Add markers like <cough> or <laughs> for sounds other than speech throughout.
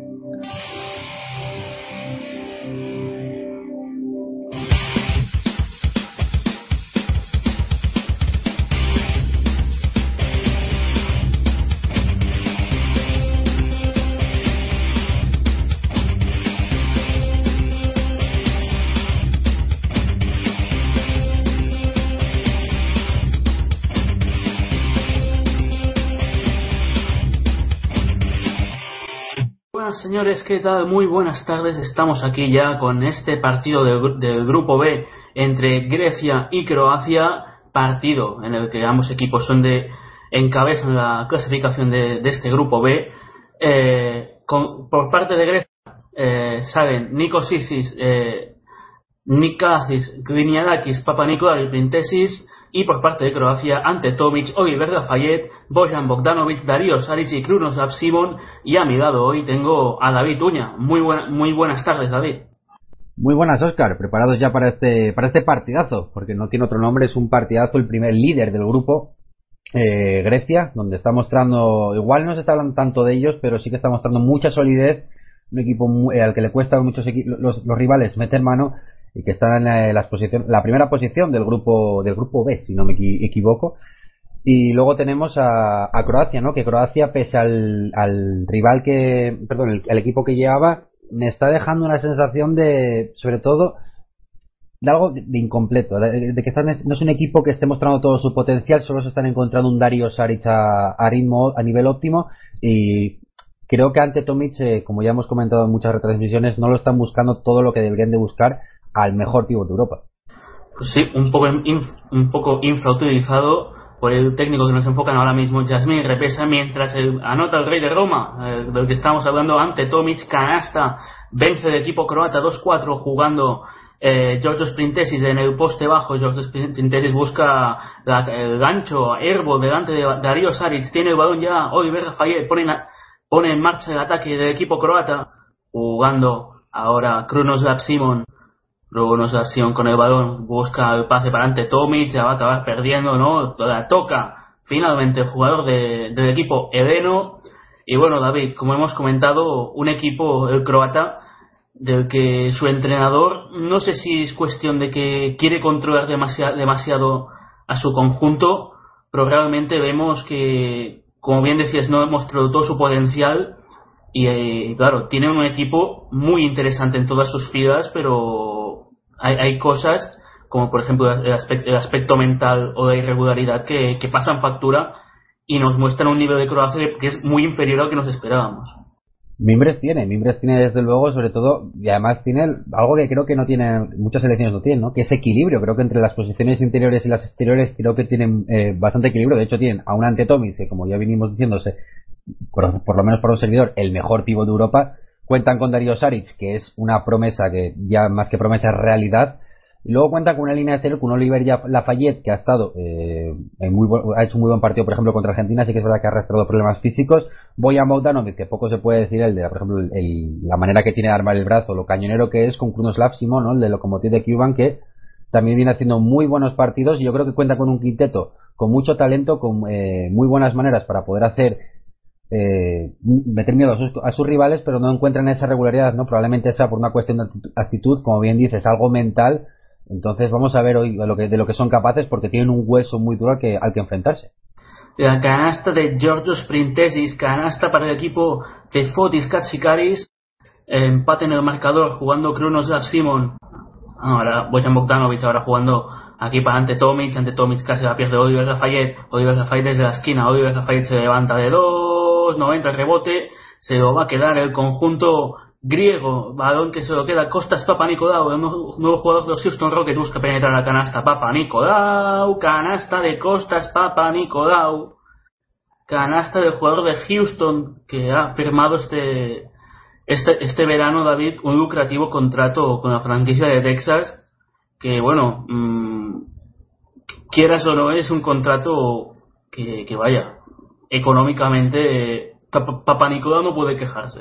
Thank you. Señores, ¿qué tal? Muy buenas tardes. Estamos aquí ya con este partido del, Grupo B entre Grecia y Croacia. Partido en el que ambos equipos son de encabezan la clasificación de, este Grupo B. Eh, por parte de Grecia eh, salen Nikos Isis, eh, Nikazis, Gliniadakis, Papanikolaou y Printesis y por parte de Croacia ante Tomic, Oliver Lafayette, Bojan Bogdanovic, Darío Saric y Krunos Simon y a mi lado hoy tengo a David Uña. Muy, muy buenas tardes David. Muy buenas Oscar, preparados ya para este, para este partidazo, porque no tiene otro nombre, es un partidazo, el primer líder del grupo, eh, Grecia, donde está mostrando, igual no se está hablando tanto de ellos, pero sí que está mostrando mucha solidez, un equipo eh, al que le cuesta a muchos los, los rivales meter mano y que está en la, la, la primera posición del grupo del grupo B, si no me equivoco. Y luego tenemos a, Croacia, ¿no? Que Croacia, pese al, al rival que, perdón, el, equipo que llevaba, me está dejando una sensación de, sobre todo, de algo de, incompleto, de, que no es un equipo que esté mostrando todo su potencial, solo se están encontrando un Dario Saric a, a ritmo, a nivel óptimo y creo que ante Tomic, eh, como ya hemos comentado en muchas retransmisiones, no lo están buscando todo lo que deberían de buscar al mejor pívot de Europa. Sí, un poco, un poco infrautilizado por el técnico que nos enfocan ahora mismo, Jasmine Repesa, mientras anota el rey de Roma, eh, del que estábamos hablando ante Tomic, canasta, vence el equipo croata 2-4 jugando eh, Georgios Printesis en el poste bajo, Georgios Printesis busca el gancho, Herbo delante de Darío Saric, tiene el balón ya, Oliver Rafael pone, pone en marcha el ataque del equipo croata, jugando ahora Krunos Simon Luego nos acción con el balón, busca el pase para adelante Tomic, ya va a acabar perdiendo, ¿no? La toca finalmente el jugador del equipo Edeno. Y bueno, David, como hemos comentado, un equipo, el croata, del que su entrenador, no sé si es cuestión de que quiere controlar demasiado, demasiado a su conjunto, pero realmente vemos que, como bien decías, no ha mostrado todo su potencial. Y eh, claro, tiene un equipo muy interesante en todas sus filas, pero hay, hay cosas como por ejemplo el aspecto, mental o de irregularidad que, pasan factura y nos muestran un nivel de Croacia que es muy inferior al que nos esperábamos. Mimbres tiene, Mimbres tiene desde luego, sobre todo, y además tiene algo que creo que no tiene, muchas selecciones no tienen, ¿no? Que es equilibrio. Creo que entre las posiciones interiores y las exteriores creo que tienen eh, bastante equilibrio. De hecho, tienen a un ante que como ya vinimos diciéndose, por, por, lo menos para un servidor, el mejor pivo de Europa, Cuentan con Darío Saric, que es una promesa que ya más que promesa es realidad. Y luego cuentan con una línea de exterior con Oliver Lafayette, que ha estado eh, en muy ha hecho un muy buen partido, por ejemplo, contra Argentina, así que es verdad que ha arrastrado problemas físicos. Voy a Bogdanovic, que poco se puede decir el de, por ejemplo, la manera que tiene de armar el brazo, lo cañonero que es, con Krunoslav Simón, ¿no? el de Lokomotiv de Cuban, que también viene haciendo muy buenos partidos y yo creo que cuenta con un quinteto con mucho talento, con eh, muy buenas maneras para poder hacer eh, meter miedo a sus, rivales, pero no encuentran esa regularidad, ¿no? Probablemente sea por una cuestión de actitud, como bien dices, algo mental. Entonces vamos a ver hoy de lo que, de lo que son capaces porque tienen un hueso muy duro al que, al que enfrentarse. La canasta de Georgios Printesis, canasta para el equipo de Fotis Katsikaris, empate en el marcador jugando Kronos Simon. Ahora Bojan Bogdanovic ahora jugando aquí para ante Tomic, ante Tomic casi la pierde Oliver Lafayette, Oliver Lafayette desde la esquina, Oliver Lafayette se levanta de dos 90 rebote, se lo va a quedar el conjunto griego, balón que se lo queda Costas Papa Nicolau, el nuevo jugador de los Houston Rockets busca penetrar la canasta Papa Nicolau, canasta de Costas Papa Nicolau, canasta del jugador de Houston que ha firmado este, este, este verano David un lucrativo contrato con la franquicia de Texas que bueno mmm, quieras o no es un contrato que vaya económicamente Papa Nicolau no puede quejarse.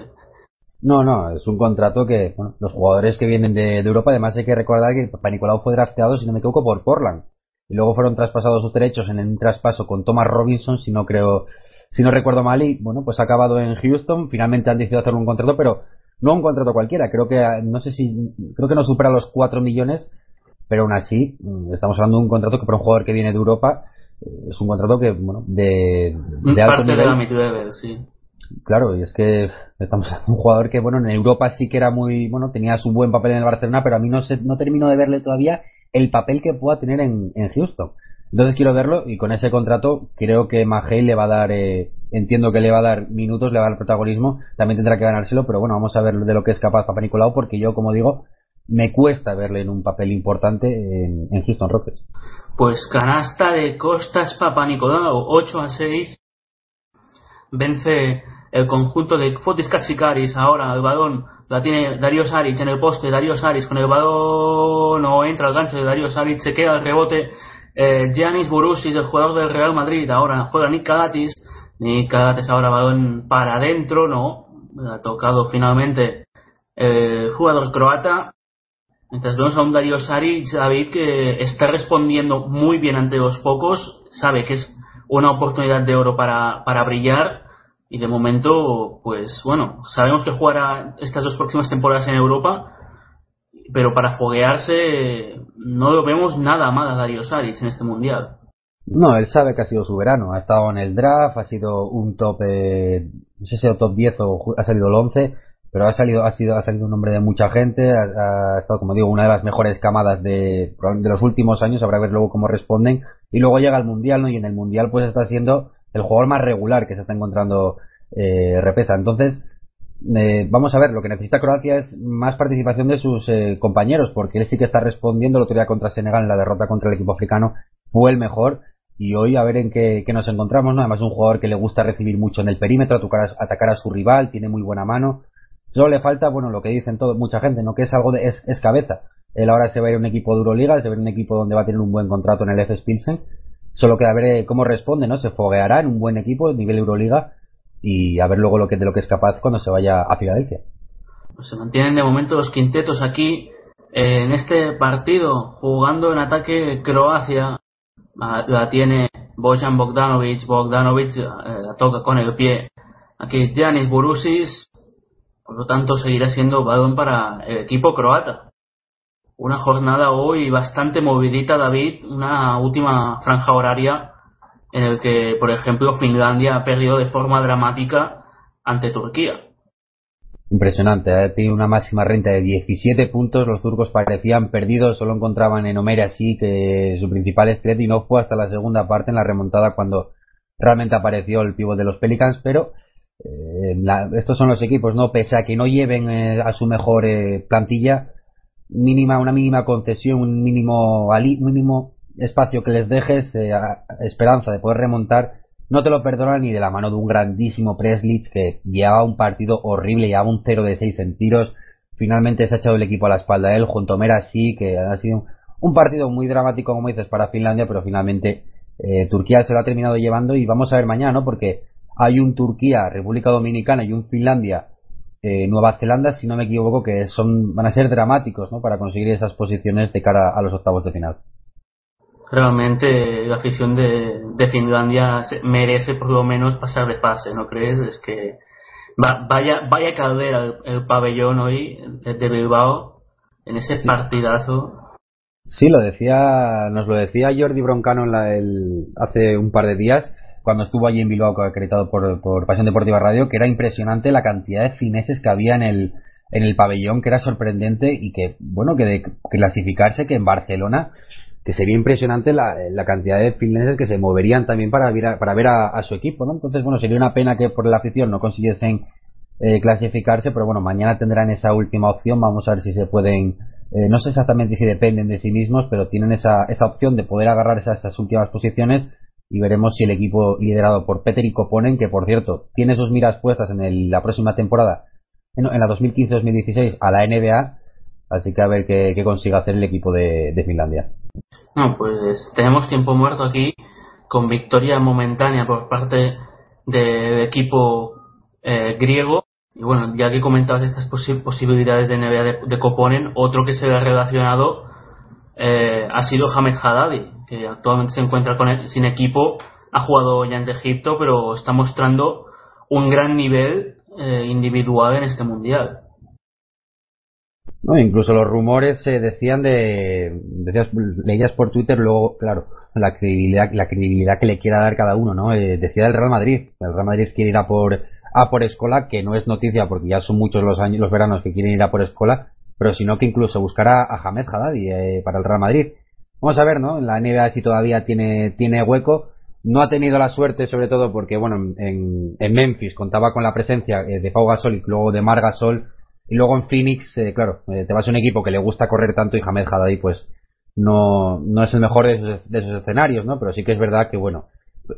No, no, es un contrato que bueno, los jugadores que vienen de, Europa, además hay que recordar que Papa Nicolau fue drafteado, si no me equivoco, por Portland. Y luego fueron traspasados sus derechos en un traspaso con Thomas Robinson, si no creo, si no recuerdo mal, y bueno, pues ha acabado en Houston, finalmente han decidido hacerle un contrato, pero no un contrato cualquiera, creo que, no sé si, creo que no supera los 4 millones, pero aún así, mm, estamos hablando de un contrato que para un jugador que viene de Europa, eh, es un contrato que, bueno, de, de alto Parte nivel. de la sí. Claro, y es que estamos <laughs> un jugador que, bueno, en Europa sí que era muy, bueno, tenía su buen papel en el Barcelona, pero a mí no, se, no termino de verle todavía el papel que pueda tener en, en Houston. Entonces quiero verlo y con ese contrato creo que Magey le va a dar, eh, entiendo que le va a dar minutos, le va a dar protagonismo, también tendrá que ganárselo, pero bueno, vamos a ver de lo que es capaz Papa Nicolau porque yo, como digo, me cuesta verle en un papel importante en, Houston Rockets. Pues canasta de Costas Papa Nicolau, 8 a 6, vence el conjunto de Fotis Katsikaris, ahora el balón la tiene Darío Saric en el poste, Darío Saric con el balón no entra al gancho de Darío Saric, se queda el rebote eh, Giannis Borussis, el jugador del Real Madrid, ahora juega Nick Kagatis, Nick Kagatis ahora balón para adentro, no, ha tocado finalmente el jugador croata, mientras vemos a un Darío Saric, David, que está respondiendo muy bien ante los pocos, sabe que es una oportunidad de oro para, para brillar, y de momento, pues bueno, sabemos que jugará estas dos próximas temporadas en Europa, pero para foguearse no lo vemos nada mal a Dario Saric en este mundial. No, él sabe que ha sido su verano, ha estado en el draft, ha sido un top, eh, no sé si ha top 10 o ha salido el 11, pero ha salido, ha sido, ha salido un nombre de mucha gente, ha, estado, como digo, una de las mejores camadas de, de los últimos años, habrá que ver luego cómo responden, y luego llega el mundial, ¿no? Y en el mundial pues está siendo el jugador más regular que se está encontrando eh, Repesa. Entonces, eh, vamos a ver, lo que necesita Croacia es más participación de sus eh, compañeros, porque él sí que está respondiendo el otro contra Senegal en la derrota contra el equipo africano, fue el mejor. Y hoy a ver en qué, nos encontramos, ¿no? Además, un jugador que le gusta recibir mucho en el perímetro, atacar a, atacar a su rival, tiene muy buena mano. Solo le falta, bueno, lo que dicen todo, mucha gente, ¿no? Que es algo de, es, es cabeza. Él ahora se va a ir a un equipo de Euroliga, se va a ir a un equipo donde va a tener un buen contrato en el FS Pilsen. Solo queda ver eh, cómo responde, ¿no? Se fogueará en un buen equipo, nivel Euroliga, y a ver luego lo que, de lo que es capaz cuando se vaya a Filadelfia. Pues se mantienen de momento los quintetos aquí eh, en este partido, jugando en ataque Croacia. La tiene Bojan Bogdanovic, Bogdanovic eh, la toca con el pie. Aquí Janis Burusis, por lo tanto seguirá siendo balón para el equipo croata. Una jornada hoy bastante movidita, David, una última franja horaria en el que, por ejemplo, Finlandia ha perdido de forma dramática ante Turquía. Impresionante, ha ¿eh? tenido una máxima renta de 17 puntos, los turcos parecían perdidos, solo encontraban en Omer así que su principal estrella y no fue hasta la segunda parte en la remontada cuando realmente apareció el pivo de los Pelicans, pero eh, estos son los equipos, no pese a que no lleven eh, a su mejor plantilla, mínima, una mínima concesión, un mínimo, mínimo espacio que les dejes, eh, esperanza de poder remontar, no te lo perdonan ni de la mano de un grandísimo Preslich que llevaba un partido horrible, llevaba un 0 de 6 en tiros. Finalmente se ha echado el equipo a la espalda de él, junto a Mera sí, que ha sido un partido muy dramático, como dices, para Finlandia, pero finalmente eh, Turquía se lo ha terminado llevando y vamos a ver mañana, ¿no? Porque hay un Turquía, República Dominicana y un Finlandia, eh, Nueva Zelanda, si no me equivoco, que son van a ser dramáticos, ¿no? Para conseguir esas posiciones de cara a los octavos de final realmente la afición de, de, Finlandia merece por lo menos pasar de fase, ¿no crees? Es que vaya vaya caldera el, pabellón hoy de Bilbao en ese partidazo. Sí, lo decía, nos lo decía Jordi Broncano en la, el, hace un par de días cuando estuvo allí en Bilbao acreditado por, por Pasión Deportiva Radio, que era impresionante la cantidad de fineses que había en el en el pabellón, que era sorprendente y que, bueno, que de clasificarse que en Barcelona que sería impresionante la, cantidad de finlandeses que se moverían también para ver, a, para ver a, su equipo, ¿no? Entonces, bueno, sería una pena que por la afición no consiguiesen eh, clasificarse, pero bueno, mañana tendrán esa última opción, vamos a ver si se pueden, eh, no sé exactamente si dependen de sí mismos, pero tienen esa, esa opción de poder agarrar esas últimas posiciones y veremos si el equipo liderado por Peter y Koponen, que por cierto tiene sus miras puestas en la próxima temporada, en, en la 2015-2016 a la NBA, así que a ver qué, qué consigue hacer el equipo de, Finlandia. No, pues tenemos tiempo muerto aquí con victoria momentánea por parte del equipo eh, griego. Y bueno, ya que comentabas estas posibilidades de NBA de, Coponen, otro que se ha relacionado eh, ha sido Hamed Haddadi, que actualmente se encuentra con sin equipo ha jugado ya en Egipto, pero está mostrando un gran nivel eh, individual en este mundial. No, incluso los rumores se decían de, decías, leías por Twitter, luego, claro, la credibilidad, la credibilidad que le quiera dar cada uno, ¿no? Eh, decía el Real Madrid, el Real Madrid quiere ir a por, a por Escola, que no es noticia porque ya son muchos los años, los veranos que quieren ir a por Escola, pero sino que incluso buscará a Hamed Haddadi eh, para el Real Madrid. Vamos a ver, ¿no? La NBA si todavía tiene, tiene hueco. No ha tenido la suerte, sobre todo porque, bueno, en, en Memphis contaba con la presencia eh, de Pau Gasol y luego de Mar Gasol. Y luego en Phoenix, eh, claro, te vas a un equipo que le gusta correr tanto y Hamed Haddadi, pues, no, no es el mejor de esos, de esos escenarios, ¿no? Pero sí que es verdad que, bueno,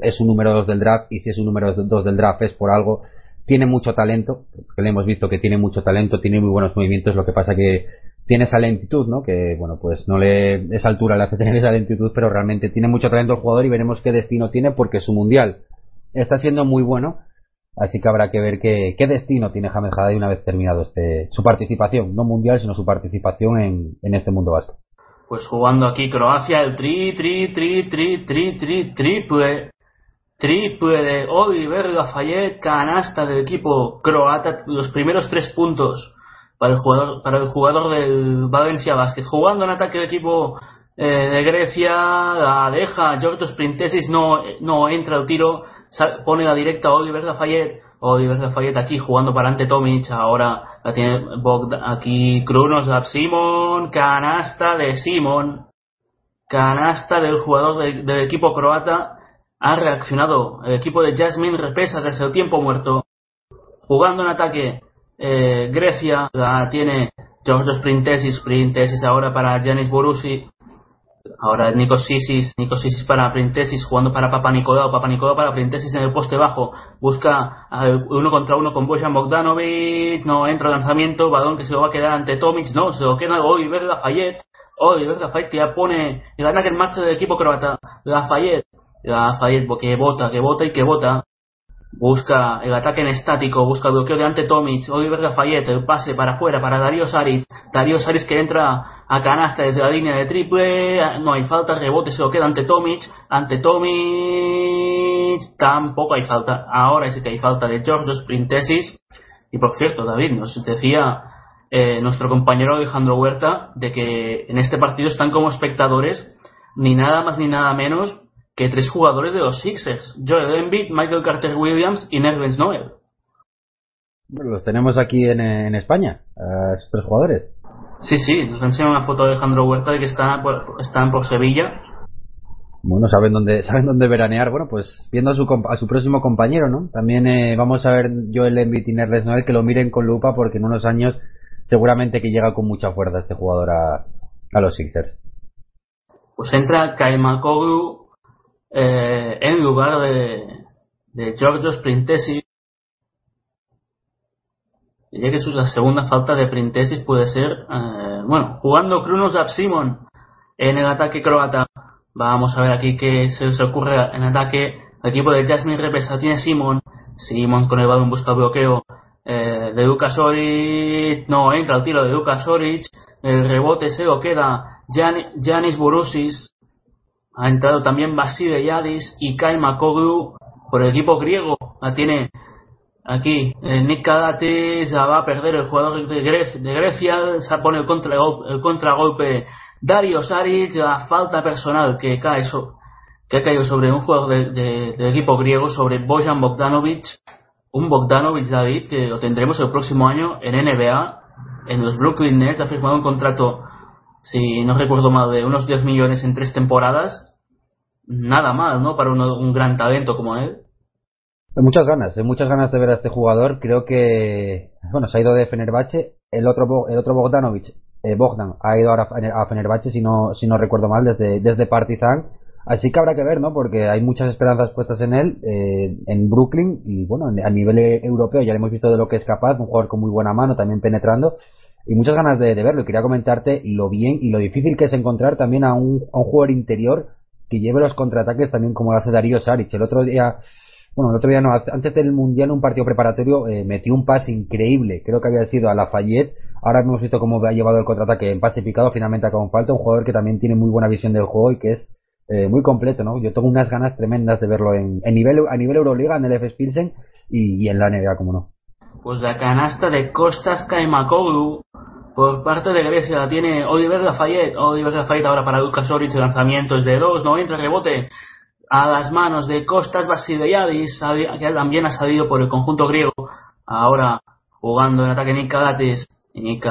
es un número 2 del draft y si es un número 2 del draft es por algo. Tiene mucho talento, porque le hemos visto que tiene mucho talento, tiene muy buenos movimientos, lo que pasa que tiene esa lentitud, ¿no? Que, bueno, pues no le, esa altura le hace tener esa lentitud, pero realmente tiene mucho talento el jugador y veremos qué destino tiene porque su mundial está siendo muy bueno. Así que habrá que ver qué, destino tiene James Haddad una vez terminado este, su participación, no mundial, sino su participación en, en este mundo vasco pues jugando aquí Croacia, el tri, tri, tri, tri, tri, tri, triple, triple de Oliver Lafayette, canasta del equipo croata, los primeros tres puntos para el jugador, para el jugador del Valencia Basket. Jugando en ataque del equipo eh, de Grecia, la deja Georgios Printesis, no, no entra el tiro, pone la directa a Oliver Lafayette. Oliver Lafayette aquí jugando para ante Tomic, ahora la tiene aquí Krunos Simon, canasta de Simon, canasta del jugador del equipo croata, ha reaccionado el equipo de Jasmine Repesa desde el tiempo muerto, jugando en ataque eh, Grecia, la tiene George Printesis, Printesis ahora para Janis Borussi, Ahora Nico Sisis, para Printesis jugando para Papa Nicolau, Papa Nicolau para Printesis en el poste bajo, busca uno contra uno con Bojan Bogdanovic, no entra el lanzamiento, balón que se lo va a quedar ante Tomic, no, se lo queda hoy ver Lafayette, hoy ver Lafayette que ya pone el ataque en marcha del equipo croata, Lafayette, Lafayette que vota, que vota y que vota, Busca el ataque en estático, busca el bloqueo de ante Tomic, Oliver Lafayette, el pase para afuera para Darío Saric, Darío Saric que entra a canasta desde la línea de triple, no hay falta, rebote se lo queda ante Tomic, ante Tomic, tampoco hay falta, ahora sí que hay falta de George Sprintesis, y por cierto David, nos decía eh, nuestro compañero Alejandro Huerta de que en este partido están como espectadores ni nada más ni nada menos que tres jugadores de los Sixers, Joel Embiid, Michael Carter Williams y Nerlens Noel. Bueno, los tenemos aquí en, España, estos tres jugadores. Sí, sí, nos enseñado una foto de Alejandro Huerta de que están por, están por Sevilla. Bueno, saben dónde, <laughs> saben dónde veranear. Bueno, pues viendo a su, a su próximo compañero, ¿no? También eh, vamos a ver Joel Embiid y Nerlens Noel que lo miren con lupa porque en unos años seguramente que llega con mucha fuerza este jugador a, a los Sixers. Pues entra Kaimakoglu eh, en lugar de, de Georgios Printesis. Diría que es la segunda falta de Printesis puede ser, eh, bueno, jugando Krunos Simon en el ataque croata. Vamos a ver aquí qué se os ocurre en ataque. El equipo de Jasmine Repesa tiene Simon. Simon con el balón busca bloqueo eh, de Lucas Soric. No entra el tiro de Lucas Soric. El rebote se lo queda Janis Borussis ha entrado también Basile Yadis y Kai Makoglu por el equipo griego. La tiene aquí eh, Nick Kadatis, va a perder el jugador de Grecia, se pone el, contra, el contragolpe Dario Saric, la falta personal que cae que ha caído sobre un jugador de, del equipo griego, sobre Bojan Bogdanovic, un Bogdanovic David que lo tendremos el próximo año en NBA, en los Brooklyn Nets, ha firmado un contrato si no recuerdo mal, de unos 10 millones en tres temporadas, nada mal, ¿no? Para un gran talento como él. Muchas ganas, muchas ganas de ver a este jugador. Creo que, bueno, se ha ido de Fenerbahce. El otro, el otro Bogdanovic, eh, Bogdan, ha ido ahora a Fenerbahce, si no, si no recuerdo mal, desde, desde Partizan. Así que habrá que ver, ¿no? Porque hay muchas esperanzas puestas en él, eh, en Brooklyn, y bueno, a nivel europeo ya le hemos visto de lo que es capaz, un jugador con muy buena mano, también penetrando y muchas ganas de, verlo. Y quería comentarte lo bien y lo difícil que es encontrar también a un, a un jugador interior que lleve los contraataques también como lo hace Darío Saric. El otro día, bueno, el otro día no, antes del Mundial, un partido preparatorio, eh, metió un pase increíble. Creo que había sido a Lafayette. Ahora hemos visto cómo ha llevado el contraataque en pase picado. Finalmente acabó un falta. Un jugador que también tiene muy buena visión del juego y que es eh, muy completo, ¿no? Yo tengo unas ganas tremendas de verlo en, nivel a nivel Euroliga, en el FS Pilsen y, en la NBA, como no. Pues la canasta de Costas Kaimakoglu por parte de Grecia tiene Oliver Lafayette. Oliver Lafayette ahora para Lucas Oric, el lanzamiento es de 2, no entra rebote a las manos de Costas Vasideiadis, que también ha salido por el conjunto griego. Ahora jugando en ataque Nick Cagates. Nick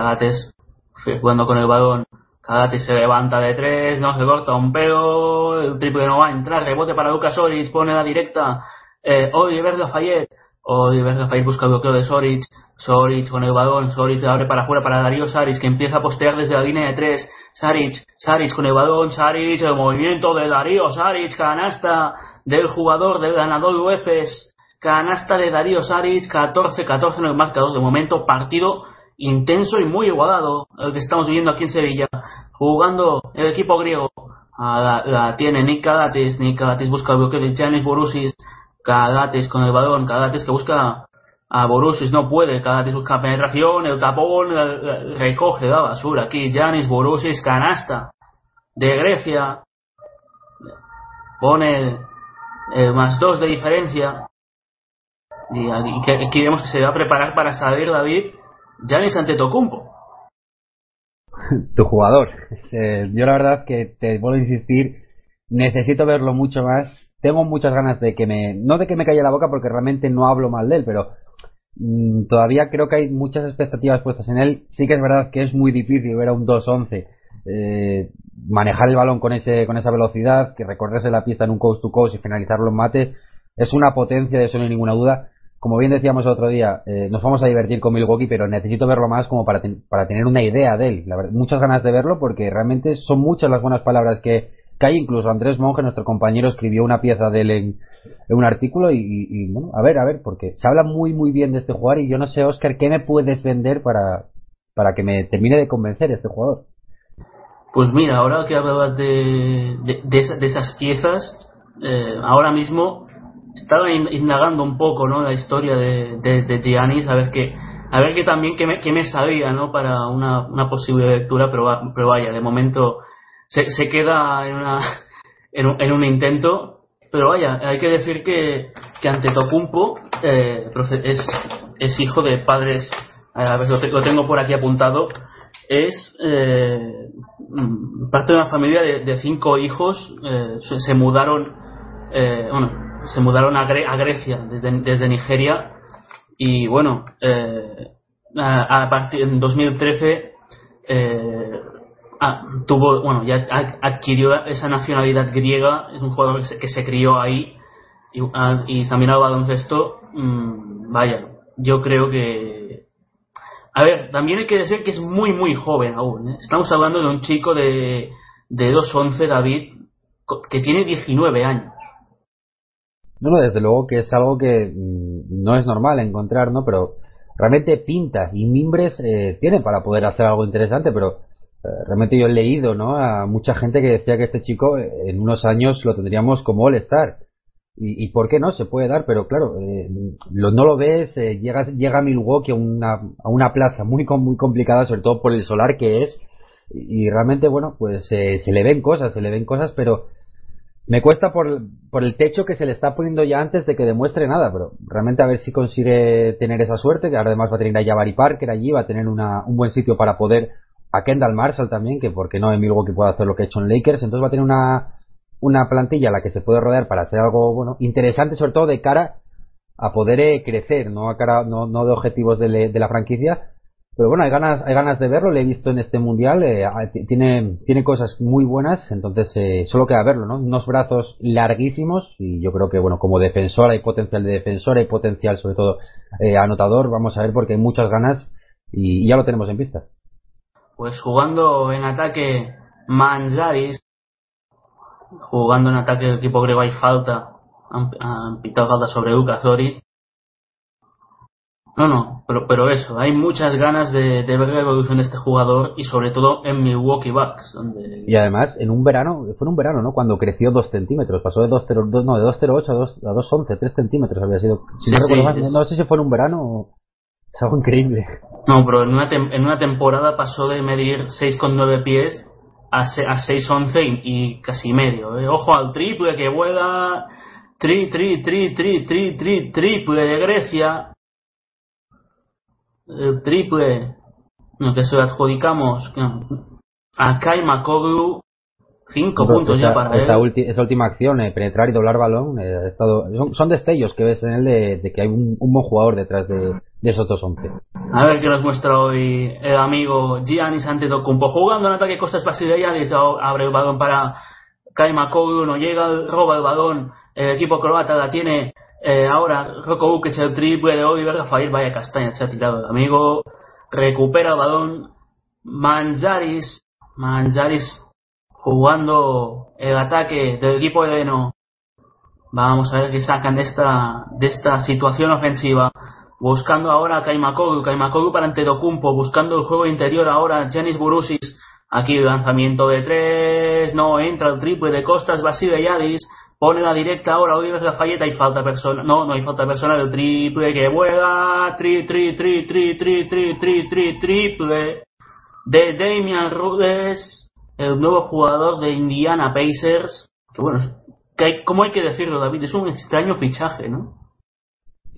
jugando con el balón. Cagates se levanta de 3, no se corta un pelo, el triple no va a entrar, rebote para Lucas Oric, pone la directa. Eh, Oliver Lafayette Oliver Lafayette busca el bloqueo de Soric. Soric con el balón. Soric abre para afuera para Darío Saric que empieza a postear desde la línea de tres. Saric, Saric con el balón. Saric, el movimiento de Darío Saric. Canasta del jugador del ganador UEFES. Canasta de Darío Saric. 14-14 en el marcador. De momento, partido intenso y muy igualado. El que estamos viviendo aquí en Sevilla. Jugando el equipo griego. Ah, la, tiene Nick Kadatis. Nick busca el bloqueo de Janis Borussis. Cadates con el balón, Cadates que busca a Borussis, no puede, Cadates busca penetración, el tapón, recoge la basura. Aquí Janis Borussis, canasta de Grecia, pone más dos de diferencia. Y, aquí vemos que se va a preparar para salir David Janis ante Tocumpo. <laughs> tu jugador. Eh, yo la verdad que te vuelvo a insistir, necesito verlo mucho más tengo muchas ganas de que me, no de que me calle la boca porque realmente no hablo mal de él, pero mm, todavía creo que hay muchas expectativas puestas en él. Sí que es verdad que es muy difícil ver a un 2-11 eh, manejar el balón con ese con esa velocidad, que recorrerse la pista en un coast to coast y finalizarlo en mate es una potencia de eso no hay ninguna duda. Como bien decíamos el otro día, eh, nos vamos a divertir con Milwaukee, pero necesito verlo más como para, para tener una idea de él. La verdad, muchas ganas de verlo porque realmente son muchas las buenas palabras que, que hay incluso Andrés Monge, nuestro compañero, escribió una pieza de él en, un artículo y, bueno, a ver, a ver, porque se habla muy muy bien de este jugador y yo no sé, Oscar, ¿qué me puedes vender para, para que me termine de convencer este jugador? Pues mira, ahora que hablabas de, de, esas piezas, eh, ahora mismo estaba indagando un poco ¿no? la historia de, de, Giannis, a ver qué a ver qué también qué me, qué me sabía ¿no? para una, una posible lectura, pero, pero vaya, de momento se, queda en, una, <laughs> en, un, en un intento. Pero vaya, hay que decir que, que ante Tocumpo eh, es, hijo de padres, a ver, lo, tengo por aquí apuntado, es eh, parte de una familia de, cinco hijos, eh, se, mudaron, eh, bueno, se mudaron a, a Grecia desde, desde, Nigeria y bueno, eh, a, a partir en 2013 eh, Tuvo, bueno, ya adquirió esa nacionalidad griega, es un jugador que se, crió ahí y, y también al baloncesto, mm, vaya, yo creo que... A ver, también hay que decir que es muy, muy joven aún. ¿eh? Estamos hablando de un chico de, de 2'11, David, que tiene 19 años. No, no, desde luego que es algo que mm, no es normal encontrar, ¿no? Pero realmente pinta y mimbres eh, tiene para poder hacer algo interesante, pero realmente yo he leído ¿no? a mucha gente que decía que este chico eh, en unos años lo tendríamos como All-Star. Y, y, por qué no? Se puede dar, pero claro, eh, lo, no lo ves, eh, llega, llega a Milwaukee a una, a una plaza muy, muy complicada, sobre todo por el solar que es, y, realmente, bueno, pues se le ven cosas, se le ven cosas, pero me cuesta por, por el techo que se le está poniendo ya antes de que demuestre nada, pero realmente a ver si consigue tener esa suerte, que ahora además va a tener a Jabari Parker allí, va a tener una, un buen sitio para poder a Kendall Marshall también, que porque no en Milwaukee puede hacer lo que ha hecho en Lakers, entonces va a tener una, una plantilla a la que se puede rodear para hacer algo bueno interesante, sobre todo de cara a poder eh, crecer, no a cara, no, no de objetivos de, de, la franquicia, pero bueno, hay ganas, hay ganas de verlo, le he visto en este mundial, eh, tiene, tiene cosas muy buenas, entonces eh, solo queda verlo, ¿no? Unos brazos larguísimos y yo creo que bueno, como defensor hay potencial de defensor, hay potencial sobre todo anotador, vamos a ver porque hay muchas ganas y ya lo tenemos en pista pues jugando en ataque Manjaris, jugando en ataque del equipo griego hay falta, han, pitado falta sobre Zori. No, no, pero, pero eso, hay muchas ganas de, ver la evolución de este jugador y sobre todo en Milwaukee Bucks. Donde... Y además, en un verano, fue en un verano, ¿no? Cuando creció 2 centímetros, pasó de 2,08 no, de 2,08 a 2,11, 3 centímetros había sido. Si no, no sé si fue en un verano es algo increíble. No, pero en una, en una temporada pasó de medir 6,9 pies a, 6-11 y, casi medio. ¿eh? Ojo al triple que vuela. Tri, tri, tri, tri, tri, tri, triple de Grecia. El triple lo que se lo adjudicamos a Kai Makoglu Cinco puntos ya para esa, él. esa última acción, eh, penetrar y doblar balón, eh, estado, son, destellos que ves en él de, que hay un, buen jugador detrás de, esos dos once. A ver qué nos muestra hoy el amigo Giannis Antetokounmpo. Jugando en ataque Costas Basilidades, abre el balón para Kaima Kogu, no llega, roba el balón, el equipo croata la tiene eh, ahora Roko Ukic el triple de Oliver Rafael, vaya castaña, se ha tirado el amigo, recupera el balón, Manjaris, Manjaris jugando el ataque del equipo de Eno. Vamos a ver qué sacan de esta, de esta situación ofensiva. Buscando ahora a Kaimakogu, Kaimakogu para Antetokounmpo, buscando el juego interior ahora Janis Burusis. Aquí el lanzamiento de tres, no entra el triple de Costas, Basile Yadis, pone la directa ahora Oliver Lafayette, hay falta persona, no, no hay falta persona del triple que vuela, tri, tri, tri, tri, tri, tri, tri, tri, triple de Damian Rudes el nuevo jugador de Indiana Pacers, que bueno, que hay, ¿cómo hay que decirlo, David? Es un extraño fichaje, ¿no?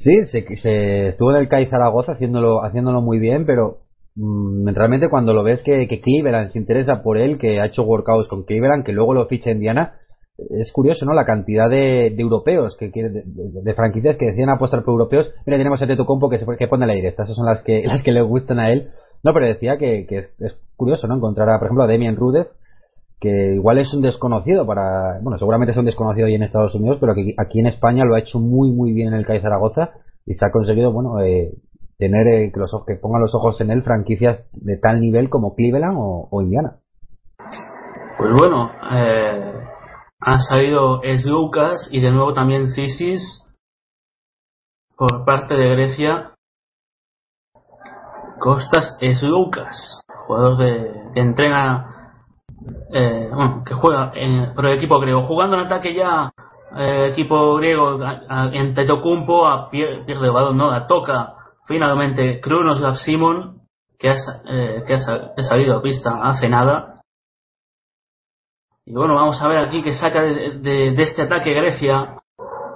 Sí, se, se estuvo en el CAI Zaragoza haciéndolo, haciéndolo muy bien, pero mmm, realmente cuando lo ves que, que, Cleveland se interesa por él, que ha hecho workouts con Cleveland, que luego lo ficha Indiana, es curioso, ¿no? La cantidad de, europeos, que, de, de, franquicias que deciden apostar por europeos. Mira, tenemos a Teto Compo que, se, que pone la directa, esas son las que, <laughs> las que le gustan a él. No, pero decía que, que es, curioso, ¿no? Encontrar, a, por ejemplo, a Demian Rudez, que igual es un desconocido para, bueno, seguramente es un desconocido ahí en Estados Unidos, pero que aquí en España lo ha hecho muy, muy bien en el CAI Zaragoza y se ha conseguido, bueno, eh, tener eh, que, los, que pongan los ojos en él franquicias de tal nivel como Cleveland o, Indiana. Pues bueno, eh, han salido Es Lucas y de nuevo también Cisis por parte de Grecia Costas es Lucas, jugador de, que entrena, eh, bueno, que juega en, por el equipo griego. Jugando en ataque ya, el equipo griego en Tetocumpo, a pierde el balón, no, la toca finalmente Kronos Simon, que, ha, eh, que ha, salido a pista hace nada. Y bueno, vamos a ver aquí que saca de, este ataque Grecia.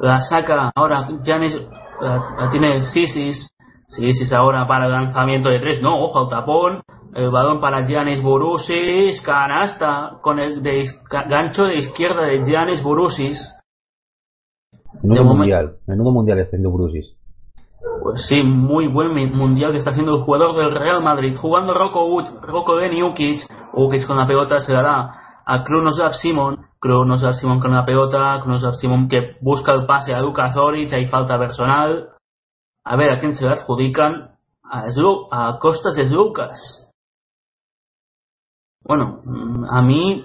La saca ahora Janis, la, tiene Sisis, Sí, sí, es ahora para el lanzamiento de tres. No, ojo al tapón. El balón para Giannis Burusis. Canasta con el gancho de izquierda de Giannis Burusis. Menudo mundial. Menudo mundial de Burusis. Pues sí, muy buen mundial que está haciendo el jugador del Real Madrid. Jugando Rocco, Rocco de Ukic. Con la pelota se dará a Kronos Simon. Kronos Simon con la pelota. Kronos Simon que busca el pase a Lucas Zoric. Hay falta personal a ver a quién se le adjudican a, costas de Lucas. Bueno, mm, a mí,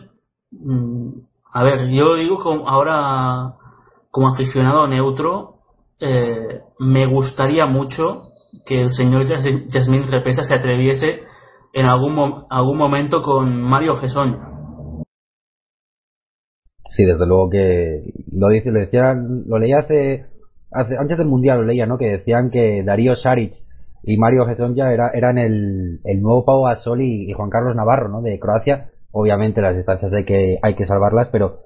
mm, a ver, yo digo como ahora como aficionado neutro, eh, me gustaría mucho que el señor Jasmine Repesa se atreviese en algún, algún momento con Mario Gesón. Sí, desde luego que lo dice, lo decía, lo leí hace antes del mundial lo leía, ¿no? Que decían que Darío Saric y Mario Gezonja era, eran el, nuevo Pau Gasol y, Juan Carlos Navarro, ¿no? De Croacia. Obviamente las distancias hay que, hay que salvarlas, pero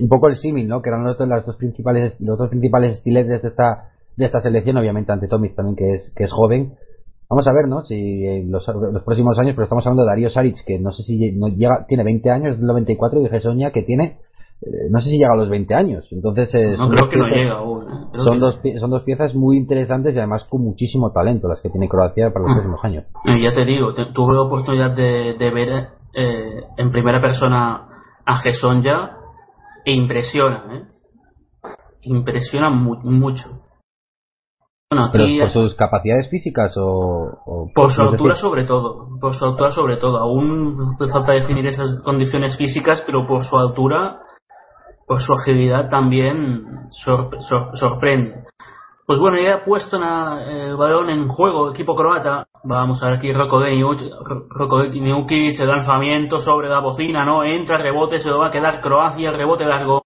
un poco el símil, ¿no? Que eran los, las dos principales, los dos principales estilos de esta, de esta selección, obviamente ante Tomis también, que es, que es joven. Vamos a ver, ¿no? Si en los, próximos años, pero estamos hablando de Darío Saric, que no sé si no llega, tiene 20 años, del 94, y Gesonja, que tiene no sé si llega a los 20 años. Entonces, eh, no, creo que no llega aún. ¿eh? Son, dos, son dos piezas muy interesantes y además con muchísimo talento las que tiene Croacia para los mm. próximos años. ya te digo, tuve la oportunidad de, de ver en primera persona a ya e impresiona, ¿eh? Impresiona mucho. Bueno, ¿Por sus capacidades físicas o...? por su altura sobre todo, por su altura sobre todo. Aún falta definir esas condiciones físicas, pero por su altura por su agilidad también sorprende. Pues bueno, ya ha puesto el balón en juego equipo croata. Vamos a ver aquí Roko Deniukic, el lanzamiento sobre la bocina, no entra, rebote, se lo va a quedar Croacia, rebote largo.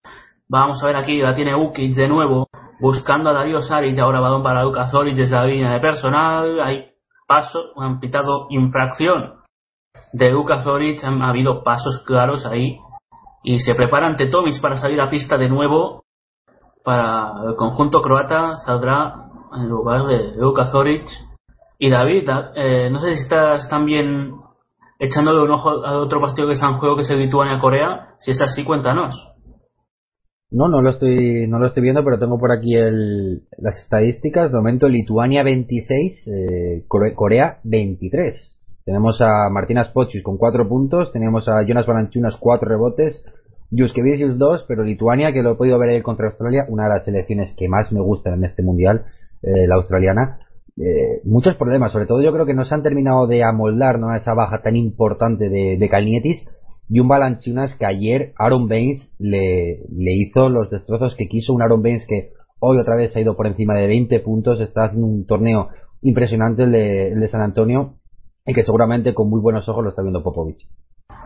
Vamos a ver aquí, la tiene Ukic de nuevo, buscando a Darío Saric, ahora balón para Luka Zoric desde la línea de personal. Hay paso, han pitado infracción de Luka Zoric han habido pasos claros ahí y se prepara ante Tomic para salir a pista de nuevo para el conjunto croata saldrá en lugar de Luka Zoric y David eh, no sé si estás también echándole un ojo a otro partido que está en juego que es Lituania-Corea si es así cuéntanos no, no lo estoy, no lo estoy viendo, pero tengo por aquí el, las estadísticas. De momento, Lituania 26, eh, Corea 23. Tenemos a Martina Spochis con 4 puntos, tenemos a Jonas Balanchunas 4 rebotes, Juskevicius 2, pero Lituania, que lo he podido ver contra Australia, una de las selecciones que más me gustan en este mundial, eh, la australiana. Eh, muchos problemas, sobre todo yo creo que no se han terminado de amoldar ¿no? esa baja tan importante de, de Calnietis y un Balanchunas que ayer Aaron Baines le, le hizo los destrozos que quiso. Un Aaron Baines que hoy otra vez ha ido por encima de 20 puntos, está haciendo un torneo impresionante el de, San Antonio y que seguramente con muy buenos ojos lo está viendo Popovich.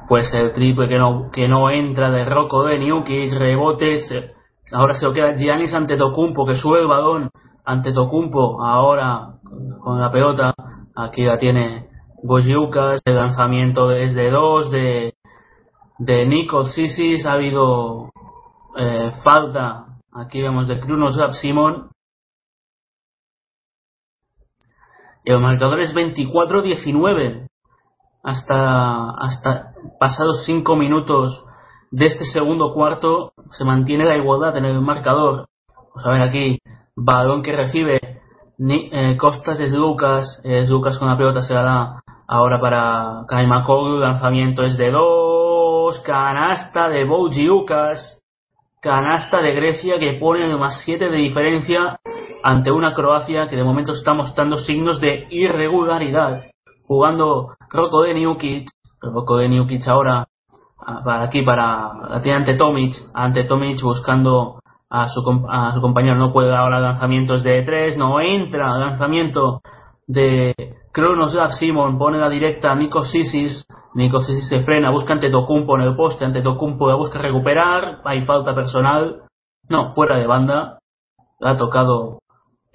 Pues el triple que no, que no entra de Rocco de Newkiss, rebotes, eh, ahora se lo queda Giannis ante Tocumpo, que sube el balón ante Tocumpo, ahora con la pelota, aquí la tiene Gojiukas, el lanzamiento es de dos, de de Nico Sisis ha habido eh, falta aquí vemos de Krunos Simon el marcador es 24-19 hasta hasta pasados 5 minutos de este segundo cuarto se mantiene la igualdad en el marcador. Vamos a ver aquí balón que recibe eh, Costas es Lucas es Lucas con la pelota se la da ahora para Kaimakoglu lanzamiento es de 2 canasta de Ucas canasta de Grecia que pone más 7 de diferencia ante una Croacia que de momento está mostrando signos de irregularidad. Jugando Roko de Newkic, Roko de Newkic ahora para aquí, para tiene ante Tomic, ante Tomic buscando a su, a su compañero, no puede ahora lanzamientos de 3, no entra lanzamiento de Kronos Simon pone la directa a Nico Sisis. Nico Sisis se frena, busca ante Tocumpo en el poste. Ante Tocumpo la busca recuperar. Hay falta personal. No, fuera de banda. ha tocado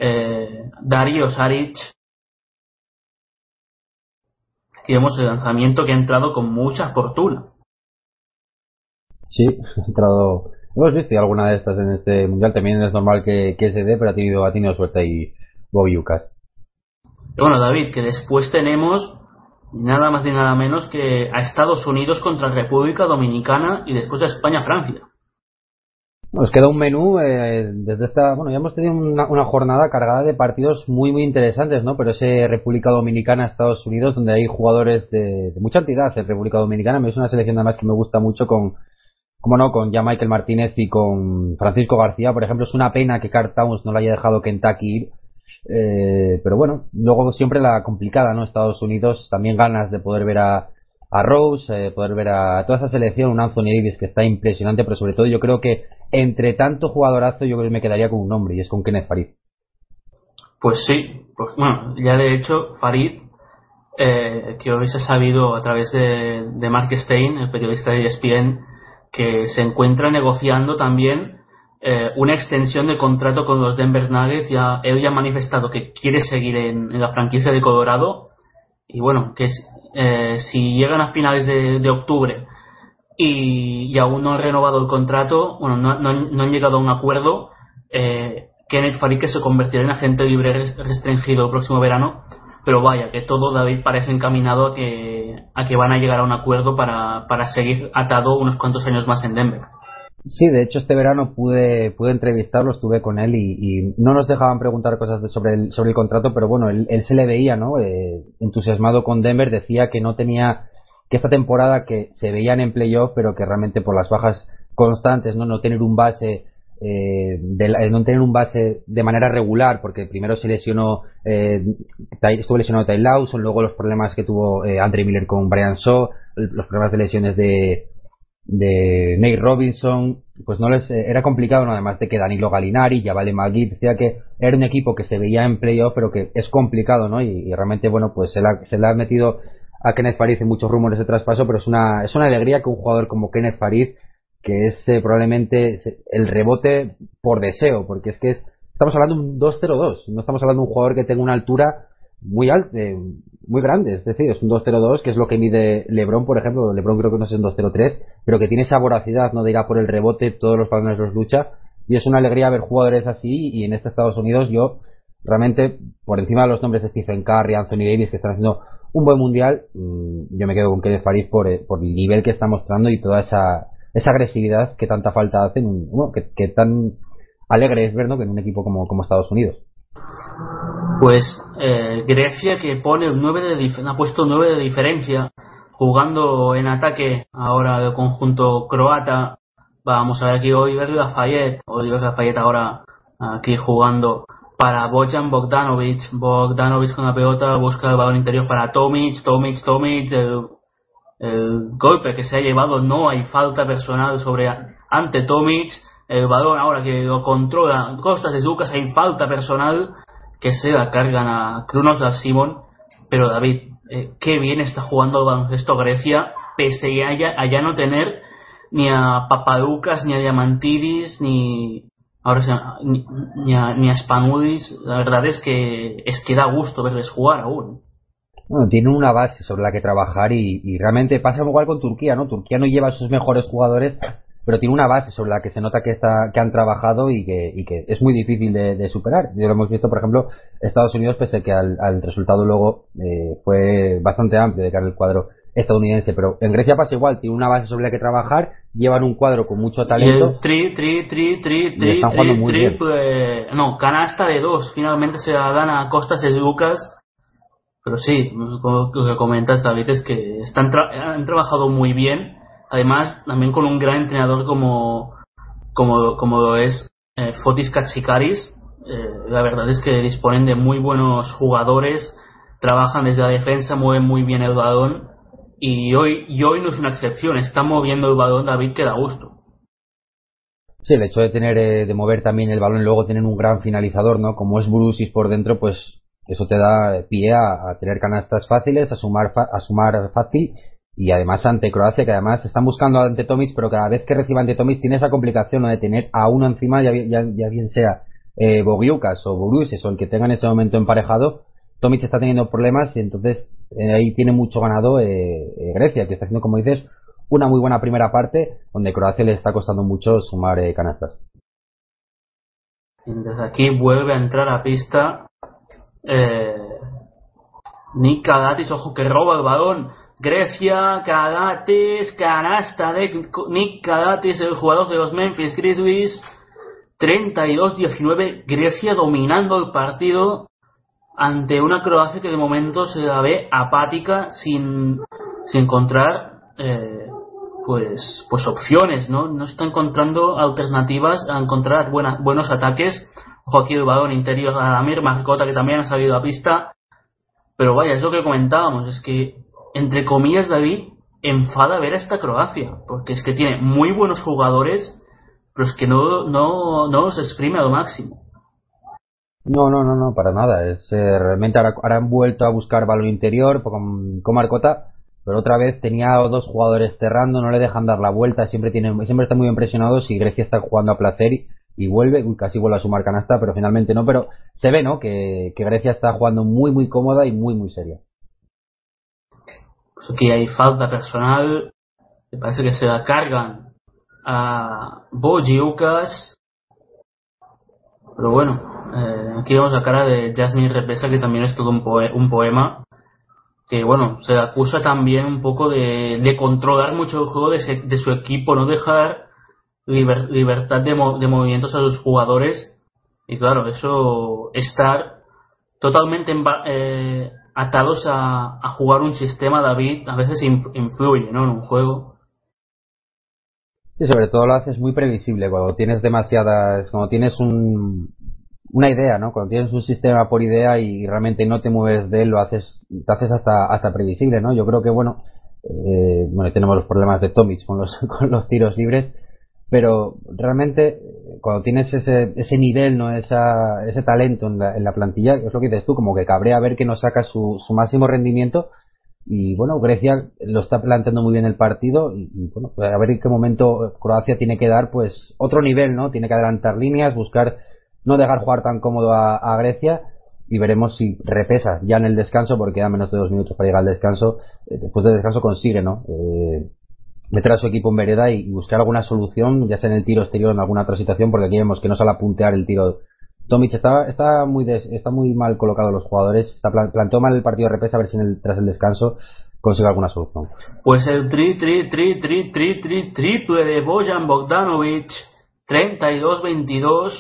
eh, Darío Saric. Aquí vemos el lanzamiento que ha entrado con mucha fortuna. Sí, <laughs> ha entrado. Hemos visto alguna de estas en este mundial. También es normal que, se dé, pero ha tenido, ha tenido suerte ahí Bobiucas bueno, David, que después tenemos nada más ni nada menos que a Estados Unidos contra República Dominicana y después a España-Francia. Nos queda un menú eh, desde esta. Bueno, ya hemos tenido una, jornada cargada de partidos muy, muy interesantes, ¿no? Pero ese República Dominicana, Estados Unidos, donde hay jugadores de, mucha entidad en República Dominicana, es una selección además que me gusta mucho con, como no, con ya Michael Martínez y con Francisco García, por ejemplo. Es una pena que Carl Towns no le haya dejado Kentucky ir eh, pero bueno, luego siempre la complicada, ¿no? Estados Unidos, también ganas de poder ver a, a Rose, eh, poder ver a toda esa selección, un Anthony Davis que está impresionante, pero sobre todo yo creo que entre tanto jugadorazo yo creo que me quedaría con un nombre y es con Kenneth Farid. Pues sí, pues, bueno, ya de hecho Farid, eh, que hoy se ha sabido a través de, Mark Stein, el periodista de ESPN, que se encuentra negociando también eh, una extensión de contrato con los Denver Nuggets. Ya, él ya ha manifestado que quiere seguir en, la franquicia de Colorado. Y bueno, que eh, si llegan a finales de, octubre y, aún no han renovado el contrato, bueno, no, han llegado a un acuerdo, eh, Kenneth Farid se convertirá en agente libre restringido el próximo verano. Pero vaya, que todo David parece encaminado a que, a que van a llegar a un acuerdo para, para seguir atado unos cuantos años más en Denver. Sí, de hecho este verano pude, pude entrevistarlo, estuve con él y, no nos dejaban preguntar cosas sobre, el, sobre el contrato, pero bueno, él, se le veía, ¿no? Eh, entusiasmado con Denver, decía que no tenía, que esta temporada que se veían en playoff, pero que realmente por las bajas constantes, no, no tener un base, eh, de, eh, no tener un base de manera regular, porque primero se lesionó, eh, estuvo lesionado Ty Lawson, luego los problemas que tuvo eh, Andre Miller con Brian Shaw, los problemas de lesiones de, de Nate Robinson, pues no les eh, era complicado, ¿no? además de que Danilo Galinari, ya vale Magui, decía que era un equipo que se veía en playoff, pero que es complicado, ¿no? Y, realmente, bueno, pues se, la, se le ha metido a Kenneth Farid en muchos rumores de traspaso, pero es una, es una alegría que un jugador como Kenneth Farid, que es eh, probablemente el rebote por deseo, porque es que es, estamos hablando de un 2-0-2, no estamos hablando de un jugador que tenga una altura muy alto, muy grande, es decir, es un 2-0-2 que es lo que mide LeBron, por ejemplo, LeBron creo que no es un 2-0-3, pero que tiene esa voracidad, no de ir a por el rebote, todos los balones los lucha, y es una alegría ver jugadores así, y en este Estados Unidos yo realmente, por encima de los nombres de Stephen Curry, Anthony Davis, que están haciendo un buen mundial, mm, yo me quedo con Kenneth Farid por, eh, por el nivel que está mostrando y toda esa, esa agresividad que tanta falta hace, bueno, que, que tan alegre es ver que en un equipo como, como Estados Unidos. Pues eh, Grecia que pone 9 de ha puesto 9 de diferencia jugando en ataque ahora del conjunto croata. Vamos a ver aquí hoy Oliver Lafayette, Oliver Lafayette ahora aquí jugando para Bojan Bogdanovic. Bogdanovic con la pelota busca el balón interior para Tomic, Tomic, Tomic. El, el golpe que se ha llevado no hay falta personal sobre ante Tomic. El balón ahora que lo controla Costas de Lucas hay falta personal que se la cargan a Krunos a Simon. Pero David, eh, qué bien está jugando el baloncesto Grecia, pese a ya, no tener ni a Papaducas, ni a Diamantidis, ni, ahora ni, a, ni a Spanudis. La verdad es que es que da gusto verles jugar aún. Bueno, tienen una base sobre la que trabajar y, y, realmente pasa igual con Turquía, ¿no? Turquía no lleva a sus mejores jugadores, pero tiene una base sobre la que se nota que está que han trabajado y que, y que es muy difícil de, superar. Ya lo hemos visto, por ejemplo, Estados Unidos, pese que al, resultado luego eh, fue bastante amplio de cara al cuadro estadounidense, pero en Grecia pasa igual, tiene una base sobre la que trabajar, llevan un cuadro con mucho talento. tri, tri, tri, tri, tri, tri, tri, pues, no, canasta de dos, finalmente se la dan a Costas y Lucas, pero sí, como lo que comentas David es que están han trabajado muy bien además también con un gran entrenador como, como, como es eh, Fotis Katsikaris. Eh, la verdad es que disponen de muy buenos jugadores, trabajan desde la defensa, mueven muy bien el balón y hoy, y hoy no es una excepción, están moviendo el balón David que da gusto. Sí, el hecho de tener eh, de mover también el balón y luego tener un gran finalizador, ¿no? Como es Brusis por dentro, pues eso te da pie a, tener canastas fáciles, a sumar, a sumar fácil y además ante Croacia, que además están buscando ante Tomis, pero cada vez que reciba ante Tomis tiene esa complicación de tener a uno encima, ya, bien sea eh, Bogiucas o Boruses o el que tenga en ese momento emparejado, Tomis está teniendo problemas y entonces eh, ahí tiene mucho ganado eh, eh, Grecia, que está haciendo, como dices, una muy buena primera parte, donde Croacia le está costando mucho sumar canastas. Desde aquí vuelve a entrar a pista Nick Kadatis, ojo que roba el balón Grecia, Kadates, canasta de Nick Kadates, el jugador de los Memphis Grizzlies. 32-19, Grecia dominando el partido ante una Croacia que de momento se la ve apática sin, sin encontrar eh, pues, pues opciones, ¿no? No está encontrando alternativas a encontrar buenos ataques. Ojo aquí el balón interior a Damir Marcota que también ha salido a pista. Pero vaya, es lo que comentábamos, es que entre comillas, David, enfada ver a esta Croacia, porque es que tiene muy buenos jugadores, pero es que no, no, no los exprime a lo máximo. No, no, no, no, para nada. Es eh, realmente ahora, han vuelto a buscar balón interior con, Marcota, pero otra vez tenía dos jugadores cerrando, no le dejan dar la vuelta, siempre tiene, siempre está muy impresionado si Grecia está jugando a placer y, vuelve, casi vuelve a sumar canasta, pero finalmente no, pero se ve, ¿no? Que Grecia está jugando muy, muy cómoda y muy, muy seria. Pues aquí hay falta personal. Me parece que se la cargan a Bojiucas. Pero bueno, eh, aquí vemos la cara de Jasmine Repesa, que también es todo un, un poema. Que bueno, se acusa también un poco de, de controlar mucho el juego de, su equipo, no dejar libertad de, de movimientos a los jugadores. Y claro, eso estar totalmente en, eh, atados a, a, jugar un sistema, David, a veces influye ¿no? en un juego. Y sobre todo lo haces muy previsible cuando tienes demasiadas, cuando tienes un, una idea, ¿no? Cuando tienes un sistema por idea y realmente no te mueves de él, lo haces, te haces hasta, hasta previsible, ¿no? Yo creo que, bueno, eh, bueno, tenemos los problemas de Tomic con los, <laughs> con los tiros libres, pero realmente cuando tienes ese, ese nivel, no Esa, ese talento en la, en la plantilla, es lo que dices tú, como que cabrea ver que no saca su, su máximo rendimiento y bueno, Grecia lo está planteando muy bien el partido y, bueno, pues a ver en qué momento Croacia tiene que dar pues otro nivel, ¿no? Tiene que adelantar líneas, buscar no dejar jugar tan cómodo a, Grecia y veremos si repesa ya en el descanso, porque queda menos de dos minutos para llegar al descanso. Eh, después del descanso consigue, ¿no? Eh, meter a su equipo en vereda y, buscar alguna solución, ya sea en el tiro exterior o en alguna otra situación, porque aquí vemos que no sale a puntear el tiro. Tomic está, está, muy está muy mal colocado los jugadores, está, planteó mal el partido de repesa, a ver si en el, tras el descanso consigue alguna solución. Pues el tri, tri, tri, tri, tri, tri, triple de Bojan Bogdanovic, 32-22,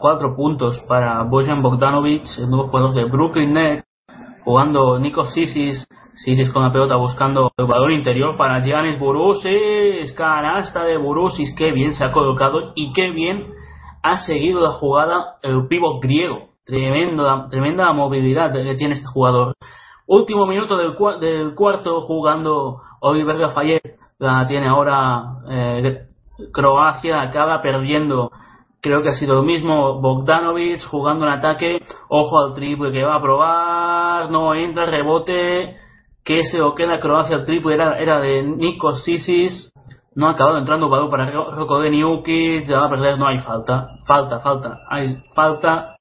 cuatro puntos para Bojan Bogdanovic, el nuevo jugador de Brooklyn Nets, jugando Nico Sisis, Sisis con la pelota buscando el valor interior para Giannis Burusis, canasta de Burusis, qué bien se ha colocado y qué bien ha seguido la jugada el pívot griego. Tremenda, tremenda movilidad que tiene este jugador. Último minuto del, del cuarto jugando Oliver Lafayette. La tiene ahora eh, Croacia. Acaba perdiendo. Creo que ha sido lo mismo. Bogdanovic jugando en ataque. Ojo al triple que va a probar. No entra, rebote. Que se lo queda Croacia. El triple era, era de Nikos Sisis. No ha acabado entrando para Rocco de Niukic. Ya va a perder. No hay falta. Falta, falta. Hay falta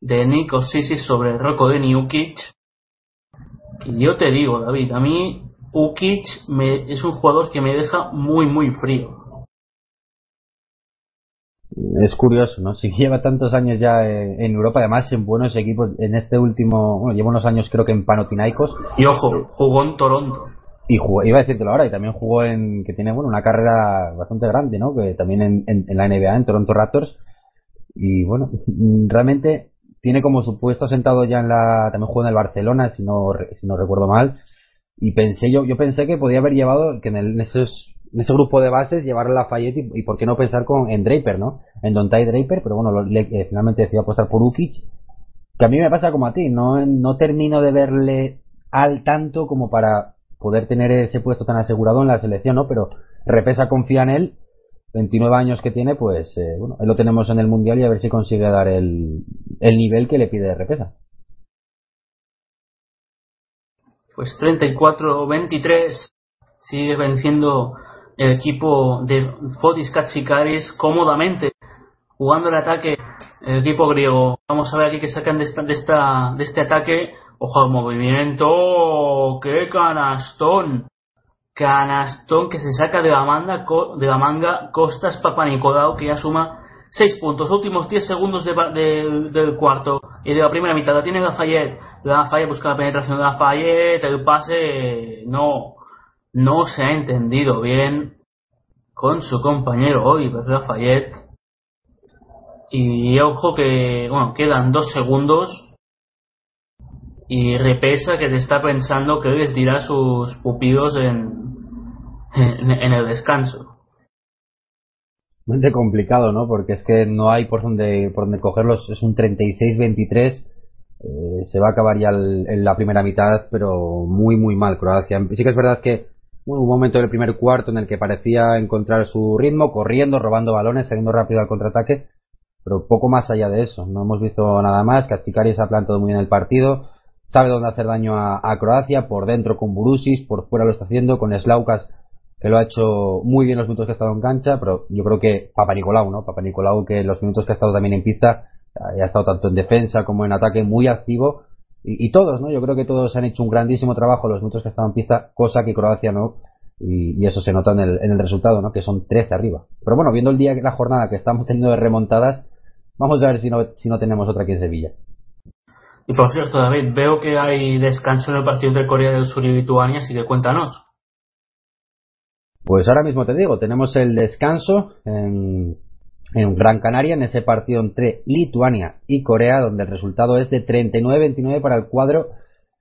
de Nikos Sisis sobre Rocco de Niukic yo te digo, David, a mí Ukic me, es un jugador que me deja muy, muy frío. Es curioso, ¿no? <laughs> Si lleva tantos años ya en Europa, además en buenos equipos, en este último, bueno, lleva unos años creo que en Panathinaikos. Y ojo, jugó en Toronto. Y jugó, iba a decírtelo ahora, y también jugó en, que tiene, bueno, una carrera bastante grande, ¿no? Que también en, en la NBA, en Toronto Raptors. Y bueno, <laughs> realmente tiene como su puesto sentado ya en la también juega en el Barcelona si no si no recuerdo mal y pensé yo yo pensé que podía haber llevado que en, el, en esos ese grupo de bases llevar a Lafayette y, y, por qué no pensar con en Draper no en Dontai Draper pero bueno eh, finalmente decidió apostar por Ukic que a mí me pasa como a ti no no termino de verle al tanto como para poder tener ese puesto tan asegurado en la selección no pero Repesa confía en él 29 años que tiene, pues eh, bueno, lo tenemos en el Mundial y a ver si consigue dar el, el nivel que le pide Repesa. Pues 34-23 sigue venciendo el equipo de Fotis Katsikaris cómodamente, jugando el ataque el equipo griego. Vamos a ver aquí que sacan de, esta, de, esta, de este ataque. Ojo al movimiento, qué canastón canastón que se saca de la manga, de la manga Costas Papanicolau que ya suma 6 puntos. Últimos 10 segundos del cuarto y de la primera mitad. La tiene Lafayette. Lafayette busca la penetración de Lafayette. El pase no, no se ha entendido bien con su compañero hoy, Lafayette. Y ojo que, bueno, quedan 2 segundos. Y repesa que se está pensando que les dirá sus pupilos en, en, el descanso. Muy complicado, ¿no? Porque es que no hay por donde, por cogerlos. Es un 36-23. Eh, se va a acabar ya en la primera mitad, pero muy, muy mal Croacia. Sí que es verdad que un momento del primer cuarto en el que parecía encontrar su ritmo, corriendo, robando balones, saliendo rápido al contraataque, pero poco más allá de eso. No hemos visto nada más. se ha plantado muy bien el partido, sabe dónde hacer daño a, a Croacia, por dentro con Burusis, por fuera lo está haciendo, con Slaukas que lo ha hecho muy bien los minutos que ha estado en cancha, pero yo creo que Papa Nicolau, ¿no? Papa Nicolau que los minutos que ha estado también en pista, ha estado tanto en defensa como en ataque muy activo, y, todos, ¿no? Yo creo que todos han hecho un grandísimo trabajo los minutos que estado en pista, cosa que Croacia no, y, eso se nota en el, en el resultado, ¿no? Que son 13 arriba. Pero bueno, viendo el día, la jornada que estamos teniendo de remontadas, vamos a ver si no, si no tenemos otra aquí en Sevilla. Y por cierto, David, veo que hay descanso en el partido entre Corea del Sur y Lituania, así que cuéntanos. Pues ahora mismo te digo, tenemos el descanso en, Gran Canaria, en ese partido entre Lituania y Corea, donde el resultado es de 39-29 para el cuadro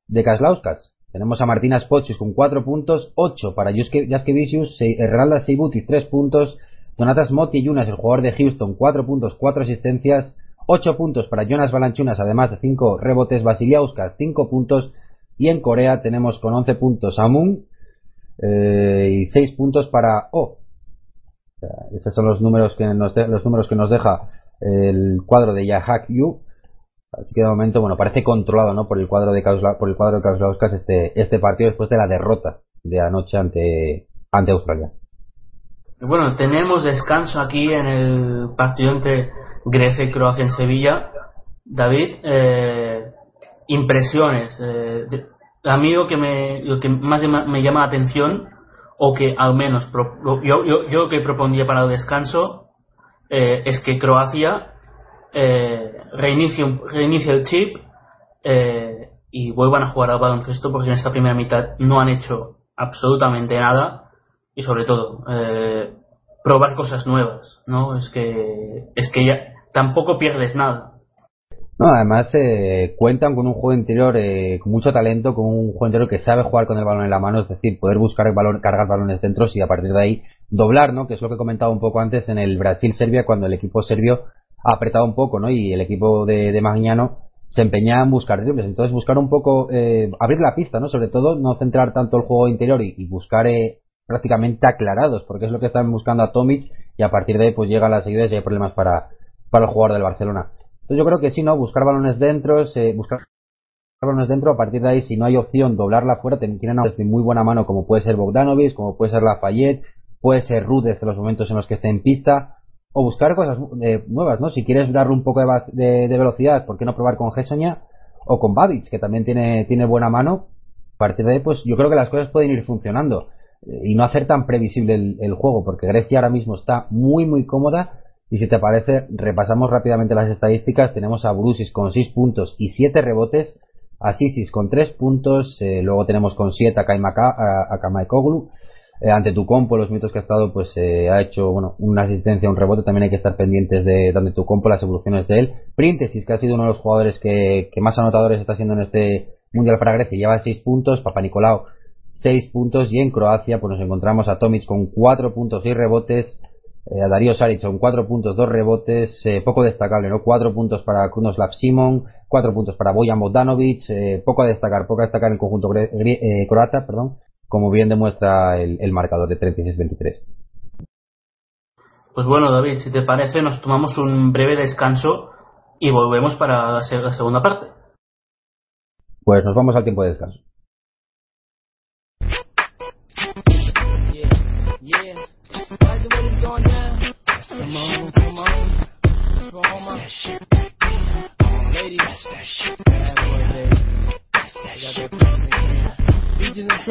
de Kaslauskas. Tenemos a Martina Spochis con 4 puntos, 8 para Jaskevicius, Renalda Seibutis 3 puntos, Donatas Moti Yunas, el jugador de Houston, 4 puntos, 4 asistencias, 8 puntos para Jonas Balanchunas, además de 5 rebotes, Vasiliauskas 5 puntos, y en Corea tenemos con 11 puntos a Moon, eh, y 6 puntos para O. esos son los números que nos los números que nos deja el cuadro de Yahak Yu. Así que de momento, bueno, parece controlado, ¿no? Por el cuadro de por el cuadro de este este partido después de la derrota de anoche ante ante Australia. Bueno, tenemos descanso aquí en el partido entre Grecia y Croacia en Sevilla. David, eh, impresiones. Eh, a mí lo que, me, lo que más me llama la atención, o que al menos yo, yo, yo que propondría para el descanso, eh, es que Croacia eh, reinicie, reinicie el chip eh, y vuelvan a jugar al baloncesto porque en esta primera mitad no han hecho absolutamente nada y sobre todo eh, probar cosas nuevas no es que es que ya tampoco pierdes nada no, además eh, cuentan con un juego interior eh, con mucho talento, con un juego interior que sabe jugar con el balón en la mano, es decir, poder buscar el balón, cargar balones dentro y a partir de ahí doblar, ¿no? Que es lo que comentaba un poco antes en el Brasil-Serbia cuando el equipo serbio ha apretado un poco, ¿no? Y el equipo de, de Magniano se empeñaba en buscar triples. Entonces buscar un poco, eh, abrir la pista, ¿no? Sobre todo no centrar tanto el juego interior y, buscar eh, prácticamente aclarados, porque es lo que están buscando a Tomic y a partir de ahí pues llega la seguida y hay problemas para, para el jugador del Barcelona. Entonces yo creo que sí, ¿no? Buscar balones dentro, eh, buscar balones dentro, a partir de ahí, si no hay opción, doblarla fuera, tienen una muy buena mano como puede ser Bogdanovic, como puede ser Lafayette, puede ser Rudez en los momentos en los que esté en pista, o buscar cosas eh, nuevas, ¿no? Si quieres darle un poco de, velocidad, ¿por qué no probar con Gessoña o con Babic, que también tiene, tiene buena mano? A partir de ahí, pues yo creo que las cosas pueden ir funcionando eh, y no hacer tan previsible el, juego, porque Grecia ahora mismo está muy, muy cómoda y si te parece, repasamos rápidamente las estadísticas. Tenemos a Brusis con 6 puntos y 7 rebotes. A Sisis con 3 puntos. Eh, luego tenemos con 7 a Kamaekoglu. Eh, ante tu compo, los minutos que ha estado, pues eh, ha hecho bueno, una asistencia, un rebote. También hay que estar pendientes de donde tu compo, las evoluciones de él. Príntesis, que ha sido uno de los jugadores que, más anotadores está haciendo en este Mundial para Grecia, lleva 6 puntos. Papa Nicolau, 6 puntos. Y en Croacia, pues nos encontramos a Tomic con 4 puntos y rebotes eh, a Darío Saric con 4 puntos, 2 rebotes, eh, poco destacable, ¿no? 4 puntos para Krunoslav Simon, 4 puntos para Bojan Bogdanovic, eh, poco a destacar, poco a destacar en el conjunto croata, perdón, como bien demuestra el, el marcador de 36-23. Pues bueno, David, si te parece, nos tomamos un breve descanso y volvemos para la segunda parte. Pues nos vamos al tiempo de descanso. Oklahoma. Ladies, bad that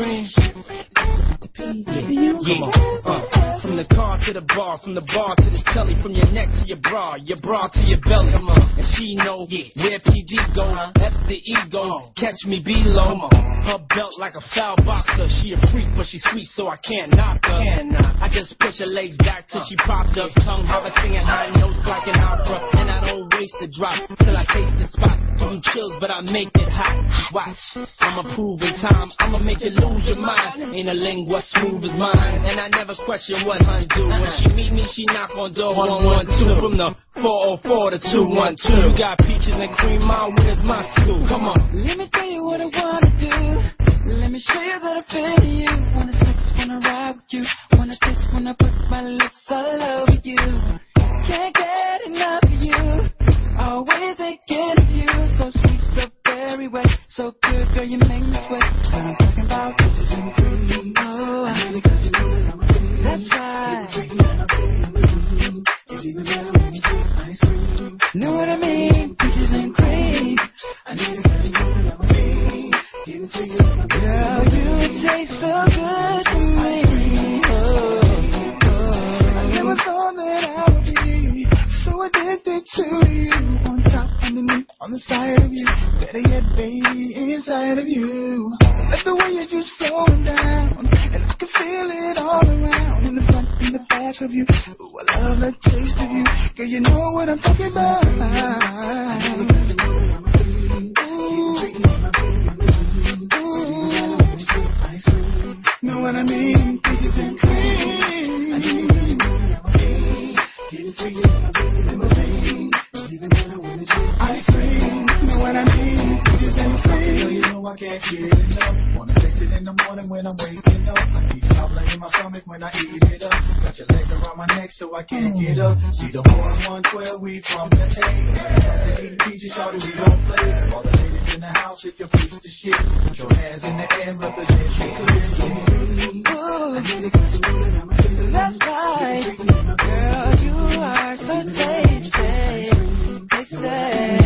Yeah. Come on. Uh the car to the bar, from the bar to the telly, from your neck to your bra, your bra to your belly. Come on. And she know yeah. where PG go, uh-huh. F the ego, catch me below. Her belt like a foul boxer. She a freak, but she sweet, so I can't knock her. Can I just push her legs back till she popped up. Tongue hover, singing high notes like an opera. And I don't waste a drop till I taste the spot. Give you chills, but I make it hot. Watch, I'ma prove in time. I'ma make you lose your mind. Ain't a lingua smooth as mine. And I never question what undo. When she meet me, she knock on door 112 from the 404 to 212. You got peaches and cream, my where's my school? Come on. Let me tell you what I wanna do. Let me show you that I feel you. Wanna sex, wanna ride with you. Wanna taste, wanna put my lips all over you. Can't get enough of you. Always thinking of you. So sweet, so very wet. So good, girl, you make me sweat. What I'm talking about, peaches and cream. Oh, I really got you know I'm that's right. Know what I mean? And cream. You taste so good to me. Oh, oh. I never thought that I would be so addicted to you. On top, underneath, on the side of you. Better yet, baby, inside of you. Like the way you're just flowing down. And I can feel it all around. In the front, in the back of you. Ooh, I love the taste of you. Girl, you know what I'm talking about. Know what I mean? Peaches and cream. Ice what I mean? Peaches and cream. You know I can't get enough. Wanna taste it in the morning when I'm waking up. I keep gobbling in my stomach when I eat it up. Got your legs around my neck so I can't get up. See the more 112, we from the A. To eat peaches, shout we don't play. All the ladies in the house, if you're pleased to shit, put your hands in the air, represent your clear. That's right, girl, you are so tasty, tasty.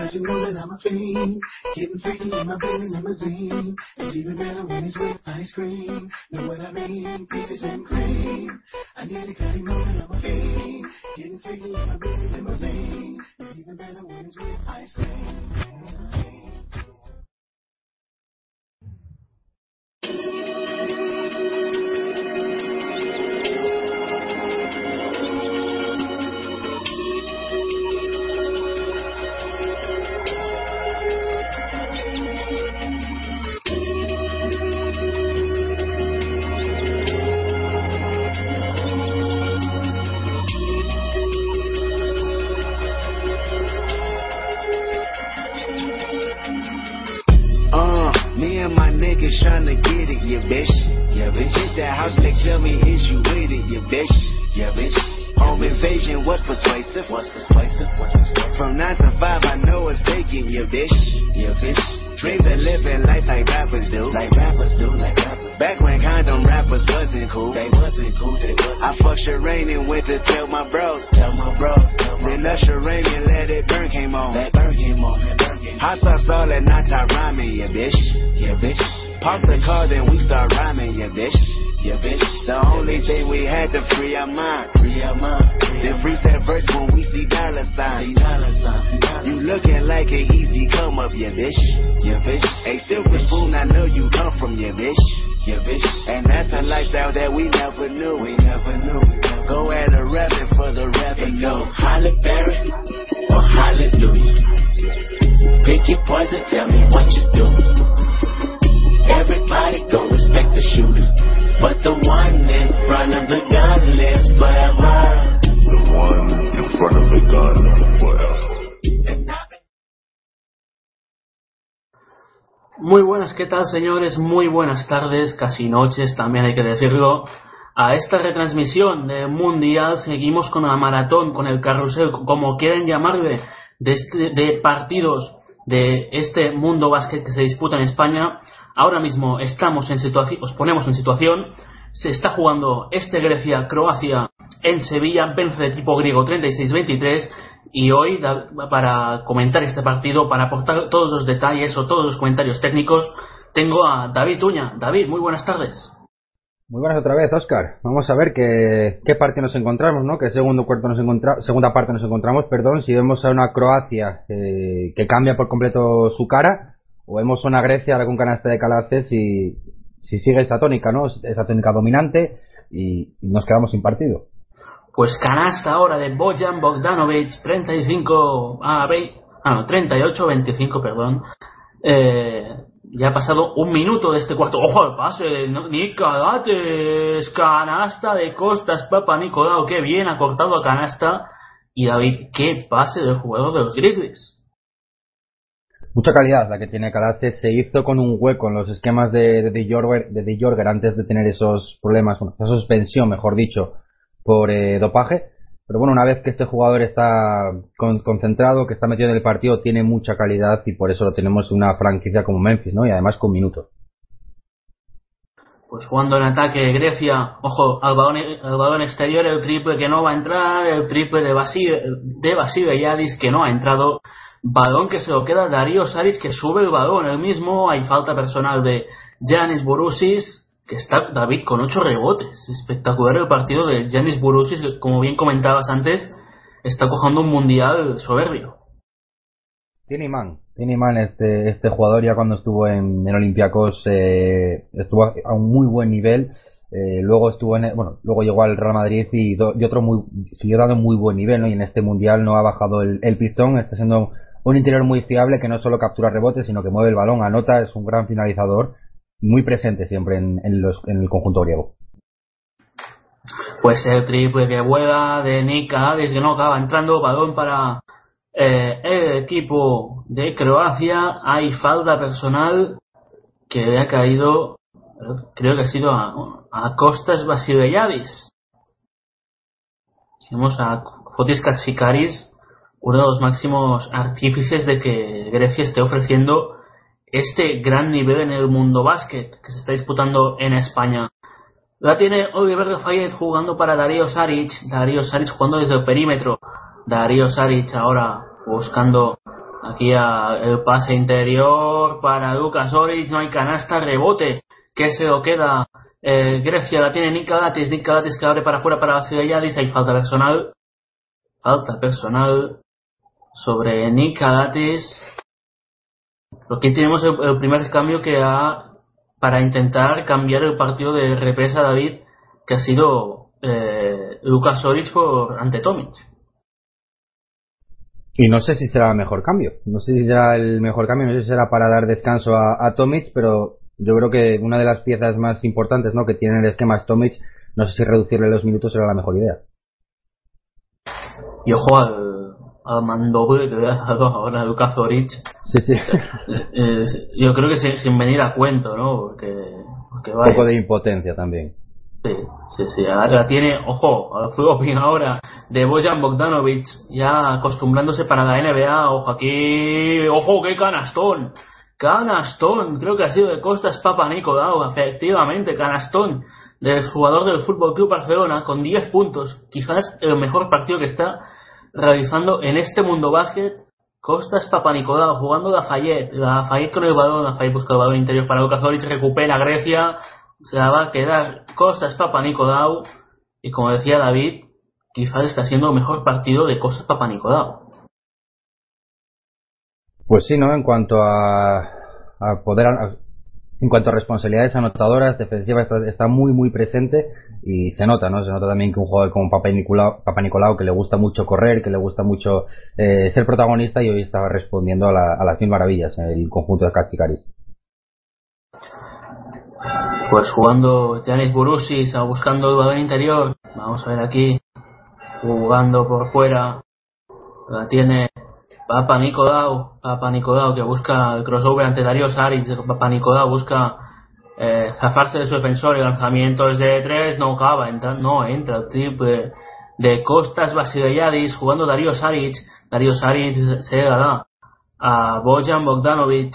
cause you know that I'm a fiend. Getting freaky in my Bentley limousine. It's even better when it's with ice cream. Know what I mean? Peaches and cream. I need it you know that I'm a fiend. Getting freaky in my Bentley limousine. It's even better when it's with ice cream. すごい! always trying to get it, yeah bitch. Yeah, bitch. Hit that house they next, tell me, is you with it, you bitch. Yeah, bitch. Home invasion was persuasive. Was persuasive. Was persuasive. From nine to five, I know it's taking you, bitch. Yeah, bitch. Dreams of living life like rappers do. Like rappers do. Like rappers. Back when condom rappers wasn't cool. They wasn't cool. They wasn't. I fucked Shireen and went to tell my bros. Tell my bros. Tell my then Usher Rain and Let It Burn came on. That burn came on. That burn came on. Hot sauce all that not rhyming, yeah, bitch. Yeah, bitch. Park the car, then we start rhyming, yeah, bitch. Yeah, bitch. The only bitch. thing we had to free our mind. Free our mind. Free then freeze that verse when we see dollar signs. See dollar signs. See dollar signs. You looking like an easy come up, yeah, bitch. Yeah, bitch. A silver yeah, spoon, I know you come from, yeah, bitch. Yeah, bitch. And that's a lifestyle that we never knew. We never knew. Go at a rabbit for the rabbit. Go Holly Berry or Hallelujah. Pick your poison, tell me what you do. Muy buenas, ¿qué tal señores? Muy buenas tardes, casi noches también hay que decirlo. A esta retransmisión de Mundial seguimos con la maratón, con el carrusel, como quieran llamarle, de, este, de partidos de este mundo básquet que se disputa en España. Ahora mismo estamos en situación, os ponemos en situación, se está jugando este Grecia-Croacia en Sevilla, vence el equipo griego 36-23 y hoy, para comentar este partido, para aportar todos los detalles o todos los comentarios técnicos, tengo a David Uña. David, muy buenas tardes. Muy buenas otra vez, Oscar. Vamos a ver qué, parte nos encontramos, ¿no? Qué segundo cuarto nos encontra, segunda parte nos encontramos, perdón. Si vemos a una Croacia que cambia por completo su cara, o vemos una Grecia ahora con canasta de calaces y si sigue esa tónica, ¿no? Esa tónica dominante y nos quedamos sin partido. Pues canasta ahora de Bojan Bogdanovic, 35 a ah, no, 38 25, perdón. Eh, ya ha pasado un minuto de este cuarto. ¡Ojo al pase! Nicolates, canasta de Costas, Papa Nicolau, qué bien ha cortado a canasta. Y David, qué pase del jugador de los Grizzlies. Mucha calidad la que tiene Calates. Se hizo con un hueco en los esquemas de, de, Jorger, de, antes de tener esos problemas, esa suspensión, mejor dicho, por eh, dopaje. Pero bueno, una vez que este jugador está concentrado, que está metido en el partido, tiene mucha calidad y por eso lo tenemos una franquicia como Memphis, ¿no? Y además con minutos. Pues jugando en ataque Grecia, ojo, al balón, exterior, el triple que no va a entrar, el triple de Basile, de Basile Yadis que no ha entrado, balón que se lo queda Darío Saric que sube el balón, el mismo, hay falta personal de Janis Borussis, que está David con ocho rebotes. Espectacular el partido de Janis Burusis, que como bien comentabas antes, está cojando un mundial soberbio. Tiene imán, tiene imán este, este jugador ya cuando estuvo en, en Olympiacos eh, estuvo a un muy buen nivel. Eh, luego estuvo en, bueno, luego llegó al Real Madrid y, otro muy, siguió dando muy buen nivel. Y en este mundial no ha bajado el, el pistón, está siendo un interior muy fiable que no solo captura rebotes, sino que mueve el balón, anota, es un gran finalizador muy presente siempre en, los, en el conjunto griego. Pues el triple que vuela de Nick Cadavis que no acaba entrando, balón para eh, el equipo de Croacia hay falta personal que le ha caído, creo que ha sido a, a Costas Vasilevadis. Tenemos a Fotis Katsikaris, uno de los máximos artífices de que Grecia esté ofreciendo este gran nivel en el mundo básquet que se está disputando en España. La tiene Oliver Fayette jugando para Darío Saric, Darío Saric jugando desde el perímetro, Darío Saric ahora buscando aquí a el pase interior para Lucas Oric, no hay canasta, rebote, que se lo queda eh, Grecia, la tiene Nick Galatis que abre para afuera para Vasilevadis, hay falta personal, falta personal sobre Nick Galatis. Aquí tenemos el, el primer cambio que ha para intentar cambiar el partido de represa David que ha sido eh, Lucas Oric por ante Tomic. Y no sé si será el mejor cambio. No sé si será el mejor cambio, no sé si será para dar descanso a, a Tomic, pero yo creo que una de las piezas más importantes ¿no? que tiene el esquema es Tomic. No sé si reducirle los minutos será la mejor idea. Y ojo al, al mandoble que le ha dado ahora a Lucas Oric. Sí, sí. <laughs> Eh, yo creo que sin, sin venir a cuento, ¿no? Porque, porque Un vaya. poco de impotencia también. Sí, sí, sí. Ahora tiene, ojo, fútbol bien ahora de Bojan Bogdanovic, ya acostumbrándose para la NBA. Ojo aquí, ojo, qué canastón. Canastón, creo que ha sido de Costas Papa Nicolau, efectivamente, canastón del jugador del Fútbol Club Barcelona con 10 puntos, quizás el mejor partido que está realizando en este mundo básquet. Costas Papanicolau jugando Lafayette, Lafayette con el balón, Lafayette busca el balón interior para Lucas Oric, recupera Grecia, se la va a quedar Costas Papanicolau y como decía David, quizás está siendo el mejor partido de Costas Papanicolau. Pues sí, ¿no? En cuanto a, a poder, en cuanto a responsabilidades anotadoras, defensivas, está, muy, muy presente y se nota, ¿no? Se nota también que un jugador como Papa Nicolau, Papa Nicolau que le gusta mucho correr, que le gusta mucho eh, ser protagonista y hoy estaba respondiendo a, la- a las mil maravillas el conjunto de Katsikaris. Pues jugando Janis Burusis, buscando el balón interior, vamos a ver aquí, jugando por fuera, la tiene Papa Nicolau, Papa Nicolau que busca el crossover ante Darío Saric, Papa Nicolau busca eh, zafarse de su defensor, el lanzamiento es de tres, no acaba, no entra, el triple de Costas Vasilevadis, jugando Darío Saric, Darío Saric se da a Bojan Bogdanovic,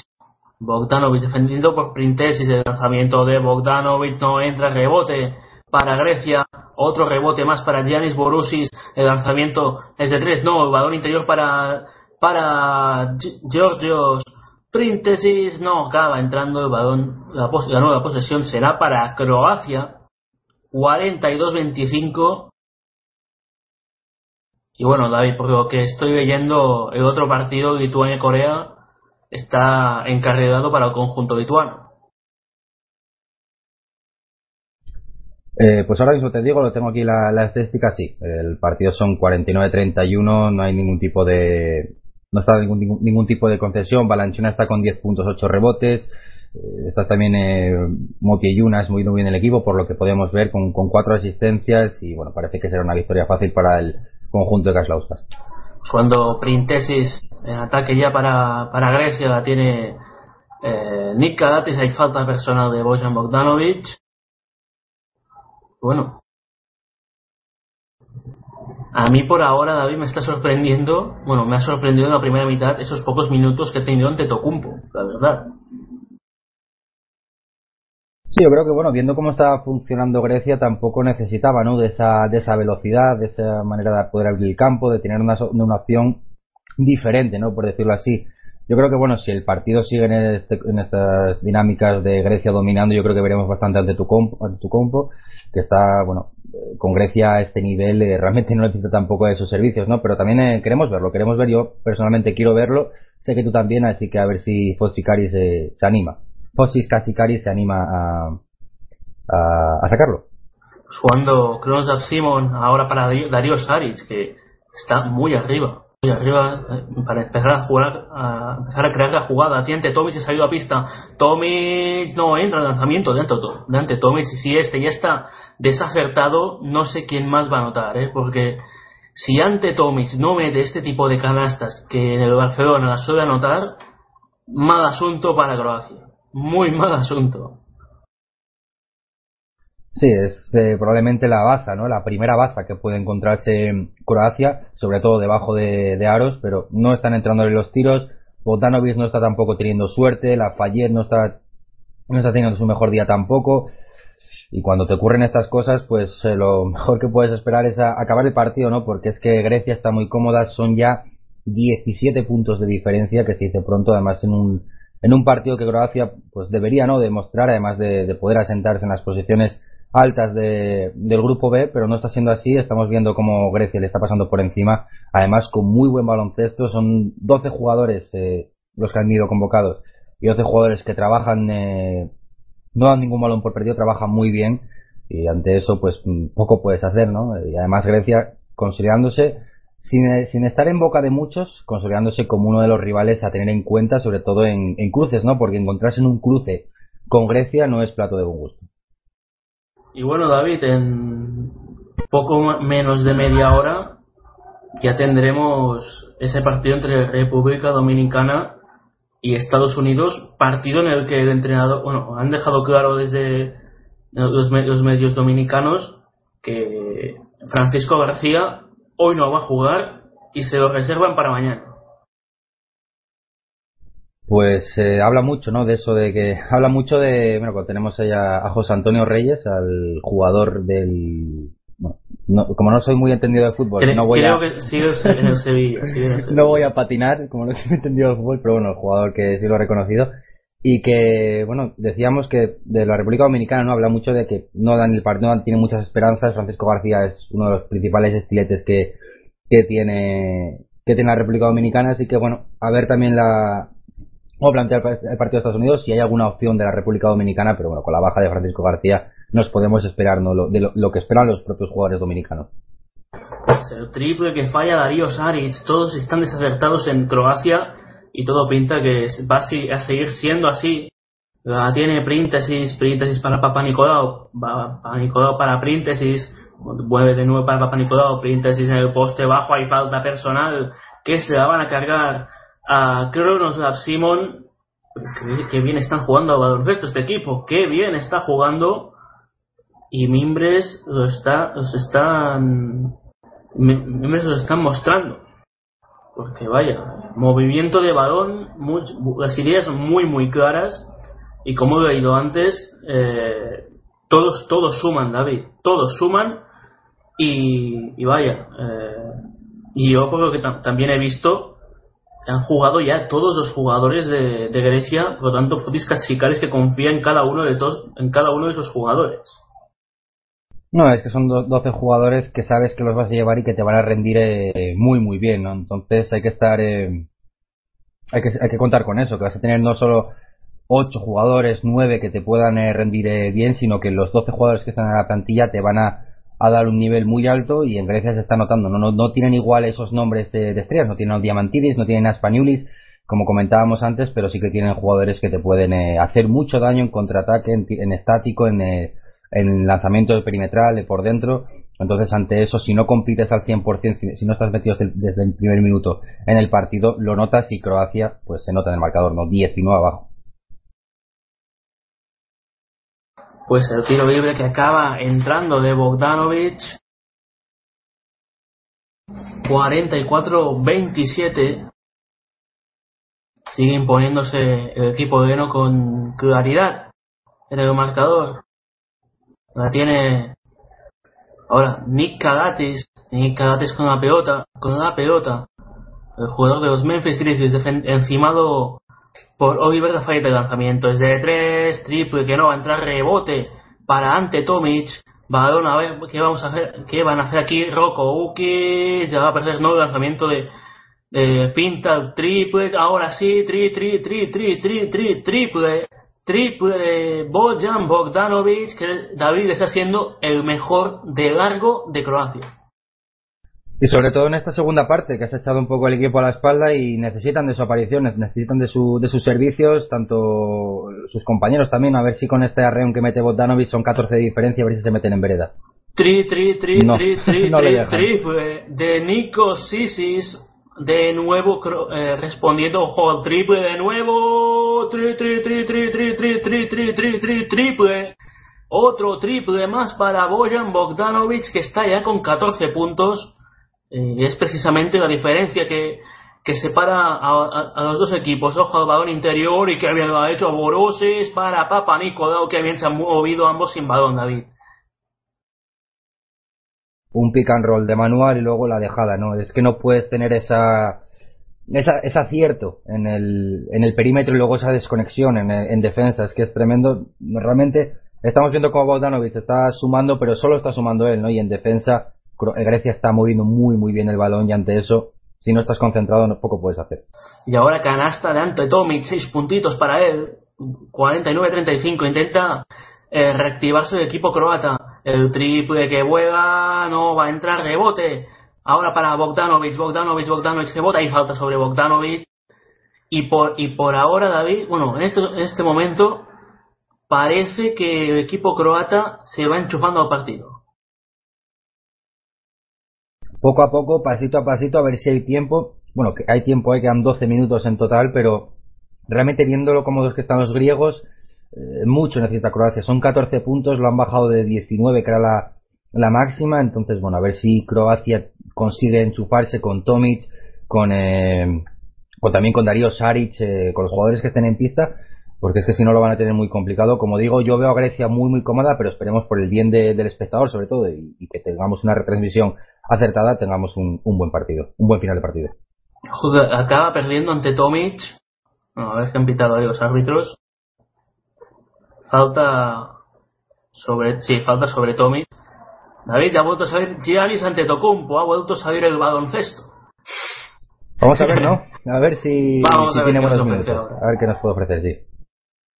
Bogdanovic defendido por Printesis, el lanzamiento de Bogdanovic no entra, rebote para Grecia, otro rebote más para Giannis Borussis, el lanzamiento es de tres, no, el balón interior para para Gi- Georgios Printesis, no, acaba entrando el balón, la nueva posesión será para Croacia, 42-25. Y bueno, David, por lo que estoy leyendo, el otro partido, Lituania-Corea, está encarrilado para el conjunto lituano. Eh, pues ahora mismo te digo, lo tengo aquí la, la estadística, sí. El partido son 49-31, no hay ningún tipo de, no está ningún, ningún, tipo de concesión. Balanchina está con 10 puntos, 8 rebotes. Eh, está también eh, y Yunas muy, muy bien el equipo, por lo que podemos ver con, con cuatro asistencias y bueno, parece que será una victoria fácil para el conjunto de Kaslauskas. Cuando Printesis en ataque ya para, para Grecia la tiene eh, Nick hay falta personal de Bojan Bogdanovic. Bueno, a mí por ahora David me está sorprendiendo, bueno, me ha sorprendido en la primera mitad esos pocos minutos que ha tenido ante Tocumpo, la verdad. Sí, yo creo que bueno, viendo cómo estaba funcionando Grecia, tampoco necesitaba, ¿no? De esa, de esa velocidad, de esa manera de poder abrir el campo, de tener una, una opción diferente, ¿no? Por decirlo así. Yo creo que bueno, si el partido sigue en, este- estas dinámicas de Grecia dominando, yo creo que veremos bastante ante tu compo, ante tu compo que está, bueno, eh, con Grecia a este nivel eh, realmente no necesita tampoco de sus servicios, ¿no? Pero también eh, queremos verlo, queremos ver, yo personalmente quiero verlo, sé que tú también, así que a ver si Fossikari se, se anima. Fossis Kasikari se anima a, a, a sacarlo. Jugando Kronos Simon ahora para Darío- Saric, que está muy arriba, arriba eh, para empezar a jugar, a empezar a crear la jugada. Ante Tomic se ha salido a pista. Tomic no entra en lanzamiento de ante, de ante Tomic. Si este ya está desacertado, no sé quién más va a anotar, ¿eh? porque Si ante Tomic no mete este tipo de canastas que en el Barcelona las suele anotar, mal asunto para Croacia. Muy mal asunto. Sí, es eh, probablemente la baza, ¿no? La primera baza que puede encontrarse Croacia, sobre todo debajo de, de aros, pero no están entrando en los tiros. Bogdanovic no está tampoco teniendo suerte, la Fayet no está, no está teniendo su mejor día tampoco. Y cuando te ocurren estas cosas, pues eh, lo <laughs> mejor que puedes esperar es a, acabar el partido, ¿no? Porque es que Grecia está muy cómoda, son ya 17 puntos de diferencia, que se dice pronto, además en un, en un partido que Croacia pues debería, ¿no? Demostrar, además de, de poder asentarse en las posiciones altas de, del grupo B, pero no está siendo así. Estamos viendo cómo Grecia le está pasando por encima, además con muy buen baloncesto. Son 12 jugadores eh, los que han ido convocados y 12 jugadores que trabajan, eh, no dan ningún balón por perdido, trabajan muy bien y ante eso pues poco puedes hacer, ¿no? Y además Grecia consolidándose sin, sin estar en boca de muchos, consolidándose como uno de los rivales a tener en cuenta, sobre todo en cruces, ¿no? Porque encontrarse en un cruce con Grecia no es plato de buen gusto. Y bueno, David, en poco menos de media hora ya tendremos ese partido entre República Dominicana y Estados Unidos, partido en el que el entrenador, bueno, han dejado claro desde los, los medios dominicanos que Francisco García hoy no va a jugar y se lo reservan para mañana pues eh, habla mucho, ¿no? De eso de que <laughs> habla mucho de, bueno, cuando tenemos allá a José Antonio Reyes, al jugador del, bueno, no, como no soy muy entendido de fútbol, creo, no voy creo a, que sigue en el Sevilla, sigue en el <laughs> Sevilla. no voy a patinar, como no soy entendido de fútbol, pero bueno, el jugador que sí lo he reconocido y que, bueno, decíamos que de la República Dominicana no habla mucho de que no dan el partido, no tiene muchas esperanzas. Francisco García es uno de los principales estiletes que, que tiene que tiene la República Dominicana, así que bueno, a ver también la, o plantear el partido de Estados Unidos si hay alguna opción de la República Dominicana, pero bueno, con la baja de Francisco García nos podemos esperar ¿no? lo, de lo, lo que esperan los propios jugadores dominicanos. El triple que falla Darío Saric, todos están desacertados en Croacia y todo pinta que va a seguir siendo así. La tiene Príntesis, Príntesis para Papa Nicolau, Papa Nicolau para Príntesis, vuelve de nuevo para Papa Nicolau, Príntesis en el poste bajo, hay falta personal, que se la van a cargar a Kronos Simon. Qué, bien están jugando a baloncesto este equipo, qué bien está jugando. Y Mimbres lo está, los están, Mimbres los están mostrando. Porque vaya, movimiento de balón, muy, las ideas muy muy claras. Y como he leído antes, eh, todos, todos suman, David, todos suman. Y, y vaya, eh, y yo por lo que tam también he visto, han jugado ya todos los jugadores de, Grecia, por lo tanto, Fotis Katsikaris que confía en cada uno de todos, en cada uno de esos jugadores. No, es que son 12 jugadores que sabes que los vas a llevar y que te van a rendir eh, muy, muy bien, ¿no? Entonces hay que estar, eh, hay, que, hay que contar con eso, que vas a tener no solo 8 jugadores, 9 que te puedan eh, rendir eh, bien, sino que los 12 jugadores que están en la plantilla te van a, a dar un nivel muy alto y en Grecia se está notando, no, no, no tienen igual esos nombres de, estrellas, no tienen a Diamantidis, no tienen a Spaniulis, como comentábamos antes, pero sí que tienen jugadores que te pueden eh, hacer mucho daño en contraataque, en, en estático, en, eh, en lanzamiento perimetral, por dentro. Entonces, ante eso, si no compites al 100%, si, si no estás metido desde el primer minuto en el partido, lo notas y Croacia, pues se nota en el marcador, ¿no? 19 abajo. Pues el tiro libre que acaba entrando de Bogdanovic. 44-27. Sigue imponiéndose el equipo de Eno con claridad en el marcador. La tiene ahora Nick Kagatis. Nick Kagatis con la pelota. Con la pelota. El jugador de los Memphis Grizzlies encimado por Oliver de de lanzamiento. Es de 3, triple que no va a entrar rebote para ante Tomic. Balón a ver qué vamos a hacer, qué van a hacer aquí Rocco Uki, ya va a perder no lanzamiento de, de finta triple, ahora sí, tri tri tri tri tri tri triple triple Bojan Bogdanovic, que David está siendo el mejor de largo de Croacia. Y sobre todo en esta segunda parte, que has echado un poco el equipo a la espalda y necesitan de su aparición, necesitan de, su, de sus servicios, tanto sus compañeros también, a ver si con este arreón que mete Bogdanovic son 14 de diferencia, a ver si se meten en vereda. Tri, tri, tri, No, tri, tri, no tri, triple de Nico Sisis. De nuevo eh, respondiendo, ojo, triple de nuevo. Tri, tri, tri, tri, tri, tri, tri, tri, tri, tri, triple. Otro triple más para Bojan Bogdanovic, que está ya con 14 puntos. Eh, es precisamente la diferencia que, que separa a, a- los dos equipos. Ojo al balón interior y que bien lo ha hecho Borosis para Papa Nicolau, que bien se han movido ambos sin balón, David. un pick and roll de manual y luego la dejada, ¿no? Es que no puedes tener esa, esa ese acierto en el, en el perímetro y luego esa desconexión en, en defensa, es que es tremendo. Realmente estamos viendo cómo Bogdanovic está sumando, pero solo está sumando él, ¿no? Y en defensa Grecia está moviendo muy muy bien el balón y ante eso, si no estás concentrado, poco puedes hacer. Y ahora canasta de Ante Tomic, 6 puntitos para él. 49-35. Intenta eh, reactivarse el equipo croata. El triple que vuela, no va a entrar rebote. Ahora para Bogdanovic, Bogdanovic, Bogdanovic que bota y falta sobre Bogdanovic. Y por, y por ahora, David, bueno, en este, en este momento parece que el equipo croata se va enchufando al partido. Poco a poco, pasito a pasito, a ver si hay tiempo. Bueno, que hay tiempo, hay quedan 12 minutos en total, pero realmente viéndolo como los que están los griegos, eh, mucho necesita Croacia. Son 14 puntos, lo han bajado de 19, que era la, la máxima. Entonces, bueno, a ver si Croacia consigue enchufarse con Tomic, con, eh, o también con Darío Saric, eh, con los jugadores que estén en pista, porque es que si no lo van a tener muy complicado. Como digo, yo veo a Grecia muy, muy cómoda, pero esperemos por el bien de- del espectador, sobre todo, y que tengamos una retransmisión acertada, tengamos un, un buen partido, un buen final de partido. Acaba perdiendo ante Tomic. A ver qué han pitado ahí los árbitros. Falta sobre, sí, falta sobre Tomic. David, ha vuelto a salir Giannis Antetokounmpo, ha vuelto a salir el baloncesto. Vamos a ver, <laughs> ¿no? A ver si, Vamos si a ver tiene buenos minutos. ahora. A ver qué nos puede ofrecer, sí.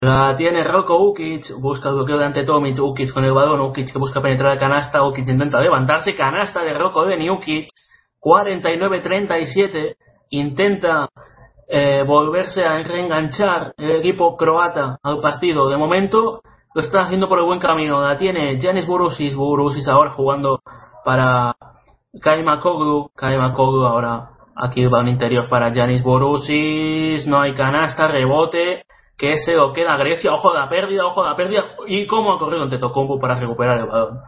La tiene Rocco Ukic, busca el bloqueo de ante Tomic, Ukic con el balón, Ukic que busca penetrar a canasta, Ukic intenta levantarse, canasta de Rocco de Ukic, 49-37, intenta eh, volverse a reenganchar el equipo croata al partido. De momento lo está haciendo por el buen camino, la tiene Janis Burusis, Burusis ahora jugando para Kaima Koglu, Kaima Koglu ahora aquí el balón interior para Janis Burusis, no hay canasta, rebote, que se lo queda Grecia, ojo de la pérdida, ojo de la pérdida, y cómo ha corrido ante Tocombo para recuperar el balón.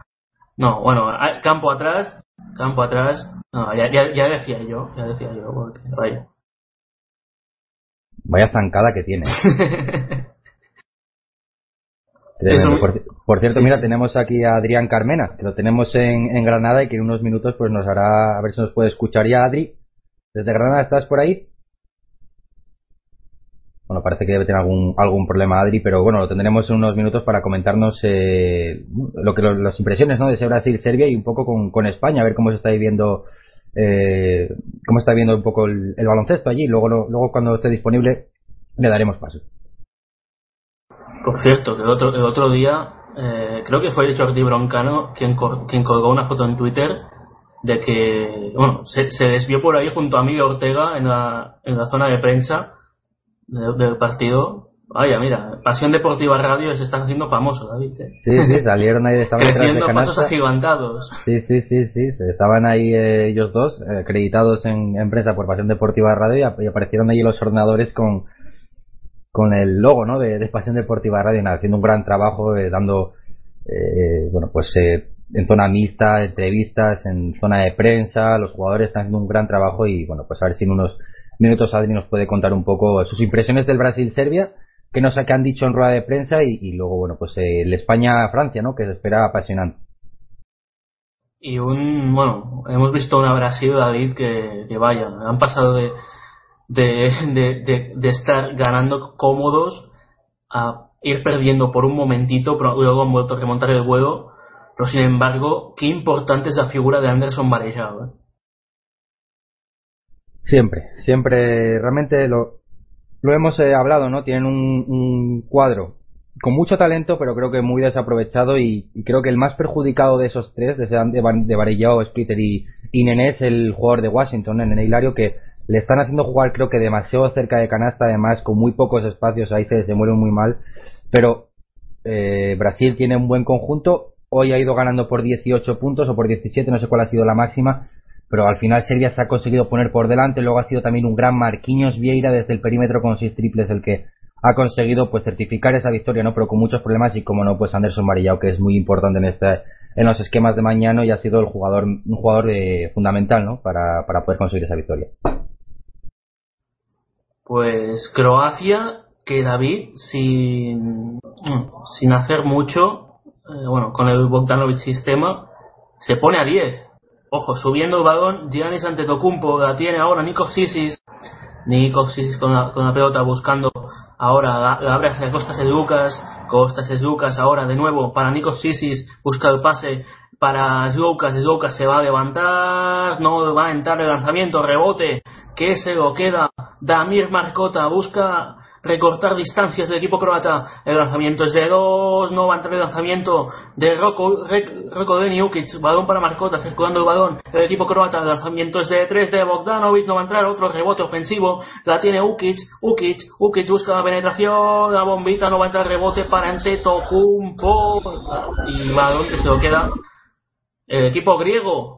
No, bueno, campo atrás, campo atrás, no, ya, ya, ya decía yo, ya decía yo, porque, vaya. Vaya zancada que tiene. <laughs> Un- Por, por cierto, Sí, mira, sí. tenemos aquí a Adrián Carmena, que lo tenemos en, en Granada y que en unos minutos pues nos hará, a ver si nos puede escuchar ya, Adri. Desde Granada, ¿estás por ahí? Bueno, parece que debe tener algún, algún problema Adri, pero bueno, lo tendremos en unos minutos para comentarnos eh, lo que lo- las impresiones ¿no? de ese Brasil-Serbia y un poco con, con España, a ver cómo se está viviendo eh, cómo está viendo un poco el, el baloncesto allí. Luego, lo- luego cuando esté disponible le daremos paso. Por cierto, que el otro, el otro día, eh, creo que fue Jordi Broncano quien, quien colgó una foto en Twitter de que, bueno, se, se desvió por ahí junto a Miguel Ortega en la, en la zona de prensa de- del partido. Vaya, mira, Pasión Deportiva Radio se están haciendo famosos, David. ¿eh? Sí, sí, <laughs> salieron ahí, estaban de Creciendo pasos agigantados. Sí, sí, sí, sí, estaban ahí eh, ellos dos, eh, acreditados en, en prensa por Pasión Deportiva Radio y, ap- y aparecieron ahí los ordenadores con, con el logo, ¿no? De, de Pasión Deportiva Radio, nada, haciendo un gran trabajo, eh, dando, eh, bueno, pues eh, en zona mixta, entrevistas, en zona de prensa, los jugadores están haciendo un gran trabajo y, bueno, pues a ver si en unos minutos Adri nos puede contar un poco sus impresiones del Brasil-Serbia, que nos que han dicho en rueda de prensa y, y luego, bueno, pues eh, el España-Francia, ¿no? Que se espera apasionante. Y un, bueno, hemos visto una Brasil, David, que, que vaya, han pasado de, de, de, estar ganando cómodos a ir perdiendo por un momentito, pero luego han vuelto a remontar el vuelo. Pero sin embargo, qué importante es la figura de Anderson. ¿eh? Siempre, siempre, realmente lo, hemos eh, hablado, ¿no? Tienen un, un cuadro con mucho talento, pero creo que muy desaprovechado y, creo que el más perjudicado de esos tres, de, de, de Varellao, Splitter y, y Nené, es el jugador de Washington, Nené Hilario, que le están haciendo jugar creo que demasiado cerca de canasta, además con muy pocos espacios, ahí se desenvuelve muy mal, pero eh, Brasil tiene un buen conjunto, hoy ha ido ganando por 18 puntos o por 17, no sé cuál ha sido la máxima, pero al final Serbia se ha conseguido poner por delante, luego ha sido también un gran Marquinhos Vieira desde el perímetro con seis triples el que ha conseguido pues certificar esa victoria, ¿no? Pero con muchos problemas y como no, pues Anderson Marillao, que es muy importante en este, en los esquemas de mañana y ha sido el jugador, un jugador eh, fundamental, ¿no? Para, para poder conseguir esa victoria. Pues Croacia, que David, sin, sin hacer mucho, eh, bueno, con el Bogdanovic sistema, se pone a 10. Ojo, subiendo el balón, Giannis Antetokounmpo la tiene ahora Nico Sisis, Nico Sisis con la, pelota buscando ahora la abre hacia Costas Lucas, Costas Lucas ahora de nuevo para Nico Sisis, busca el pase para Lucas, Lucas se va a levantar, no va a entrar el lanzamiento, rebote, que se lo queda Damir Marcota, busca recortar distancias del equipo croata. El lanzamiento es de dos, no va a entrar el lanzamiento de Roko, Roko balón para Marcota, circulando el balón. El equipo croata, el lanzamiento es de tres de Bogdanovic, no va a entrar otro rebote ofensivo, la tiene Ukic, Ukic, Ukic busca la penetración, la bombita, no va a entrar rebote para Enteto, Kumpo, y balón que se lo queda. El equipo griego,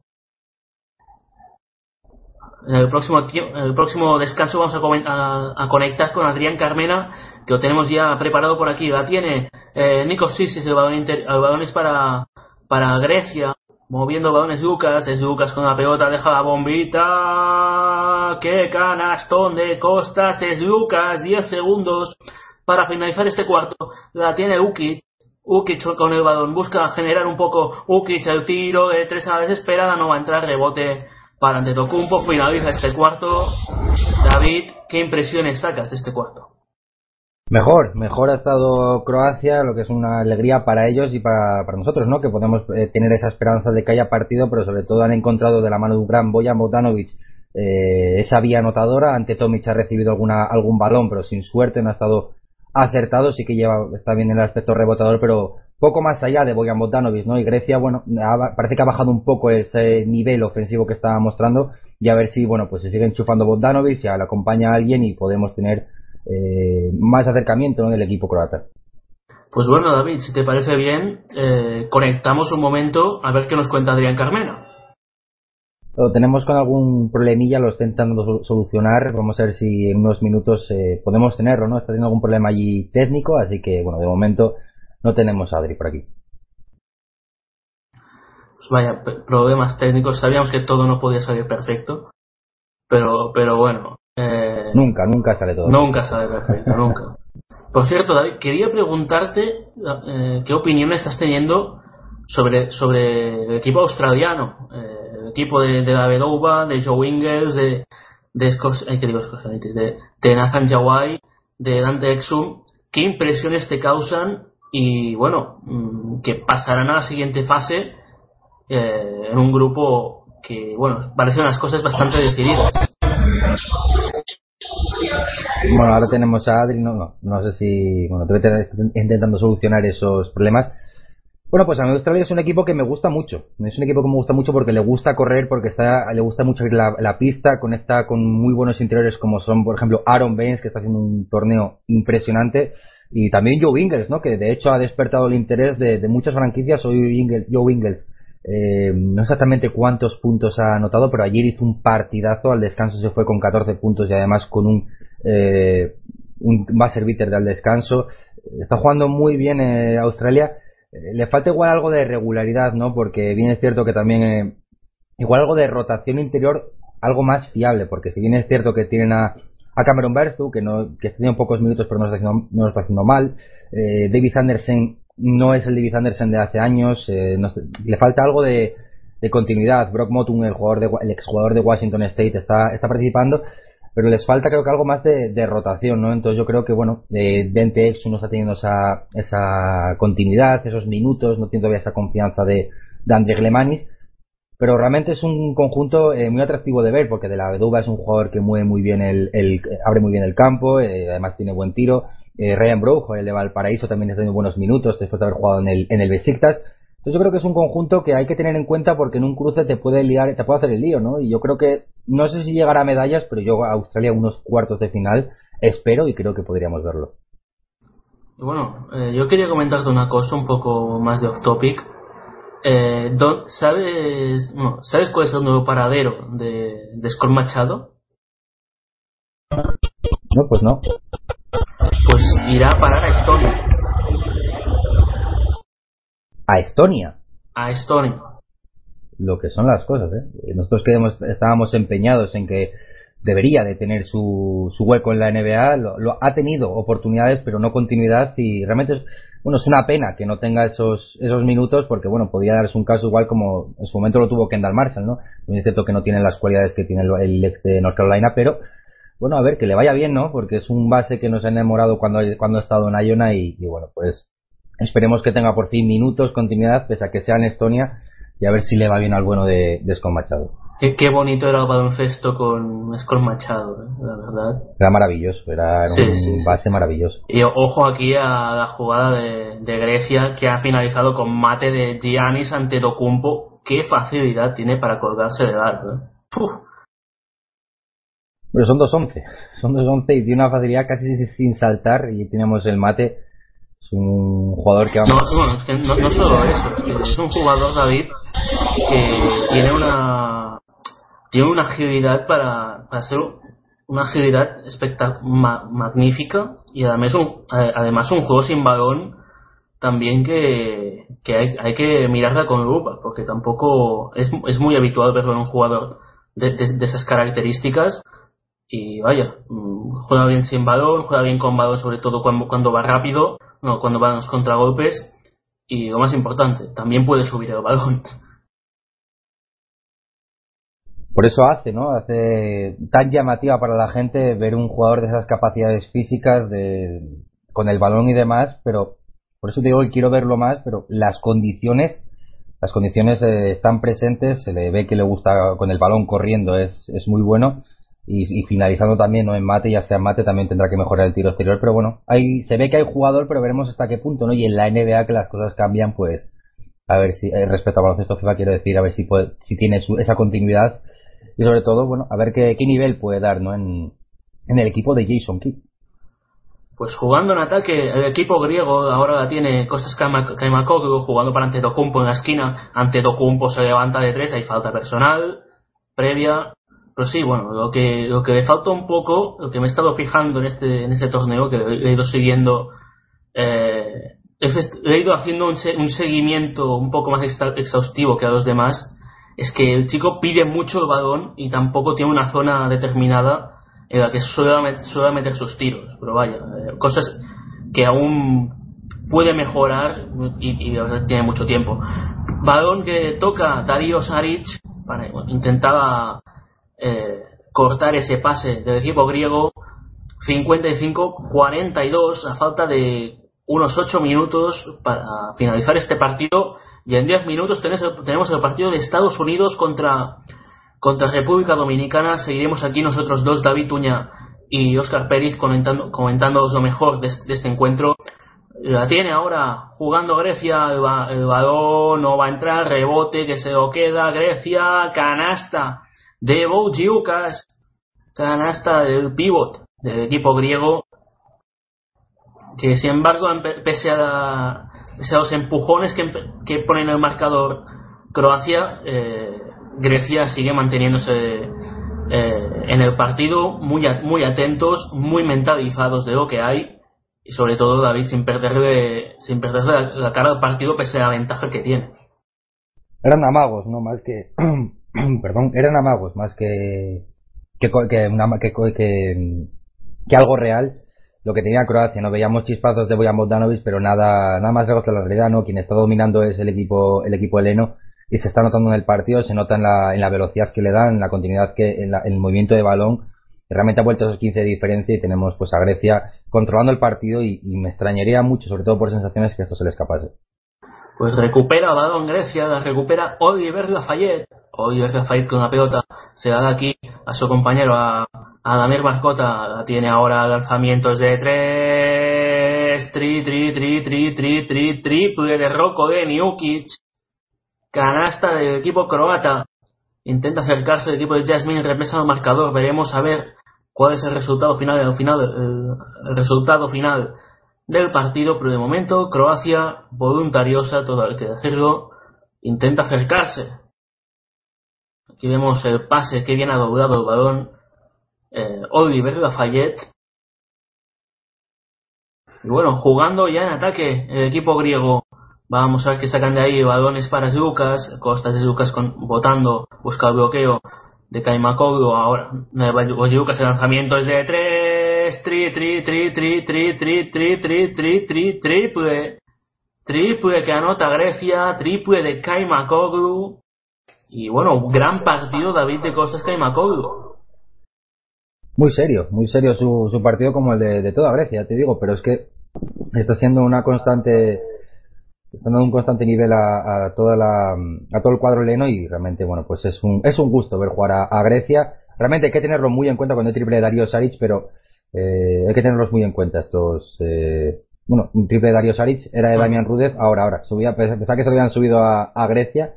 en el próximo, en el próximo descanso vamos a, conectar con Adrián Carmena, que lo tenemos ya preparado por aquí. La tiene eh, Nico Sisis, el balón, el balón es para, para Grecia, moviendo balones Lucas, es Lucas con la pelota, deja la bombita, que canastón de Costas, es Lucas, 10 segundos para finalizar este cuarto. La tiene Ukic, Ukic con el balón, busca generar un poco Ukic, el tiro de tres a la desesperada, no va a entrar rebote para Antetokounmpo finaliza este cuarto. David, ¿qué impresiones sacas de este cuarto? Mejor, mejor ha estado Croacia, lo que es una alegría para ellos y para, para nosotros, ¿no? Que podemos eh, tener esa esperanza de que haya partido, pero sobre todo han encontrado de la mano de un gran Boyan Bogdanovic eh, esa vía anotadora. Ante Tomic ha recibido alguna, algún balón, pero sin suerte no ha estado acertado. Sí que lleva, está bien en el aspecto rebotador, pero poco más allá de Boyan Bogdanovic, ¿no? Y Grecia, bueno, parece que ha bajado un poco ese nivel ofensivo que estaba mostrando y a ver si, bueno, pues se sigue enchufando Bogdanovic, ya le acompaña a alguien y podemos tener eh, más acercamiento ¿no? del equipo croata. Pues bueno, David, si te parece bien, eh, conectamos un momento a ver qué nos cuenta Adrián Carmena. Lo tenemos con algún problemilla, lo está intentando solucionar. Vamos a ver si en unos minutos eh, podemos tenerlo, ¿no? Está teniendo algún problema allí técnico, así que, bueno, de momento no tenemos a Adri por aquí. Pues vaya, problemas técnicos. Sabíamos que todo no podía salir perfecto. Pero, pero bueno. Eh, nunca, nunca sale todo. Nunca sale perfecto, nunca. Por cierto, David, quería preguntarte eh, qué opinión estás teniendo sobre, sobre el equipo australiano. Eh, el equipo de, de Vedova, de Joe Ingles, de, de, de, de Nathan Jawai, de Dante Exum. ¿Qué impresiones te causan y bueno, mm, que pasarán a la siguiente fase eh, en un grupo que, bueno, parecen las cosas bastante decididas. Bueno, ahora tenemos a Adri, no, no, no sé si, bueno, debe estar intentando solucionar esos problemas. Bueno, pues a mí Australia es un equipo que me gusta mucho. Es un equipo que me gusta mucho porque le gusta correr, porque está, le gusta mucho la, la pista, conecta con muy buenos interiores como son, por ejemplo, Aaron Baines, que está haciendo un torneo impresionante y también Joe Ingles, ¿no? Que de hecho ha despertado el interés de, muchas franquicias. Hoy Joe Ingles, eh, no exactamente cuántos puntos ha anotado, pero ayer hizo un partidazo. Al descanso se fue con 14 puntos y además con un, eh, un buzzer beater al descanso. Está jugando muy bien eh, Australia. Eh, le falta igual algo de regularidad, ¿no? Porque bien es cierto que también eh, igual algo de rotación interior, algo más fiable, porque si bien es cierto que tienen a a Cameron Berstu, que no que pocos minutos pero no está haciendo, no está haciendo mal. Eh, David Anderson no es el David Anderson de hace años. Eh, le falta algo de, continuidad. Brock Motum, el, jugador de, el exjugador de Washington State, está, participando. Pero les falta creo que algo más de, rotación, ¿no? Entonces yo creo que, bueno, eh, Dente X no está teniendo esa, esa continuidad, esos minutos, no tiene todavía esa confianza de, de André Glemanis pero realmente es un conjunto eh, muy atractivo de ver porque de la Beduba es un jugador que mueve muy bien el, abre muy bien el campo eh, además tiene buen tiro. Eh, Ryan Brough el de Valparaíso también está teniendo buenos minutos después de haber jugado en el en el Besiktas. Entonces yo creo que es un conjunto que hay que tener en cuenta porque en un cruce te puede liar te puede hacer el lío no y yo creo que no sé si llegará a medallas pero yo a Australia unos cuartos de final espero y creo que podríamos verlo. Bueno yo quería comentarte una cosa un poco más de off topic Eh, Don, ¿sabes, no, ¿Sabes cuál es el nuevo paradero de, de Scott Machado? No, pues no. Pues irá a parar a Estonia. A Estonia. A Estonia. Lo que son las cosas, ¿eh? Nosotros que estábamos empeñados en que debería de tener su, su hueco en la NBA, lo, lo- ha tenido oportunidades, pero no continuidad y realmente es, bueno, es una pena que no tenga esos, esos minutos porque, bueno, podría darse un caso igual como en su momento lo tuvo Kendall Marshall, ¿no? Es cierto que no tiene las cualidades que tiene el, ex de North Carolina, pero bueno, a ver, que le vaya bien, ¿no? Porque es un base que nos ha enamorado cuando, cuando ha estado en Iona y, y bueno, pues esperemos que tenga por fin minutos, continuidad, pese a que sea en Estonia y a ver si le va bien al bueno de, de. Qué, qué bonito era el baloncesto con Scott Machado, ¿eh? la verdad. Era maravilloso, era, era Sí, un sí, sí. base maravilloso. Y ojo aquí a la jugada de, de Grecia que ha finalizado con mate de Giannis ante Documpo. Qué facilidad tiene para colgarse de largo. ¿eh? Pero son 2-11, son 2-11 y tiene una facilidad casi sin saltar y tenemos el mate. Es un jugador que No, bueno, es que no, no solo eso, es que es un jugador, David, que tiene una tiene una agilidad para, para ser una agilidad ma- magnífica y además un, eh, además un juego sin balón también que, que hay, que mirarla con lupa porque tampoco es, es muy habitual verlo en un jugador de, de- esas características y vaya, mm, juega bien sin balón, juega bien con balón sobre todo cuando, cuando va rápido, no, cuando va en los contragolpes y lo más importante, también puede subir el balón. Por eso hace, ¿no? Hace tan llamativa para la gente ver un jugador de esas capacidades físicas, de con el balón y demás, pero por eso te digo que quiero verlo más, pero las condiciones, las condiciones eh, están presentes, se le ve que le gusta con el balón corriendo, es, es muy bueno. Y, finalizando también, ¿no? En mate, ya sea en mate, también tendrá que mejorar el tiro exterior, pero bueno, ahí se ve que hay jugador, pero veremos hasta qué punto, ¿no? Y en la NBA que las cosas cambian, pues, a ver si, eh, respecto a baloncesto FIFA, quiero decir, a ver si puede, si tiene su, esa continuidad y sobre todo, bueno, a ver qué, qué nivel puede dar, ¿no? En, en el equipo de Jason Kidd. Pues jugando en ataque, el equipo griego ahora la tiene Kaima- Kaimakoglu jugando para Antetokounmpo en la esquina. Antetokounmpo se levanta de tres, hay falta personal, previa. Pero sí, bueno, lo que, lo que le falta un poco, lo que me he estado fijando en este, en este torneo, que he ido siguiendo, eh, es est- he ido haciendo un, un seguimiento un poco más exhaustivo que a los demás, es que el chico pide mucho el balón y tampoco tiene una zona determinada en la que suele, met- suele meter sus tiros. Pero vaya, eh, cosas que aún puede mejorar y, tiene mucho tiempo. Balón que toca Darío Saric para, intentaba eh, cortar ese pase del equipo griego 55-42 a falta de unos 8 minutos para finalizar este partido y en 10 minutos tenemos el partido de Estados Unidos contra contra República Dominicana. Seguiremos aquí nosotros dos David Tuña y Oscar Pérez comentando comentándoos lo mejor de, este- encuentro. La tiene ahora jugando Grecia el, ba- el balón no va a entrar rebote que se lo queda Grecia canasta de Giukas canasta del pivot del equipo griego que sin embargo pese a, la- los empujones que, que pone en el marcador Croacia eh, Grecia sigue manteniéndose eh, en el partido muy, muy atentos muy mentalizados de lo que hay y sobre todo David sin perderle sin perderle la, cara al partido pese a la ventaja que tiene Eran amagos, no más que. <clears throat> perdón, eran amagos más que. que, que, una- que, que, que algo real. Lo que tenía Croacia, no veíamos chispazos de Bojan Bogdanovic, pero nada, nada más lejos de la realidad, ¿no? Quien está dominando es el equipo, el equipo heleno y se está notando en el partido, se nota en la, en la velocidad que le dan, en la continuidad que, en, la- en el movimiento de balón. Realmente ha vuelto esos 15 de diferencia y tenemos pues a Grecia controlando el partido y, me extrañaría mucho, sobre todo por sensaciones, que esto se le escapase. Pues recupera balón Grecia, recupera Oliver Lafayette. Oliver Lafayette con la pelota se la da aquí a su compañero, a, a Damir Mascota. Tiene ahora lanzamientos de tres. Tri, tri, tri, tri, tri, tri, triple de Rocco de Niukic. Canasta del equipo croata. Intenta acercarse el equipo de Jasmine, represa el marcador. Veremos a ver cuál es el resultado final el, el resultado final del partido, pero de momento Croacia voluntariosa, todo hay que decirlo, intenta acercarse. Aquí vemos el pase que viene ha doblado el balón eh, Oliver Lafayette. Y bueno, jugando ya en ataque el equipo griego. Vamos a ver que sacan de ahí balones para Lucas, costas de Lucas con, botando, busca el bloqueo de Kaimakoglu. Ahora, Lucas el lanzamiento es de tres, tri, tri, tri, tri, tri, tri, tri, tri, tri, tri, triple. Triple que anota Grecia, triple de Kaimakoglu. Y bueno, gran partido David de Costas Kaimakoglu. Muy serio, muy serio su, su partido como el de, de toda Grecia, te digo, pero es que está siendo una constante está dando un constante nivel a, a, toda la a todo el cuadro leno y realmente bueno pues es un es un gusto ver jugar a, a Grecia realmente hay que tenerlo muy en cuenta cuando hay triple de Darío Saric pero eh, hay que tenerlos muy en cuenta estos eh, bueno un triple de Darío Saric era de Damian Rudez ahora ahora subía pensaba que se habían subido a, a, Grecia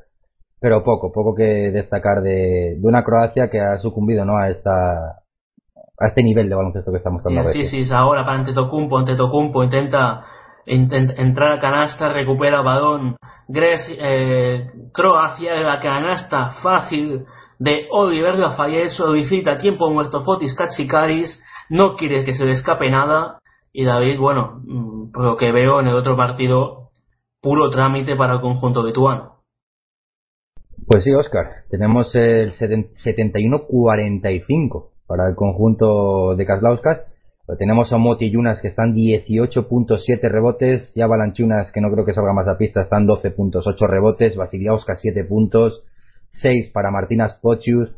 pero poco poco que destacar de, de una Croacia que ha sucumbido no a esta a este nivel de baloncesto que estamos mostrando sí, sí, sí, ahora para Antetokounmpo Antetokounmpo intenta entrar a canasta, recupera balón. Grecia, eh, Croacia la canasta fácil de Oliver Lafayette solicita tiempo muerto Fotis Katsikaris, no quiere que se le escape nada. Y David, bueno, mm, por lo que veo en el otro partido, puro trámite para el conjunto lituano. Pues sí, Oscar, tenemos el 71-45 para el conjunto de Kaslauskas tenemos a Moti Yunas que están 18.7 rebotes, y a Balanchunas que no creo que salga más a pista están 12.8 rebotes, Vasiliauskas 7 puntos, 6 para Martinas Pochius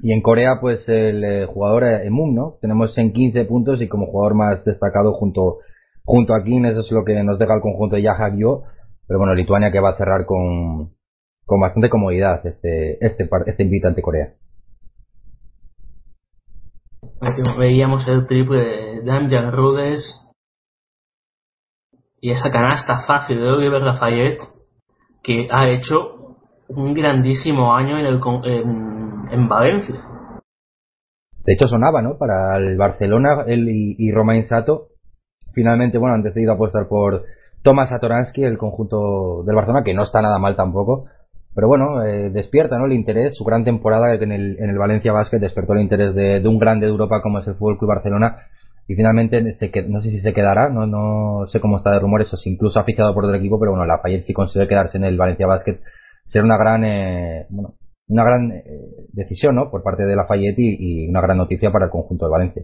y en Corea pues el eh, jugador Emun, ¿no? Tenemos en 15 puntos y como jugador más destacado junto junto a Kim, eso es lo que nos deja el conjunto de Yahagyo, pero bueno, Lituania que va a cerrar con con bastante comodidad este este este invitante Corea veíamos el triple de Damian Rudes y esa canasta fácil de Oliver Lafayette que ha hecho un grandísimo año en, el, en, en Valencia. De hecho sonaba, ¿no? Para el Barcelona, él y, y Romain Sato. Finalmente, bueno, han decidido apostar por Tomás Satoransky, el conjunto del Barcelona, que no está nada mal tampoco. Pero bueno, eh, despierta ¿no? el interés, su gran temporada en el, en el Valencia Basket despertó el interés de, de, un grande de Europa como es el Fútbol Club Barcelona y finalmente se, no sé si se quedará, no, no sé cómo está de rumores o si incluso ha fichado por otro equipo, pero bueno, la Lafayette si consigue quedarse en el Valencia Basket será una gran, eh, bueno, una gran eh, decisión ¿no? por parte de la Lafayette y, y, una gran noticia para el conjunto de Valencia.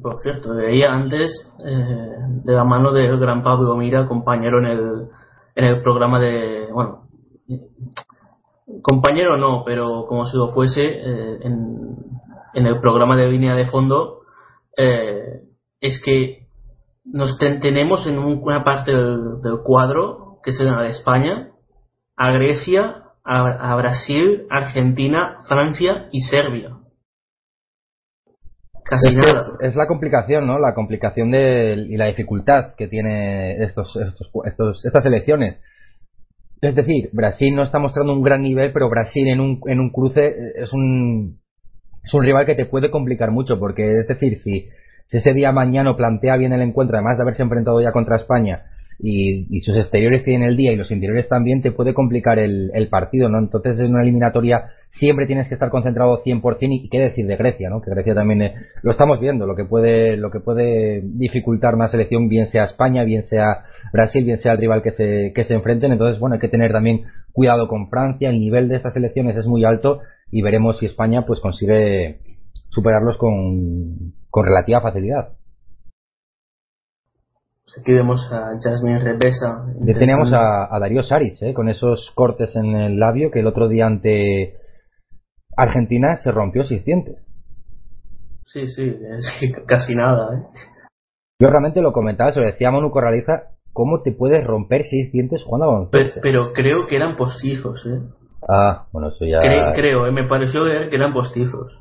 Por cierto, veía antes eh, de la mano del gran Pablo Mira, compañero en el, en el programa de, bueno, compañero no, pero como si lo fuese eh, en, en, el programa de línea de fondo, eh, es que nos ten, tenemos en un, una parte del, del, cuadro, que es la de España, a Grecia, a, a, Brasil, Argentina, Francia y Serbia. Casi es, nada. Es la complicación, ¿no? La complicación de, y la dificultad que tiene estos, estos, estos, estas elecciones es decir, Brasil no está mostrando un gran nivel, pero Brasil en un, en un cruce es un, es un rival que te puede complicar mucho, porque es decir, si, ese día mañana plantea bien el encuentro, además de haberse enfrentado ya contra España, y, y, sus exteriores tienen el día y los interiores también, te puede complicar el, el partido, ¿no? Entonces en una eliminatoria siempre tienes que estar concentrado 100% y, y qué decir de Grecia, ¿no? Que Grecia también eh, lo estamos viendo, lo que puede lo que puede dificultar una selección bien sea España, bien sea Brasil, bien sea el rival que se que se enfrenten, entonces bueno, hay que tener también cuidado con Francia, el nivel de estas selecciones es muy alto y veremos si España pues consigue superarlos con, con relativa facilidad. Aquí vemos a Jasmine Repesa. Ya teníamos a, a Darío Saric, ¿eh? con esos cortes en el labio que el otro día ante Argentina se rompió seis dientes. Sí, sí, es que casi nada. ¿eh? Yo realmente lo comentaba, se lo decía a Manu Corraliza, ¿cómo te puedes romper seis dientes jugando a baloncesto? Pero, pero, creo que eran postizos, ¿eh? Ah, bueno, eso ya... Cre creo, ¿eh? me pareció ver que eran postizos.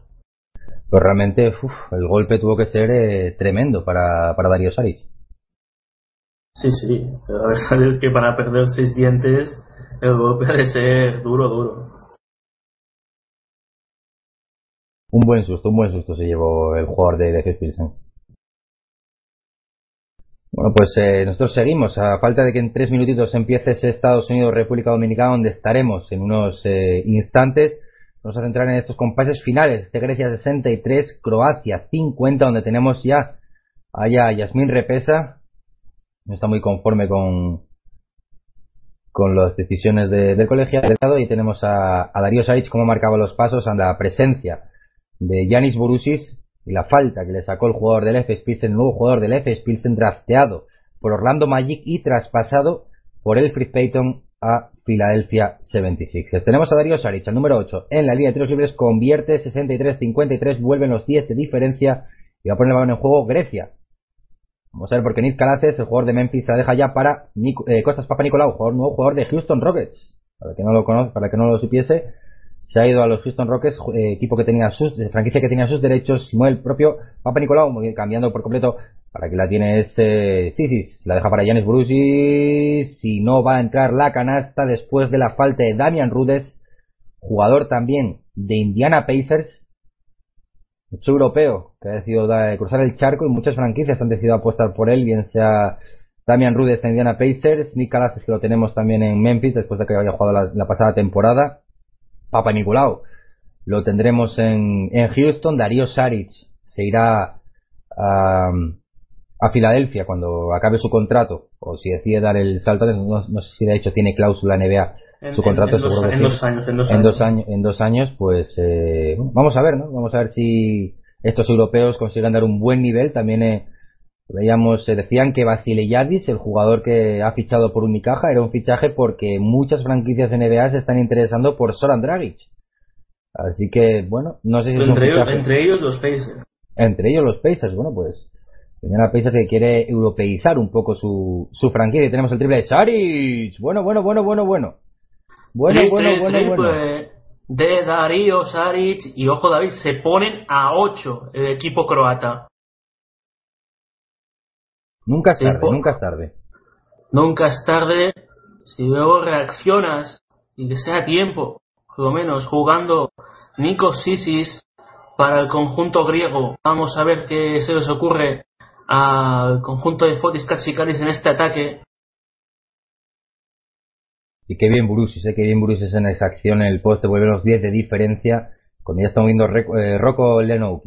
Pero realmente uf, el golpe tuvo que ser eh, tremendo para, para Darío Saric. Sí, sí, pero la verdad es que para perder seis dientes el golpe ha de ser duro, duro. Un buen susto, un buen susto se llevó el jugador de DF Pilsen. Bueno, pues eh, nosotros seguimos. A falta de que en tres minutitos empiece ese Estados Unidos-República Dominicana, donde estaremos en unos eh, instantes. Vamos a centrar en estos compases finales de Grecia 63, Croacia 50, donde tenemos ya allá Yasmín Repesa. No está muy conforme con, con las decisiones de, del colegiado y tenemos a, a Darío Saric como marcaba los pasos a la presencia de Yanis Burusis y la falta que le sacó el jugador del FS Pilsen, el nuevo jugador del FS Pilsen drafteado por Orlando Magic y traspasado por Elfrid Payton a Philadelphia 76. Tenemos a Darío Saric, el número 8, en la línea de tiros libres, convierte 63-53, vuelven los 10 de diferencia y va a poner el balón en juego Grecia. Vamos a ver porque Nick Calaces, el jugador de Memphis, se deja ya para eh, Costas Papa Nicolau, jugador, nuevo jugador de Houston Rockets. Para que no lo conozca, para que no lo supiese, se ha ido a los Houston Rockets, eh, equipo que tenía sus, franquicia que tenía sus derechos, y mueve el propio Papa Nicolau, muy bien, cambiando por completo, para que la tiene ese, sí, sí, la deja para Yanis Brusis, si no va a entrar la canasta después de la falta de Damian Rudes, jugador también de Indiana Pacers, mucho europeo que ha decidido cruzar el charco y muchas franquicias han decidido apostar por él, bien sea Damian Rudes en Indiana Pacers, Nick Calaces que lo tenemos también en Memphis después de que había jugado la, pasada temporada, Papa Nicolau. Lo tendremos en, en Houston, Darío Saric se irá a, a Filadelfia cuando acabe su contrato o si decide dar el salto, no, no sé si de hecho tiene cláusula NBA su contrato en, dos, en dos, años, en dos, años. en dos años pues eh, vamos a ver no vamos a ver si estos europeos consiguen dar un buen nivel. También eh, veíamos eh, decían que Yadis el jugador que ha fichado por Unicaja era un fichaje porque muchas franquicias NBA se están interesando por Soran Dragic. Así que bueno no sé si entre, ellos, entre ellos los Pacers. Entre ellos los Pacers bueno pues una Pacers que quiere europeizar un poco su, su franquicia. Y tenemos el triple de Saric. Bueno bueno bueno bueno bueno. Bueno, bueno, bueno, bueno. De Darío Saric y ojo David, se ponen a 8 el equipo croata. Nunca es tarde, nunca es tarde. Nunca es tarde si luego reaccionas y que sea tiempo, por lo menos jugando Nico Sisis para el conjunto griego. Vamos a ver qué se les ocurre al conjunto de Fotis Katsikaris en este ataque y qué bien Brusis, sé que bien Brusis en esa acción en el poste, vuelve los 10 de diferencia cuando ya estamos viendo eh, Rocco Leno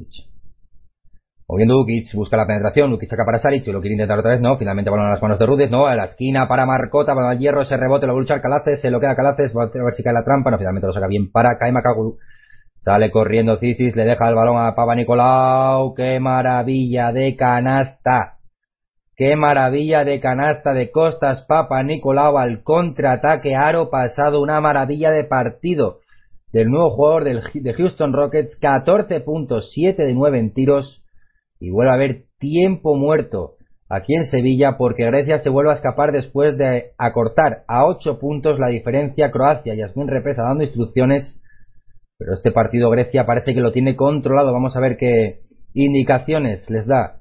Ukic. Moviendo Ukic, busca la penetración, Ukic saca para Saric, lo quiere intentar otra vez, no, finalmente balón a las manos de Rudes, no, a la esquina para Marcota, para hierro, ese rebote, lo va a luchar Calaces, se lo queda Calaces, va a ver si cae la trampa, no, finalmente lo saca bien para Kaima Kaguru. Sale corriendo Cisis, le deja el balón a Papa Nicolau, qué maravilla de canasta. Qué maravilla de canasta de Costas Papa Nicolau al contraataque aro pasado, una maravilla de partido del nuevo jugador del, de Houston Rockets, 14 puntos, 7 de 9 en tiros y vuelve a haber tiempo muerto aquí en Sevilla porque Grecia se vuelve a escapar después de acortar a 8 puntos la diferencia Croacia. Yasmin Represa dando instrucciones, pero este partido Grecia parece que lo tiene controlado. Vamos a ver qué indicaciones les da.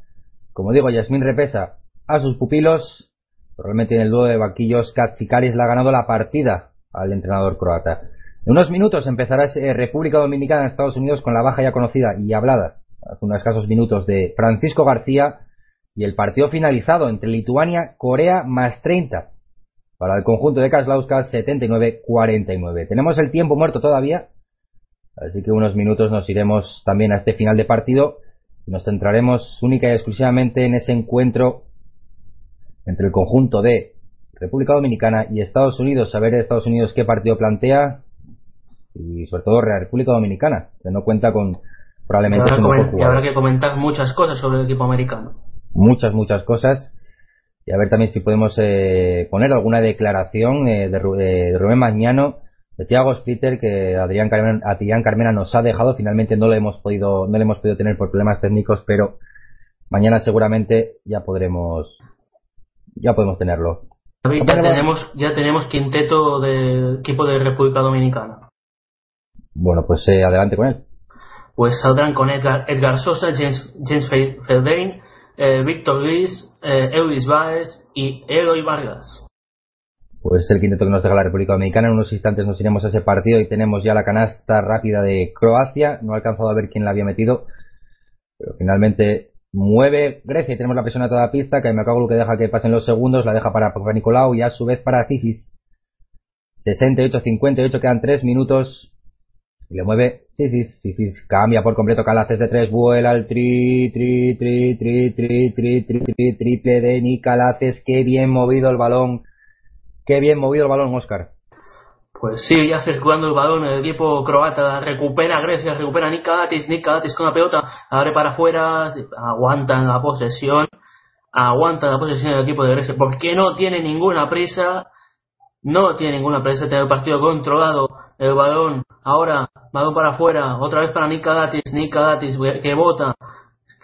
Como digo, Yasmin Repesa a sus pupilos. Probablemente en el dúo de banquillos Katsikaris le ha ganado la partida al entrenador croata. En unos minutos empezará República Dominicana en Estados Unidos con la baja ya conocida y hablada hace unos escasos minutos de Francisco García y el partido finalizado entre Lituania, Corea más 30 para el conjunto de Kaslauskas 79-49. Tenemos el tiempo muerto todavía, así que unos minutos nos iremos también a este final de partido. Y nos centraremos única y exclusivamente en ese encuentro entre el conjunto de República Dominicana y Estados Unidos, saber de Estados Unidos qué partido plantea y sobre todo República Dominicana, que no cuenta con probablemente y habrá, que comentar muchas cosas sobre el equipo americano. Muchas, muchas cosas. Y a ver también si podemos eh, poner alguna declaración eh, de, de, Rubén Mañano, de Thiago Splitter, que Adrián Carmena, Adrián Carmena nos ha dejado. Finalmente no lo hemos podido, no le hemos podido tener por problemas técnicos, pero mañana seguramente ya podremos ya podemos tenerlo. ya tenemos, ya tenemos quinteto del equipo de República Dominicana. Bueno, pues eh, adelante con él. Pues saldrán con Edgar, Edgar Sosa, James, James Feldain, eh, Víctor Luis, eh, Baez y Eloy Vargas. Pues el quinteto que nos deja la República Dominicana. En unos instantes nos iremos a ese partido y tenemos ya la canasta rápida de Croacia. No he alcanzado a ver quién la había metido, pero finalmente Mueve Grecia y tenemos la presión a toda pista, que lo que deja que pasen los segundos, la deja para Nicolau y a su vez para Cisis. 68-58, quedan 3 minutos. Y le mueve, sí, sí, sí, sí, cambia por completo Calaces de 3, vuela el tri, tri, tri, tri, tri, tri, tri, tri, triple de Nicalaces, qué bien movido el balón, qué bien movido el balón, Oscar. Pues sí, ya circulando el balón, el equipo croata recupera Grecia, recupera Nicalates, Nicalates con la pelota, abre para afuera, aguantan la posesión, aguantan la posesión del equipo de Grecia, porque no tiene ninguna prisa, no tiene ninguna presa, tiene el partido controlado, el balón, ahora, balón para afuera, otra vez para Nick Kadatis, Nick Kadatis que vota,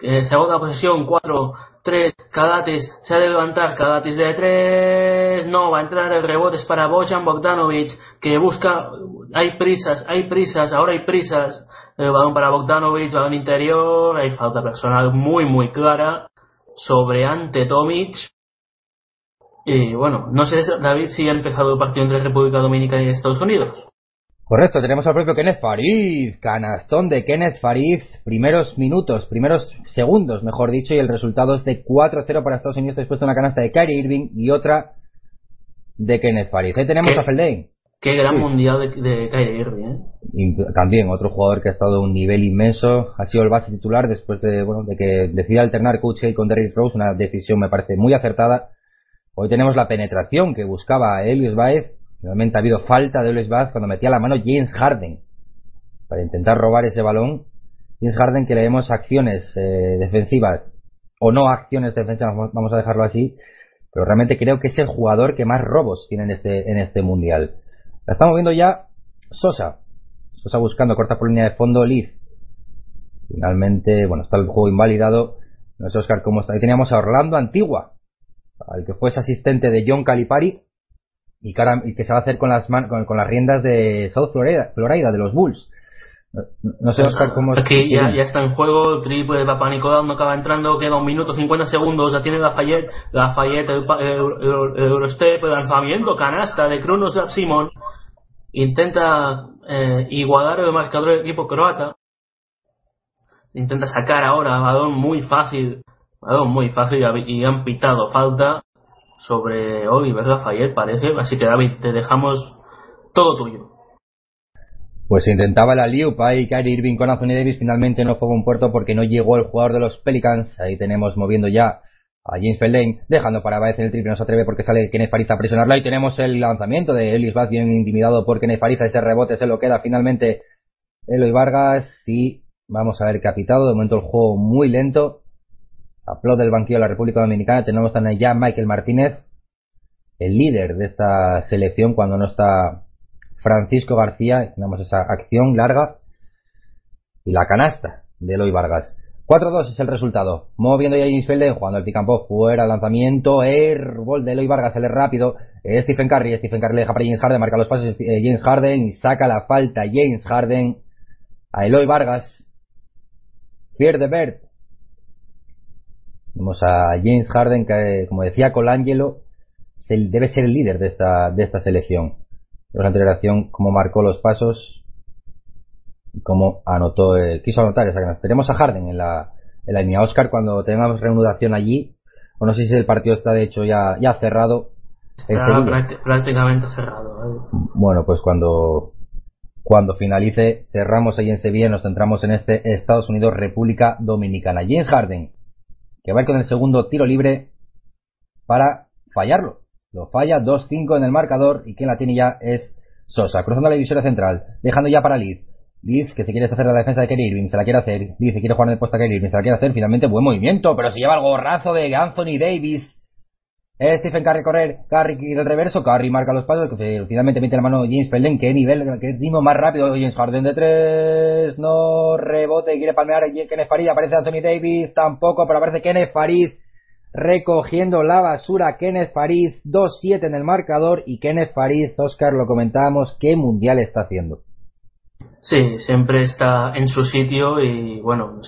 se agota la posesión, 4, 3, Kadatis, se ha de levantar, Kadatis de 3, no, va a entrar el rebote, es para Bojan Bogdanovic, que busca, hay prisas, hay prisas, ahora hay prisas, el balón para Bogdanovic, balón interior, hay falta personal muy, muy clara sobre Ante Tomic, y bueno, no sé, David, si ha empezado el partido entre República Dominicana y Estados Unidos. Correcto, tenemos al propio Kenneth Farid, canastón de Kenneth Farid, primeros minutos, primeros segundos, mejor dicho, y el resultado es de 4-0 para Estados Unidos después de una canasta de Kyrie Irving y otra de Kenneth Farid. Ahí tenemos a Feldain. Qué gran mundial de, de Kyrie Irving, ¿eh? Y también otro jugador que ha estado a un nivel inmenso, ha sido el base titular después de, bueno, de que decida alternar Coach con Derrick Rose, una decisión me parece muy acertada Hoy tenemos la penetración que buscaba Elios Baez. Realmente ha habido falta de Elios Baez cuando metía la mano James Harden para intentar robar ese balón. James Harden que le vemos acciones eh, defensivas o no acciones defensivas, vamos a dejarlo así, pero realmente creo que es el jugador que más robos tiene en este, en este mundial. La estamos viendo ya Sosa. Sosa buscando corta por línea de fondo Liz. Finalmente, bueno, está el juego invalidado. No sé, Oscar, cómo está. Ahí teníamos a Orlando Antigua, al que fuese asistente de John Calipari y, que se va a hacer con las, con, las riendas de South Florida, Florida de los Bulls. No, sé, Oscar, cómo... Aquí ya, ya, está en juego, triple de Papa Nicolau no acaba entrando, queda un minuto 50 segundos, ya tiene la Fayette, la Fayette, el, el, Eurostep, el lanzamiento, canasta de Kronos Simon, intenta eh, igualar el marcador del equipo croata, intenta sacar ahora balón muy fácil algo muy fácil y han pitado falta sobre Oliver Lafayette, parece. Así que David, te dejamos todo tuyo. Pues intentaba la Liupa y Kyrie Irving con Anthony Davis finalmente no fue un puerto porque no llegó el jugador de los Pelicans. Ahí tenemos moviendo ya a James Feldane, dejando para Baez en el triple, no se atreve porque sale Kenneth Fariza a presionarla y tenemos el lanzamiento de Ellis Bath bien intimidado por Kenneth Fariza, ese rebote se lo queda finalmente Eloy Vargas y vamos a ver capitado, de momento el juego muy lento, aplaude el banquillo de la República Dominicana. Tenemos también ya Michael Martínez, el líder de esta selección cuando no está Francisco García. Tenemos esa acción larga y la canasta de Eloy Vargas. 4-2 es el resultado. Moviendo ya James Felden, jugando el picampo fuera, lanzamiento, airball de Eloy Vargas, sale rápido. Stephen Curry, Stephen Curry le deja para James Harden, marca los pasos eh, James Harden y saca la falta James Harden a Eloy Vargas. Pierde Bert, Vemos a James Harden, que como decía Colangelo, debe ser el líder de esta, de esta selección. la integración, cómo marcó los pasos, cómo anotó, eh, quiso anotar esa ganas. Tenemos a Harden en la, en la línea. Oscar, cuando tengamos reanudación allí, o no sé si el partido está de hecho ya, ya cerrado. Está prácticamente cerrado. ¿eh? Bueno, pues cuando, cuando finalice, cerramos ahí en Sevilla y nos centramos en este Estados Unidos República Dominicana. James Harden, que va a ir con el segundo tiro libre para fallarlo. Lo falla 2-5 en el marcador y quien la tiene ya es Sosa, cruzando la división central, dejando ya para Liz. Liz, que se quiere hacer la defensa de Kerry Irving, se la quiere hacer. Liz, que quiere jugar en el puesto a Kerry Irving, se la quiere hacer. Finalmente, buen movimiento, pero se lleva el gorrazo de Anthony Davis. Stephen Curry correr, Curry y el reverso, Curry marca los pasos, finalmente mete la mano James Felden, qué nivel, qué ritmo más rápido, James Harden de tres, no rebote, quiere palmear Kenneth Farid, aparece Anthony Davis, tampoco, pero aparece Kenneth Farid recogiendo la basura, Kenneth Farid, 2-7 en el marcador, y Kenneth Farid, Oscar, lo comentábamos, qué mundial está haciendo. Sí, siempre está en su sitio y bueno,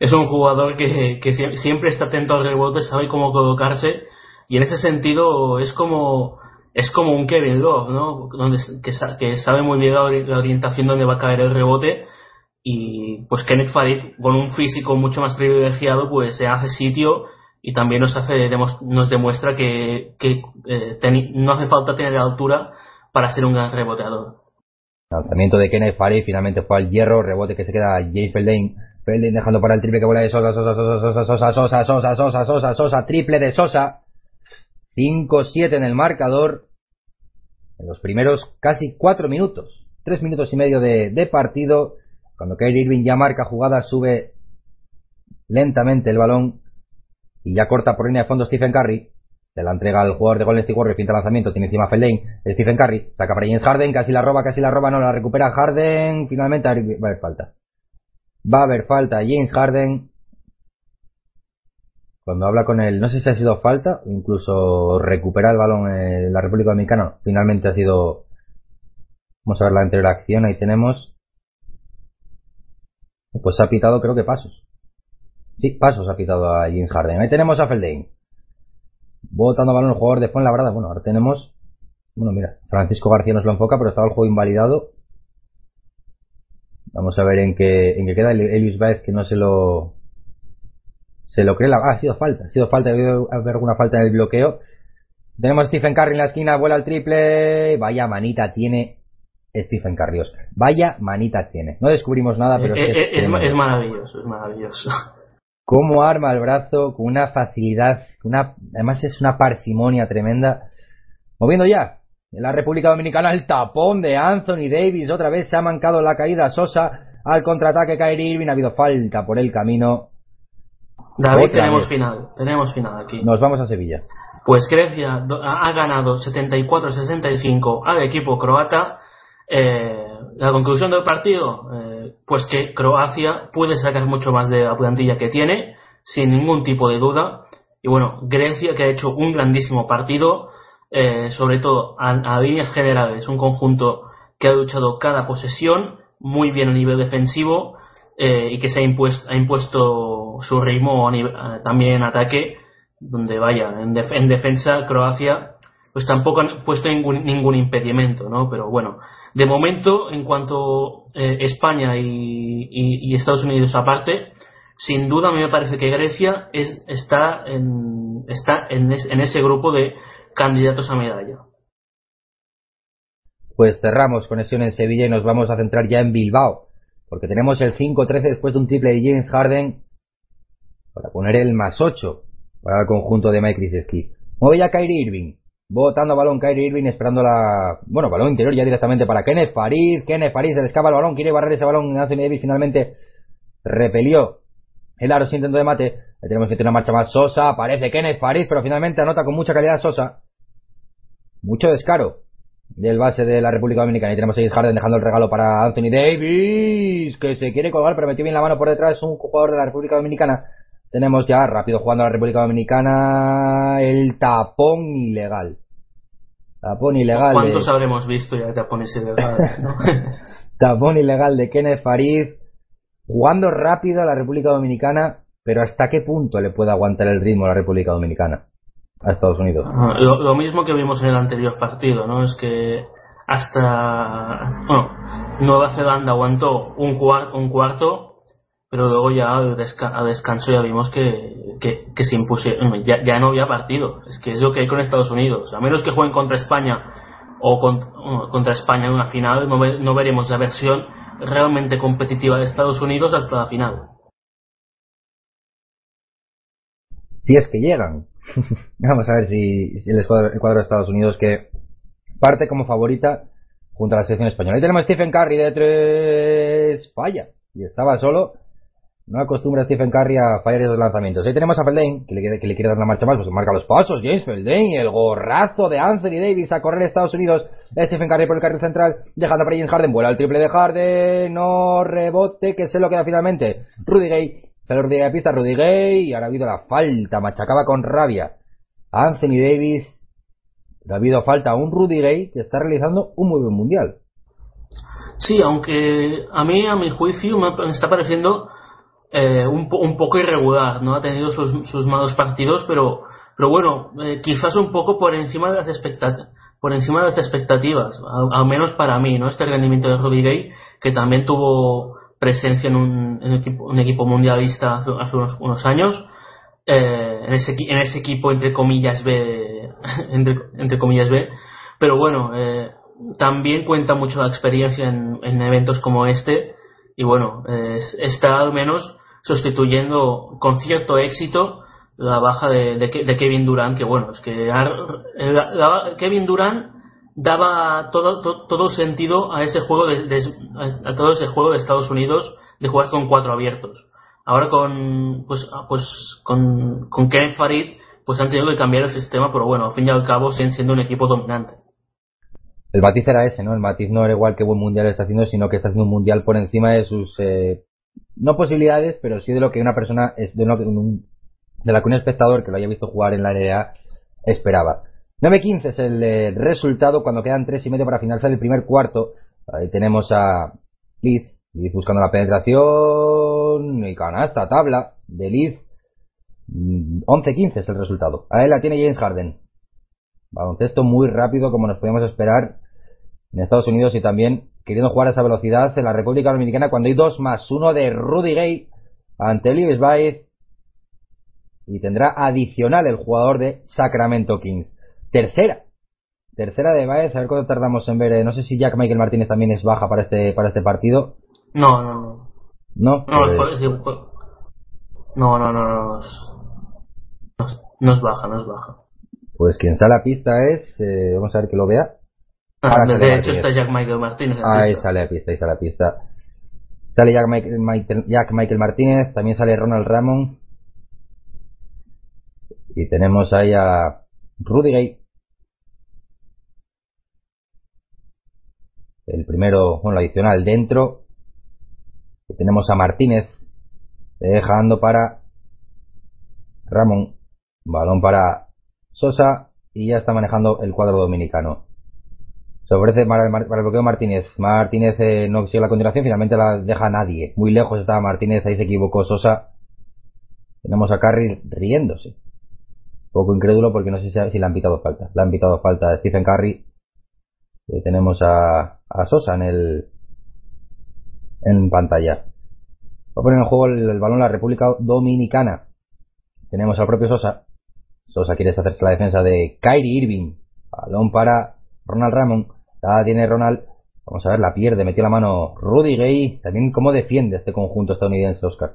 es, un jugador que, que siempre está atento al rebote, sabe cómo colocarse y en ese sentido es como es como un Kevin Love, ¿no? Donde, que, sabe muy bien la orientación donde va a caer el rebote y pues Kenneth Farid, con un físico mucho más privilegiado, pues se hace sitio y también nos hace nos demuestra que, que eh, no hace falta tener altura para ser un gran reboteador. Lanzamiento de Kenneth Farid finalmente fue al hierro, rebote que se queda James Feldain. Feldain dejando para el triple que vuela de Sosa, Sosa, Sosa, Sosa, Sosa, Sosa, Sosa, Sosa, Sosa, triple de Sosa. 5-7 en el marcador. En los primeros casi 4 minutos. 3 minutos y medio de, partido. Cuando Kyrie Irving ya marca jugada, sube lentamente el balón y ya corta por línea de fondo Stephen Curry. Se la entrega al jugador de Golden State Warriors, pinta lanzamiento, tiene encima Feldane, Stephen Curry, saca para James Harden, casi la roba, casi la roba, no la recupera Harden, finalmente va a haber falta. Va a haber falta James Harden. Cuando habla con él, no sé si ha sido falta, incluso recuperar el balón en la República Dominicana, finalmente ha sido... Vamos a ver la interacción, ahí tenemos. Pues ha pitado creo que pasos. Sí, pasos ha pitado a James Harden. Ahí tenemos a Feldane. Botando balón el jugador de verdad Bueno, ahora tenemos. Bueno, mira, Francisco García nos lo enfoca, pero estaba el juego invalidado. Vamos a ver en qué, en qué queda. Elius Baez que no se lo. Se lo cree. La, ah, ha sido falta. Ha sido falta. Ha habido alguna falta en el bloqueo. Tenemos a Stephen Curry en la esquina. Vuela al triple. Vaya manita tiene Stephen Curry. Vaya manita tiene. No descubrimos nada, pero. Eh, eh, es, es maravilloso, es maravilloso <laughs> cómo arma el brazo con una facilidad, una, además es una parsimonia tremenda. Moviendo ya, en la República Dominicana el tapón de Anthony Davis, otra vez se ha mancado la caída Sosa, al contraataque Kyrie Irving, ha habido falta por el camino. David, tenemos final, tenemos final aquí. Nos vamos a Sevilla. Pues Grecia ha ganado 74-65 al equipo croata. Eh, la conclusión del partido, eh, pues que Croacia puede sacar mucho más de la plantilla que tiene, sin ningún tipo de duda. Y bueno, Grecia que ha hecho un grandísimo partido, eh, sobre todo a, líneas generales, un conjunto que ha luchado cada posesión, muy bien a nivel defensivo y que se ha impuesto, ha impuesto su ritmo también en ataque, donde vaya, en, en defensa Croacia pues tampoco han puesto ningún, ningún impedimento, ¿no? Pero bueno, de momento, en cuanto eh, España y, Estados Unidos aparte, sin duda a mí me parece que Grecia es, está, en, está en, en ese grupo de candidatos a medalla. Pues cerramos conexión en Sevilla y nos vamos a centrar ya en Bilbao, porque tenemos el 5-13 después de un triple de James Harden para poner el más 8 para el conjunto de Mike Krzyzewski. Mueve ya Kyrie Irving, Botando balón Kyrie Irving esperando la... Bueno, balón interior ya directamente para Kenneth Farid. Kenneth Farid se le el balón. Quiere barrer ese balón. Anthony Davis finalmente repelió el aro sin intento de mate. Le tenemos que tener una marcha más Sosa. Aparece Kenneth Farid, pero finalmente anota con mucha calidad Sosa. Mucho descaro del base de la República Dominicana. Y tenemos a Harden dejando el regalo para Anthony Davis, que se quiere colgar, pero metió bien la mano por detrás. Un jugador de la República Dominicana tenemos ya rápido jugando a la República Dominicana el tapón ilegal. Tapón ilegal. ¿Cuántos habremos visto ya tapones ilegales, no? <laughs> tapón ilegal de Kenneth Farid jugando rápido a la República Dominicana, pero ¿hasta qué punto le puede aguantar el ritmo a la República Dominicana? A Estados Unidos. Ah, lo, mismo que vimos en el anterior partido, ¿no? Es que hasta. Bueno, Nueva Zelanda aguantó un, un cuarto pero luego ya a descanso ya vimos que, que, se impusieron, ya, ya, no había partido, es que es lo que hay con Estados Unidos, a menos que jueguen contra España o contra España en una final, no, no veremos la versión realmente competitiva de Estados Unidos hasta la final. Si es que llegan. <laughs> Vamos a ver si, si el, cuadro, de Estados Unidos que parte como favorita junto a la selección española. Ahí tenemos Stephen Curry de tres, falla. Y estaba solo no acostumbra Stephen Curry a fallar esos lanzamientos. Ahí tenemos a Feldane, que le, que le quiere dar la marcha más, pues marca los pasos, James Feldane, el gorrazo de Anthony Davis a correr a Estados Unidos. Stephen Curry por el carril central, dejando para James Harden, vuela el triple de Harden, no rebote, que se lo queda finalmente. Rudy Gay, sale Rudy Gay a pista, Rudy Gay, y ahora ha habido la falta, machacaba con rabia. Anthony Davis, ha habido falta a un Rudy Gay que está realizando un muy buen mundial. Sí, aunque a mí, a mi juicio, me está pareciendo eh, un, un, poco irregular, ¿no? Ha tenido sus, sus malos partidos, pero, pero bueno, eh, quizás un poco por encima de las expectativas por encima de las expectativas, al, menos para mí, ¿no? Este rendimiento de Rudy Gay, que también tuvo presencia en un, en equipo, un equipo mundialista hace, hace unos, unos, años. Eh, en, ese, en ese equipo, entre comillas, B, <laughs> entre, entre comillas B. Pero bueno, eh, también cuenta mucho la experiencia en, en eventos como este. Y bueno, eh, está al menos sustituyendo con cierto éxito la baja de, Kevin Durant, que bueno, es que Kevin Durant daba todo, todo, todo, sentido a ese juego de, de, a todo ese juego de Estados Unidos de jugar con cuatro abiertos. Ahora con pues pues con, con Kevin Farid pues han tenido que cambiar el sistema, pero bueno, al fin y al cabo siguen siendo un equipo dominante. El matiz era ese, ¿no? El matiz no era igual que buen mundial está haciendo, sino que está haciendo un mundial por encima de sus eh, no posibilidades, pero sí de lo que una persona es de, lo que un, de la que un espectador que lo haya visto jugar en la NBA esperaba. 9-15 es el eh, resultado cuando quedan tres y medio para finalizar el primer cuarto. Ahí tenemos a Liz, buscando la penetración y canasta, tabla de Liz. 11-15 mm, es el resultado. Ahí la tiene James Harden. Baloncesto muy rápido como nos podíamos esperar en Estados Unidos y también queriendo jugar a esa velocidad en la República Dominicana cuando hay dos más. Uno de Rudy Gay ante Lewis Baez y tendrá adicional el jugador de Sacramento Kings. Tercera. Tercera de Baez, a ver cuánto tardamos en ver. Eh, no sé si Jack Michael Martínez también es baja para este para este partido. No, no, no. No, no, pues... no, no, no, no, no, es baja, no es baja. Pues quien sale a pista es, eh, vamos a ver que lo vea. Ah, de hecho está Jack Michael Martínez. Ahí sale a pista, ahí sale a pista. Sale Jack Michael, Michael, Jack Michael Martínez, también sale Ronald Ramon. Y tenemos ahí a Rudy Gay. El primero, bueno, adicional dentro. Y tenemos a Martínez. Dejando para Ramón. Balón para Sosa. Y ya está manejando el cuadro dominicano. Se ofrece para el, bloqueo Martínez. Martínez eh, no sigue la continuación, finalmente la deja nadie. Muy lejos estaba Martínez, ahí se equivocó Sosa. Tenemos a Carry riéndose poco incrédulo porque no sé si, si le han pitado falta. Le han pitado falta a Stephen Curry. Eh, tenemos a, a, Sosa en el en pantalla. Va a poner en juego el, balón la República Dominicana. Tenemos al propio Sosa. Sosa quiere hacerse la defensa de Kyrie Irving. Balón para Ronald Ramon. La tiene Ronald. Vamos a ver, la pierde, metió la mano Rudy Gay. También cómo defiende este conjunto estadounidense, Oscar.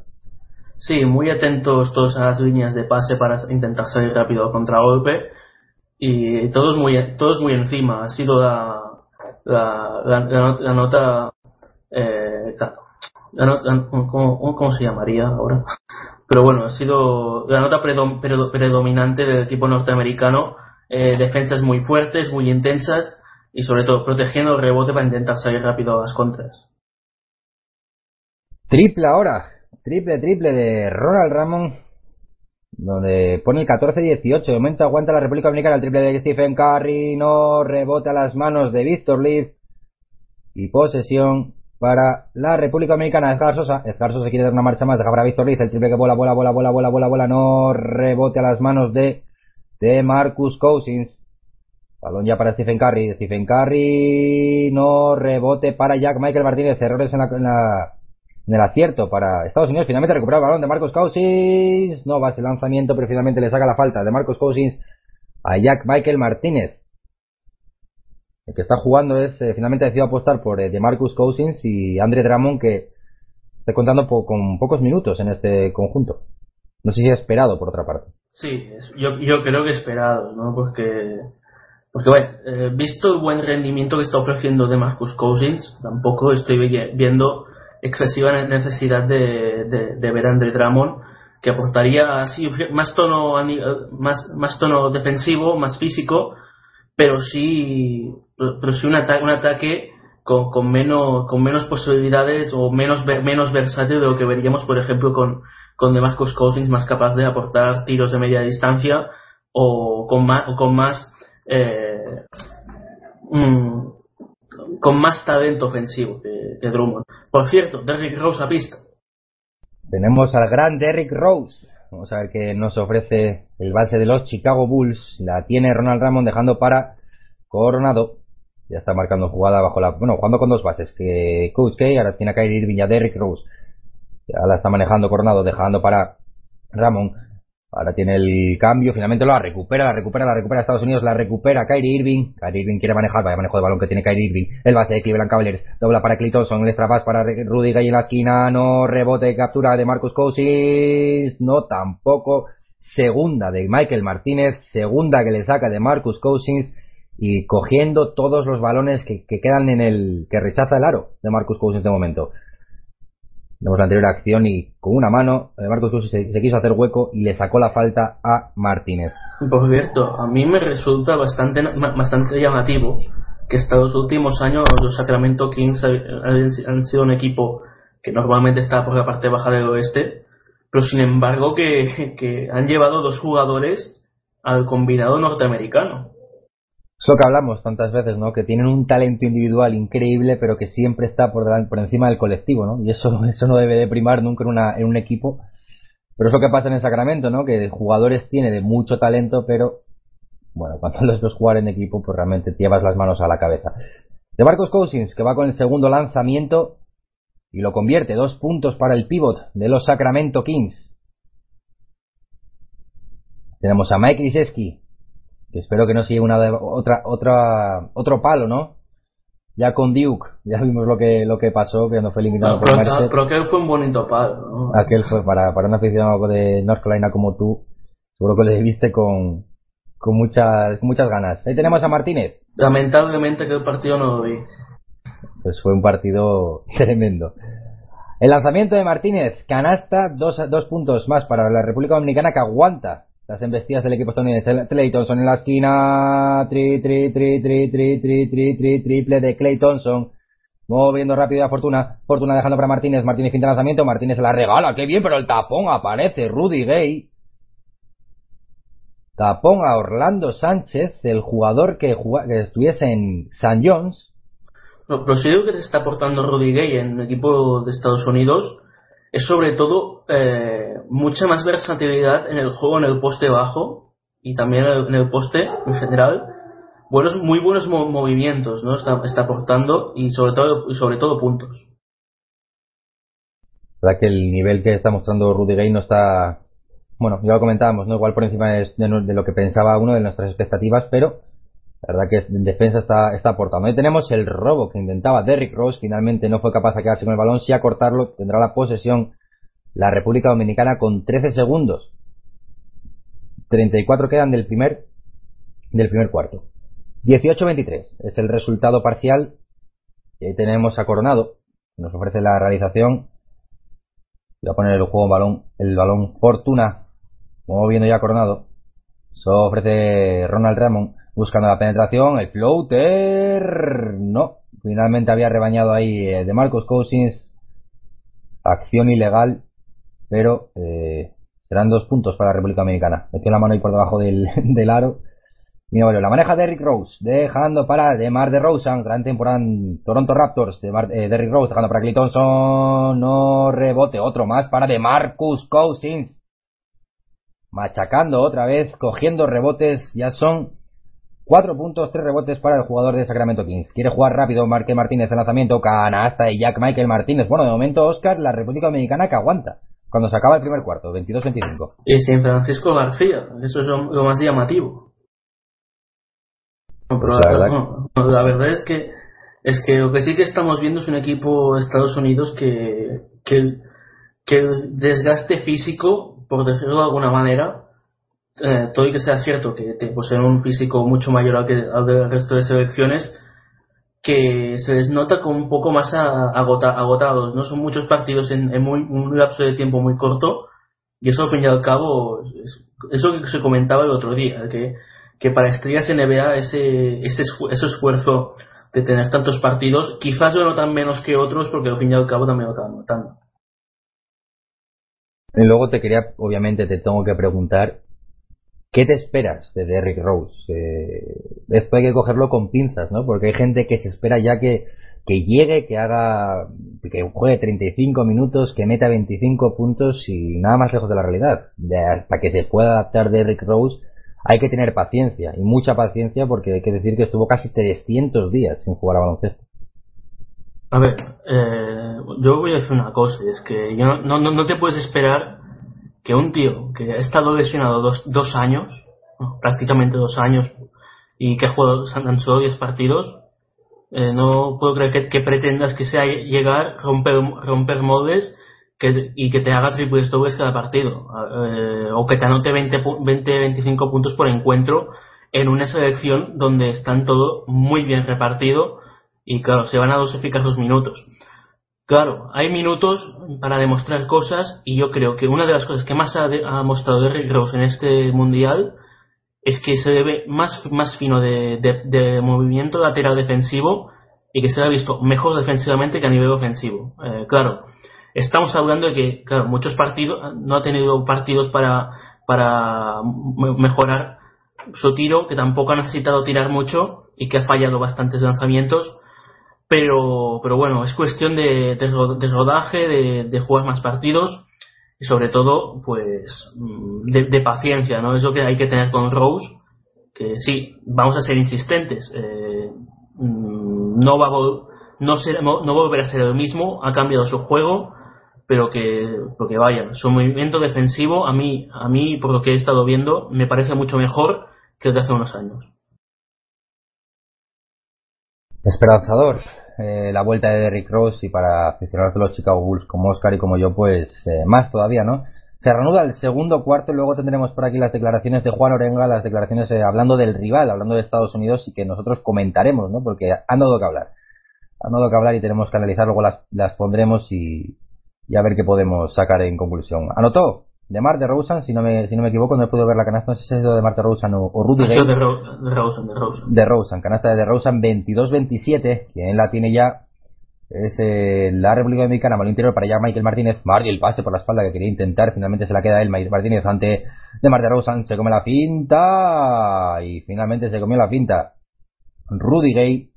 Sí, muy atentos todos a las líneas de pase para intentar salir rápido contra golpe y todos muy todos muy encima. Ha sido la la, la, nota eh, la nota ¿cómo, ¿cómo, se llamaría ahora? Pero bueno, ha sido la nota predom, predominante del equipo norteamericano. Eh, defensas muy fuertes, muy intensas y sobre todo protegiendo el rebote para intentar salir rápido a las contras. Triple ahora Triple, triple de Ronald Ramon. Donde pone el 14-18. De momento aguanta la República Dominicana el triple de Stephen Curry. No rebota las manos de Víctor Leaf. Y posesión para la República Dominicana. Edgar Sosa. Edgar Sosa quiere dar una marcha más. Deja para Víctor Leaf. El triple que bola, bola, bola, bola, bola, bola, bola. No rebote a las manos de, de Marcus Cousins. Balón ya para Stephen Curry. Stephen Curry. No rebote para Jack Michael Martínez. Errores en la, en la en el acierto para Estados Unidos. Finalmente recupera el balón de Marcos Cousins. No va ese lanzamiento, pero finalmente le saca la falta de Marcos Cousins a Jack Michael Martínez. El que está jugando es, eh, finalmente ha decidido apostar por eh, de Marcus Cousins y Andre Drummond que está contando con pocos minutos en este conjunto. No sé si ha esperado por otra parte. Sí, yo, yo creo que esperado, ¿no? Porque, porque bueno, eh, visto el buen rendimiento que está ofreciendo de Marcus Cousins, tampoco estoy viendo excesiva necesidad de, de, ver a Andre Drummond que aportaría así más tono más, más tono defensivo más físico pero sí pero sí un, ata un ataque con, con, menos con menos posibilidades o menos menos versátil de lo que veríamos por ejemplo con con Demarcus Cousins más capaz de aportar tiros de media distancia o con más o con más eh, mm, con más talento ofensivo que, que Drummond. Por cierto, Derrick Rose a pista. Tenemos al gran Derrick Rose. Vamos a ver qué nos ofrece el base de los Chicago Bulls. La tiene Ronald Ramon dejando para Coronado. Ya está marcando jugada bajo la. Bueno, jugando con dos bases. Que Coach K ahora tiene a Kyrie Irving y a Derrick Rose. Ya la está manejando Coronado, dejando para Ramón. Ahora tiene el cambio, finalmente lo recupera, la recupera, la recupera Estados Unidos, la recupera Kyrie Irving. Kyrie Irving quiere manejar, vaya manejo de balón que tiene Kyrie Irving. El base de Cleveland Cavaliers, dobla para Clayton, el extra para Rudy Gay en la esquina, no rebote, captura de Marcus Cousins, no tampoco. Segunda de Michael Martínez, segunda que le saca de Marcus Cousins y cogiendo todos los balones que, que quedan en el que rechaza el aro de Marcus Cousins de momento. Vemos la anterior acción y con una mano eh, Marcos Cruz se, se, quiso hacer hueco y le sacó la falta a Martínez. Por cierto, a mí me resulta bastante, bastante llamativo que estos últimos años los Sacramento Kings han sido un equipo que normalmente está por la parte baja del oeste, pero sin embargo que han llevado dos jugadores al combinado norteamericano. Es lo que hablamos tantas veces, ¿no? Que tienen un talento individual increíble, pero que siempre está por, por encima del colectivo, ¿no? Y eso, <laughs> eso no debe de primar nunca en, una, en un equipo. Pero es lo que pasa en el Sacramento, ¿no? Que jugadores tiene de mucho talento, pero bueno, cuando los ves jugar en equipo, pues realmente te llevas las manos a la cabeza. De Marcos Cousins, que va con el segundo lanzamiento y lo convierte. Dos puntos para el pivot de los Sacramento Kings. Tenemos a Mike Liseski, que espero que no sea una otra otra otro palo, ¿no? Ya con Duke, ya vimos lo que lo que pasó cuando fue eliminado no, por pero, pero aquel fue un bonito palo. ¿no? Aquel fue para para un aficionado de North Carolina como tú, seguro que le viste con con muchas con muchas ganas. Ahí tenemos a Martínez. Lamentablemente que el partido no lo vi. Pues fue un partido <laughs> tremendo. El lanzamiento de Martínez, canasta, dos, dos puntos más para la República Dominicana que aguanta las embestidas del equipo estadounidense. Clay Thompson en la esquina. Tri, tri, tri, tri, tri, tri, tri, tri, triple de Clay Thompson. Moviendo rápido a Fortuna. Fortuna dejando para Martínez. Martínez finta lanzamiento. Martínez se la regala. Qué bien, pero el tapón aparece. Rudy Gay. Tapón a Orlando Sánchez, el jugador que, estuviese en St. John's. Lo, lo serio que se está aportando Rudy Gay en el equipo de Estados Unidos es sobre todo eh, mucha más versatilidad en el juego en el poste bajo y también en el poste en general. Buenos muy buenos mo movimientos no está, está aportando y sobre todo y sobre todo puntos. La que el nivel que está mostrando Rudy Gay no está bueno ya lo comentábamos no igual por encima de lo que pensaba uno de nuestras expectativas pero la verdad que en defensa está, está aportando. Ahí tenemos el robo que intentaba Derrick Rose. Finalmente no fue capaz de quedarse con el balón. Si a cortarlo, tendrá la posesión la República Dominicana con 13 segundos. 34 quedan del primer, del primer cuarto. 18-23 es el resultado parcial. Y ahí tenemos a Coronado. Nos ofrece la realización. Voy a poner el juego balón, el balón Fortuna. Como viendo ya Coronado. Eso ofrece Ronald Ramón buscando la penetración, el floater, no, finalmente había rebañado ahí eh, de Marcos Cousins, acción ilegal, pero eh, serán dos puntos para la República Dominicana. Metió la mano ahí por debajo del, <laughs> del aro. Mira, bueno, la maneja Derrick Rose, dejando para Demar de Rosen, gran temporada Toronto Raptors, de Mar, eh, Derrick Rose, dejando para Clay no rebote, otro más para de Marcus Cousins, machacando otra vez, cogiendo rebotes, ya son Cuatro puntos, tres rebotes para el jugador de Sacramento Kings. Quiere jugar rápido, Marque Martínez el lanzamiento, canasta y Jack Michael Martínez. Bueno, de momento, Oscar, la República Dominicana que aguanta. Cuando se acaba el primer cuarto, 22-25. Y sin Francisco García, eso es lo, lo más llamativo. No, pero la, verdad, no, no, la verdad es que es que lo que sí que estamos viendo es un equipo de Estados Unidos que, que, que el desgaste físico, por decirlo de alguna manera, eh, todo y que sea cierto que te poseen un físico mucho mayor al, que, al del resto de selecciones, que se les nota como un poco más agotados, ¿no? Son muchos partidos en, en muy, un lapso de tiempo muy corto y eso al fin y al cabo es, eso que se comentaba el otro día, que, que para estrellas NBA ese, ese, ese esfuerzo de tener tantos partidos quizás lo notan menos que otros porque al fin y al cabo también lo acaban notando. Y luego te quería, obviamente te tengo que preguntar ¿Qué te esperas de Derrick Rose? Eh, esto hay que cogerlo con pinzas, ¿no? Porque hay gente que se espera ya que, que llegue, que haga, que juegue 35 minutos, que meta 25 puntos y nada más lejos de la realidad. De hasta que se pueda adaptar Derrick Rose hay que tener paciencia y mucha paciencia porque hay que decir que estuvo casi 300 días sin jugar a baloncesto. A ver, eh, yo voy a decir una cosa, es que yo no, no, no te puedes esperar que un tío que ha estado lesionado dos, dos años, prácticamente dos años, y que ha jugado tan solo 10 partidos, eh, no puedo creer que, que, pretendas que sea llegar, romper, romper moldes que, y que te haga triples dobles cada partido, eh, o que te anote 20, 20, 25 puntos por encuentro en una selección donde están todo muy bien repartido y claro, se van a dosificar los minutos. Claro, hay minutos para demostrar cosas y yo creo que una de las cosas que más ha, mostrado Derrick Rose en este mundial es que se debe más, más fino de, de, movimiento lateral defensivo y que se ha visto mejor defensivamente que a nivel ofensivo. Eh, claro, estamos hablando de que, muchos partidos, no ha tenido partidos para, para mejorar su tiro, que tampoco ha necesitado tirar mucho y que ha fallado bastantes lanzamientos, pero, pero bueno, es cuestión de, de, de rodaje, de, jugar más partidos y sobre todo, pues, de, de, paciencia, ¿no? Es lo que hay que tener con Rose, que sí, vamos a ser insistentes, eh, no va a no, ser, no volverá a ser el mismo, ha cambiado su juego, pero que, porque vaya, su movimiento defensivo a mí, a mí, por lo que he estado viendo, me parece mucho mejor que el de hace unos años. Esperanzador, eh, la vuelta de Derrick Rose y para aficionados de los Chicago Bulls como Oscar y como yo, pues eh, más todavía, ¿no? Se reanuda el segundo cuarto y luego tendremos por aquí las declaraciones de Juan Orenga, las declaraciones eh, hablando del rival, hablando de Estados Unidos y que nosotros comentaremos, ¿no? Porque han dado que hablar. Han dado que hablar y tenemos que analizar, luego las, las pondremos y, y a ver qué podemos sacar en conclusión. Anotó de Mar de Rosen, si no me, si no me equivoco, no he podido ver la canasta, no sé si es de Mar de Rosen o, o Rudy Gay. De, Rosen, de Rosen, de Rosen. De Rosen, canasta de Rosen 22-27, quien la tiene ya es eh, la República Dominicana, malo interior para allá Michael Martínez, Marty el pase por la espalda que quería intentar, finalmente se la queda él, Michael Martínez ante de Mar de Rosen, se come la finta y finalmente se comió la finta Rudy Gay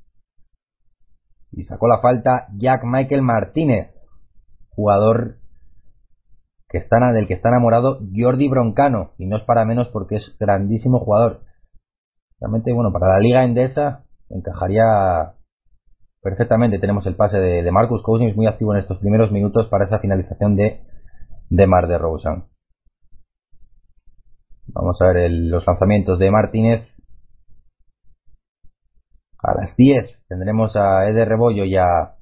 y sacó la falta Jack Michael Martínez jugador que está, del que está enamorado Jordi Broncano, y no es para menos porque es grandísimo jugador. Realmente, bueno, para la liga endesa encajaría perfectamente. Tenemos el pase de, de Marcus Cousins muy activo en estos primeros minutos para esa finalización de, de Mar de Rosen. Vamos a ver los lanzamientos de Martínez. A las 10 tendremos a Eder Rebollo y a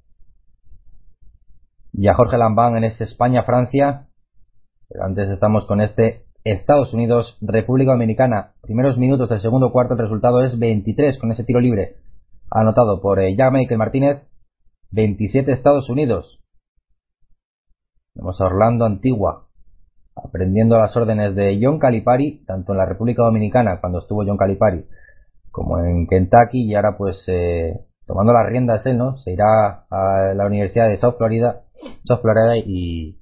y a Jorge Lambán en ese España-Francia. Pero antes estamos con este Estados Unidos-República Dominicana. Primeros minutos del segundo cuarto, el resultado es 23 con ese tiro libre anotado por eh, Jack Michael Martínez. 27 Estados Unidos. Vamos a Orlando Antigua, aprendiendo las órdenes de John Calipari, tanto en la República Dominicana, cuando estuvo John Calipari, como en Kentucky, y ahora pues eh, tomando las riendas él, ¿no? Se irá a la Universidad de South Florida South Florida y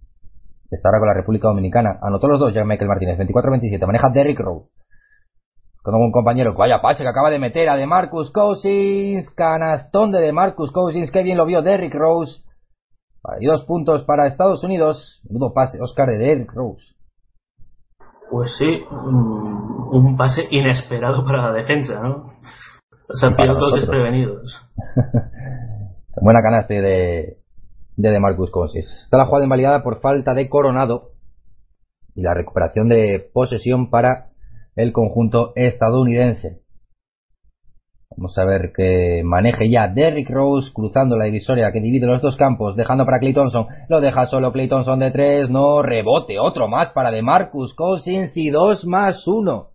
está ahora con la República Dominicana. Anotó los dos, Jack Michael Martínez, 24-27. Maneja Derrick Rowe. Con un compañero, vaya pase que acaba de meter a de Marcus Cousins, canastón de de Marcus Cousins, qué bien lo vio Derrick Rose. Y dos puntos para Estados Unidos. Menudo pase, Oscar de Derrick Rose. Pues sí, un, un, pase inesperado para la defensa, ¿no? O sea, todos desprevenidos. <laughs> Buena canasta de, de DeMarcus Cousins. Está la jugada invalidada por falta de Coronado y la recuperación de posesión para el conjunto estadounidense. Vamos a ver que maneje ya Derrick Rose cruzando la divisoria que divide los dos campos, dejando para Clay Thompson. Lo deja solo Clay Thompson de tres, no rebote, otro más para DeMarcus Cousins y dos más uno.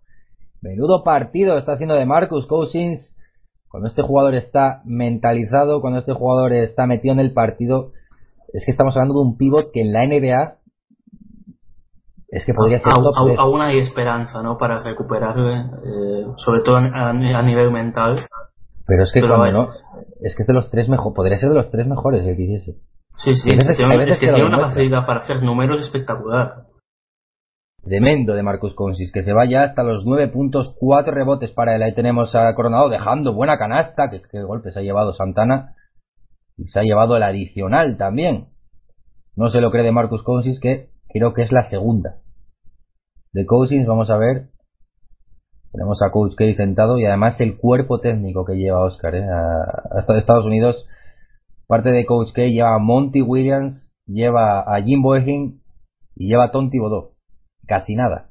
Menudo partido está haciendo DeMarcus Cousins. Cuando este jugador está mentalizado, cuando este jugador está metido en el partido, es que estamos hablando de un pivot que en la NBA es que podría ser top aún, aún hay esperanza no para recuperarle eh, sobre todo a, a, nivel mental. Pero es que pero cuando no es que es de los tres mejores podría ser de los tres mejores el que hiciese sí sí es, que tiene, es que que tiene una facilidad para hacer números espectacular. Tremendo de Marcus Consis, que se vaya hasta los 9 puntos, 4 rebotes para él. Ahí tenemos a Coronado dejando buena canasta, que, que golpes ha llevado Santana y se ha llevado el adicional también. No se lo cree de Marcus Cousins, que creo que es la segunda. De Cousins, vamos a ver. Tenemos a Coach K sentado y además el cuerpo técnico que lleva Oscar ¿eh? a, a Estados Unidos. Parte de Coach K lleva a Monty Williams, lleva a Jim Boeing y lleva a Tom Thibodeau. Casi nada.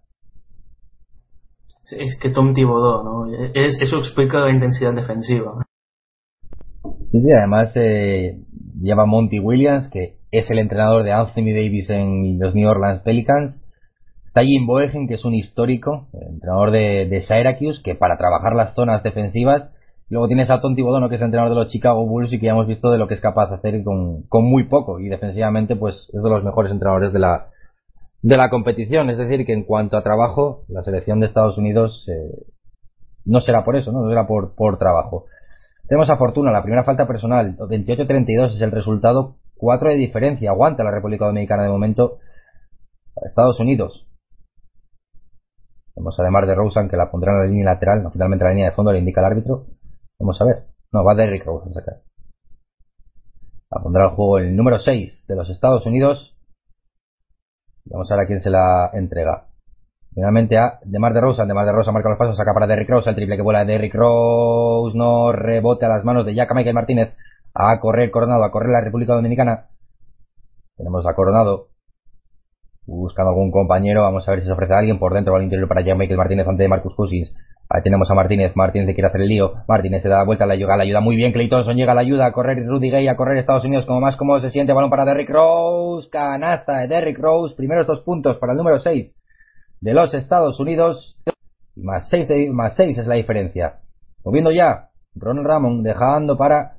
Es que Tom Thibodeau, ¿no? Es, eso explica la intensidad defensiva. Sí, sí, además eh, lleva Monty Williams, que es el entrenador de Anthony Davis en los New Orleans Pelicans. Está Jim Boeing, que es un histórico, entrenador de, de Syracuse, que para trabajar las zonas defensivas Luego tienes a Tom Thibodeau, que es entrenador de los Chicago Bulls y que ya hemos visto de lo que es capaz de hacer con, con muy poco. Y defensivamente, pues es de los mejores entrenadores de la, de la competición. Es decir, que en cuanto a trabajo, la selección de Estados Unidos eh, no será por eso, ¿no? no será por, por trabajo. Tenemos a Fortuna, la primera falta personal, 28-32 es el resultado, 4 de diferencia, aguanta la República Dominicana de momento, Estados Unidos. Tenemos además de Rosen que la pondrá en la línea lateral, no finalmente la línea de fondo le indica el árbitro. Vamos a ver. No, va Derrick Rose a sacar. A pondrá al juego el número 6 de los Estados Unidos. Vamos a ver a quién se la entrega. Finalmente a Demar de Rosa. Demar de Rosa marca los pasos, saca para Derrick Rose. El triple que vuela de Derrick Rose. No rebote a las manos de Jack Michael Martínez. A correr Coronado, a correr la República Dominicana. Tenemos a Coronado. Buscando algún compañero. Vamos a ver si se ofrece alguien por dentro o al interior para Jack Michael Martínez ante Marcus Cousins. Ahí tenemos a Martínez. Martínez quiere hacer el lío. Martínez se da la vuelta a la, ayuda, la ayuda muy bien. Clay Thompson llega a la ayuda a correr Rudy Gay, a correr Estados Unidos como más cómodo se siente. Balón para Derrick Rose. Canasta de Derrick Rose. Primeros dos puntos para el número 6 de los Estados Unidos. Más 6 más seis es la diferencia. Moviendo ya. Ronald Ramon dejando para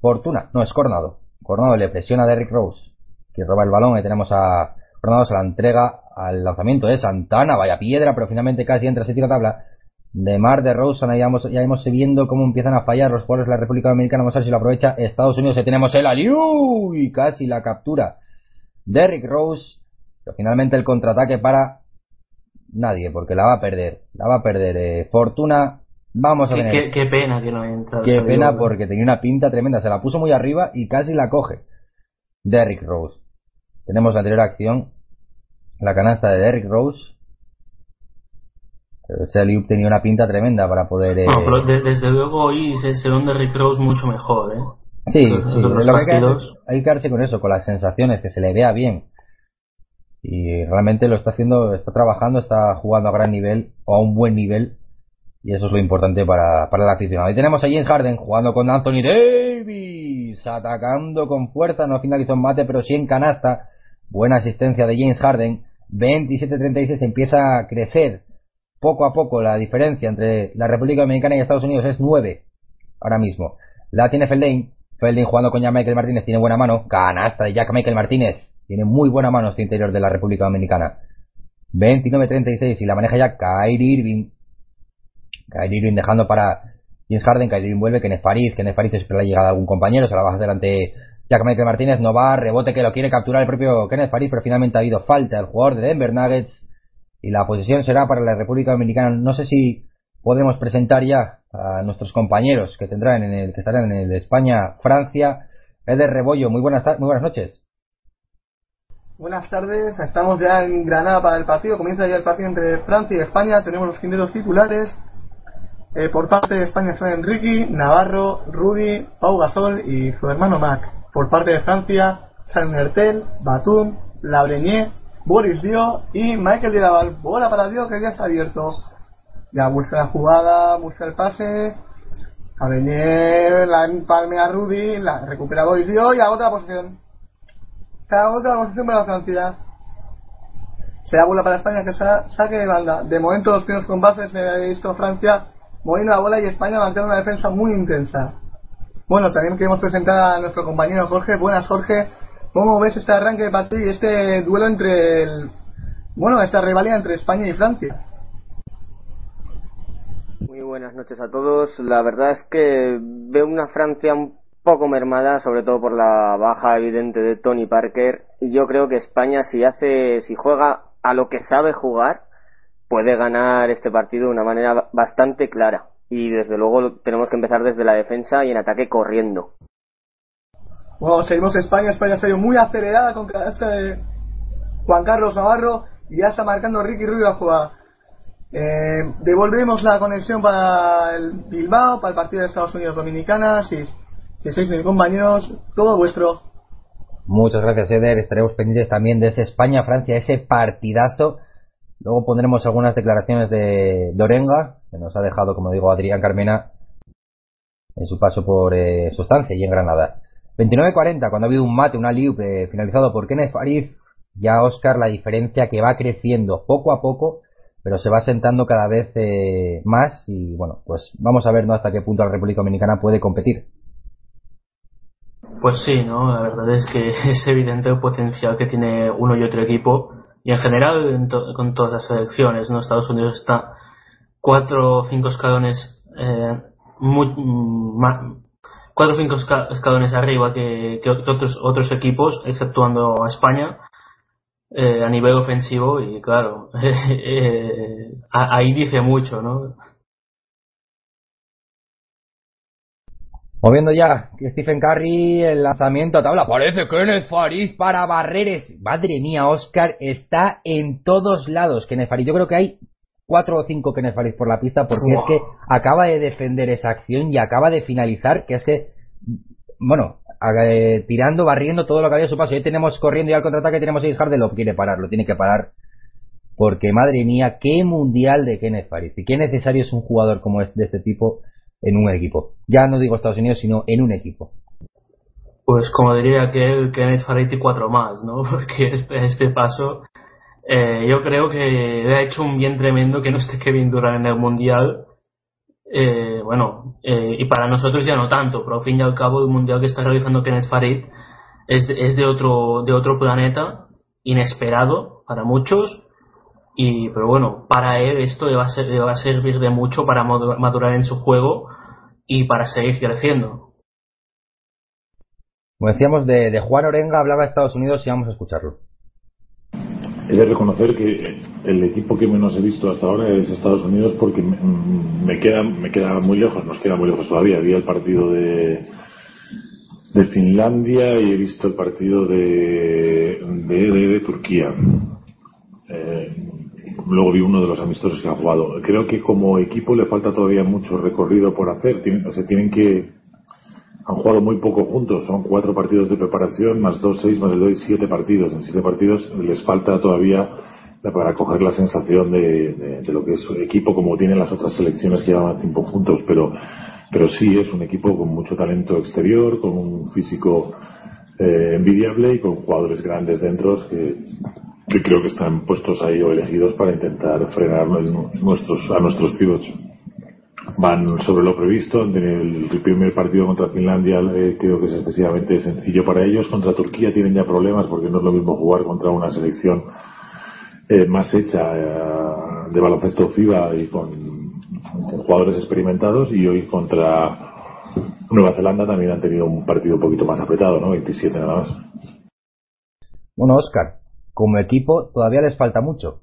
Fortuna. No, es Cornado. Cornado le presiona a Derrick Rose. Que roba el balón. Ahí tenemos a Cornado. Se la entrega al lanzamiento de Santana. Vaya piedra, pero finalmente casi entra. Se tira tabla de Mar de Rosen, ya hemos, ya hemos viendo cómo empiezan a fallar los jugadores de la República Dominicana, vamos a ver si lo aprovecha Estados Unidos, y tenemos el aliu y casi la captura Derrick Rose, pero finalmente el contraataque para nadie, porque la va a perder, la va a perder eh, Fortuna, vamos a ver Qué, pena que no entra. Qué pena porque tenía una pinta tremenda, se la puso muy arriba y casi la coge Derrick Rose. Tenemos la anterior acción, la canasta de Derrick Rose, ese Aliup tenía una pinta tremenda para poder. Eh... pero desde luego hoy se, se de Rick Rose mucho mejor, ¿eh? Sí, sí. Lo que hay, que, hay que quedarse con eso, con las sensaciones, que se le vea bien. Y realmente lo está haciendo, está trabajando, está jugando a gran nivel o a un buen nivel. Y eso es lo importante para, para el aficionado. Y tenemos a James Harden jugando con Anthony Davis, atacando con fuerza, no finalizó en mate, pero sí en canasta. Buena asistencia de James Harden. 27-36 empieza a crecer poco a poco la diferencia entre la República Dominicana y Estados Unidos es 9 ahora mismo. La tiene Feldain. Feldain jugando con Jack Michael Martínez tiene buena mano. Canasta de Jack Michael Martínez. Tiene muy buena mano este interior de la República Dominicana. 29-36 y la maneja ya Kyrie Irving. Kyrie Irving dejando para James Harden. Kyrie Irving vuelve. Kenneth Farid. Kenneth Farid espera la llegada de algún compañero. Se la baja delante Jack Michael Martínez. No va. Rebote que lo quiere capturar el propio Kenneth Farid. Pero finalmente ha habido falta. El jugador de Denver Nuggets y la posición será para la República Dominicana. No sé si podemos presentar ya a nuestros compañeros que tendrán en el que estarán en el España Francia. Eder Rebollo, muy buenas muy buenas noches. Buenas tardes, estamos ya en Granada para el partido. Comienza ya el partido entre Francia y España. Tenemos los quinteros titulares. Eh, por parte de España son Enrique, Navarro, Rudy, Pau Gasol y su hermano Mac. Por parte de Francia, San Hertel, Batum, Labreñé, Boris Dio y Michael Diraval. Bola para Dio que ya está abierto. Ya busca la jugada, busca el pase. A venir la empalme a Rudy, la recupera Boris Dio y a otra posición. Otra posición para la Francia. Se da bola para España que saque de banda. De momento los primeros combates he visto Francia moviendo la bola y España mantiene una defensa muy intensa. Bueno, también queremos presentar a nuestro compañero Jorge. Buenas Jorge. ¿Cómo ves este arranque de partido y este duelo entre el, bueno, esta rivalidad entre España y Francia? Muy buenas noches a todos. La verdad es que veo una Francia un poco mermada, sobre todo por la baja evidente de Tony Parker. Y yo creo que España, si hace, si juega a lo que sabe jugar, puede ganar este partido de una manera bastante clara. Y desde luego tenemos que empezar desde la defensa y en ataque corriendo. Bueno, seguimos España. España ha ido muy acelerada con este Juan Carlos Navarro y ya está marcando Ricky Rubio la jugada. Eh, devolvemos la conexión para el Bilbao, para el partido de Estados Unidos Dominicana. Si, si estáis mis compañeros, todo vuestro. Muchas gracias, Eder. Estaremos pendientes también de ese España-Francia, ese partidazo. Luego pondremos algunas declaraciones de, de Orenga, que nos ha dejado, como digo, Adrián Carmena en su paso por eh, su estancia y en Granada. 29-40, cuando ha habido un mate, un aliup eh, finalizado por Kenneth Farif, ya Oscar la diferencia que va creciendo poco a poco, pero se va sentando cada vez eh, más y bueno, pues vamos a ver ¿no? hasta qué punto la República Dominicana puede competir. Pues sí, ¿no? La verdad es que <laughs> es evidente el potencial que tiene uno y otro equipo y en general en to- con todas las selecciones, ¿no? Estados Unidos está cuatro o cinco escalones eh, muy, mm, cuatro o cinco esca- escalones arriba que, que otros otros equipos, exceptuando a España, eh, a nivel ofensivo y claro, <laughs> eh, a- ahí dice mucho, ¿no? Moviendo ya, que Stephen Curry, el lanzamiento a tabla, parece Kenneth Farid para Barreres. Madre mía, Oscar está en todos lados. Kenneth Farid, yo creo que hay cuatro o cinco Kenneth Farid por la pista porque es que acaba de defender esa acción y acaba de finalizar, que es que, bueno, eh, tirando, barriendo todo lo que había a su paso. Y ahí tenemos corriendo y al contraataque tenemos a James Harden, lo quiere parar, lo tiene que parar. Porque madre mía, qué mundial de Kenneth Farid. Y qué necesario es un jugador como es de este tipo en un equipo. Ya no digo Estados Unidos, sino en un equipo. Pues como diría que Kenneth y cuatro más, ¿no? <laughs> Porque este, este paso, eh, yo creo que ha hecho un bien tremendo que no esté Kevin Durant en el Mundial. Eh, bueno, eh, y para nosotros ya no tanto, pero al fin y al cabo el Mundial que está realizando Kenneth Farid es de, es de otro, de otro planeta, inesperado para muchos, y pero bueno, para él esto le va a, ser- le va a servir de mucho para madu- madurar en su juego y para seguir creciendo. Como decíamos, de, de Juan Orenga hablaba de Estados Unidos y vamos a escucharlo. He de reconocer que el equipo que menos he visto hasta ahora es Estados Unidos porque me, me queda me queda muy lejos, nos queda muy lejos todavía. Vi el partido de, de Finlandia y he visto el partido de, de, de- de Turquía. Eh, luego vi uno de los amistosos que han jugado. Creo que como equipo le falta todavía mucho recorrido por hacer. Tienen, o sea, tienen que han jugado muy poco juntos, son cuatro partidos de preparación, más dos, seis, más de dos, siete partidos. En siete partidos les falta todavía para coger la sensación de, de- lo que es equipo como tienen las otras selecciones que llevan tiempo juntos, pero, pero sí es un equipo con mucho talento exterior, con un físico eh, envidiable y con jugadores grandes dentro que, que creo que están puestos ahí o elegidos para intentar frenar nuestros, a nuestros pivots van sobre lo previsto. En el, primer partido contra Finlandia eh, creo que es excesivamente sencillo para ellos. Contra Turquía tienen ya problemas porque no es lo mismo jugar contra una selección eh, más hecha eh, de baloncesto FIBA y con, con jugadores experimentados y hoy contra Nueva Zelanda también han tenido un partido un poquito más apretado, ¿no? 27 nada más. Bueno, Oscar, como equipo todavía les falta mucho.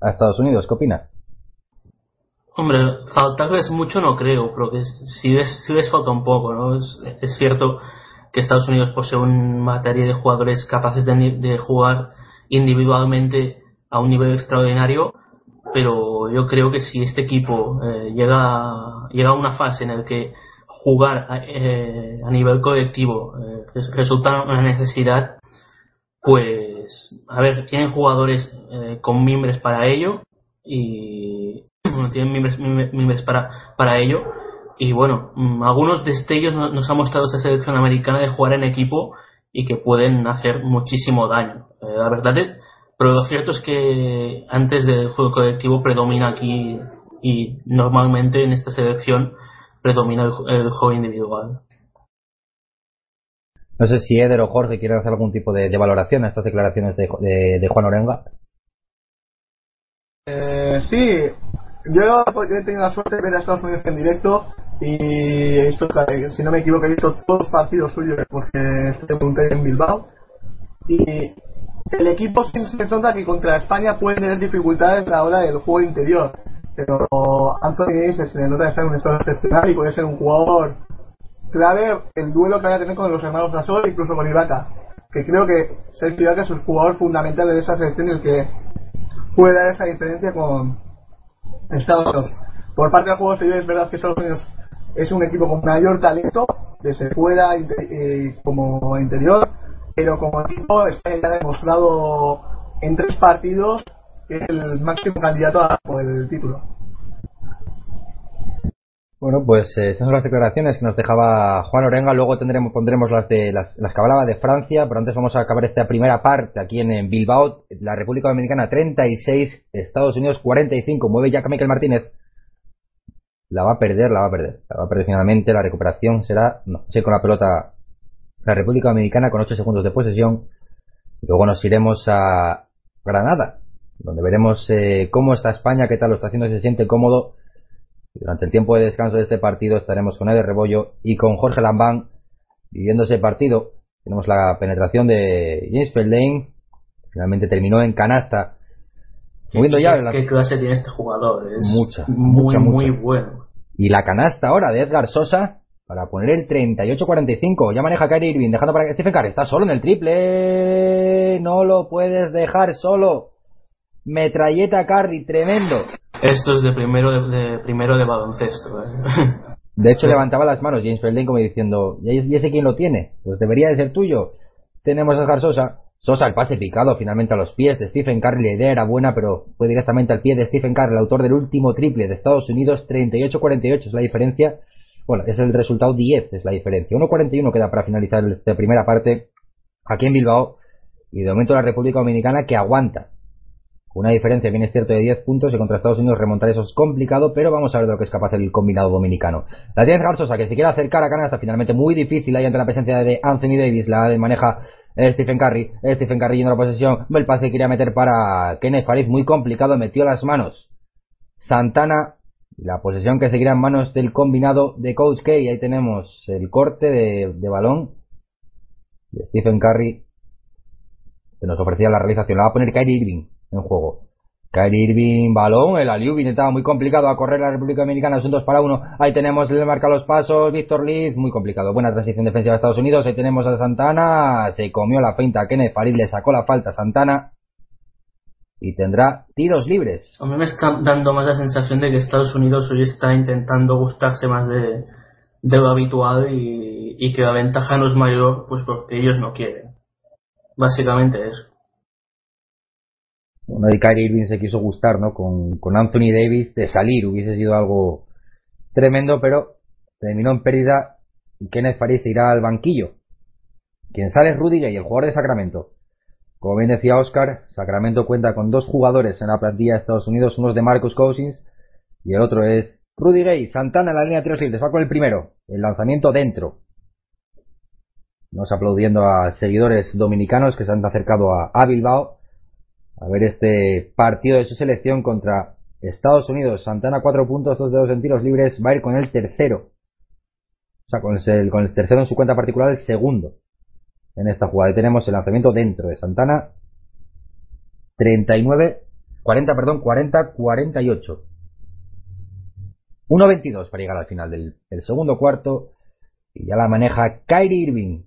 A Estados Unidos, ¿qué opinas? Hombre, faltarles mucho no creo, pero que sí les, sí les falta un poco, ¿no? Es, cierto que Estados Unidos posee una materia de jugadores capaces de, de jugar individualmente a un nivel extraordinario, pero yo creo que si este equipo eh, llega, llega a una fase en la que jugar a, eh, a nivel colectivo eh, res- resulta una necesidad, pues, a ver, tienen jugadores eh, con mimbres para ello y <clears throat> bueno, tienen mimbres, mimbre- mimbres para, para ello. Y bueno, mm, algunos destellos no- nos ha mostrado esta selección americana de jugar en equipo y que pueden hacer muchísimo daño. Eh, la verdad es, pero lo cierto es que antes del juego colectivo predomina aquí y normalmente en esta selección predomina el, el juego individual. No sé si Eder o Jorge quieren hacer algún tipo de, valoración a estas declaraciones de, de- de Juan Orenga. Eh, sí, yo he tenido la suerte de ver a Estados Unidos en directo y he visto, si no me equivoco, he visto todos los partidos suyos porque estoy en Bilbao. Y el equipo se nota que contra España puede tener dificultades a la hora del juego interior. Pero Anthony se le nota que está en un estado excepcional y puede ser un jugador clave el duelo que vaya a tener con los hermanos Gasol, incluso con Ibaka. Que creo que Sergio Ibaka es el jugador fundamental de esa selección y el que puede dar esa diferencia con, Estados Unidos. Por parte del juego exterior es verdad que Estados Unidos es un equipo con mayor talento, desde fuera y eh, como interior, pero como equipo España ya demostrado en tres partidos que es el máximo candidato a por el título. Bueno, pues eh, esas son las declaraciones que nos dejaba Juan Orenga. Luego tendremos, pondremos las de las, las que hablaba de Francia, pero antes vamos a acabar esta primera parte aquí en, Bilbao. La República Dominicana 36, Estados Unidos 45. Mueve ya Miquel Martínez. La va a perder, la va a perder. La va a perder finalmente. La recuperación será, no, sí, con la pelota la República Dominicana con 8 segundos de posesión. Luego nos iremos a Granada, donde veremos eh, cómo está España, qué tal lo está haciendo, si se siente cómodo. Durante el tiempo de descanso de este partido estaremos con Eder Rebollo y con Jorge Lambán viviendo ese partido. Tenemos la penetración de James Feldane, finalmente terminó en canasta. Moviendo ya ¿Qué, la- qué clase tiene este jugador? Es Mucha, muy, mucha, muy mucha. bueno. Y la canasta ahora de Edgar Sosa para poner el 38-45. Ya maneja Kyrie Irving, dejando para que Stephen Curry está solo en el triple. No lo puedes dejar solo. Metralleta Curry, tremendo. Esto es de primero de, primero de baloncesto. ¿eh? <laughs> De hecho, levantaba las manos James Feldane como diciendo, ¿y ese quién lo tiene? Pues debería de ser tuyo. Tenemos a Sosa. Sosa, el pase picado finalmente a los pies de Stephen Curry. La idea era buena, pero fue directamente al pie de Stephen Curry, el autor del último triple de Estados Unidos. 38-48 es la diferencia. Bueno, es el resultado 10, es la diferencia. 1.41 queda para finalizar esta primera parte aquí en Bilbao. Y de momento la República Dominicana que aguanta. Una diferencia, bien es cierto, de 10 puntos y contra Estados Unidos remontar eso es complicado, pero vamos a ver de lo que es capaz el combinado dominicano. La tiene Garzosa, que se quiere acercar a canasta, finalmente muy difícil ahí ante la presencia de Anthony Davis, la maneja eh, Stephen Curry, eh, Stephen Curry yendo a la posesión, el pase que quería meter para Kenneth Farid, muy complicado, metió las manos. Santana, la posesión que seguirá en manos del combinado de Coach K, ahí tenemos el corte de, de balón de Stephen Curry, que nos ofrecía la realización, la va a poner Kyrie Irving en juego. Kyrie Irving, balón, el Aliubi intentaba muy complicado a correr la República Dominicana, son dos para uno. Ahí tenemos, le marca los pasos, Víctor Liz, muy complicado. Buena transición defensiva de Estados Unidos. Ahí tenemos a Santana, se comió la finta, Kenneth Farid le sacó la falta a Santana. Y tendrá tiros libres. A mí me está dando más la sensación de que Estados Unidos hoy está intentando gustarse más de, de lo habitual y, y que la ventaja no es mayor pues porque ellos no quieren. Básicamente eso. Bueno, y Kyrie Irving se quiso gustar, ¿no? Con, con Anthony Davis de salir, hubiese sido algo tremendo, pero terminó en pérdida y Kenneth se irá al banquillo. Quien sale es Rudy Gay, el jugador de Sacramento. Como bien decía Oscar, Sacramento cuenta con dos jugadores en la plantilla de Estados Unidos, uno es de Marcus Cousins y el otro es Rudy Gay. Santana en la línea de tiros libres, va con el primero, el lanzamiento dentro. Nos aplaudiendo a seguidores dominicanos que se han acercado a, a Bilbao a ver este partido de su selección contra Estados Unidos. Santana cuatro puntos, dos dedos en tiros libres, va a ir con el tercero. O sea, con el, con el tercero en su cuenta particular, el segundo en esta jugada. Tenemos el lanzamiento dentro de Santana. 39, 40, perdón, 40, 48. 1.22 para llegar al final del, del segundo cuarto. Y ya la maneja Kyrie Irving.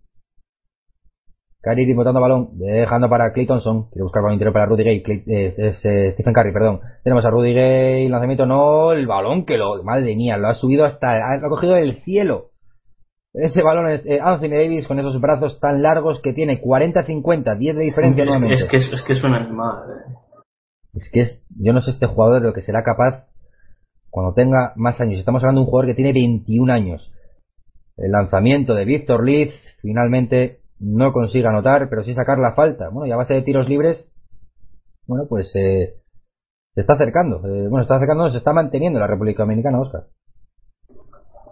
Irving botando balón, dejando para Clay Thompson. Quiere buscar balón interior para Rudy Gay. Clay- eh, es, eh, Stephen Curry, perdón. Tenemos a Rudy Gay, lanzamiento no, el balón que lo, madre mía, lo ha subido hasta, ha cogido del cielo. Ese balón es eh, Anthony Davis con esos brazos tan largos que tiene 40-50, 10 de diferencia Es, nuevamente. es que es, es que es un animal. ¿eh? Es que es, yo no sé este jugador de lo que será capaz cuando tenga más años. Estamos hablando de un jugador que tiene 21 años. El lanzamiento de Víctor Liz finalmente no consigue anotar, pero sí sacar la falta. Bueno, y a base de tiros libres, bueno, pues eh, se está acercando. Eh, bueno, se está acercando, se está manteniendo la República Dominicana, Oscar.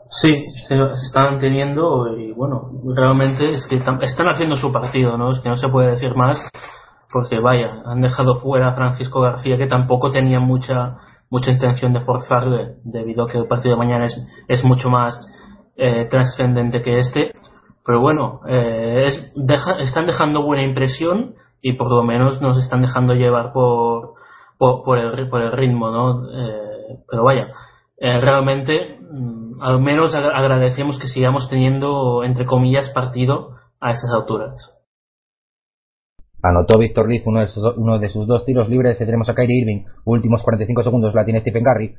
Sí, se, se están teniendo y bueno, realmente es que están haciendo su partido, ¿no? Es que no se puede decir más porque vaya, han dejado fuera a Francisco García que tampoco tenía mucha mucha intención de forzarle debido a que el partido de mañana es, es mucho más eh, trascendente que este. Pero bueno, eh, están dejando buena impresión y por lo menos nos están dejando llevar por, por, por el, por el ritmo, ¿no? Eh, pero vaya, eh, realmente mm, al menos agra- agradecemos que sigamos teniendo, entre comillas, partido a esas alturas. Anotó Víctor Liz uno de, sus, uno de sus dos tiros libres. Tenemos a Kyrie Irving. Últimos 45 segundos la tiene Stephen Curry.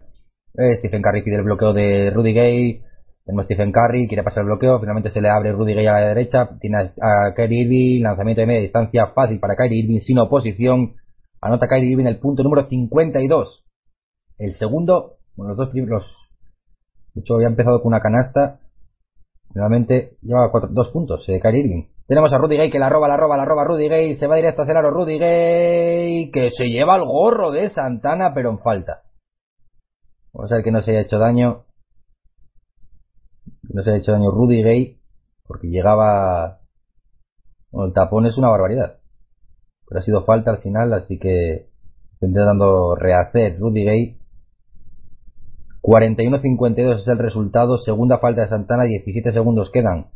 Stephen Curry pide el bloqueo de Rudy Gay. Tenemos Stephen Curry, quiere pasar el bloqueo. Finalmente se le abre Rudy Gay a la derecha. Tiene a, Kyrie Irving. Lanzamiento de media distancia fácil para Kyrie Irving sin oposición. Anota Kyrie Irving el punto número 52. El segundo, bueno, los dos primeros. De hecho, había empezado con una canasta. Finalmente lleva cuatro, dos puntos, eh, Kyrie Irving. Tenemos a Rudy Gay que la roba, la roba, la roba Rudy Gay. Se va directo hacia el Rudy Gay que se lleva el gorro de Santana, pero en falta. Vamos a ver que no se haya hecho daño. No se haya hecho daño Rudy Gay porque llegaba. Bueno, el tapón es una barbaridad. Pero ha sido falta al final, así que intentando rehacer Rudy Gay. 41-52 es el resultado. Segunda falta de Santana, 17 segundos quedan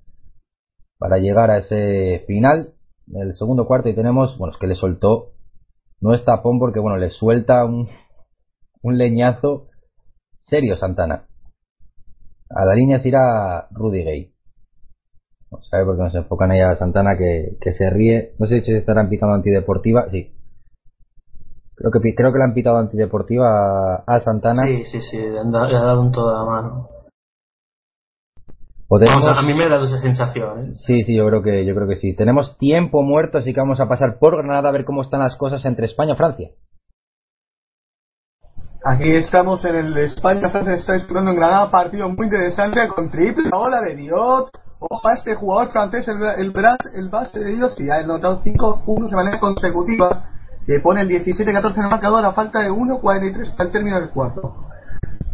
para llegar a ese final el segundo cuarto y tenemos, bueno, es que le soltó, no es tapón porque, bueno, le suelta un, un leñazo serio Santana. A la línea se irá Rudy Gay. No sabe por qué no se enfocan ahí a Santana que, que se ríe. No sé si estarán pitando antideportiva. Sí. Creo que, creo que le han pitado antideportiva a, a Santana. Sí, sí, sí, le han dado, le ha dado un toda la mano. Tenemos- Vamos, a mí me ha dado esa sensación. ¿eh? Sí, sí, yo creo que yo creo que sí. Tenemos tiempo muerto, así que vamos a pasar por Granada a ver cómo están las cosas entre España y Francia. Aquí estamos en el España-Francia, está disputando en Granada, partido muy interesante con triple ola de Diot. Ojo a este jugador francés, el, el, el base de Dios, que ha anotado 5 puntos de manera consecutiva, que pone el 17-14 en el marcador a falta de 1.43 para el término del cuarto.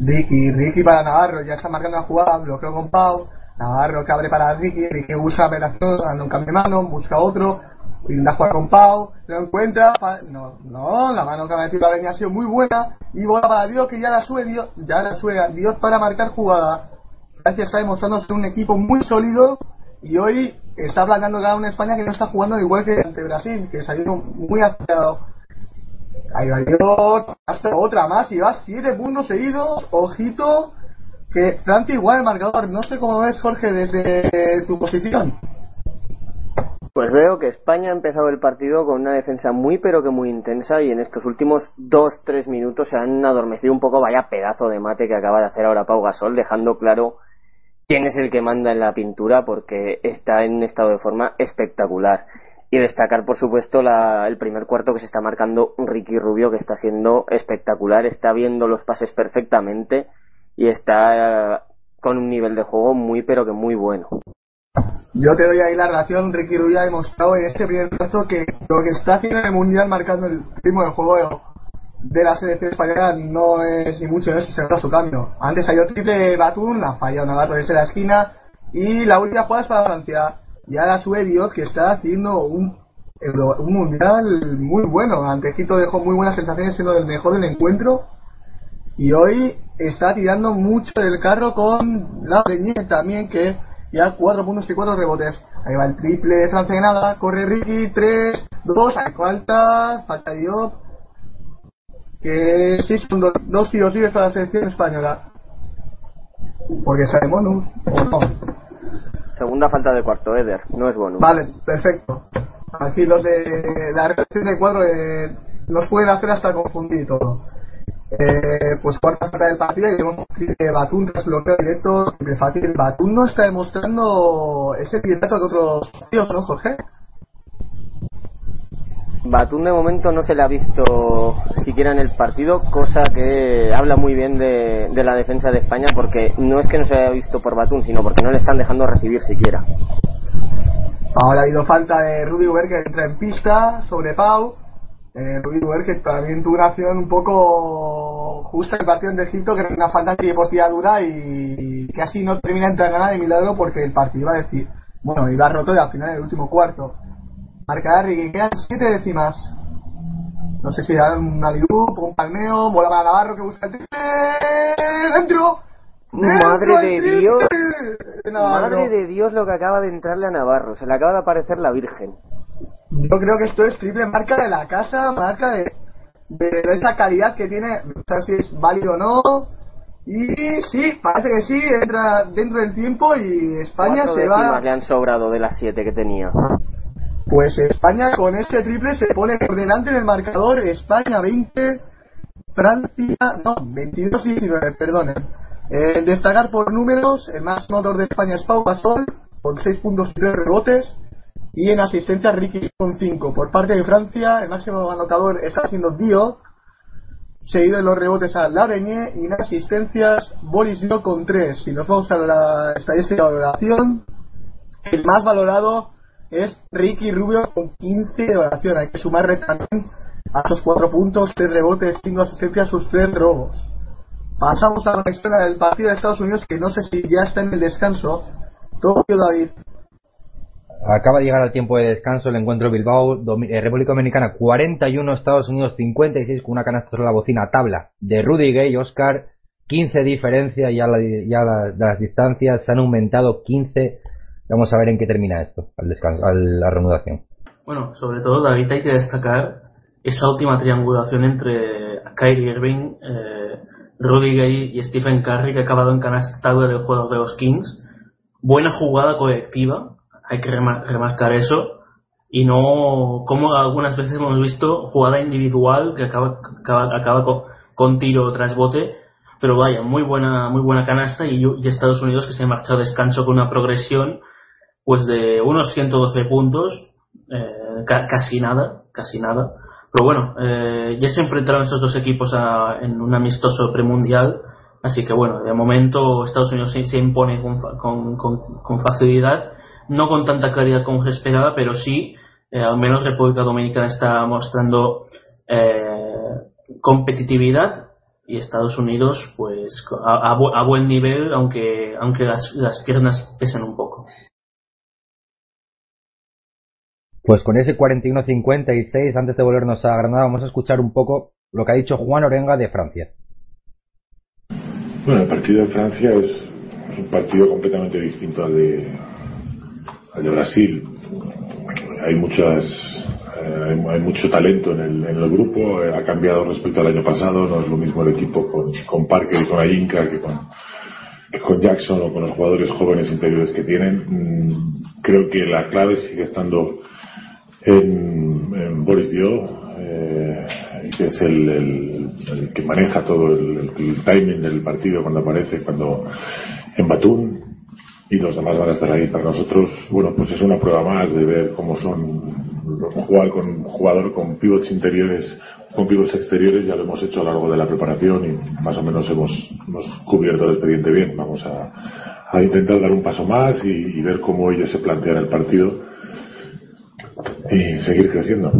Ricky, Ricky para Navarro, ya está marcando la jugada, bloqueo con Pau. Navarro que abre para Ricky, Ricky busca la operación, dando un cambio de mano, busca otro, con Pau, lo encuentra, no, no, la mano que ha metido la ha sido muy buena, y bola para Dios que ya la sube Dios, ya la sube Dios para marcar jugada. Francia está demostrando ser un equipo muy sólido, y hoy está aplacando a una España que no está jugando igual que ante Brasil, que salió muy afectado. Ahí va Dios, hasta otra más, y va siete puntos seguidos, ojito, que Francia igual el marcador, no sé cómo ves Jorge desde tu posición. Pues veo que España ha empezado el partido con una defensa muy pero que muy intensa y en estos últimos 2-3 minutos se han adormecido un poco, vaya pedazo de mate que acaba de hacer ahora Pau Gasol, dejando claro quién es el que manda en la pintura porque está en un estado de forma espectacular. Y destacar, por supuesto, la- el primer cuarto que se está marcando Ricky Rubio que está siendo espectacular, está viendo los pases perfectamente y está eh, con un nivel de juego muy pero que muy bueno. Yo te doy ahí la relación, Ricky Rubio ha demostrado en este primer plazo que lo que está haciendo en el Mundial marcando el ritmo del juego de la selección española no es ni mucho menos se su cambio. Antes salió triple Batún, ha fallado Navarro desde la esquina y la última jugada es para Francia. Y ahora sube Dios que está haciendo un, un Mundial muy bueno. Ante Egipto dejó muy buenas sensaciones siendo el mejor del encuentro y hoy está tirando mucho del carro con la Breñez también que ya 4 puntos y 4 rebotes. Ahí va el triple de Francia nada corre Ricky 3, 2 hay falta falta Diop que sí son dos, dos tiros libres para la selección española. Porque sale bonus o no Segunda falta de cuarto, Eder, no es bonus. vale perfecto. Aquí los de la relación de cuadro eh, nos pueden hacer hasta confundir todo eh, pues cuarta falta del partido y vemos que Batún tras bloqueo directo triple fácil Batún no está demostrando ese liderato que otros partidos ¿no Jorge? Batum de momento no se le ha visto siquiera en el partido, cosa que habla muy bien de, de la defensa de España porque no es que no se haya visto por Batum, sino porque no le están dejando recibir siquiera. Ahora ha habido falta de Rudy Uber que entra en pista sobre Pau. Eh, Uber que también tuvo una acción un poco justa en el partido de Egipto, que era una falta antideportiva dura y casi no termina de nada de milagro porque el partido iba a decir, bueno, iba roto y al final del último cuarto. Marca Harry que quedan siete décimas. No sé si dan un aliup, un palmeo, bola para Navarro que busca el triple. ¡Dentro! Madre ¡Dentro de triple Dios. Madre de Dios lo que acaba de entrarle a Navarro, se le acaba de aparecer la Virgen. Yo creo que esto es triple marca de la casa, marca de, de esa calidad que tiene, no sé si es válido o no. Y sí, parece que sí, entra dentro del tiempo y España se va. le han sobrado de las siete que tenía. Pues España con este triple se pone por delante del marcador. España 20, Francia, no, 22-19, perdonen. Eh, destacar por números, el más motor de España es Pau Gasol, con 6 puntos y 3 rebotes. Y en asistencia Ricky con 5. Por parte de Francia, el máximo anotador está haciendo Dio, seguido de los rebotes a Lavenier y en asistencias Boris Dio con 3. Si nos vamos a la estadística de valoración, el más valorado es Ricky Rubio con 15 de valoración. Hay que sumarle también a esos 4 puntos, 3 rebotes, 5 asistencias, sus 3 robos. Pasamos a la historia del partido de Estados Unidos que no sé si ya está en el descanso. Todo David. Acaba de llegar al tiempo de descanso el encuentro Bilbao, eh, República Dominicana 41, Estados Unidos 56 con una canasta sobre la bocina tabla de Rudy Gay, Oscar 15 diferencia, ya, la- ya la- las distancias se han aumentado 15. Vamos a ver en qué termina esto, al descanso, a la reanudación. Bueno, sobre todo, David, hay que destacar esa última triangulación entre Kyrie Irving, eh, Rudy Gay y Stephen Curry, que ha acabado en canasta tabla del juego de los Kings. Buena jugada colectiva, hay que rema- remarcar eso. Y no como algunas veces hemos visto jugada individual que acaba, acaba, acaba con, con tiro tras bote. Pero vaya, muy buena, muy buena canasta y, y Estados Unidos que se ha marchado a descanso con una progresión pues de unos 112 puntos, eh, ca- casi nada, casi nada. Pero bueno, eh, ya se enfrentaron estos dos equipos a- en un amistoso premundial, así que bueno, de momento Estados Unidos se, se impone con- con- con facilidad, no con tanta claridad como se esperaba, pero sí, eh, al menos República Dominicana está mostrando eh, competitividad y Estados Unidos pues a, a bu- a buen nivel, aunque, aunque las, las piernas pesen un poco. Pues con ese 41-56, antes de volvernos a Granada, vamos a escuchar un poco lo que ha dicho Juan Orenga de Francia. Bueno, el partido de Francia es un partido completamente distinto al de, de Brasil. Hay muchas eh, hay, mucho talento en el, en el grupo, eh, ha cambiado respecto al año pasado, no es lo mismo el equipo con, con Parker y con Ayinka que con, que con Jackson o con los jugadores jóvenes interiores que tienen. Mm, creo que la clave sigue estando en, en Boris Dio, eh, que es el, que maneja todo el timing del partido cuando aparece, cuando en Batún, y los demás van a estar ahí. Para nosotros, bueno, pues es una prueba más de ver cómo son jugar con jugador con pivots interiores, con pivots exteriores, ya lo hemos hecho a lo largo de la preparación y más o menos hemos, hemos cubierto el expediente bien. Vamos a, a intentar dar un paso más y, y ver cómo ellos se plantean el partido y seguir creciendo.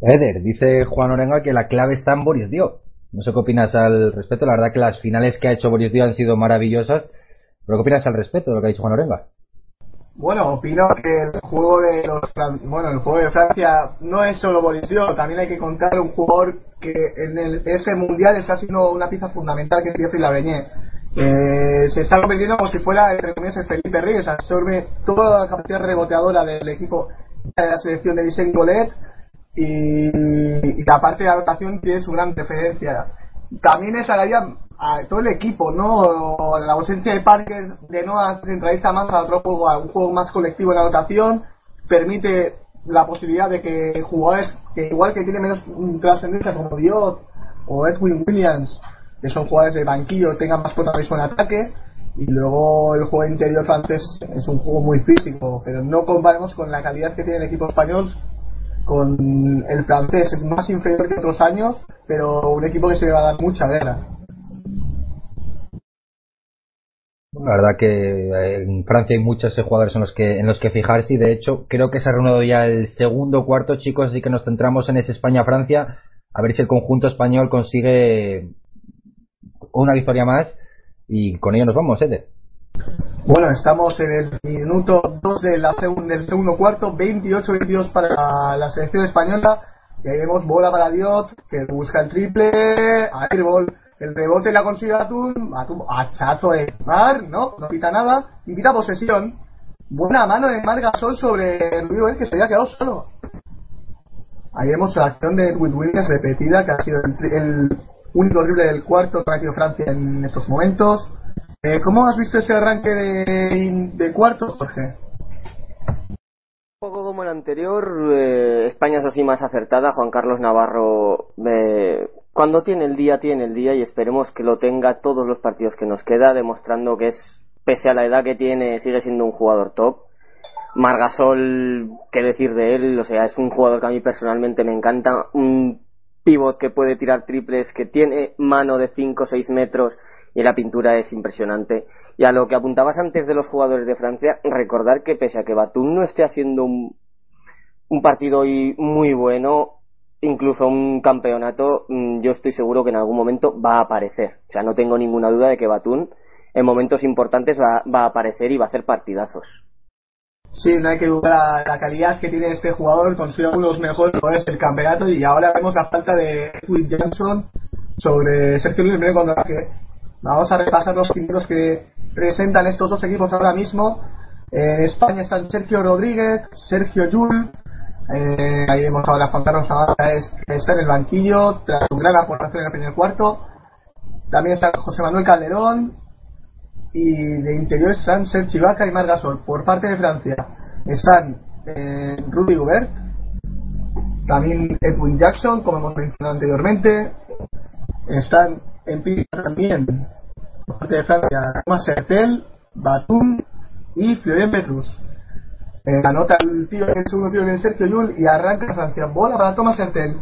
Eder, dice Juan Orenga que la clave está en Boris Dio. No sé qué opinas al respecto. La verdad que las finales que ha hecho Boris Dio han sido maravillosas. ¿Pero qué opinas al respecto de lo que ha dicho Juan Orenga? Bueno, opino que el juego de los bueno, el juego de Francia no es solo Boris Dio, también hay que contar un jugador que en el, este mundial está siendo una pieza fundamental que es Jeffrey Lavenier. Eh, se está convirtiendo como si fuera entre comillas el Felipe Reyes, absorbe toda la capacidad reboteadora del equipo de la selección de Vicente Golet y, y aparte de la anotación tiene su gran preferencia. También es agravia a todo el equipo, ¿no? La ausencia de Parker de no centraliza más a otro juego, a un juego más colectivo en la anotación, permite la posibilidad de que jugadores que igual que tienen menos trascendencia como Diot o Edwin Williams, que son jugadores de banquillo, tengan más protagonismo en ataque. Y luego el juego interior francés es un juego muy físico, pero no comparemos con la calidad que tiene el equipo español con el francés es más inferior que otros años, pero un equipo que se le va a dar mucha guerra. La verdad que eh, en Francia hay muchos eh, jugadores en los que en los que fijarse y de hecho creo que se ha reunido ya el segundo cuarto chicos así que nos centramos en ese España-Francia a ver si el conjunto español consigue una victoria más y con ello nos vamos, Eder. Bueno, estamos en el minuto 2 de la segun- del segundo cuarto, 28-22 para la selección española. Y ahí vemos bola para Diot, que busca el triple, airball, el rebote la consigue Atún, Atún, hachazo de Mar, ¿no? No pita nada, invita posesión. Buena mano de Mar Gasol sobre Rubio, que se había quedado solo. Ahí vemos la acción de Edwin Williams repetida, que ha sido el, el único triple del cuarto que ha metido Francia en estos momentos. Eh, ¿Cómo has visto ese arranque de, de cuarto, Jorge? poco como el anterior, eh, España es así más acertada. Juan Carlos Navarro, eh, cuando tiene el día, tiene el día y esperemos que lo tenga todos los partidos que nos queda, demostrando que es, pese a la edad que tiene, sigue siendo un jugador top. Margasol, qué decir de él, o sea, es un jugador que a mí personalmente me encanta, un pivot que puede tirar triples, que tiene mano de 5 o 6 metros y la pintura es impresionante. Y a lo que apuntabas antes de los jugadores de Francia, recordar que pese a que Batum no esté haciendo un, un partido hoy muy bueno, incluso un campeonato, mm, yo estoy seguro que en algún momento va a aparecer. O sea, no tengo ninguna duda de que Batum en momentos importantes va, a aparecer y va a hacer partidazos. Sí, no hay que dudar la calidad que tiene este jugador, considero uno de los mejores jugadores del campeonato y ahora vemos la falta de Will Johnson sobre Sergio Luis cuando Vamos a repasar los equipos que presentan estos dos equipos ahora mismo. En España están Sergio Rodríguez, Sergio Yul. Eh, ahí vemos ahora Juan Carlos Navarra está en el banquillo tras su gran aportación en el primer cuarto. También está José Manuel Calderón, y de interior están Sergi Vaca y Margasol. Por parte de Francia están eh, Rudy Gobert, también Edwin Jackson, como hemos mencionado anteriormente, están en pista también por parte de Francia Thomas Sertel, Batum y Florian Petrus. Eh, anota el tío en el segundo tío en Sergio Yul y arranca Francia. Bola para Thomas Sertel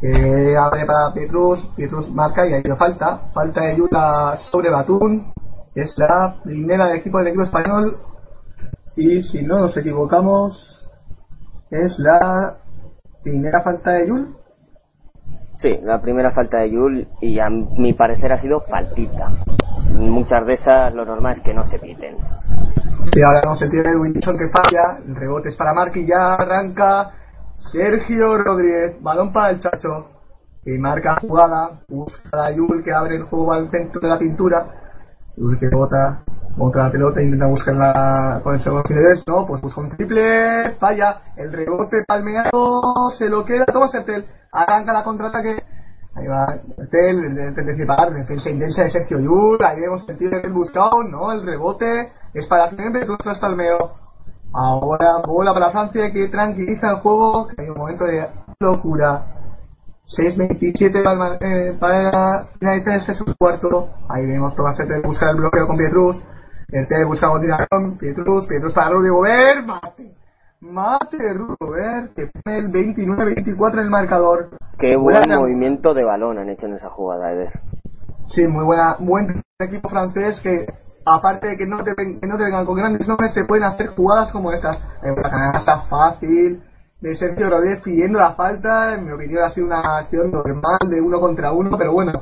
que abre para Petrus, Petrus marca y ahí le falta, falta de ayuda sobre Batún, que es la primera del equipo del equipo español, y si no nos equivocamos, es la primera falta de Yul. Sí, la primera falta de Yul y a mi parecer ha sido faltita. Muchas de esas lo normal es que no se piten. Sí, ahora no se tiene el que falla, el rebote es para Mark y ya arranca Sergio Rodríguez, balón para el Chacho, que marca jugada, busca a Yul que abre el juego al centro de la pintura, Yul que bota, bota la pelota, intenta buscarla con el segundo no, pues busca un triple, falla, el rebote palmeado, se lo queda, toma Sertel, arranca la contraataque, ahí va Sertel, el principal, defensa intensa de Sergio Yul, ahí vemos el tiro buscado, no, el rebote, es para siempre, tú estás palmeo, Ahora bola para Francia que tranquiliza el juego, hay un momento de locura. 6-27 para, eh, para finalizar este subcuarto. Ahí vemos Tomás de buscar el bloqueo con Pietrus. El T busca continuación. Pietrus, Pietrus para Rudy Gobert. Mate. Mate de Rudy Gobert que pone el 29-24 en el marcador. Qué buen movimiento de balón han hecho en esa jugada, Eder. Sí, muy buena. Buen equipo francés que aparte de que no te, que no te vengan con grandes nombres, te pueden hacer jugadas como estas. En una canasta fácil, de Sergio Rodríguez pidiendo la falta, en mi opinión ha sido una acción normal de uno contra uno, pero bueno,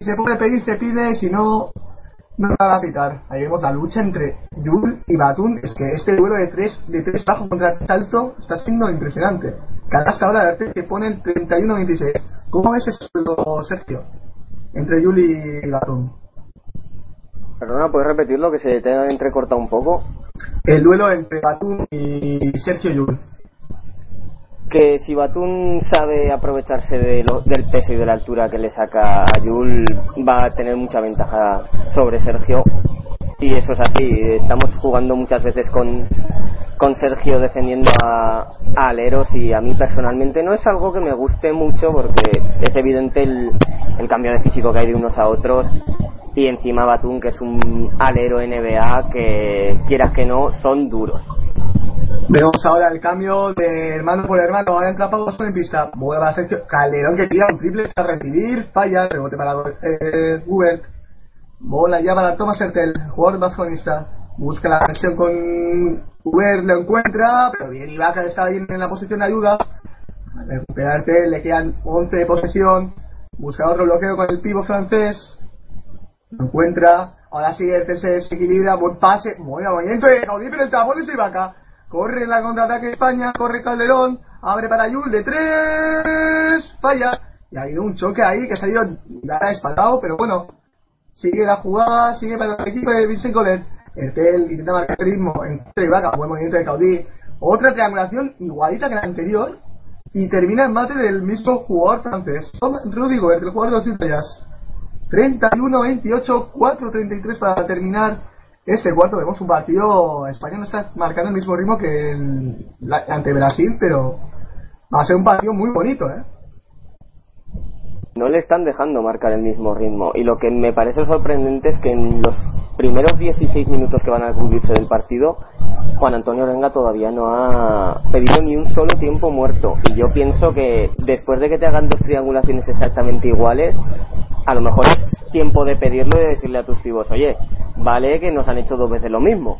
se puede pedir, se pide, si no, no va a pitar. Ahí vemos la lucha entre Yul y Batun, es que este duelo de tres, de tres bajos contra tres alto está siendo impresionante. Canasta ahora que pone el 31-26. ¿Cómo ves eso, Sergio? Entre Yul y Batun. Perdona, ¿puedes repetirlo que se te ha entrecortado un poco? El duelo entre Batún y Sergio Yul. Que si Batún sabe aprovecharse de del peso y de la altura que le saca a Yul, va a tener mucha ventaja sobre Sergio. Y eso es así, estamos jugando muchas veces con, con Sergio defendiendo a, aleros y a mí personalmente no es algo que me guste mucho porque es evidente el, el cambio de físico que hay de unos a otros. Y encima Batum que es un alero NBA que quieras que no son duros vemos ahora el cambio de hermano por hermano. Ahora entra Pablo en pista. Vuelve a Sergio Calderón que tira un triple para recibir. Falla rebote para eh, Hubert. Bola ya para Thomas Hertel jugador vasconista. Busca la conexión con Hubert lo encuentra pero bien Ibaka está ahí en la posición de ayuda. Recuperarte le quedan 11 de posesión. Busca otro bloqueo con el pivo francés. Lo encuentra, ahora sí el se desequilibra, buen pase, buen movimiento de Gaudí, pero el tapón se acá. Corre la contraataque España, corre Calderón, abre para Yul de tres, falla. Y ha habido un choque ahí que ha salido ha espaldado, pero bueno, sigue la jugada, sigue para el equipo de Vincent Colet. El intenta marcar ritmo en Ibaka, buen movimiento de Caudí. Otra triangulación igualita que la anterior y termina en mate del mismo jugador francés, Rudy Gobert, el jugador de los Utah 31-28, 4-33 para terminar este cuarto vemos un partido, España no está marcando el mismo ritmo que el- ante Brasil, pero va a ser un partido muy bonito, ¿eh? No le están dejando marcar el mismo ritmo. Y lo que me parece sorprendente es que en los primeros 16 minutos que van a cumplirse del partido, Juan Antonio Renga todavía no ha pedido ni un solo tiempo muerto. Y yo pienso que después de que te hagan dos triangulaciones exactamente iguales, a lo mejor es tiempo de pedirlo y de decirle a tus pibos, oye, vale que nos han hecho dos veces lo mismo.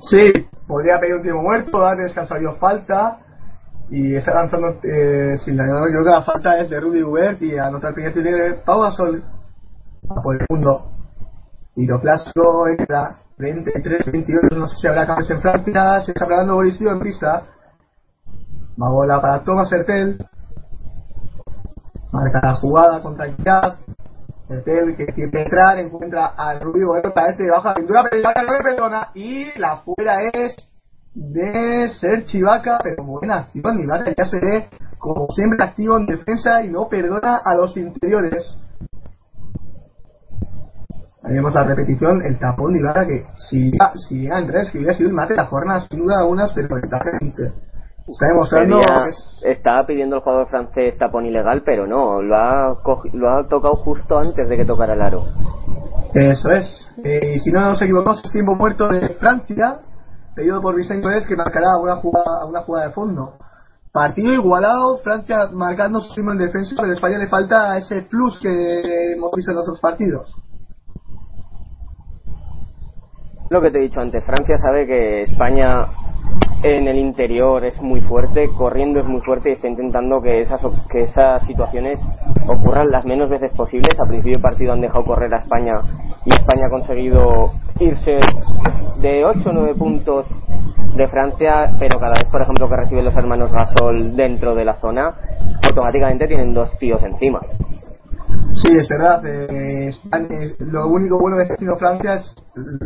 Sí, podría pedir un tiempo muerto, dar descanso a Dios falta y está lanzando eh, sin la yo creo que la falta es de Rudy Gobert y anotar el primer tiro de Pau Gasol por el mundo. Lo clásico entra 23-28 no sé si habrá cambios en Francia se está preparando Boris Dio en pista. Va bola para Thomas Hertel. Marca la jugada con tranquilidad Hertel que quiere entrar encuentra a Rudy Gobert para este baja la pintura pero le perdona y la fuera es de ser Chivaca, pero buena acción. Ibaka ya se ve como siempre activo en defensa y no perdona a los interiores. Ahí vemos la repetición, el tapón de Ibaka que si, si llega en tres, que hubiera sido el mate de la jornada, sin duda algunas, pero el taje está demostrando es Estaba pidiendo el jugador francés tapón ilegal, pero no, lo ha, lo ha tocado justo antes de que tocara el aro. Eso es. Eh, y si no nos equivocamos, es tiempo muerto de Francia, pedido por Vicente Pérez, que marcará una jugada, una jugada de fondo. Partido igualado, Francia marcando su ritmo en defensa, pero a España le falta ese plus que hemos visto en otros partidos. Lo que te he dicho antes, Francia sabe que España en el interior es muy fuerte, corriendo es muy fuerte y está intentando que esas, que esas situaciones ocurran las menos veces posibles. A principio de partido han dejado correr a España y España ha conseguido irse de 8 o 9 puntos de Francia, pero cada vez, por ejemplo, que reciben los hermanos Gasol dentro de la zona, automáticamente tienen dos tíos encima. Sí, es verdad. eh, España- eh, lo único bueno que está haciendo Francia es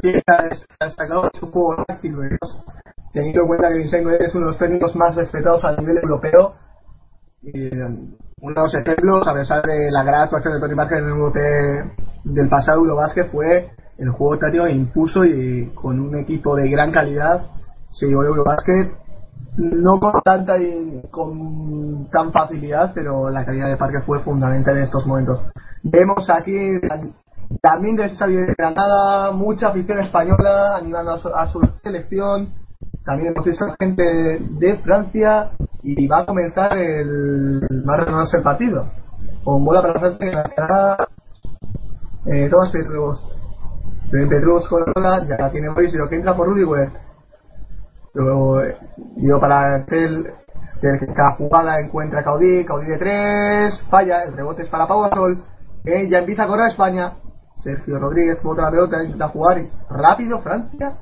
que ha destacado su juego táctico. Teniendo en cuenta que Vicente es uno de los técnicos más respetados a nivel europeo. Y, eh, uno de los ejemplos, a pesar de la gran actuación de Tony Parker en el Europe del pasado Eurobasket, fue el juego táctico que impuso y con un equipo de gran calidad se llevó el Eurobasket no con tanta y con tan facilidad, pero la calidad de Parque fue fundamental en estos momentos. Vemos aquí también de esa de Granada mucha afición española animando a su, selección. También hemos visto gente de Francia y va a comenzar el renovarse el partido. Con bola para que marcará eh, Tomás Petrus. Petrus bola, ya tiene Boris lo que entra por Rudy Gobert. Luego, eh, yo para Tel, que cada jugada encuentra Caudí, Caudí de 3, falla, el rebote es para Pau Gasol, ya empieza a correr España. Sergio Rodríguez bota la pelota, intenta jugar y rápido Francia,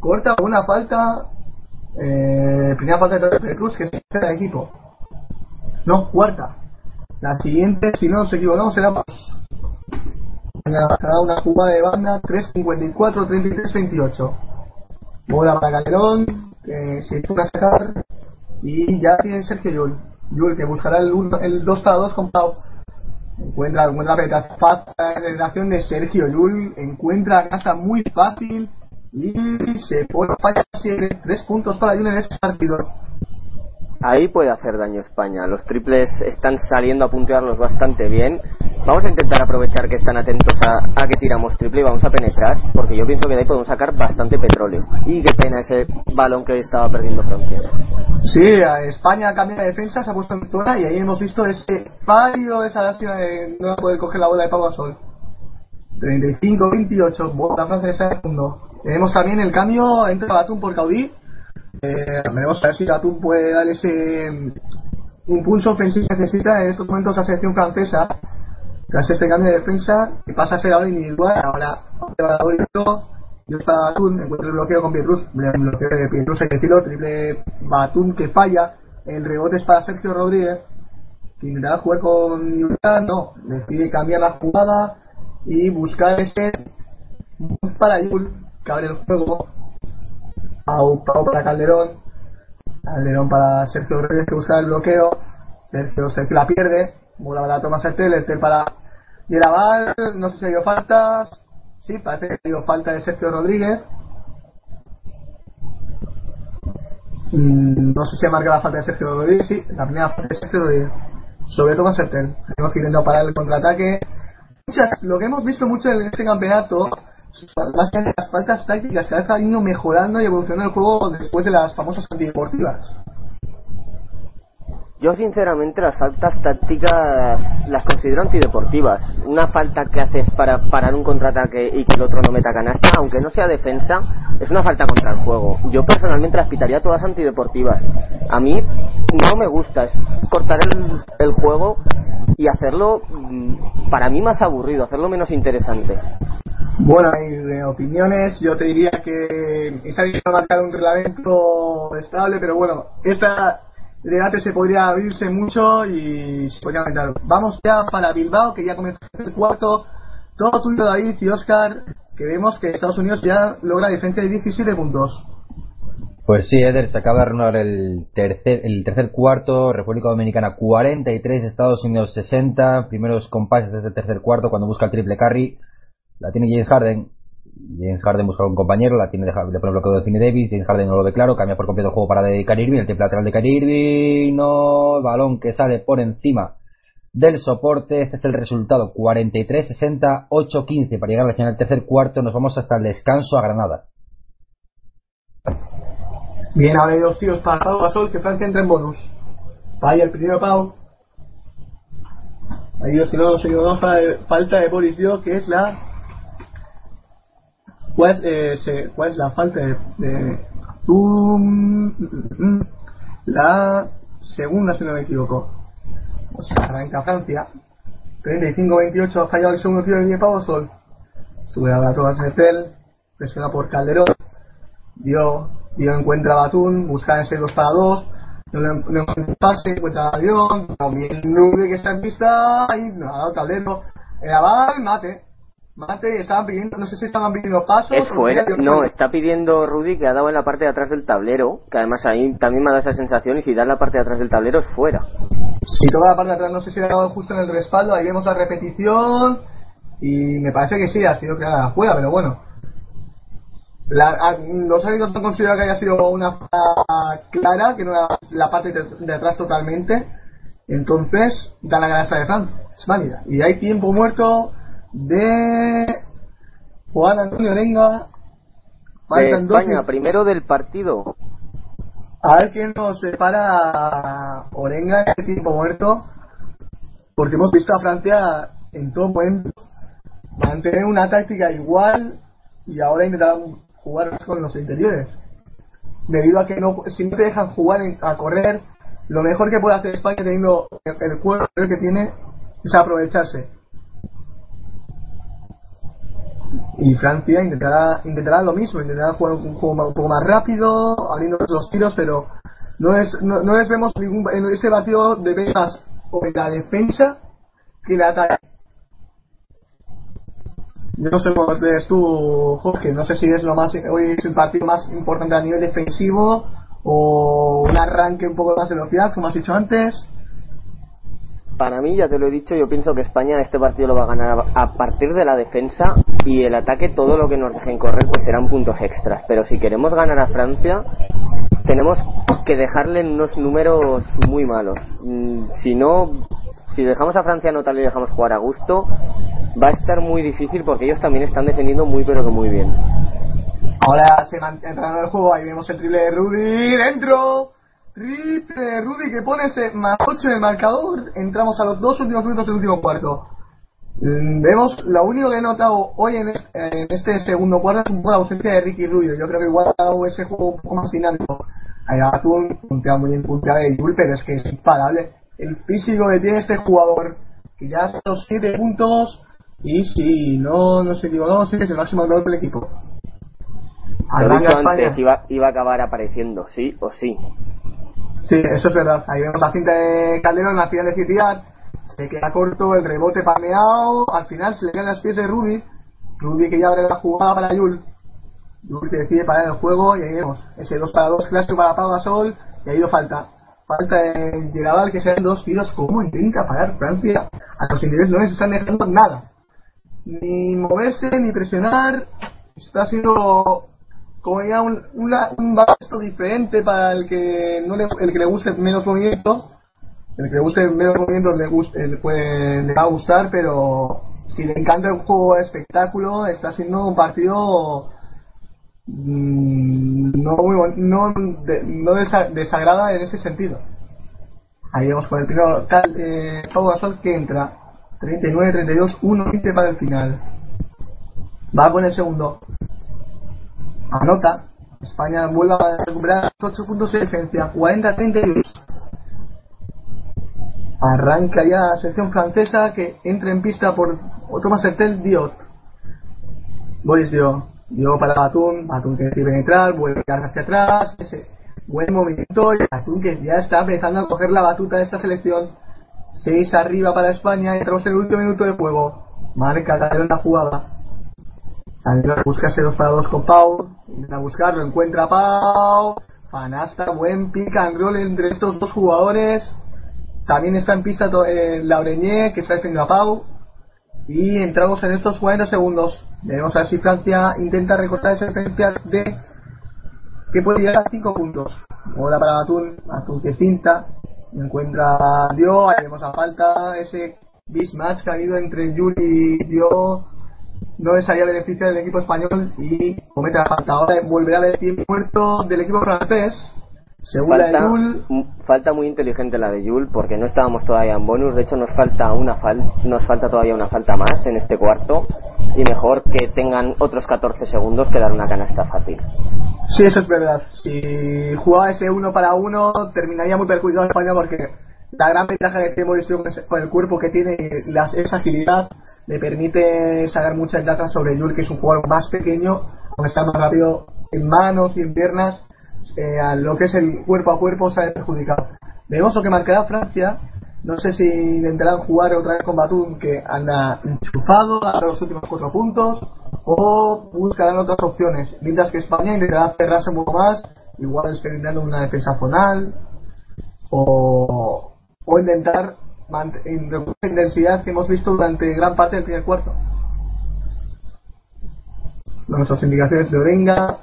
corta una falta, eh, primera falta de Cruz que es de equipo. No, cuarta. La siguiente, si no nos equivocamos, será. Una jugada de banda 3.54, 33, 28 bola para Calderón, que se hizo a sacar y ya tiene Sergio Yul. Yul que buscará el, uno- el 2 para 2 con Pau. Encuentra, encuentra la penetración de Sergio Yul, encuentra la casa muy fácil y se pone falla 3 puntos para Yul en este partido. Ahí puede hacer daño España. Los triples están saliendo a puntearlos bastante bien. Vamos a intentar aprovechar que están atentos a, a que tiramos triple y vamos a penetrar, porque yo pienso que de ahí podemos sacar bastante petróleo. Y qué pena ese balón que estaba perdiendo Francia. Sí, España cambia de defensa, se ha puesto en zona y ahí hemos visto ese fallo, esa lástima de no poder coger la bola de Pau Gasol. 35-28, bola francesa de fondo. Tenemos también el cambio entre Batum por Caudí. Eh, veremos a ver si Batum puede dar ese mm, impulso ofensivo que necesita en estos momentos la selección francesa. Tras este cambio de defensa, que pasa a ser ahora individual, ahora yo para Batum, encuentra el bloqueo con Pietrus, el bloqueo de Pietrus hay que decirlo, triple Batum que falla, el rebote es para Sergio Rodríguez, que intentará jugar con Utah, no, decide cambiar la jugada y buscar ese para Yul, que abre el juego, Pau, Pau para Calderón, Calderón para Sergio Rodríguez que busca el bloqueo, Sergio, Sergio la pierde, bola para Tomás Estel, Estel para Yeraval, no sé si ha habido faltas, Sí, parece que ha habido falta de Sergio Rodríguez. Mm, No sé si ha marcado la falta de Sergio Rodríguez, sí, la primera falta de Sergio Rodríguez. Sobre todo con Sertel. Tenemos que intentando parar el contraataque. Lo que hemos visto mucho en este campeonato, más que las faltas tácticas, vez ha ido mejorando y evolucionando el juego después de las famosas antideportivas. Yo sinceramente las faltas tácticas las considero antideportivas. Una falta que haces para parar un contraataque y que el otro no meta canasta, aunque no sea defensa, es una falta contra el juego. Yo personalmente las pitaría todas antideportivas. A mí no me gusta, es cortar el, el juego y hacerlo mm, para mí más aburrido, hacerlo menos interesante. Bueno, hay opiniones. Yo te diría que es a marcar un reglamento estable, pero bueno, esta debate se podría abrirse mucho y se podría aumentar. Vamos ya para Bilbao, que ya comenzó el cuarto. Todo tuyo, David y Oscar, que vemos que Estados Unidos ya logra diferencia de 17 puntos. Pues sí, Eder, se acaba de renovar el tercer, el tercer cuarto, República Dominicana 43, Estados Unidos 60, primeros compases desde el tercer cuarto cuando busca el triple carry, la tiene James Harden, James Harden busca a un compañero, la tiene de, le pone bloqueo de Finney Davis, James Harden no lo ve claro, cambia por completo el juego para de Kyrie Irving, el triple lateral de Kyrie Irving, no, balón que sale por encima del soporte, este es el resultado, 43-60, 8-15 para llegar al final del tercer cuarto, nos vamos hasta el descanso a Granada. Bien, ahora hay dos tiros para Pau Gasol, que Francia entra en bonus. Falla el primero Pau. Hay dos tiros, hay dos falta de Boris que es la ¿Cuál es, eh, se- cuál es la falta de, de- Um, la segunda si no me equivoco. Pues arranca Francia 35-28 ha fallado el segundo tiro de Pau Sol. Sube a la toda Sertel presiona por Calderón. Dio dio encuentra a Batún busca ese 2 para 2 no le no encuentra el pase encuentra a Dion también Rude que está en pista. Y no ha dado Calderón. Era Val mate mate estaban pidiendo no sé si estaban pidiendo pasos Es fuera, no, está pidiendo Rudy que ha dado en la parte de atrás del tablero, que además ahí también me da esa sensación y si da en la parte de atrás del tablero es fuera. Si toca la parte de atrás, no sé si ha dado justo en el respaldo, ahí vemos la repetición y me parece que sí, ha sido clara afuera, pero bueno. La, a- los árbitros han considerado que haya sido una falta clara, que no era la parte de, de atrás totalmente, entonces da la canasta de Francia, es válida. Y hay tiempo muerto de Juan Antonio. De dos España, primero del partido. a ver quién nos separa Orenga en el tiempo muerto, porque hemos visto a Francia en todo momento mantener una táctica igual y ahora intentar jugar con los interiores. Debido a que no, si no te dejan jugar en- a correr, lo mejor que puede hacer España teniendo el, el juego que tiene es aprovecharse. Y Francia intentará, intentará lo mismo, intentará jugar un juego un poco más rápido, abriendo los tiros, pero no es no, no les vemos ningún en este partido de más o en la defensa que el ataque. Yo no sé cómo ves tú, Jorge, no sé si es lo más hoy es el partido más importante a nivel defensivo o un arranque un poco más de velocidad, como has dicho antes. Para mí, ya te lo he dicho, yo pienso que España este partido lo va a ganar a partir de la defensa y el ataque, todo lo que nos dejen correr, pues serán puntos extras. Pero si queremos ganar a Francia, tenemos que dejarle unos números muy malos. Mm, Si no, si dejamos a Francia anotar y dejamos jugar a gusto, va a estar muy difícil porque ellos también están defendiendo muy pero que muy bien. Ahora se mantiene en el juego, ahí vemos el triple de Rudy, dentro. Triple Rudy que pone ese más 8 en el marcador. Entramos a los dos últimos minutos del último cuarto. Mm, Vemos, lo único que he notado hoy en este, en este segundo cuarto es un poco la ausencia de Ricky Rubio. Yo creo que igual ha dado ese juego un poco más dinámico. Ahí Atún puntea muy bien, puntea de Yul, pero es que es imparable. El físico que tiene este jugador, que ya hace los 7 puntos, y si no nos equivocamos, es el máximo anotador del equipo. Lo dicho España. antes, iba, iba a acabar apareciendo, sí o sí. Sí, eso es verdad. Ahí vemos la cinta de Calderón, la final de Citiar. Se queda corto, el rebote pameado. Al final se le quedan las pies de Rudy. Rudy que ya abre la jugada para Yul. Yul que decide parar el juego y ahí vemos ese 2 para 2 clásico para Pau Gasol. Y ahí lo falta. Falta de Gerabal que sean dos tiros. ¿Cómo intenta parar Francia? A los ingleses no les están dejando nada. ni moverse, ni presionar. Está siendo como ya un, una- un baloncesto diferente para el que no le, el que le guste menos movimiento. El que le guste menos movimiento le, guste, le, puede, le va a gustar, pero si le encanta el juego de espectáculo, está siendo un partido mm, no muy no, no desa- desagrada en ese sentido. Ahí vamos con el primero, Cal- eh, Pau Gasol que entra 39, 32, 1, 15 para el final. Va con el segundo. Anota. España vuelve a recuperar 8 puntos de defensa, 40-32. Arranca ya la sección francesa que entra en pista por Thomas Hertel Diot. Boris Diot. Diot para Batum, Batum que decide penetrar, vuelve a hacia atrás, ese buen movimiento y Batum que ya está empezando a coger la batuta de esta selección. 6 arriba para España, entramos en el último minuto de juego. Marca la jugada. Calderón busca ese 2 para 2 con Pau. Intenta buscarlo, encuentra Pau. Fanasta, buen pick and roll entre estos dos jugadores. También está en pista eh, Laureñé, que está defendiendo a Pau. Y entramos en estos 40 segundos. Veremos a ver si Francia intenta recortar esa diferencia de que puede llegar a 5 puntos. Ahora para Atún, Atún que cinta. Encuentra a Dio, ahí vemos a falta ese mismatch que ha habido entre Yuri y Dio. No les haría beneficio del equipo español y comete la falta. Ahora volverá a haber tiempo muerto del equipo francés. Según la de Falta, Yul, falta muy inteligente la de Yul porque no estábamos todavía en bonus. De hecho, nos falta una fal nos falta todavía una falta más en este cuarto. Y mejor que tengan otros 14 segundos que dar una canasta fácil. Sí, eso es verdad. Si jugaba ese uno para uno, terminaría muy perjudicado España porque la gran ventaja que tiene Mauricio con, el cuerpo que tiene las- esa agilidad le permite sacar mucha ventaja sobre Yul, que es un jugador más pequeño, aunque está más rápido en manos y en piernas, eh, a lo que es el cuerpo a cuerpo sale perjudicado. Vemos lo que marcará Francia. No sé si intentarán jugar otra vez con Batum, que anda enchufado a los últimos cuatro puntos, o buscarán otras opciones. Mientras que España intentará cerrarse un poco más, igual experimentando una defensa zonal, o, o intentar en intensidad que hemos visto durante gran parte del primer cuarto. Nuestras indicaciones de Orenga,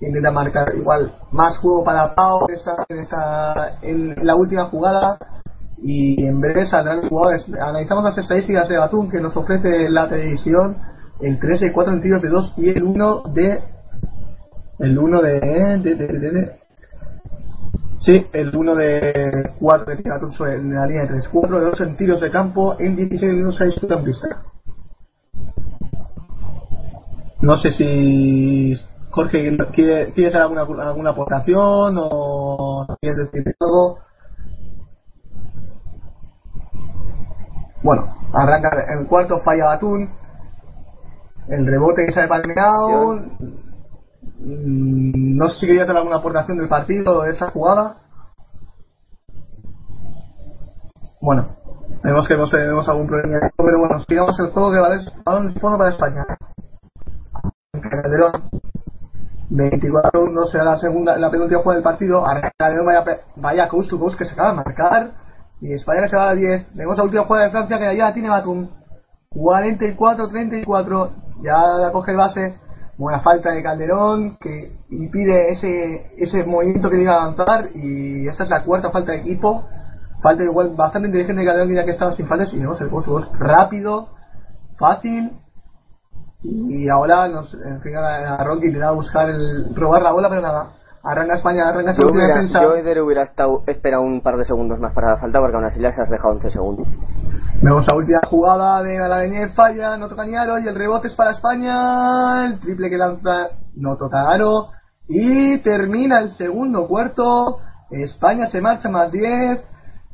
intenta marcar igual más juego para Pau en, esta- en, esta- en la última jugada y en breve saldrán jugadores. Analizamos las estadísticas de Batum que nos ofrece la televisión, el 3 y 4 en tiros de 2 y el 1 de el 1 de, de, de, de- de- sí, el 1 de 4 de sobre en la línea de 3, 4 de 2 en tiros de campo en 16 minutos a disputa en. No sé si Jorge quiere, hacer alguna, alguna aportación o quieres decir algo. Bueno, arranca el cuarto, falla Batún. El rebote que el Menao. Mm, No sé si querías hacer alguna aportación del partido de esa jugada. Bueno, vemos que hemos, tenemos algún problema, pero bueno, sigamos el juego que vale balón de fondo para España. Calderón 24 no será la segunda la penúltima jugada del partido. Arranca Calderón vaya, vaya to que se acaba de marcar. Y España que se va a 10 tenemos la última jugada de Francia que ya tiene Batum. 44-34 ya la coge el base buena falta de Calderón que impide ese ese movimiento que le iba a lanzar y esta es la cuarta falta de equipo. Falta igual bastante inteligente de Calderón ya que estaba sin faltas y coast to coast rápido fácil y ahora nos en fin a, a Ronki intentaba buscar el robar la bola pero nada arranca España arranca esa Yo, hubiera, defensa. yo hubiera estado, esperado un par de segundos más para la falta porque aún así les has dejado 11 segundos. vemos la última jugada de la falla no toca ni aro y el rebote es para España. El triple que lanza no toca aro y termina el segundo cuarto. España se marcha más 10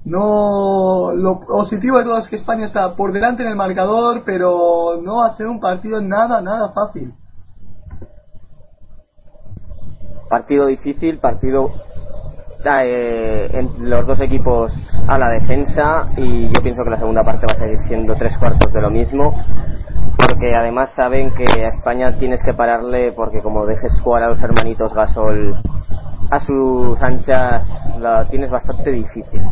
no lo positivo de todo es que España está por delante en el marcador pero no va a ser un partido nada nada fácil Partido difícil, partido eh, en los dos equipos a la defensa y yo pienso que la segunda parte va a seguir siendo tres cuartos de lo mismo porque además saben que a España tienes que pararle porque como dejes jugar a los hermanitos Gasol a sus anchas la tienes bastante difícil.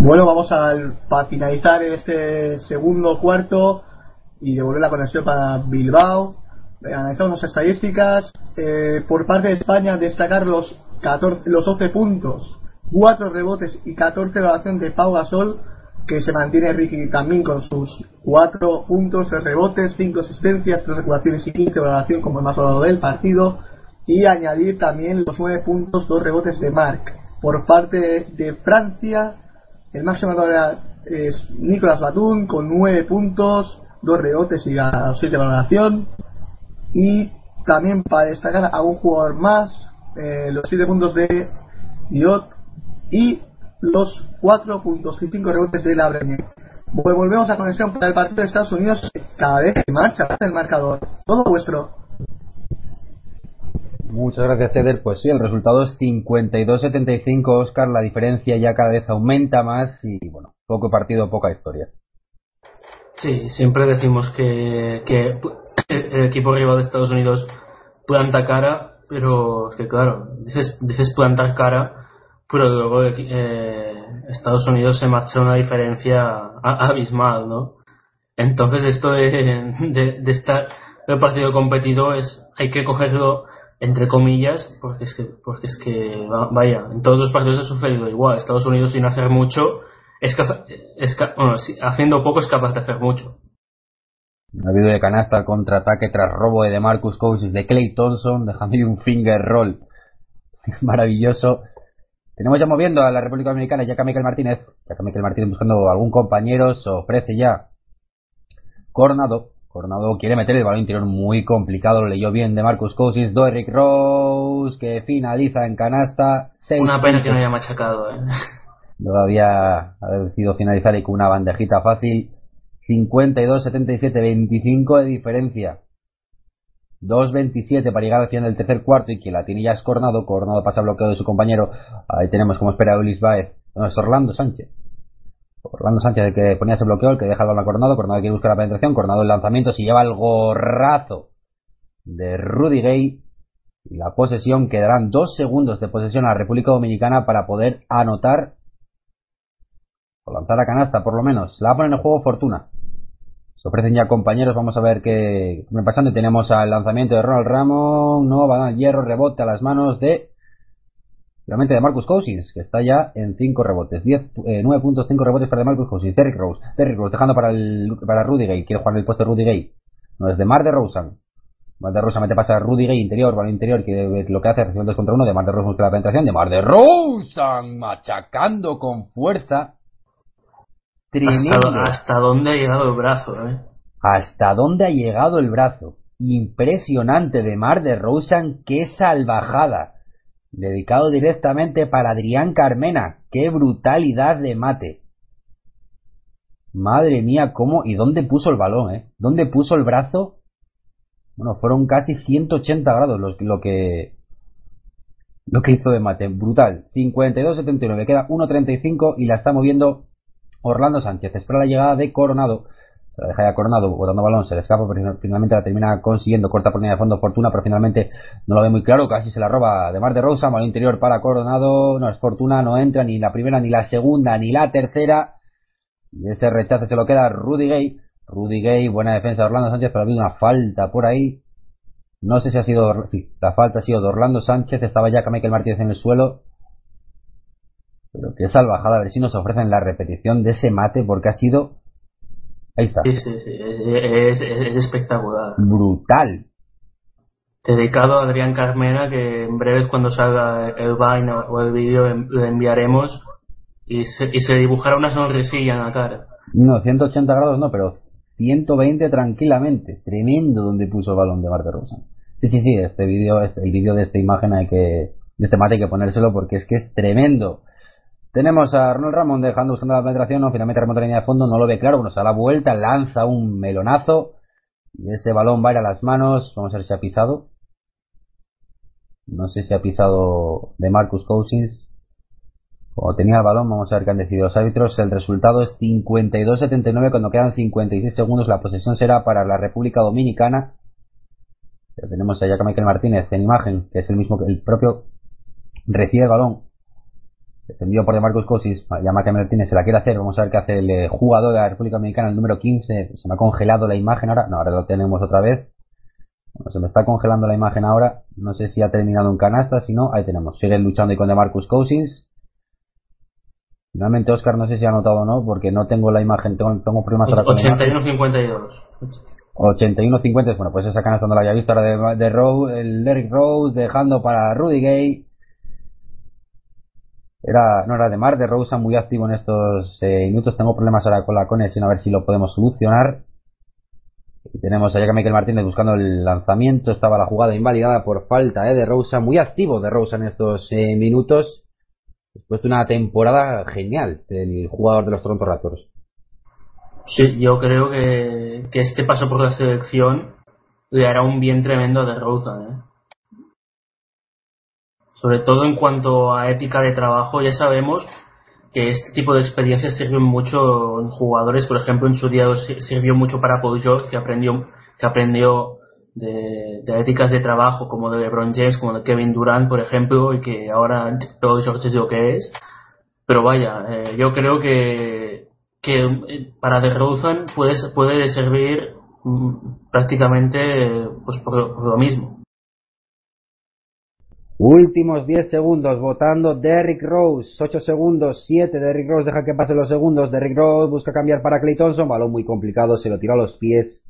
Bueno, vamos a, para finalizar este segundo cuarto y devolver la conexión para Bilbao. Eh, analizamos las estadísticas. Eh, por parte de España, destacar los, 14, los 12 puntos, 4 rebotes y 14 valoración de Pau Gasol, que se mantiene Ricky también con sus 4 puntos, 3 rebotes, 5 asistencias, 3 recuperaciones y 15 valoración como el más valorado del partido. Y añadir también los 9 puntos, 2 rebotes de Marc. Por parte de Francia, el máximo anotador es Nicolas Batum con 9 puntos, 2 rebotes y 6 de valoración. Y también para destacar a un jugador más, eh, los 7 puntos de Diot y los 4 puntos y 5 rebotes de la Pues volvemos a conexión para el partido de Estados Unidos. Cada vez que marcha el marcador. Todo vuestro. Muchas gracias, Eder. Pues sí, el resultado es 52-75, Oscar. La diferencia ya cada vez aumenta más y, bueno, poco partido, poca historia. Sí, siempre decimos que, que el equipo rival de Estados Unidos planta cara, pero es que claro, dices, dices plantar cara, pero luego eh, Estados Unidos se marcha una diferencia abismal, ¿no? Entonces esto de, de, de estar el partido competido es hay que cogerlo entre comillas porque es que porque es que vaya en todos los partidos ha sucedido igual Estados Unidos sin hacer mucho es, es bueno, haciendo poco es capaz de hacer mucho ha habido de canasta al contraataque tras robo de Marcus Cousins de Clay Thompson, dejando un finger roll <laughs> maravilloso. Tenemos ya moviendo a la República Dominicana ya Michael Martínez. Ya Michael Martínez buscando algún compañero, se ofrece ya Coronado. Coronado quiere meter el balón interior muy complicado, lo leyó bien de Marcus Cousins, Doric Rose, que finaliza en canasta. Una pena que no haya machacado, ¿eh? <laughs> Todavía ha decidido finalizar y con una bandejita fácil. 52, 77, 25 de diferencia. 2.27 para llegar al final del tercer cuarto y quien la tiene ya es Cornado. Cornado pasa bloqueo de su compañero. Ahí tenemos como espera Ulis Baez. No, es Orlando Sánchez. Orlando Sánchez el que ponía ese bloqueo, el que deja el balón a Cornado. Cornado quiere buscar la penetración. Cornado el lanzamiento. Si lleva el gorrazo de Rudy Gay. Y la posesión quedarán dos segundos de posesión a la República Dominicana para poder anotar o lanzar a canasta por lo menos. La va a poner en juego Fortuna. Se ofrecen ya compañeros, vamos a ver qué me pasando. Tenemos al lanzamiento de Ronald Ramón, no, va al hierro, rebote a las manos de realmente de Marcus Cousins, que está ya en 5 rebotes. 10, eh, 9 puntos, 5 rebotes para Marcus Cousins. Derrick Rose, Derrick Rose dejando para, el, para Rudy Gay, quiere jugar el puesto de Rudy Gay. No, es de Mar de Rosen. Mar de Rosa mete pasa a Rudy Gay interior, balón interior, que lo que hace es recibir 2 contra 1. De Mar de Rosa busca la penetración. De Mar de Rosen machacando con fuerza ¿Hasta, dónde ha llegado el brazo? Eh? ¿Hasta dónde ha llegado el brazo? Impresionante de Mar de Rosen, qué salvajada. Dedicado directamente para Adrián Carmena, qué brutalidad de mate. Madre mía, cómo y dónde puso el balón, ¿eh? ¿Dónde puso el brazo? Bueno, fueron casi 180 grados lo, lo que lo que hizo de mate, brutal. 52-79, queda 1.35 y la está moviendo Orlando Sánchez espera la llegada de Coronado. Se la deja ya Coronado botando balón, se le escapa, pero finalmente la termina consiguiendo. Corta por línea de fondo Fortuna, pero finalmente no lo ve muy claro. Casi se la roba de Mar de Rosa. Mal interior para Coronado. No es Fortuna, no entra ni la primera, ni la segunda, ni la tercera. Y ese rechace se lo queda Rudy Gay. Rudy Gay, buena defensa de Orlando Sánchez, pero ha habido una falta por ahí. No sé si ha sido. Sí, la falta ha sido de Orlando Sánchez. Estaba ya Michael Martínez en el suelo. Pero qué salvajada, a ver si nos ofrecen la repetición de ese mate, porque ha sido. Ahí está. Sí, sí, sí. Es, es, espectacular. Brutal. Dedicado a Adrián Carmena, que en breve cuando salga el Vine o el vídeo le enviaremos y se, y se dibujará una sonrisilla en la cara. No, 180 grados no, pero 120 tranquilamente. Tremendo donde puso el balón de Marte Rosa. Sí, sí, sí, este vídeo, este, el vídeo de esta imagen hay que, de este mate hay que ponérselo porque es que es tremendo. Tenemos a Ronald Ramón dejando buscando la penetración, no, finalmente remonta la línea de fondo, no lo ve claro, bueno, se da la vuelta, lanza un melonazo y ese balón va a ir a las manos, vamos a ver si ha pisado. No sé si ha pisado de Marcus Cousins. O tenía el balón, vamos a ver qué han decidido los árbitros. El resultado es 52-79 cuando quedan 56 segundos. La posesión será para la República Dominicana. Tenemos a Michael Martínez en imagen, que es el mismo que el propio recibe el balón defendido por DeMarcus Cousins, ya Mike Martínez se la quiere hacer, vamos a ver qué hace el eh, jugador de la República Dominicana, el número 15, se me ha congelado la imagen ahora, no, ahora lo tenemos otra vez, bueno, se me está congelando la imagen ahora, no sé si ha terminado en canasta, si no, ahí tenemos, sigue luchando y con DeMarcus Cousins, finalmente Oscar no sé si ha notado o no, porque no tengo la imagen, tengo, tengo problemas ahora con la imagen. 81-52. 81-50, bueno, pues esa canasta no la había visto ahora de, de Rose, el Derrick Rose dejando para Rudy Gay. Era, no era de Mar, de Rosa muy activo en estos eh, minutos. Tengo problemas ahora con la conexión, a ver si lo podemos solucionar. Y tenemos a Jack Michael Martínez buscando el lanzamiento. Estaba la jugada invalidada por falta eh, de Rosa, muy activo de Rosa en estos eh, minutos. Después de una temporada genial del jugador de los Toronto Raptors. Sí, yo creo que, que este paso por la selección le hará un bien tremendo a De Rosa. ¿eh? Sobre todo en cuanto a ética de trabajo, ya sabemos que este tipo de experiencias sirven mucho en jugadores. Por ejemplo, en su día sirvió mucho para George, que aprendió, que aprendió de, de, éticas de trabajo como de LeBron James, como de Kevin Durant, por ejemplo, y que ahora George es lo que es. Pero vaya, eh, yo creo que, que eh, para DeRozan puede, puede servir mm, prácticamente pues por, por lo mismo. Últimos 10 segundos votando Derrick Rose. 8 segundos, 7. Derrick Rose deja que pasen los segundos. Derrick Rose busca cambiar para Clay Thompson. Balón muy complicado, se lo tiró a los pies.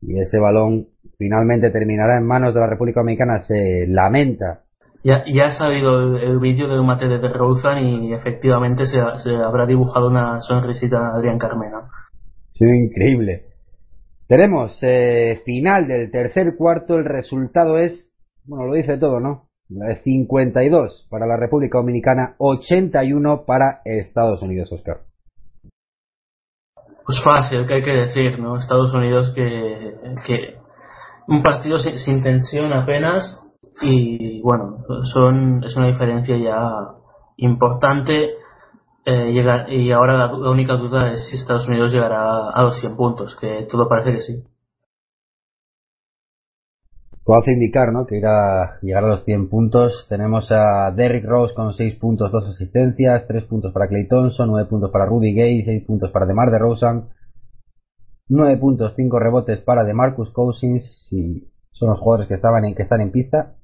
Y ese balón finalmente terminará en manos de la República Dominicana. Se lamenta. Ya, ya ha salido el, el vídeo de un mate de DeRozan y efectivamente se, se, habrá dibujado una sonrisita a Adrián Carmena. Sí, increíble. Tenemos eh, final del tercer cuarto. El resultado es, bueno, lo dice todo, ¿no? 52 para la República Dominicana, 81 para Estados Unidos, Oscar. Pues fácil, que hay que decir, ¿no? Estados Unidos que, un partido sin, tensión apenas y bueno, son es una diferencia ya importante eh, y ahora la, la, única duda es si Estados Unidos llegará a los 100 puntos, que todo parece que sí todo hace indicar ¿no? que irá llegar a los 100 puntos. Tenemos a Derrick Rose con 6 puntos, 2 asistencias, 3 puntos para Clay Thompson, 9 puntos para Rudy Gay, 6 puntos para DeMar DeRozan, 9 puntos, 5 rebotes para DeMarcus Cousins, y son los jugadores que estaban en, que están en pista.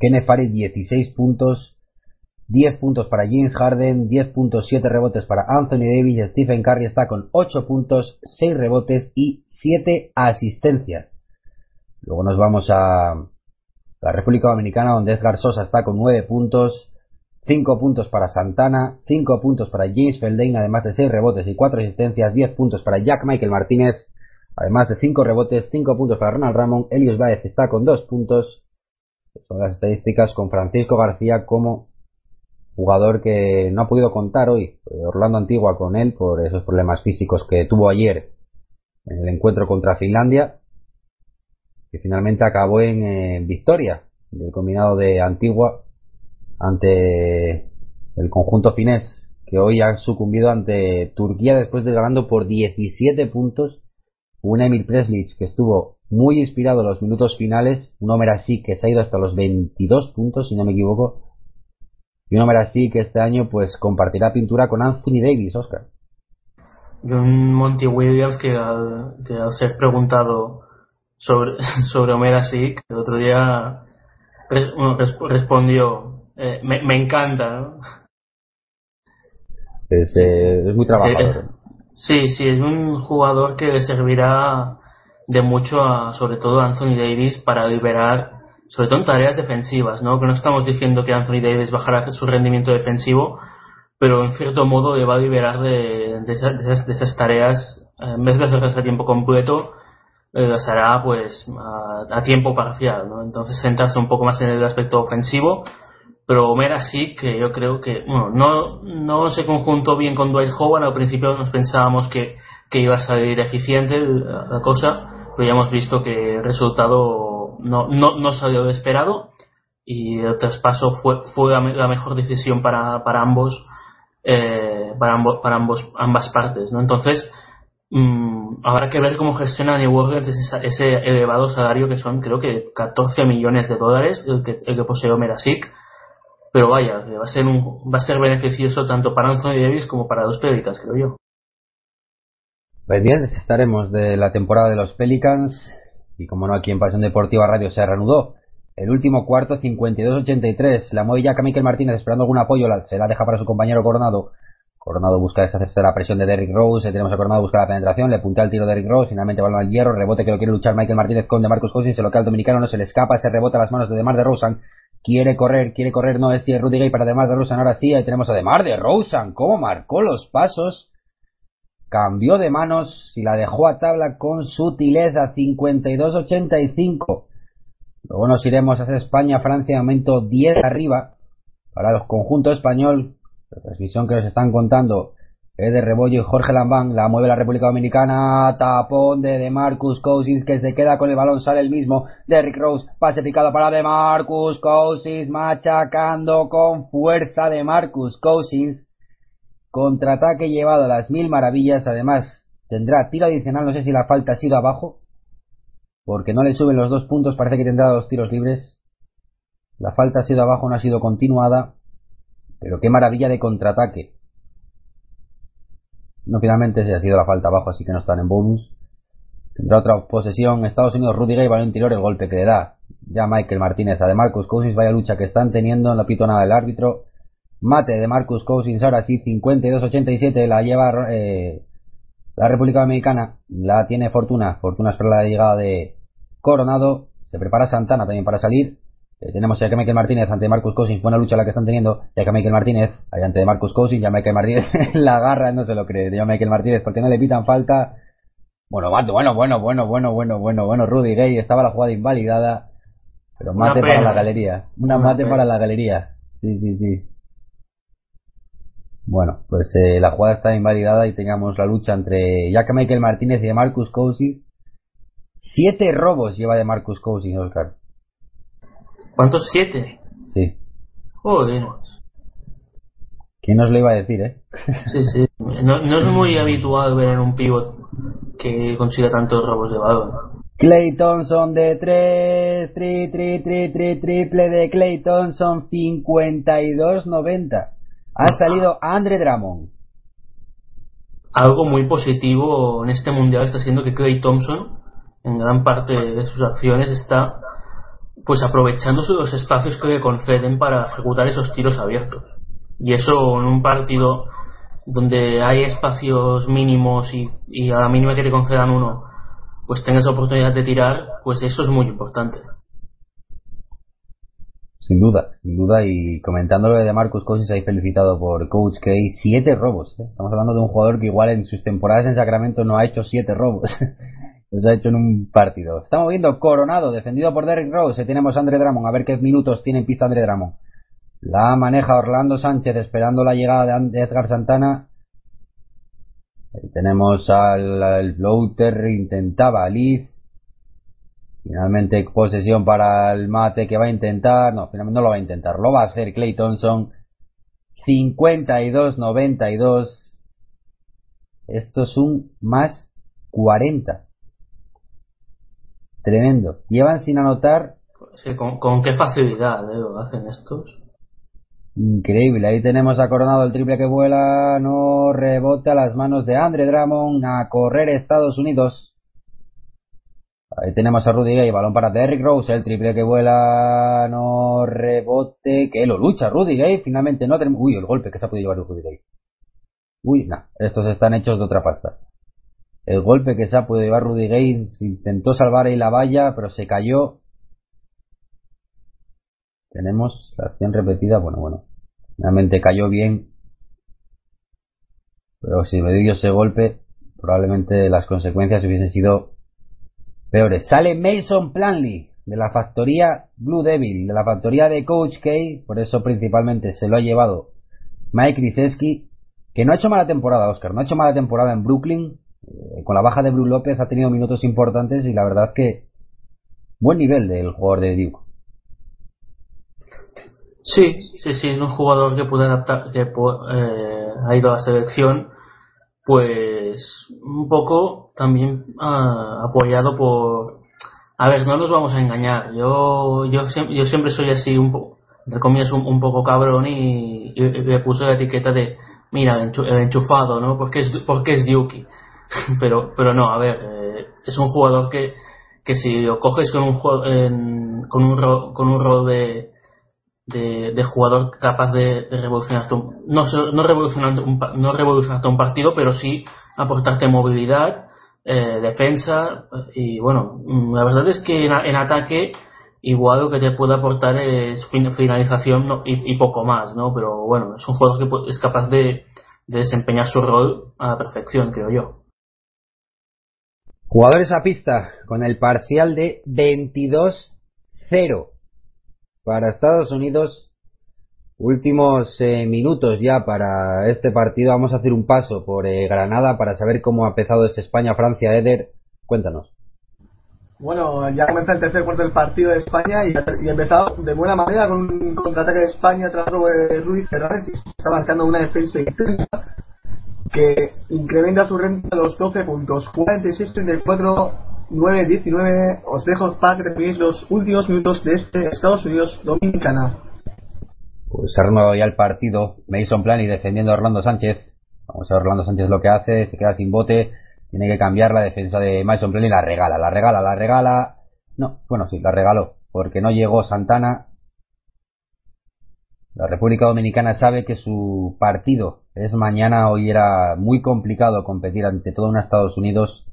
Kenneth Farid 16 puntos, 10 puntos para James Harden, 10 puntos, 7 rebotes para Anthony Davis, Stephen Curry está con 8 puntos, 6 rebotes y 7 asistencias. Luego nos vamos a la República Dominicana, donde Edgar Sosa está con 9 puntos, 5 puntos para Santana, 5 puntos para James Feldain, además de 6 rebotes y 4 asistencias, 10 puntos para Jack Michael Martínez, además de 5 rebotes, 5 puntos para Ronald Ramón, Elios Baez está con 2 puntos. Son las estadísticas con Francisco García como jugador que no ha podido contar hoy. Orlando Antigua con él por esos problemas físicos que tuvo ayer en el encuentro contra Finlandia que finalmente acabó en eh, victoria del combinado de Antigua ante el conjunto finés que hoy ha sucumbido ante Turquía después de ganando por 17 puntos un Emil Preslich que estuvo muy inspirado en los minutos finales un Homer así que se ha ido hasta los 22 puntos si no me equivoco y un Homer así que este año pues compartirá pintura con Anthony Davis Oscar y un Monty Williams que al, que al ser preguntado sobre, <laughs> sobre Homera Sick, el otro día res, bueno, respondió, eh, me, me, encanta, ¿no? Es, eh, es muy trabajador. Sí, sí, es un jugador que le servirá de mucho a, sobre todo a Anthony Davis para liberar, sobre todo en tareas defensivas, ¿no? Que no estamos diciendo que Anthony Davis bajará su rendimiento defensivo, pero en cierto modo le va a liberar de, de, esas, de esas, de esas tareas, en vez de hacerlas a tiempo completo, eh, las hará pues a, a, tiempo parcial, ¿no? Entonces centrarse un poco más en el aspecto ofensivo, pero Homera sí que yo creo que, bueno, no, no se conjuntó bien con Dwight Howard, al principio nos pensábamos que, que iba a salir eficiente la, la, cosa, pero ya hemos visto que el resultado no, no, no salió de esperado y el traspaso fue, fue la, mejor decisión para, para ambos, eh, para ambos, para ambos, ambas partes, ¿no? Entonces, Mm, habrá que ver cómo gestiona New Orleans ese, elevado salario que son creo que 14 millones de dólares el que, el que posee Omerasic pero vaya, va a ser un, va a ser beneficioso tanto para Anthony Davis como para los Pelicans, creo yo. Pendientes estaremos de la temporada de los Pelicans. Y como no aquí en Pasión Deportiva Radio se reanudó. El último cuarto 52-83 la mueve ya Martínez esperando algún apoyo. Se la deja para su compañero Coronado Coronado busca deshacerse de la presión de Derrick Rose tenemos a Coronado busca la penetración le puntea el tiro de Derrick Rose finalmente balón al hierro rebote que lo quiere luchar Michael Martínez con DeMarcus Cousins el local dominicano no se le escapa ese rebote a las manos de DeMar de Rosan quiere correr quiere correr no es Rudy Gay para DeMar de Rosan ahora sí ahí tenemos a DeMar de Rosan cómo marcó los pasos cambió de manos y la dejó a tabla con sutileza 52-85. Luego nos iremos a España, Francia, momento 10 arriba para los conjuntos español. La transmisión que nos están contando es de Rebollo y Jorge Lambán. La mueve la República Dominicana. Tapón de, de Marcus Cousins que se queda con el balón. Sale el mismo. Derrick Rose. Pase picado para de Marcus Cousins. Machacando con fuerza de Marcus Cousins Contraataque llevado a las mil maravillas. Además, tendrá tiro adicional. No sé si la falta ha sido abajo. Porque no le suben los dos puntos. Parece que tendrá dos tiros libres. La falta ha sido abajo, no ha sido continuada. Pero qué maravilla de contraataque. No, finalmente se ha sido la falta abajo, así que no están en bonus. Tendrá otra posesión. Estados Unidos, Rudy Gay, balón interior, el golpe que le da. Ya Michael Martínez a de Marcus Cousins, vaya lucha que están teniendo. No pito nada el árbitro. Mate de Marcus Cousins, ahora sí, 52-87, la lleva eh, la República Dominicana, la tiene Fortuna, Fortuna espera la llegada de Coronado, se prepara Santana también para salir, eh, tenemos a Michael Martínez ante Marcus Cousins, buena lucha la que están teniendo, ya que Michael Martínez ante Marcus Cousins, ya Michael Martínez <laughs> la agarra, no se lo cree, ya Michael Martínez porque no le pitan falta. Bueno, bueno, bueno, bueno, bueno, bueno, bueno, bueno, Rudy Gay estaba la jugada invalidada, pero mate para la galería, una, mate para la galería. Sí, sí, sí. Bueno, pues eh, la jugada está invalidada y tengamos la lucha entre Jack Michael Martínez y de Marcus Cousins. Siete robos lleva de Marcus Cousins, Oscar. ¿Cuántos? ¿Siete? Sí. Joder. ¿Quién nos lo iba a decir, eh? Sí, sí. No, no es muy habitual ver en un pivot que consiga tantos robos de balón. Clay Thompson de tres, tri, tri, tri, tri, triple de Clay Thompson, 52-90 ha salido Andre Drummond. Algo muy positivo en este mundial está siendo que Clay Thompson, en gran parte de sus acciones, está pues aprovechándose de los espacios que le conceden para ejecutar esos tiros abiertos. Y eso en un partido donde hay espacios mínimos y, y a la mínima que te concedan uno, pues tengas oportunidad de tirar, pues eso es muy importante. Sin duda, sin duda, y comentándolo de Marcus Cousins, ahí felicitado por Coach K, siete robos. ¿eh? Estamos hablando de un jugador que igual en sus temporadas en Sacramento no ha hecho siete robos. <laughs> Los ha hecho en un partido. Estamos viendo Coronado, defendido por Derrick Rose. Tenemos a Andre Drummond, a ver qué minutos tiene en pista Andre Drummond. La maneja Orlando Sánchez esperando la llegada de Edgar Santana. Ahí tenemos al, al floater, intentaba Liz. Finalmente posesión para el mate que va a intentar. No, finalmente no lo va a intentar. Lo va a hacer Clay Thompson. 52-92. Esto es un más 40. Tremendo. Llevan sin anotar. con, qué facilidad eh, lo hacen estos. Increíble. Ahí tenemos a Coronado el triple que vuela. No rebote a las manos de Andre Drummond. A correr Estados Unidos. Ahí tenemos a Rudy Gay, balón para Derrick Rose, el triple que vuela, no rebote, que lo lucha Rudy Gay, finalmente no tenemos... Uy, el golpe que se ha podido llevar Rudy Gay. Uy, no, estos están hechos de otra pasta. El golpe que se ha podido llevar Rudy Gay, intentó salvar ahí la valla, pero se cayó. Tenemos la acción repetida, bueno, bueno. Finalmente cayó bien. Pero si me dio ese golpe, probablemente las consecuencias hubiesen sido peores. Sale Mason Planley de la factoría Blue Devil, de la factoría de Coach K, por eso principalmente se lo ha llevado Mike Krzyzewski, que no ha hecho mala temporada, Oscar, no ha hecho mala temporada en Brooklyn, con la baja de Blue López ha tenido minutos importantes y la verdad que buen nivel del jugador de Duke. Sí, sí, sí, un jugador que puede adaptar, que eh, ha ido a la selección pues un poco también uh, apoyado por a ver no nos vamos a engañar yo yo, yo siempre soy así un poco entre comillas, un, poco cabrón y, le puso la etiqueta de, mira, el enchu- el enchufado, ¿no? Porque es, porque es Yuki. <laughs> pero, pero no, a ver, eh, es un jugador que, que si lo coges con un, juego- en- con un, ro- con un rol de, de, jugador capaz de, de revolucionarte un, no, no revolucionarte un, no revolucionarte un partido, pero sí aportarte movilidad, eh, defensa y bueno, la verdad es que en, ataque igual lo que te puede aportar es fin- finalización ¿no? y, y poco más, ¿no? Pero bueno, es un jugador que es capaz de, de desempeñar su rol a la perfección, creo yo. Jugadores a pista con el parcial de 22-0 para Estados Unidos. Últimos eh, minutos ya para este partido. Vamos a hacer un paso por eh, Granada para saber cómo ha empezado ese España-Francia. Eder, cuéntanos. Bueno, ya comienza el tercer cuarto del partido de España y, ha empezado de buena manera con un contraataque de España tras de Ruiz Fernández que está marcando una defensa intensa que incrementa su renta a los 12 puntos. 46, 34, 9, 19. Os dejo para que terminéis los últimos minutos de este Estados Unidos Dominicana. Pues se ha renovado ya el partido. Mason Plani defendiendo a Orlando Sánchez. Vamos a ver Orlando Sánchez lo que hace. Se queda sin bote. Tiene que cambiar la defensa de Mason Plani. La regala, la regala, la regala. No, bueno, sí, la regaló. Porque no llegó Santana. La República Dominicana sabe que su partido es mañana. Hoy era muy complicado competir ante todo un Estados Unidos.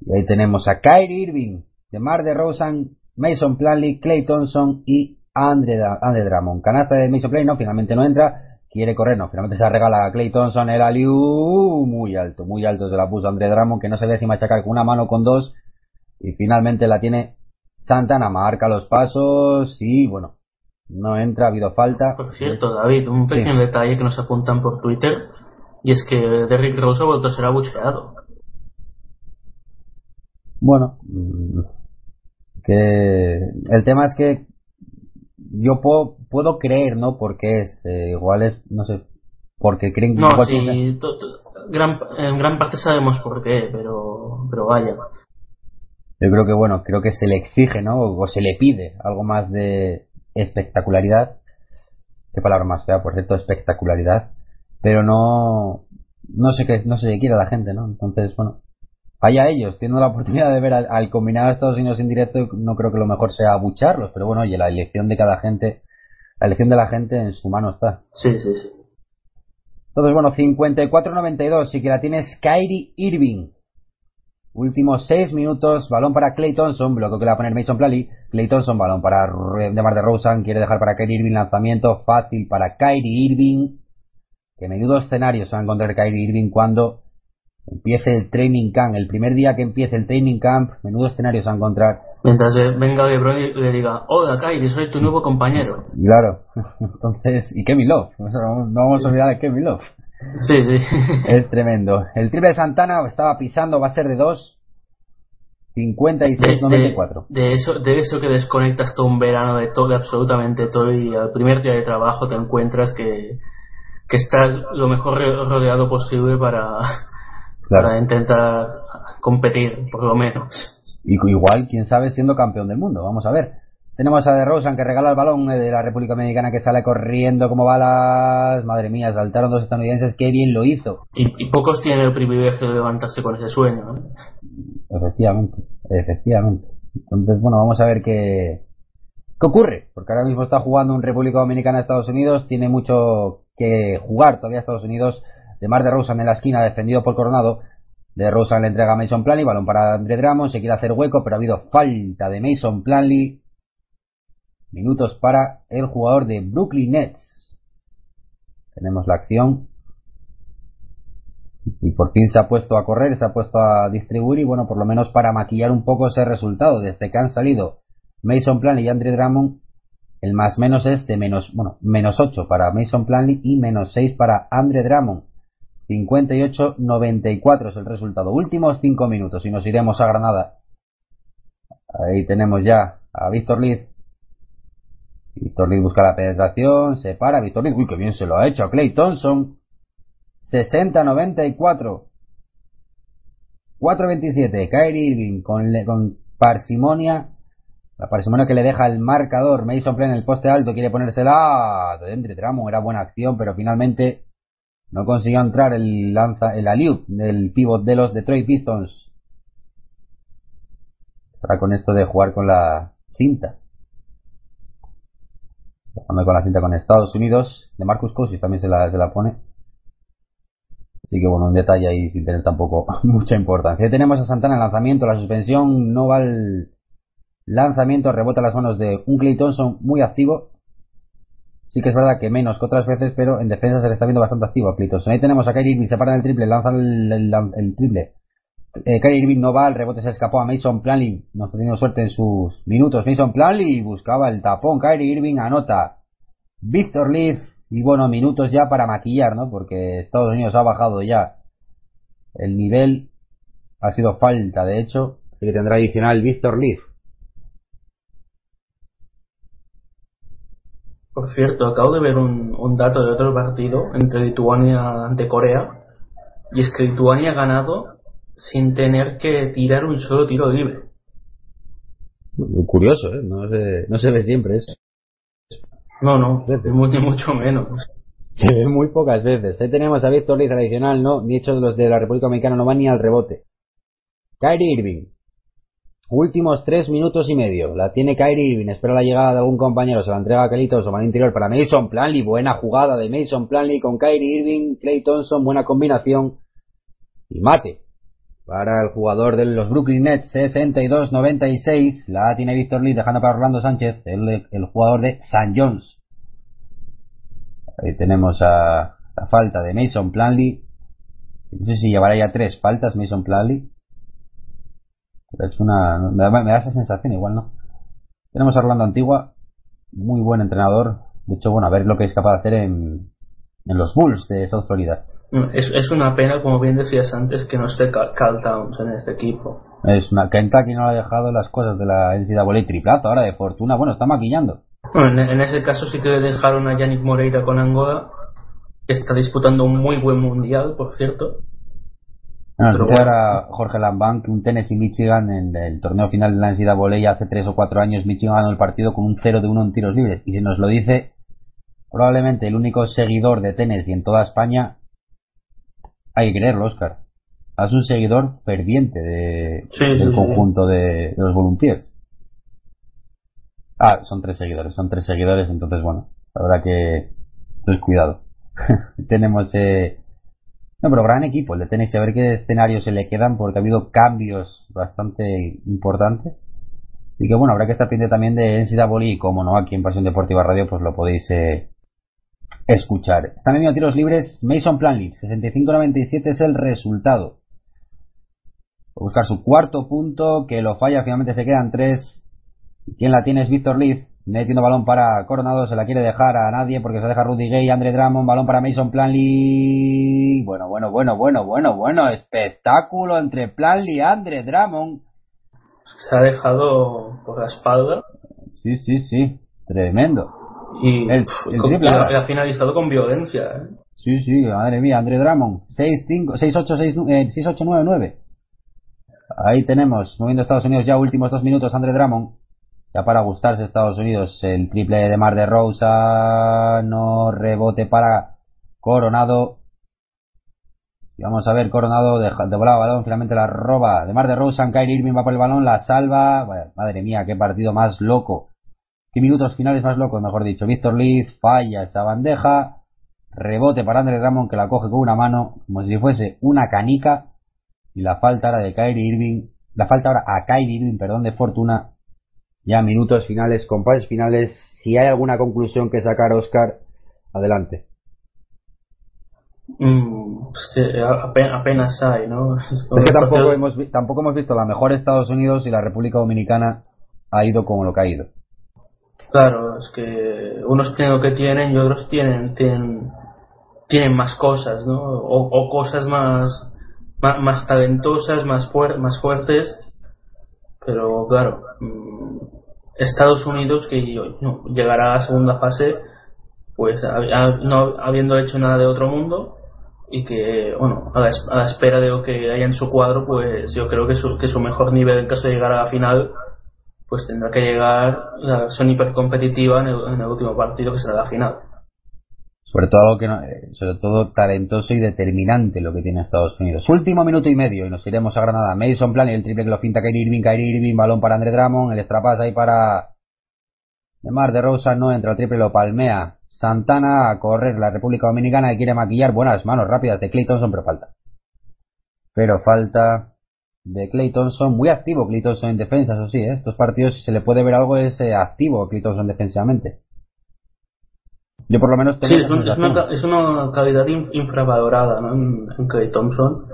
Y ahí tenemos a Kyrie Irving, DeMar DeRozan, Mason Plumlee, Clay Thompson y Andre, Andre Drummond. Canasta de Mason Plumlee, no, finalmente no entra. Quiere correr, no, finalmente se regala a Clay Thompson el aliu muy alto, muy alto se la puso Andre Drummond que no sabía si machacar con una mano con dos. Y finalmente la tiene Santana, marca los pasos y bueno, no entra, ha habido falta. Por cierto, David, un pequeño Sí. detalle que nos apuntan por Twitter y es que Derrick Rose ha vuelto a ser abucheado. Bueno, mm, que el tema es que yo puedo, puedo creer, ¿no? Porque es, eh, igual es, no sé, porque creen que No, sí, to- gran, en gran parte sabemos por qué, pero, pero vaya. Yo creo que, bueno, creo que se le exige, ¿no? O se le pide algo más de espectacularidad. Qué palabra más fea, por cierto, espectacularidad. Pero no, no sé qué, no sé qué quiere la gente, ¿no? Entonces, bueno, allá ellos, tienen la oportunidad de ver al, al combinado de Estados Unidos en directo, no creo que lo mejor sea abucharlos, pero bueno, oye, la elección de cada gente, la elección de la gente en su mano está. Sí, sí, sí. Entonces, bueno, 54-92, sí que la tiene Kyrie Irving. Últimos 6 minutos, balón para Clay Thompson, bloqueo que le va a poner Mason Plumlee. Clay Thompson, balón para DeMar DeRozan, quiere dejar para Kyrie Irving, lanzamiento fácil para Kyrie Irving. Que menudo escenario se va a encontrar Kyrie Irving cuando empiece el training camp. El primer día que empiece el training camp, menudo escenario se va a encontrar. Mientras eh, venga LeBron y le diga, hola Kyrie, soy tu nuevo compañero. Claro, <laughs> entonces, y Kevin Love, no vamos a olvidar de Kevin Love. Sí, sí. <laughs> Es tremendo. El triple de Santana estaba pisando, va a ser de 2. De, 56-94. de- de eso, de eso que desconectas todo un verano de todo, de absolutamente todo y al primer día de trabajo te encuentras que, que estás lo mejor ro- rodeado posible para, Claro. para intentar competir, por lo menos. Y igual, quién sabe, siendo campeón del mundo. Vamos a ver. Tenemos a De Rosan que regala el balón eh, de la República Dominicana que sale corriendo como balas. Madre mía, saltaron dos estadounidenses. Qué bien lo hizo. Y, y pocos tienen el privilegio de levantarse con ese sueño. ¿eh? Efectivamente, efectivamente. Entonces, bueno, vamos a ver qué, qué ocurre. Porque ahora mismo está jugando un República Dominicana Estados Unidos. Tiene mucho que jugar todavía Estados Unidos. De Mar de Rosan en la esquina, defendido por Coronado. De Rosan le entrega a Mason Planley, balón para Andre Drummond, se quiere hacer hueco, pero ha habido falta de Mason Planley. Minutos para el jugador de Brooklyn Nets. Tenemos la acción. Y por fin se ha puesto a correr, se ha puesto a distribuir y bueno, por lo menos para maquillar un poco ese resultado. Desde que han salido Mason Planley y Andre Drummond, el más menos es de menos, bueno, menos 8 para Mason Planley y menos 6 para Andre Drummond. 58-94 es el resultado. Últimos 5 minutos y nos iremos a Granada. Ahí tenemos ya a Víctor Liz. Víctor busca la penetración, se para. Víctor uy, que bien se lo ha hecho a Clay Thompson. 60-94. 4-27. Kyrie Irving con, parsimonia. La parsimonia que le deja el marcador. Mason Play en el poste alto. Quiere ponérsela de entre tramo. Era buena acción, pero finalmente no consiguió entrar el lanza, el aliup del pivot de los Detroit Pistons. Para con esto de jugar con la cinta. Jugando con la cinta con Estados Unidos. De Marcus Cousins también se la, se la pone. Así que bueno, un detalle ahí sin tener tampoco <laughs> mucha importancia. tenemos a Santana en lanzamiento, la suspensión no va al lanzamiento, rebota las manos de un Clay Thompson muy activo. Sí que es verdad que menos que otras veces, pero en defensa se le está viendo bastante activo a Clay Thompson. Ahí tenemos a Kyrie se para en el triple, lanza el triple. Eh, Kyrie Irving no va, el rebote se escapó a Mason Plumlee, no está teniendo suerte en sus minutos. Mason Plumlee buscaba el tapón, Kyrie Irving anota. Victor Leaf, y bueno, minutos ya para maquillar, ¿no? Porque Estados Unidos ha bajado ya el nivel, ha sido falta, de hecho, así que tendrá adicional Victor Leaf. Por cierto, acabo de ver un, un dato de otro partido entre Lituania ante Corea. Y es que Lituania ha ganado sin tener que tirar un solo tiro libre. Curioso, ¿eh? No se, no se ve siempre eso. No, no, ni mucho menos. Se ve muy pocas veces. Ahí tenemos a Víctor Liz adicional, no, ni hecho de los de la República Dominicana no van ni al rebote. Kyrie Irving. Últimos tres minutos y medio. La tiene Kyrie Irving. Espera la llegada de algún compañero. Se la entrega a Kelly Thompson al interior para Mason Planley. Buena jugada de Mason Planley con Kyrie Irving. Clay Thompson. Buena combinación. Y mate. Para el jugador de los Brooklyn Nets. 62-96. La tiene Víctor Lee dejando para Orlando Sánchez. El, el jugador de St. John's. Ahí tenemos a la falta de Mason Planley. No sé si llevará ya tres faltas Mason Planley. Es una. Me da, me da esa sensación, igual no. Tenemos a Orlando Antigua. Muy buen entrenador. De hecho, bueno, a ver lo que es capaz de hacer en, en los Bulls de South Florida. Es, es una pena, como bien decías antes, que no esté Cal Towns en este equipo. Es una, Kentucky no le ha dejado las cosas de la NCAA triplazo ahora de fortuna. Bueno, está maquillando. Bueno, en, en ese caso sí que le dejaron a Yannick Moreira con Angola, que está disputando un muy buen mundial, por cierto. Bueno, bueno. ahora Jorge Lambán que un Tennessee Michigan en el torneo final de la NCAA hace 3 o 4 años Michigan ganó el partido con un 0 de 1 en tiros libres. Y si nos lo dice probablemente el único seguidor de Tennessee en toda España, hay que creerlo, Oscar. Es un seguidor ferviente de, Sí, del sí, sí. conjunto de, de los Volunteers. Ah, son tres seguidores, son tres seguidores, entonces bueno, verdad que entonces cuidado. <laughs> Tenemos eh, no, pero gran equipo el de Tennessee, a ver qué escenarios se le quedan porque ha habido cambios bastante importantes. Así que bueno, habrá que estar pendiente también de NCAA y como no, aquí en Pasión Deportiva Radio pues lo podéis eh, escuchar. Están en tiros libres Mason Planley, 65-97 es el resultado. A buscar su cuarto punto, que lo falla, finalmente se quedan tres. ¿Quién la tiene es Víctor Leaf, metiendo balón para Coronado, se la quiere dejar a nadie porque se deja Rudy Gay, Andre Drummond, balón para Mason Planley. Bueno, bueno, bueno, bueno, bueno, bueno, espectáculo entre Planley y Andre Drummond. Se ha dejado por la espalda Sí, sí, sí, tremendo. Y, El- pf, el con- triple ha finalizado con violencia. ¿eh? Sí, sí, madre mía, Andre Drummond. 6-5, 6-8, eh, 6-8-9-9. Ahí tenemos, moviendo Estados Unidos ya últimos dos minutos, Andre Drummond. Ya para gustarse Estados Unidos, el triple de Mar de Rosa, no rebote para Coronado. Y vamos a ver, Coronado deja, de volado balón, finalmente la roba de Mar de Rosa, Kyrie Irving va por el balón, la salva. Bueno, madre mía, qué partido más loco. Qué minutos finales más locos, mejor dicho. Víctor Leaf falla esa bandeja. Rebote para Andre Drummond que la coge con una mano, como si fuese una canica. Y la falta ahora de Kyrie Irving. La falta ahora a Kyrie Irving, perdón, de Fortuna. Ya minutos finales, compases finales. Si hay alguna conclusión que sacar, Oscar, adelante. Mm, es que ape- apenas hay, ¿no? <laughs> Es que tampoco hemos, tampoco hemos visto la mejor Estados Unidos y la República Dominicana ha ido como lo que ha ido. Claro, es que unos tienen lo que tienen y otros tienen tienen, tienen más cosas, ¿no? O, cosas más, más talentosas, más fuer- más fuertes. Pero claro, mm, Estados Unidos que llegará a la segunda fase, pues no habiendo hecho nada de otro mundo y que bueno a la, a la espera de lo que haya en su cuadro, pues yo creo que su, que su mejor nivel en caso de llegar a la final pues tendrá que llegar la versión hipercompetitiva en el, en el último partido que será la final. Sobre todo, que no- eh, sobre todo talentoso y determinante lo que tiene Estados Unidos. Último minuto y medio y nos iremos a Granada. Mason Plan y el triple que lo finta Kyrie Irving, Kyrie Irving, balón para André Drummond, el extrapas ahí para Demar de Rosa, no entra el triple, lo palmea. Santana a correr la República Dominicana que quiere maquillar buenas manos rápidas de Clay Thompson, pero falta. Pero falta de Clay Thompson, muy activo Clay Thompson en defensa, eso sí, ¿eh? estos partidos si se le puede ver algo es eh, activo Clay Thompson defensivamente. Yo por lo menos tengo Sí, es, un- es una, es una calidad in- infravalorada ¿no? en, en Clay Thompson.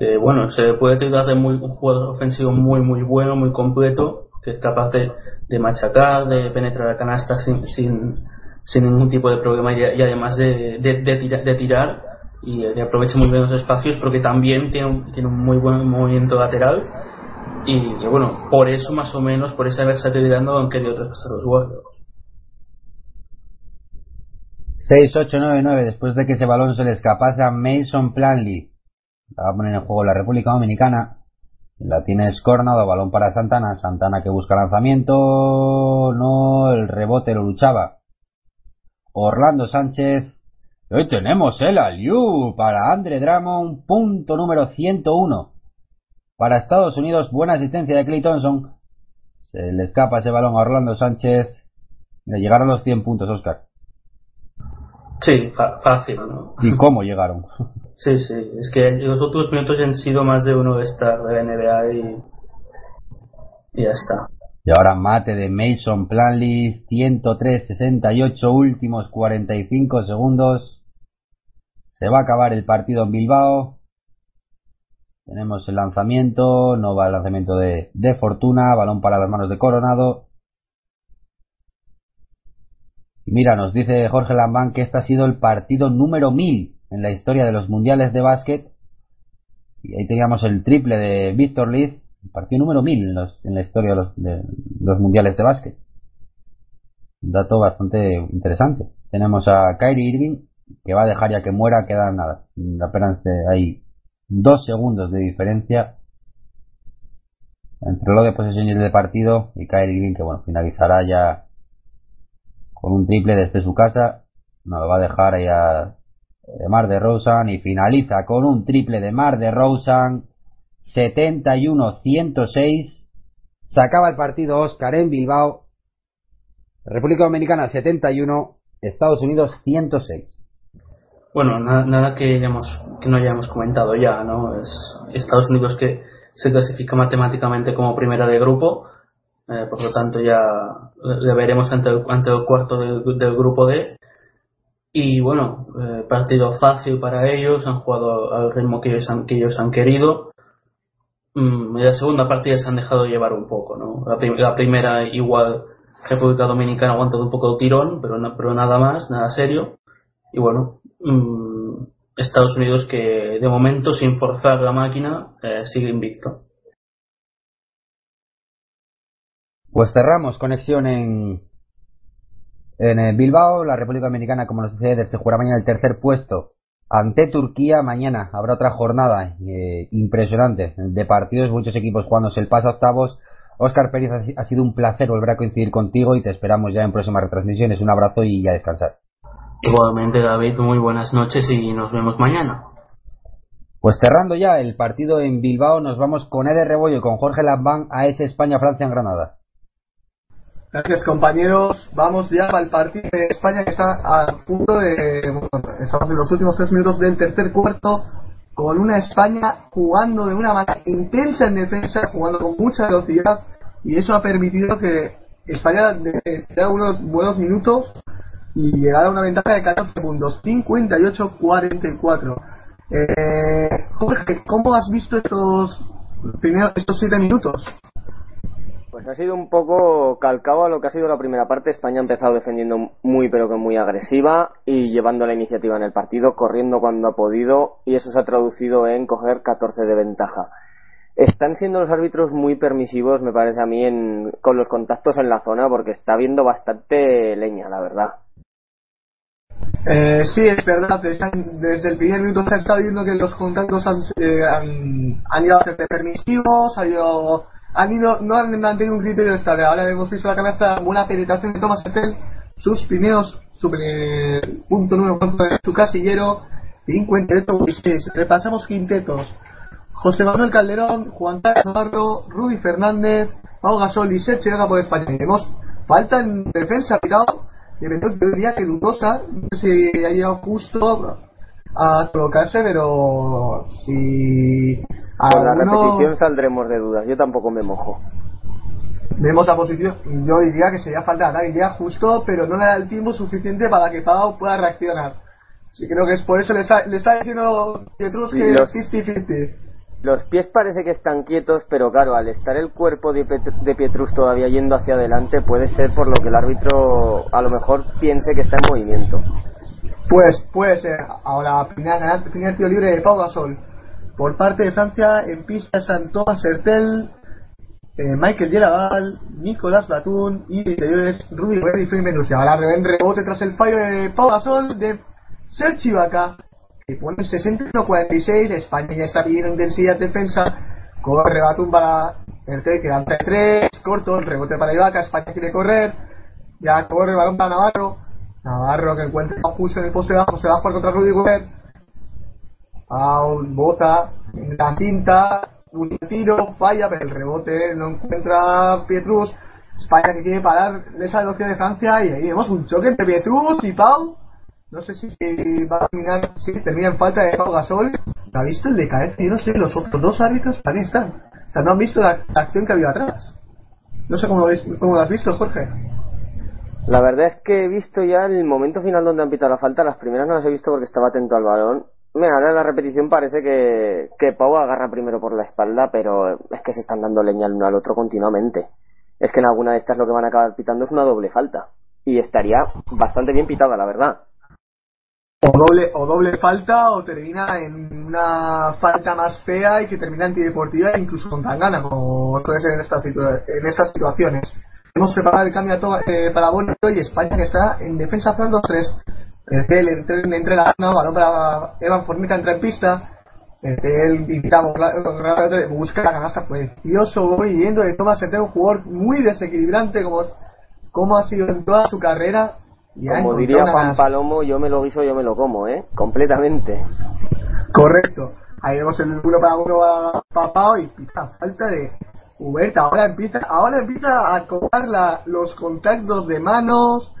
Eh, bueno, se puede tratar de muy, un jugador ofensivo muy, muy bueno, muy completo, que es capaz de, de machacar, de penetrar la canasta sin, sin, sin ningún tipo de problema y, y además de, de, de tira- de tirar y aprovecha muy bien los espacios porque también tiene un, muy buen movimiento lateral y, y bueno, por eso más o menos, por esa versatilidad no han querido traspasar los Warriors. 6-8-9-9 después de que ese balón se le escapase a Mason Planley. La va a poner en juego la República Dominicana. La tiene escornado, balón para Santana. Santana que busca lanzamiento. No, el rebote lo luchaba. Orlando Sánchez. Hoy tenemos el Aliu para Andre Drummond, punto número 101. Para Estados Unidos, buena asistencia de Clay Thompson. Se le escapa ese balón a Orlando Sánchez. Le llegaron los 100 puntos, Oscar. Sí, fácil, ¿no? ¿Y cómo llegaron? <laughs> Sí, sí, es que los últimos minutos han sido más de uno de estar de la NBA y, y ya está. Y ahora mate de Mason Planley, 103-68, últimos 45 segundos. Se va a acabar el partido en Bilbao. Tenemos el lanzamiento, no va el lanzamiento de, Fortuna, balón para las manos de Coronado. Y mira, nos dice Jorge Lambán que este ha sido el partido número 1000 en la historia de los mundiales de básquet. Y ahí teníamos el triple de Víctor Liz, el partido número 1000 en, los- en la historia de los, de los mundiales de básquet. Un dato bastante interesante. Tenemos a Kyrie Irving, que va a dejar ya que muera, quedan nada. Apenas eh, hay dos segundos de diferencia entre lo de posesión de partido. Y Kyrie Irving, que bueno, finalizará ya con un triple desde su casa. No lo va a dejar ahí a de Mar de Rosan y finaliza con un triple de Mar de Rosan 71-106 se acaba el partido Oscar en Bilbao República Dominicana 71 Estados Unidos 106 Bueno, na- nada que, hayamos, que no hayamos comentado ya, ¿no? Es Estados Unidos que se clasifica matemáticamente como primera de grupo, eh, por lo tanto ya le veremos ante el, cuarto del, grupo D. Y bueno, eh, partido fácil para ellos, han jugado al ritmo que ellos han, que ellos han querido. Mm, la segunda partida se han dejado llevar un poco, ¿no? La, prim- la primera igual República Dominicana ha aguantado un poco el tirón, pero, no- pero nada más, nada serio. Y bueno, mm, Estados Unidos que de momento sin forzar la máquina eh, sigue invicto. Pues cerramos conexión en, en eh, Bilbao. La República Dominicana, como nos sucede, se jugará mañana el tercer puesto ante Turquía. Mañana habrá otra jornada eh, impresionante de partidos, muchos equipos jugándose el paso octavos. Oscar Pérez, ha si- ha sido un placer volver a coincidir contigo y te esperamos ya en próximas retransmisiones. Un abrazo y a descansar. Igualmente, David, muy buenas noches y nos vemos mañana. Pues cerrando ya el partido en Bilbao, nos vamos con Eder Rebollo y con Jorge Lambán a ese España-Francia en Granada. Gracias compañeros, vamos ya al partido de España que está a punto de... bueno, estamos en los últimos tres minutos del tercer cuarto con una España jugando de una manera intensa en defensa, jugando con mucha velocidad y eso ha permitido que España tenga unos buenos minutos y llegar a una ventaja de 14 puntos, 58-44. Eh, Jorge, ¿cómo has visto estos primeros, estos siete minutos? Pues ha sido un poco calcado a lo que ha sido la primera parte. España ha empezado defendiendo muy pero que muy agresiva y llevando la iniciativa en el partido, corriendo cuando ha podido y eso se ha traducido en coger 14 de ventaja. Están siendo los árbitros muy permisivos, me parece a mí, en, con los contactos en la zona porque está habiendo bastante leña, la verdad. Eh, sí, es verdad. están- Desde el primer minuto se ha estado viendo que los contactos han, eh, han, han llegado a ser permisivos, han ido, no han mantenido un criterio estable. Ahora hemos visto la canasta, buena penetración de Thomas Hertel, sus primeros, su punto número de su casillero, 58-26. Repasamos quintetos. José Manuel Calderón, Juan Carlos Navarro, Rudy Fernández, Pau Gasol y Sergio Vega por España. Tenemos falta en defensa, verdad yo diría que dudosa, no sé si ha llegado justo a colocarse, pero si Con la repetición saldremos de dudas. Yo tampoco me mojo. vemos la posición, yo diría que sería falta de iría justo, pero no le da el tiempo suficiente para que Pau pueda reaccionar. Sí, creo que es por eso le está, le está diciendo Pietrus que los- 50-50. Los pies parece que están quietos, pero claro, al estar el cuerpo de, Pietrus todavía yendo hacia adelante, puede ser por lo que el árbitro a lo mejor piense que está en movimiento. Pues puede ser. Ahora, canasta, primer tiro libre de Pau Gasol. Por parte de Francia, en pista están Thomas Hertel, eh, Michael Yelaval, Nicolas Batum y interiores Rudy Gobert y Menusia. Ahora en rebote tras el fallo de Pau Gasol de Sergi Ibaka, que pone 61-46. España ya está pidiendo intensidad defensa. Corre Batum para Hertel, que lanza de 3, corto, el rebote para Ibaka. España quiere correr. Ya corre el balón para Navarro. Navarro que encuentra justo en el poste bajo, se va a jugar contra Rudy Gobert. Foul, bota, en la cinta, un tiro, falla, pero el rebote no encuentra Pietrus. España que quiere parar esa velocidad de Francia y ahí vemos un choque entre Pietrus y Pau. No sé si va a terminar, si termina en falta de Pau Gasol. ¿La ha visto el de cabeza? Yo no sé, los otros dos árbitros también están. O sea, no han visto la, acción que ha habido atrás. No sé cómo lo, cómo has visto, Jorge. La verdad es que he visto ya el momento final donde han pitado la falta, las primeras no las he visto porque estaba atento al balón. Mira, ahora la repetición parece que, que Pau agarra primero por la espalda, pero es que se están dando leña el uno al otro continuamente. Es que en alguna de estas lo que van a acabar pitando es una doble falta. Y estaría bastante bien pitada, la verdad. O doble o doble falta o termina en una falta más fea y que termina antideportiva incluso con tangana como puede ser en estas, situaciones. Hemos preparado el cambio eh, para Bono y España que está en defensa Fran 2-3 Ertel entre, entre la no, balón para Evan Formica entra en pista. Ertel invitamos busca la canasta. Precioso movimiento de Thomas Ertel un jugador muy desequilibrante como, como ha sido en toda su carrera Como diría Juan. Palomo, yo me lo guiso, yo me lo como, ¿eh? Completamente. Correcto. Ahí vemos el uno para uno a Papao y pita falta de Huberta. Ahora empieza, ahora empieza a cobrar la- los contactos de manos.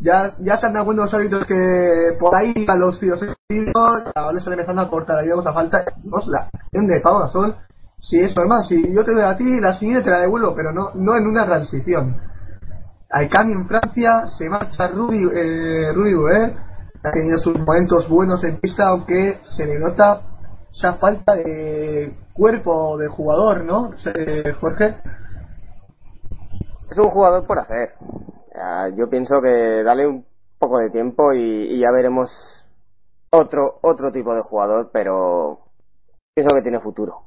Ya, ya se han dado los árbitros que por ahí a los tiro, ahora le están empezando a cortar. Ahí vemos la falta, vemos la de Pau Gasol. Si es normal, si yo te doy a ti, la siguiente te la devuelvo, pero no, no en una transición. Al cambio en Francia se marcha Rudy, eh, Rudy Gobert, ha tenido sus momentos buenos en pista, aunque se le nota esa falta de cuerpo de jugador, ¿no? Eh, Jorge. Es un jugador por hacer. Yo pienso que dale un poco de tiempo y, y ya veremos otro otro tipo de jugador, pero pienso que tiene futuro.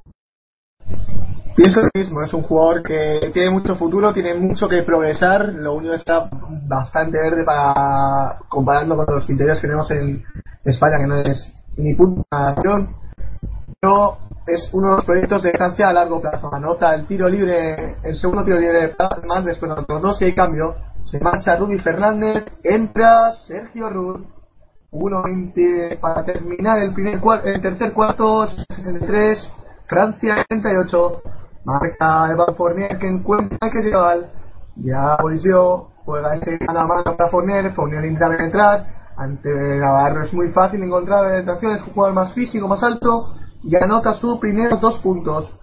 Pienso lo mismo, es un jugador que tiene mucho futuro, tiene mucho que progresar, lo único está bastante verde para comparando con los interiores que tenemos en España, que no es ni punto nación, pero es uno de los proyectos de Francia a largo plazo. Anota el tiro libre, el segundo tiro libre más después de otros dos y hay cambio. Se marcha Rudy Fernández, entra Sergio Rud, 1.20 para terminar el primer el tercer cuarto, 63, Francia 38, marca Evan Fournier que encuentra que lleva ya Bolisio juega ese mano a mano para Fournier, Fournier intenta penetrar, ante Navarro es muy fácil encontrar penetración, es un jugador más físico, más alto, y anota sus primeros dos puntos.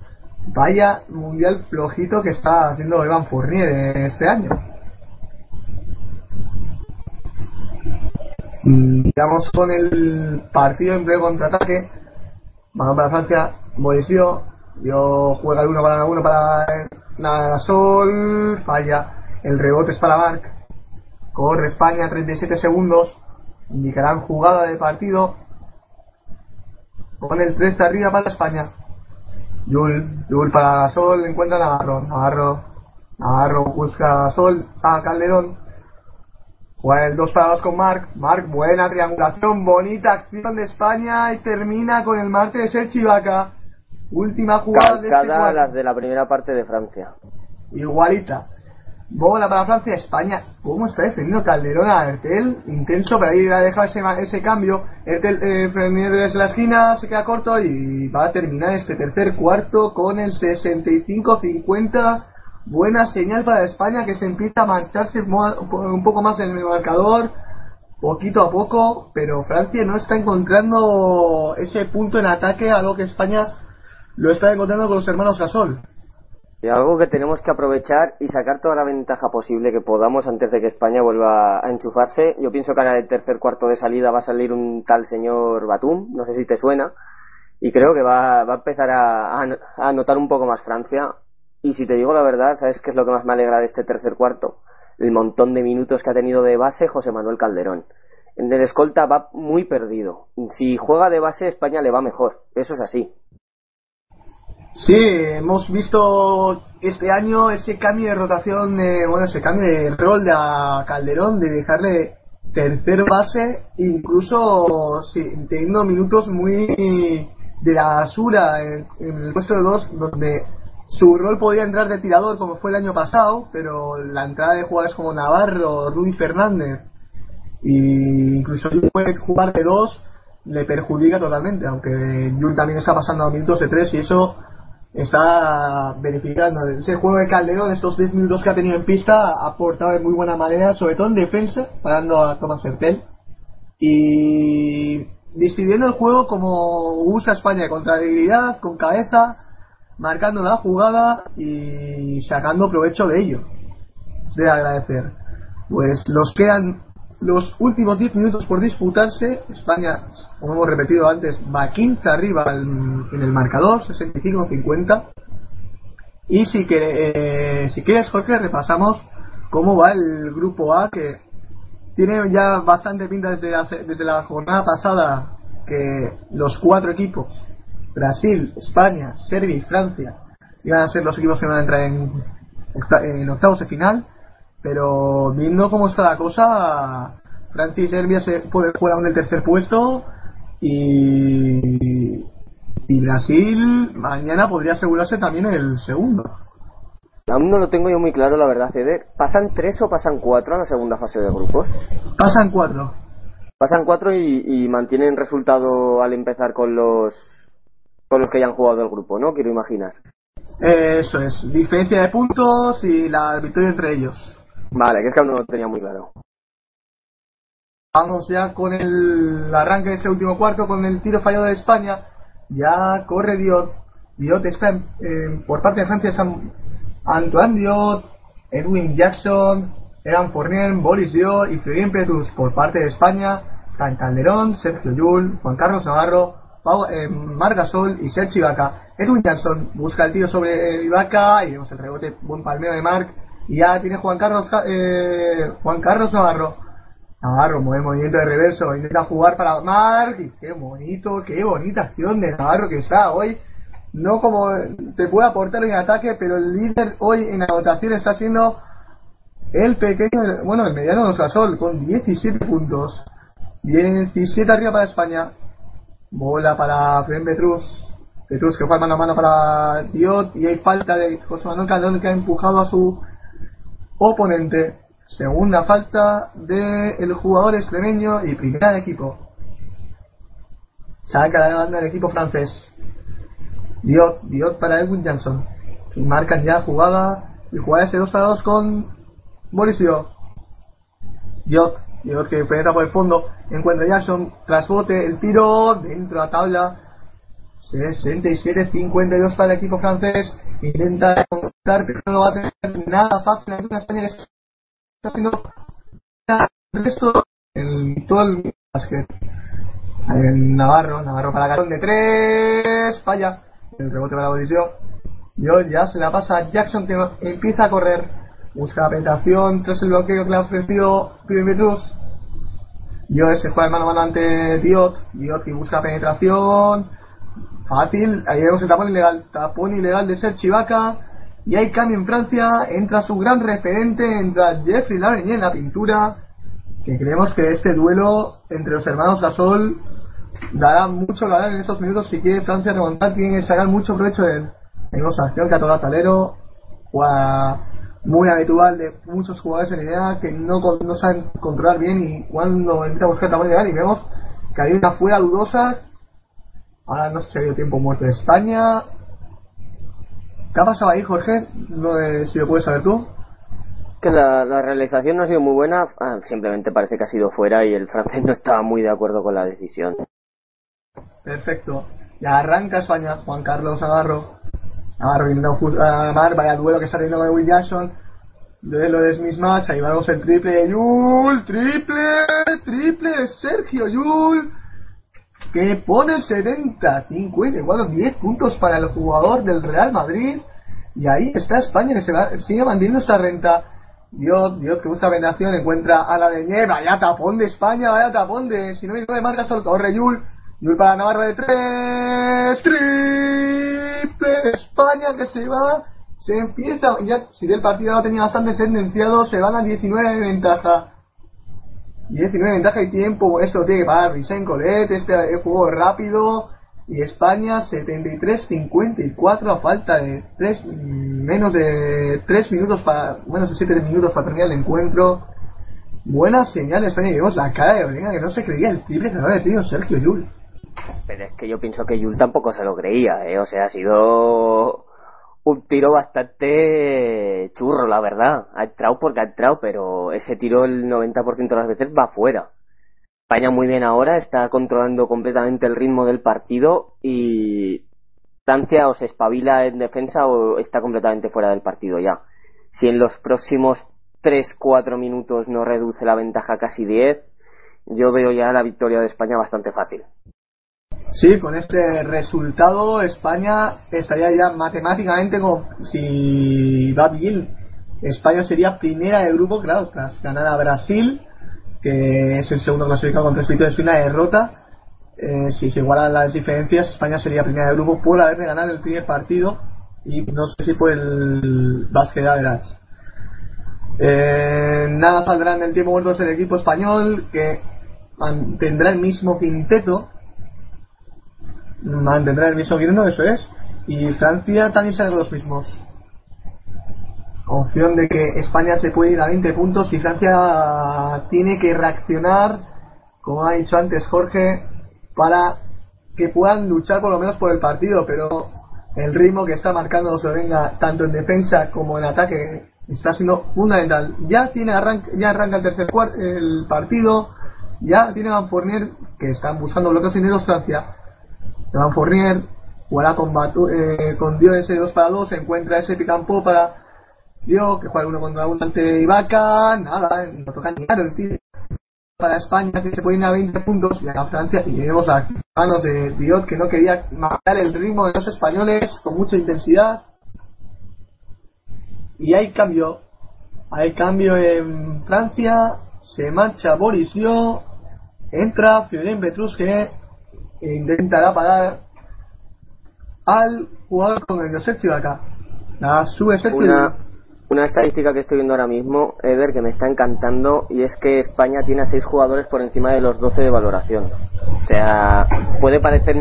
Vaya mundial flojito que está haciendo Evan Fournier este año. Mm, Vamos con el partido en breve contraataque. Balón para Francia, Bolisio. Yo juega el uno para uno para Nadasol. Falla. El rebote es para Marc. Corre España 37 segundos. Indicarán jugada de partido. Con el 3 de arriba para España. Yul, Yul para Gasol, encuentra Navarro. Navarro, Navarro busca a Gasol, a Calderón. Juega el 2 para 2 con Marc. Marc, buena triangulación, bonita acción de España y termina con el marte de Sergi. Última jugada de este las de la primera parte de Francia. Igualita. Bola para Francia, España. ¿Cómo está defendiendo Calderón a Ertel? Intenso, pero ahí ha dejado ese, ese cambio. Ertel eh, desde la esquina, se queda corto y va a terminar este tercer cuarto con el 65-50. Buena señal para España que se empieza a marcharse un poco más en el marcador. Poquito a poco, pero Francia no está encontrando ese punto en ataque, algo que España lo está encontrando con los hermanos Gasol. Y algo que tenemos que aprovechar y sacar toda la ventaja posible que podamos antes de que España vuelva a enchufarse. Yo pienso que en el tercer cuarto de salida va a salir un tal señor Batum, no sé si te suena, y creo que va, va a empezar a, a, a anotar un poco más Francia. Y si te digo la verdad, ¿sabes qué es lo que más me alegra de este tercer cuarto? El montón de minutos que ha tenido de base José Manuel Calderón. En el escolta va muy perdido. Si juega de base, España le va mejor. Eso es así. Sí, hemos visto este año ese cambio de rotación, de, bueno, ese cambio de rol de a Calderón, de dejarle tercer base, incluso sí, teniendo minutos muy de la basura en, el puesto de dos, donde su rol podía entrar de tirador como fue el año pasado, pero la entrada de jugadores como Navarro, Rudy Fernández, y incluso puede jugar de dos, le perjudica totalmente, aunque Jun también está pasando a minutos de tres y eso está beneficiando. Ese juego de Calderón, estos 10 minutos que ha tenido en pista, ha aportado de muy buena manera, sobre todo en defensa, parando a Thomas Hertel. Y distribuyendo el juego como usa España, con tranquilidad, con cabeza, marcando la jugada y sacando provecho de ello. De agradecer. Pues nos quedan los últimos 10 minutos por disputarse. España, como hemos repetido antes, va quinta arriba en el marcador, 65-50. Y si, quiere- eh, si quieres, Jorge, repasamos cómo va el grupo A, que tiene ya bastante pinta desde la, desde la jornada pasada que los cuatro equipos, Brasil, España, Serbia y Francia, iban a ser los equipos que van a entrar en, en octavos de final. Pero viendo cómo está la cosa, Francia y Serbia se pueden jugar aún el tercer puesto y, y Brasil mañana podría asegurarse también el segundo. Aún no lo tengo yo muy claro, la verdad, Eder. ¿Pasan tres o pasan cuatro a la segunda fase de grupos? Pasan cuatro. Pasan cuatro y, y mantienen resultado al empezar con los con los que ya han jugado el grupo, ¿no? Quiero imaginar. Eso es, diferencia de puntos y la victoria entre ellos. Vale, que es que aún no lo tenía muy claro. Vamos ya con el arranque de este último cuarto, con el tiro fallado de España. Ya corre Diot. Diot está por parte de Francia, Antoine Diot, Edwin Jackson, Evan Fournier, Boris Diot y Florien Petrus por parte de España. Están Calderón, Sergio Llull, Juan Carlos Navarro, eh, Marc Gasol y Sergio Ibaka. Edwin Jackson busca el tiro sobre Ibaka y vemos el rebote, buen palmeo de Marc. Y ya tiene Juan Carlos, eh, Juan Carlos Navarro. Navarro mueve movimiento de reverso, intenta jugar para y qué bonito, qué bonita acción de Navarro que está hoy. No como te puede aportar en ataque, pero el líder hoy en anotación está siendo el pequeño, bueno, el mediano de Osasol con 17 puntos. 17 arriba para España. Bola para Fren Petrus. Petrus que juega mano a mano para Diot y hay falta de José Manuel Candón que ha empujado a su oponente. Segunda falta del jugador extremeño y primera de equipo. Saca la banda del equipo francés. Diot, Diot para Edwin Johnson. Y marcan ya jugada y jugada ese 2 para 2 con Boris Diot. Diot, que penetra por el fondo. Encuentra Jackson. Tras bote, el tiro dentro de la tabla. 67-52 para el equipo francés. Intenta contar, pero no va a tener nada fácil. España está haciendo el resto en todo el básquet. En Navarro, Navarro para Garón de 3, falla. El rebote para Bolisio. Yo ya se la pasa Jackson que empieza a correr. Busca la penetración tras el bloqueo que le ha ofrecido Pibe Petrus. Yo se juega mano a mano ante Diot. Diot que busca penetración. Fácil. Ahí vemos el tapón ilegal. Tapón ilegal de Serge Ibaka. Y hay cambio en Francia. Entra su gran referente. Entra Jeffrey Lavigny en la pintura. Que creemos que este duelo entre los hermanos Gasol dará mucho ganar en estos minutos si quiere Francia remontar, tiene que sacar mucho provecho en, en una Talero, jugada muy habitual de muchos jugadores en idea que no, no saben controlar bien y cuando entra a buscar tamaño legal y vemos que hay una fuera dudosa. Ahora no sé si ha habido tiempo muerto de España. ¿Qué ha pasado ahí, Jorge? No sé si lo puedes saber tú. Que la, la realización no ha sido muy buena, ah, simplemente parece que ha sido fuera y el francés no estaba muy de acuerdo con la decisión. Perfecto. Ya arranca España, Juan Carlos Navarro. Navarro viene a ju- a Mar, vaya duelo que está teniendo con Will Jackson. Duelo de Smith Match, ahí vamos el triple de Yul, triple, triple de Sergio Yul, que pone 70, 54, 10 puntos para el jugador del Real Madrid. Y ahí está España que se va, sigue manteniendo esta renta. Dios, Dios, que busca vendación, encuentra a la de Ñe, vaya tapón de España, vaya tapón de, si no me de marca solo corre Yul, Yul para Navarro de tres, triple España que se va, se empieza, ya, si el partido lo tenía bastante sentenciado, se van a 19 de ventaja. 19 de ventaja y tiempo, esto lo tiene que pagar Vicente Colet, este juego rápido, y España 73-54 a falta de tres, menos de 3 minutos para, menos de 7 minutos para terminar el encuentro. Buena señal de España la cara de Orenga que no se creía el triple que había metido Sergio Llull. Pero es que yo pienso que Yul tampoco se lo creía, ¿eh? O sea, ha sido un tiro bastante churro, la verdad. Ha entrado porque ha entrado, pero ese tiro el 90% de las veces va fuera. España muy bien ahora, está controlando completamente el ritmo del partido y Francia o se espabila en defensa o está completamente fuera del partido ya. Si en los próximos 3-4 minutos no reduce la ventaja casi 10, yo veo ya la victoria de España bastante fácil. Sí, con este resultado España estaría ya matemáticamente como si va bien. España sería primera del grupo, claro, tras ganar a Brasil, que es el segundo clasificado con tres victorias y una derrota. Eh, si se igualan las diferencias, España sería primera del grupo por haber de ganar el primer partido y no sé si por el básquet average. Eh, nada saldrá en el tiempo muerto el equipo español que mantendrá el mismo quinteto mantendrá el mismo quinteto, eso es. Y Francia también será de los mismos. Opción de que España se puede ir a 20 puntos y Francia tiene que reaccionar, como ha dicho antes Jorge, para que puedan luchar por lo menos por el partido, pero el ritmo que está marcando venga tanto en defensa como en ataque está siendo fundamental. Ya tiene arranca, ya arranca el tercer cuart el partido, ya tiene Van Fournier que están buscando bloqueos dineros Francia. Van Fournier jugará con, Batu, eh, Dio ese 2 para 2, encuentra ese picampo para Dio, que juega uno contra uno ante Ibaka, nada, no toca ni claro el tiro para España que se ir a 20 puntos y acá Francia y vemos a manos de Diot que no quería matar el ritmo de los españoles con mucha intensidad. Y hay cambio hay cambio en Francia se marcha Boris Dio entra Fiorin Petruske e intentará parar al jugador con el Josep Chivaca la sube Una, una estadística que estoy viendo ahora mismo, Eder, que me está encantando, y es que España tiene a 6 jugadores por encima de los 12 de valoración. O sea, puede parecer,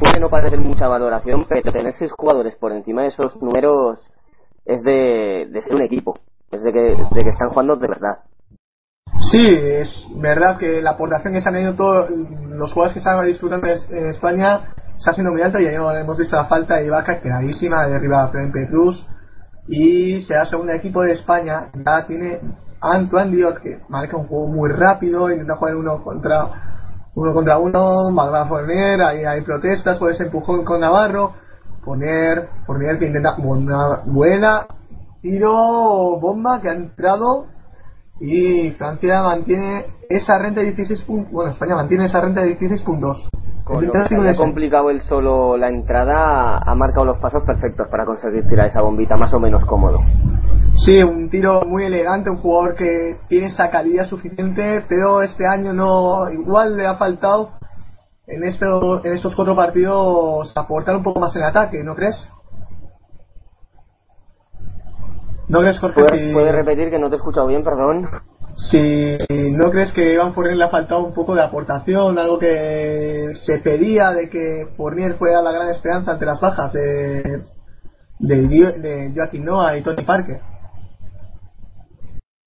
puede no parecer mucha valoración, pero tener 6 jugadores por encima de esos números es de, de ser un equipo, es de que, de que están jugando de verdad. Sí, es verdad que la aportación que se han tenido todos los jugadores que están disfrutando en España está siendo muy alta y ya hemos visto la falta de Ibaka clarísima de arriba a Fren Petrus. Y será segundo equipo de España ya tiene Antoine Diot que marca un juego muy rápido intenta jugar uno contra uno contra uno va a Fournier ahí hay protestas por ese empujón con Navarro. Poner Fournier que intenta una buena tiro bomba que ha entrado y Francia mantiene esa renta de 16 puntos bueno España mantiene esa renta de 16 puntos Con lo que se haya complicado el solo la entrada, ha marcado los pasos perfectos para conseguir tirar esa bombita más o menos cómodo. Sí, un tiro muy elegante, un jugador que tiene esa calidad suficiente, pero este año no, igual le ha faltado en, esto, en estos cuatro partidos aportar un poco más en ataque, ¿no crees? ¿No crees, Jorge? ¿Puedes, repetir que no te he escuchado bien, perdón? Si no crees que Iván Fournier le ha faltado un poco de aportación, algo que se pedía de que Fournier fuera la gran esperanza ante las bajas de, de, de Joaquín Noah y Tony Parker.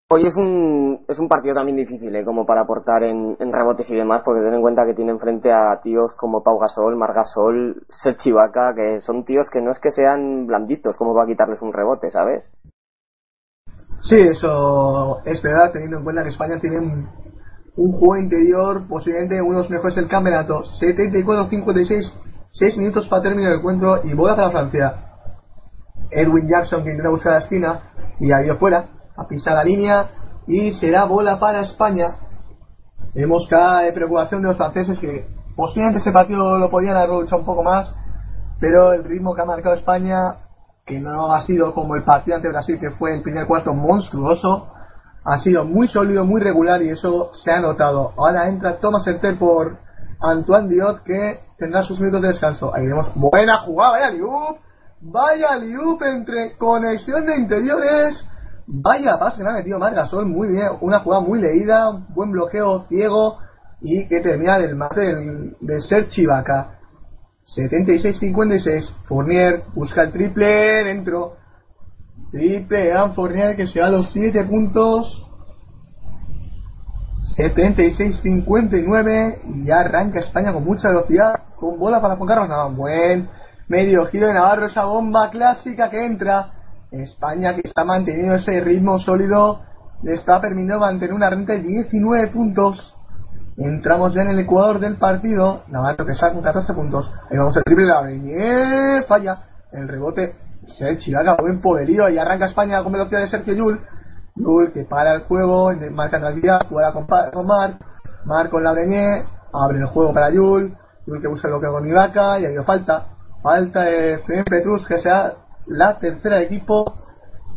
Hoy es un, es un partido también difícil, ¿eh? como para aportar en, en rebotes y demás, porque ten en cuenta que tienen frente a tíos como Pau Gasol, Mar Gasol, Serge Ibaka, que son tíos que no es que sean blanditos, como para quitarles un rebote, ¿sabes? Sí, eso es verdad, teniendo en cuenta que España tiene un, un juego interior posiblemente uno de los mejores del campeonato. 74-56, 6 minutos para terminar el encuentro y bola para Francia. Edwin Jackson que intenta buscar la esquina y ha ido fuera a pisar la línea y será bola para España. Vemos cada preocupación de los franceses que posiblemente ese partido lo podían haber luchado un poco más, pero el ritmo que ha marcado España, que no ha sido como el partido ante Brasil, que fue el primer cuarto monstruoso, ha sido muy sólido, muy regular y eso se ha notado. Ahora entra Thomas Enter por Antoine Diot que tendrá sus minutos de descanso. Ahí vemos buena jugada, vaya Liup, vaya Liup entre conexión de interiores. Vaya pase que me ha metido Margasol, muy bien, una jugada muy leída, buen bloqueo ciego y que termina del mate de Ser Chivaca. 76-56, Fournier busca el triple dentro. Triple de Gran Fournier que se da los 7 puntos. 76-59 y ya arranca España con mucha velocidad, con bola para Juan Carlos. Buen medio giro de Navarro, esa bomba clásica que entra. España que está manteniendo ese ritmo sólido le está permitiendo mantener una renta de 19 puntos. Entramos ya en el ecuador del partido. Navarro que saca con 14 puntos. Ahí vamos el triple la. Falla. El rebote. Sergio Chivaga, buen poderío. Y arranca España con velocidad de Sergio Yul. Yul que para el juego. Marca tranquilidad. Juega con, con Marc. Marc con la Breñé. Abre el juego para Yul. Yul que busca el bloqueo con Ibaka. Y ahí falta. Falta de Fren Petrus que sea la tercera de equipo.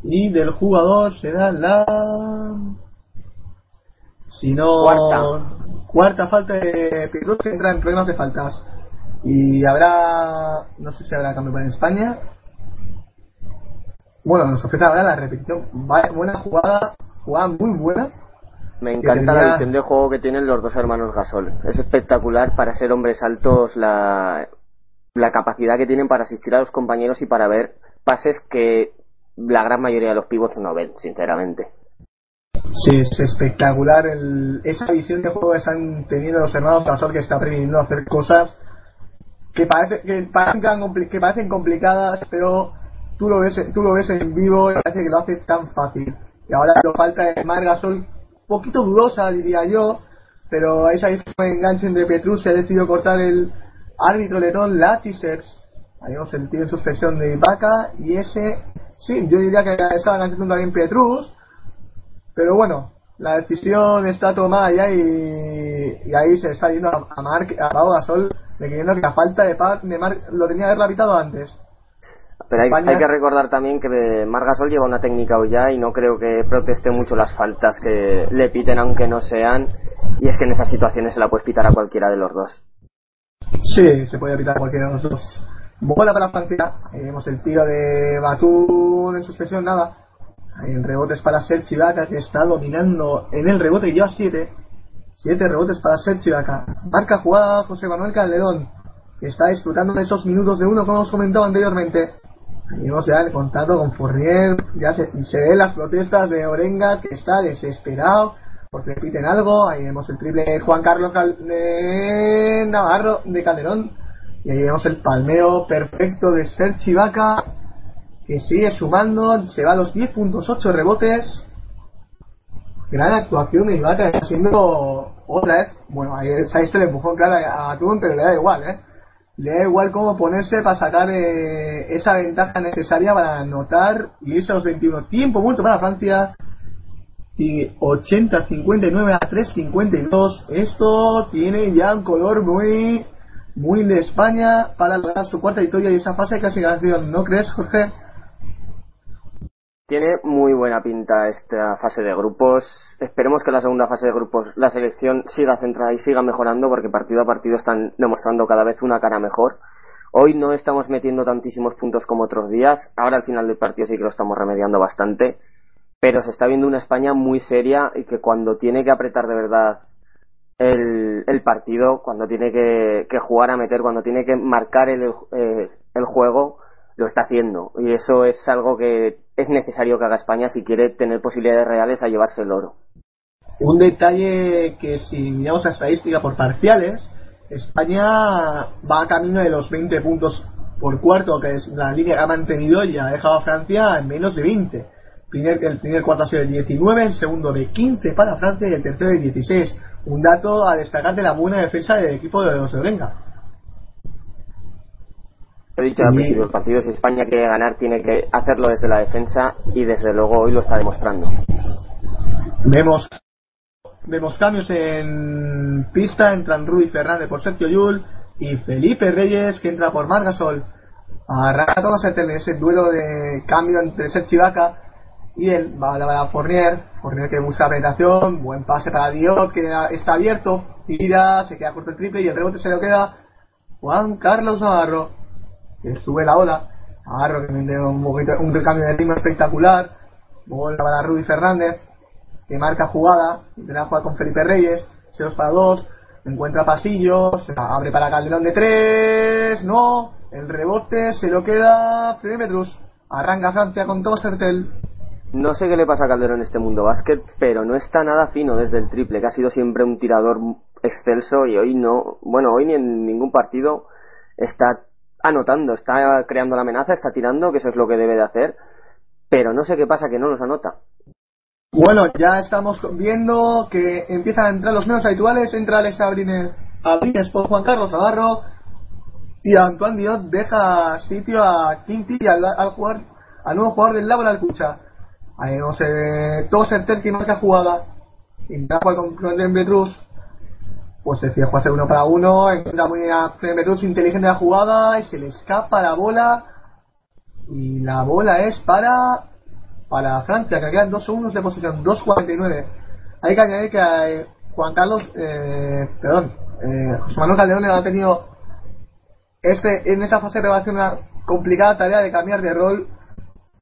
Y del jugador será la. Si no. Cuarta. cuarta falta de Petrus que entra en problemas de faltas. Y habrá. No sé si habrá cambio para España. Bueno, nos ofrece ahora la repetición. Buena jugada. Jugada muy buena. Me encanta la visión de juego que tienen los dos hermanos Gasol. Es espectacular para ser hombres altos la, la capacidad que tienen para asistir a los compañeros y para ver pases que la gran mayoría de los pivots no ven, sinceramente. Sí, es espectacular el- esa visión de juego que están teniendo los hermanos Gasol que está permitiendo hacer cosas que, parece, que, parecen, que parecen complicadas, pero tú lo ves tú lo ves en vivo y parece que lo hace tan fácil. Y ahora lo falta de Mar Gasol, un poquito dudosa diría yo, pero esa misma enganche entre Petrus se ha decidido cortar el árbitro letón Latisers. El tiro en suspensión de Ibaka y ese, sí, yo diría que estaba enganchando también Petrus, pero bueno, la decisión está tomada ya y, y ahí se está yendo a, a Marc, a Pau Gasol, creyendo que la falta de Pau de Marc lo tenía que haberla pitado antes. Pero hay, España- hay que recordar también que Margasol lleva una técnica hoy ya y no creo que proteste mucho las faltas que le piten aunque no sean. Y es que en esas situaciones se la puedes pitar a cualquiera de los dos. Sí, se puede pitar cualquiera de los dos. Bola para Francia, vemos el tiro de Batún en suspensión, nada. Ahí en rebotes para Serge Ibaka que está dominando en el rebote y lleva 7. 7 rebotes para Serge Ibaka. Marca jugada José Manuel Calderón, que está disfrutando de esos minutos de uno como hemos comentado anteriormente. Vemos ya el contacto con Fournier, ya se, se ven las protestas de Orenga que está desesperado porque le piten algo. Ahí vemos el triple Juan Carlos Navarro de Calderón. Y ahí vemos el palmeo perfecto de Serge Ibaka que sigue sumando, se va a los 10 puntos, 8 rebotes. Gran actuación de Ibaka haciendo otra vez. Bueno, ahí está este le empujó claro a Atún, pero le da igual, ¿eh? Le da igual cómo ponerse para sacar eh, esa ventaja necesaria para anotar y irse a los 21. Tiempo muerto para Francia. Y 80-59 a 3-52. Esto tiene ya un color muy, muy de España para lograr su cuarta victoria y esa fase de clasificación. ¿No crees, Jorge? Tiene muy buena pinta esta fase de grupos. Esperemos que la segunda fase de grupos la selección siga centrada y siga mejorando porque partido a partido están demostrando cada vez una cara mejor. Hoy no estamos metiendo tantísimos puntos como otros días. Ahora al final del partido sí que lo estamos remediando bastante. pero se está viendo una España muy seria y que cuando tiene que apretar de verdad el, partido, cuando tiene que, que jugar a meter, cuando tiene que marcar el, eh, el juego, lo está haciendo. Y eso es algo que es necesario que haga España si quiere tener posibilidades reales a llevarse el oro. Un detalle que si miramos la estadística por parciales, España va a camino de los 20 puntos por cuarto, que es la línea que ha mantenido y ha dejado a Francia en menos de 20. Primer- el primer cuarto ha sido de 19, el segundo de 15 para Francia y el tercero de 16. Un dato a destacar de la buena defensa del equipo de los Orenga. He dicho al principio del partido, si España quiere ganar, tiene que hacerlo desde la defensa y desde luego hoy lo está demostrando. Vemos vemos cambios en pista, entran Rui Fernández por Sergio Yul y Felipe Reyes que entra por Margasol. Arranca en ese duelo de cambio entre Sergio Ibaka y él va a la Fournier, Fournier que busca penetración, buen pase para Diop que está abierto, tira, se queda corto el triple y el rebote se lo queda Juan Carlos Navarro sube la ola, Navarro que un, poquito- un recambio de ritmo espectacular, bola para Rui Fernández que marca jugada, intenta jugar con Felipe Reyes, se dos para dos, encuentra pasillos, la abre para Calderón de tres, no, el rebote se lo queda Petrus, arranca Francia con Thomas Hertel, No sé qué le pasa a Calderón en este mundo básquet, pero no está nada fino desde el triple, que ha sido siempre un tirador excelso y hoy no, bueno, hoy ni en ningún partido está anotando, está creando la amenaza, está tirando, que eso es lo que debe de hacer, pero no sé qué pasa que no los anota. Bueno, ya estamos viendo que empiezan a entrar los menos habituales. Entra Alex Abrines, Abrines por Juan Carlos Navarro. Y Antoine Diot deja sitio a Quinti y al, al, jugar, al nuevo jugador del Lago Alcucha. Ahí vemos eh, todo Sertel que marca jugada. Intenta jugar con Clem Betrus. Pues decía, juega hacer uno para uno. Encuentra muy a Betrus inteligente la jugada y se le escapa la bola. Y la bola es para para Francia, que quedan dos segundos de posición, 2.49. Hay que añadir que eh, Juan Carlos, eh, perdón, eh, José Manuel Calderón ha tenido este, en esa fase de revelación una complicada tarea de cambiar de rol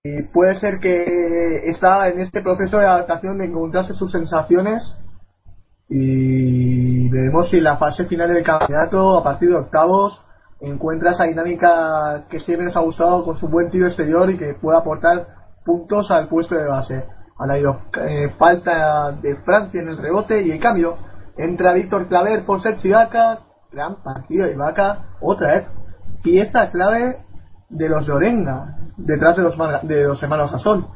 y puede ser que está en este proceso de adaptación de encontrarse sus sensaciones y veremos si en la fase final del campeonato, a partir de octavos, encuentra esa dinámica que siempre nos ha gustado con su buen tiro exterior y que pueda aportar puntos al puesto de base. Han habido eh, falta de Francia en el rebote y en cambio entra Víctor Claver por Sergio Ibaka. Gran partido de Ibaka, otra vez. Pieza clave de los de Orenga, detrás de los, de los hermanos Gasol.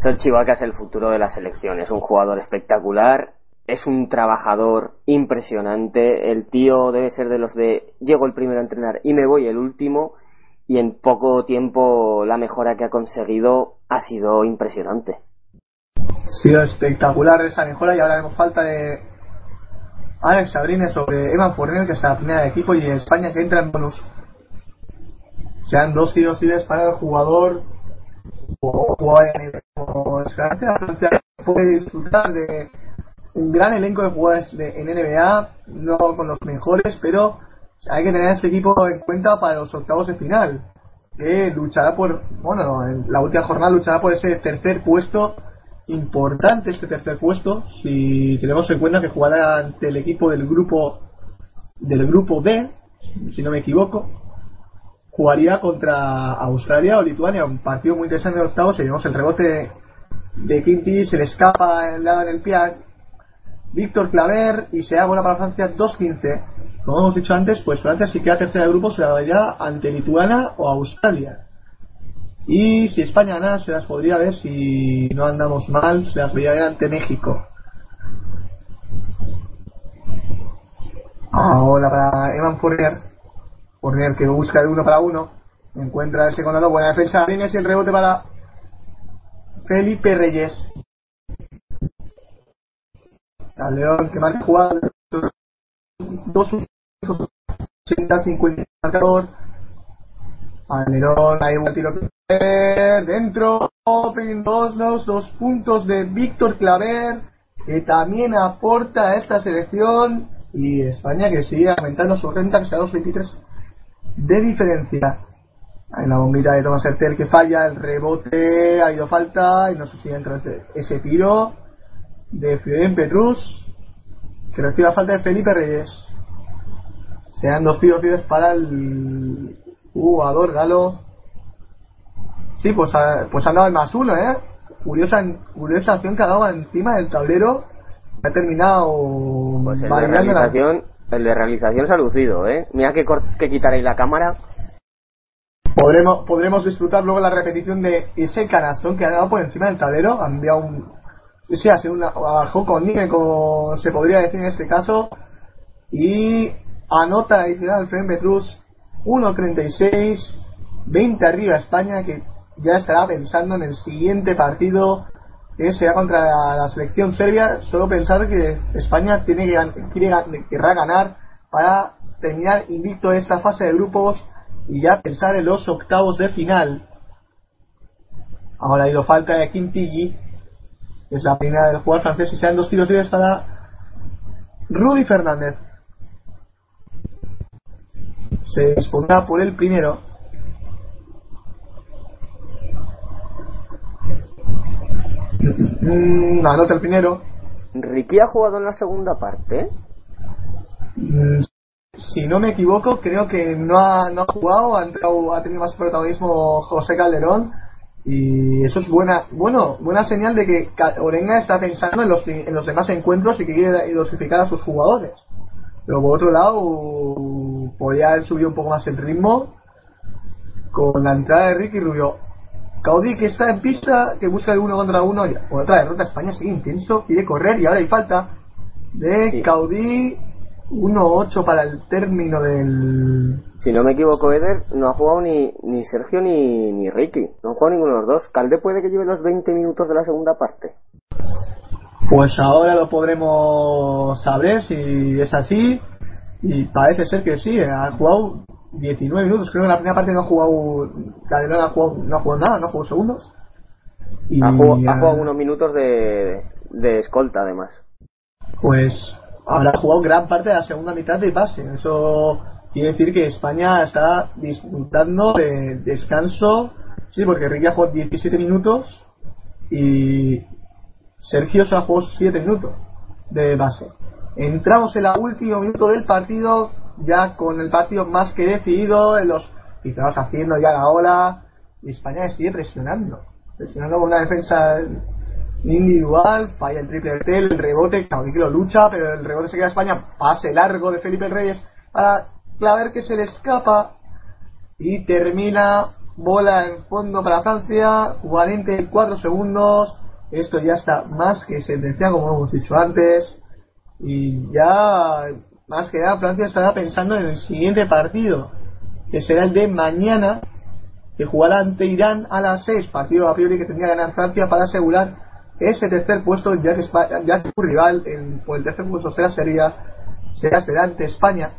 Serge Ibaka es el futuro de la selección, es un jugador espectacular, es un trabajador impresionante, el tío debe ser de los de llego el primero a entrenar y me voy el último y en poco tiempo la mejora que ha conseguido ha sido impresionante. Ha sido espectacular esa mejora y ahora vemos falta de Alex Sabrines sobre Evan Fournier, que es la primera de equipo, y España que entra en bonus. Sean dos tiros libres para el jugador o es Francia. Francia puede disfrutar de un gran elenco de jugadores de, en NBA, no con los mejores, pero hay que tener a este equipo en cuenta para los octavos de final. Que luchará por, bueno, en la última jornada luchará por ese tercer puesto importante este tercer puesto si tenemos en cuenta que jugará ante el equipo del grupo del grupo B si no me equivoco jugaría contra Australia o Lituania un partido muy interesante de octavos y vemos el rebote de Quinty se le escapa el lado en el pie Víctor Claver y se da bola para Francia 2-15 como hemos dicho antes pues Francia si queda tercera de grupo se la daría ante Lituania o Australia y si España gana, se las podría ver, si no andamos mal, se las vería ver ante México. Ahora para Evan Fournier. Fournier que busca de uno para uno. Encuentra ese con buena defensa. Viene el rebote para Felipe Reyes. León que marca jugada. Dos 80 50 marcador. Calderón, hay un tiro dentro, dos, dos puntos de Víctor Claver, que también aporta a esta selección, y España que sigue aumentando su renta, que sea 2.23 de diferencia. Hay la bombita de Thomas Hertel que falla, el rebote ha ido falta y no sé si entra ese, ese tiro de Fidel Petrus que recibe la falta de Felipe Reyes. Sean dos tiros libres para el jugador galo. Sí, pues, ha- pues han dado el más uno, ¿eh? Curiosa, curiosa acción que ha dado encima del tablero. Ha terminado Pues la- realización, el de realización se ha lucido, ¿eh? Mira que, que quitar ahí la cámara. Podremos, podremos disfrutar luego la repetición de ese canastón que ha dado por encima del tablero. Ha enviado un. Sí, ha una. Bajó con Nique, como se podría decir en este caso. Y anota adicional Fren Petrus 1.36, 20 arriba España, que ya estará pensando en el siguiente partido que será contra la, selección serbia. Solo pensar que España tiene que, quiere, querrá ganar para terminar invicto esta fase de grupos y ya pensar en los octavos de final. Ahora ha ido falta de Quintigi, que es la primera del jugador francés, y sean dos tiros libres para Rudy Fernández. Se dispondrá por el primero. Mm, anota el primero. Ricky ha jugado en la segunda parte. ¿eh? Mm, Si no me equivoco, creo que no ha, no ha jugado, ha, entrado- ha tenido más protagonismo José Calderón. Y eso es buena, bueno, buena señal de que Orenga está pensando en los, en los demás encuentros y que quiere dosificar a sus jugadores. Pero por otro lado, podría haber subido un poco más el ritmo con la entrada de Ricky Rubio. Caudí que está en pista, que busca el uno contra uno. y Otra derrota, España sigue intenso, quiere correr y ahora hay falta de Sí. Caudí. 1-8 para el término del. Si no me equivoco, Eder, no ha jugado ni, ni Sergio ni, ni Ricky. No han jugado ninguno de los dos. Calde puede que lleve los 20 minutos de la segunda parte. Pues ahora lo podremos saber si es así. Y parece ser que sí, ha jugado 19 minutos. Creo que la primera parte no ha jugado. Calderón ha jugado, no ha jugado nada, no ha jugado segundos. Y Ha jugado, ha jugado unos minutos de, de escolta, además. Pues habrá jugado gran parte de la segunda mitad de base. Eso quiere decir que España está disfrutando de descanso. Sí, porque Ricky ha jugado 17 minutos y Sergio se ha jugado 7 minutos de base. Entramos en el último minuto del partido, ya con el partido más que decidido, los estamos haciendo ya la ola, y España sigue presionando, presionando con una defensa individual, falla el triple de Tel, el rebote, Caudí que lo lucha, pero el rebote se queda a España, pase largo de Felipe Reyes para claver que se le escapa y termina bola en fondo para Francia, 44 segundos, esto ya está más que sentenciado como hemos dicho antes y ya más que nada Francia estará pensando en el siguiente partido que será el de mañana que jugará ante Irán a las 6, partido a priori que tendría que ganar Francia para asegurar ese tercer puesto, ya que, Espa- ya que su rival en- el tercer puesto será, sería, será, será ante España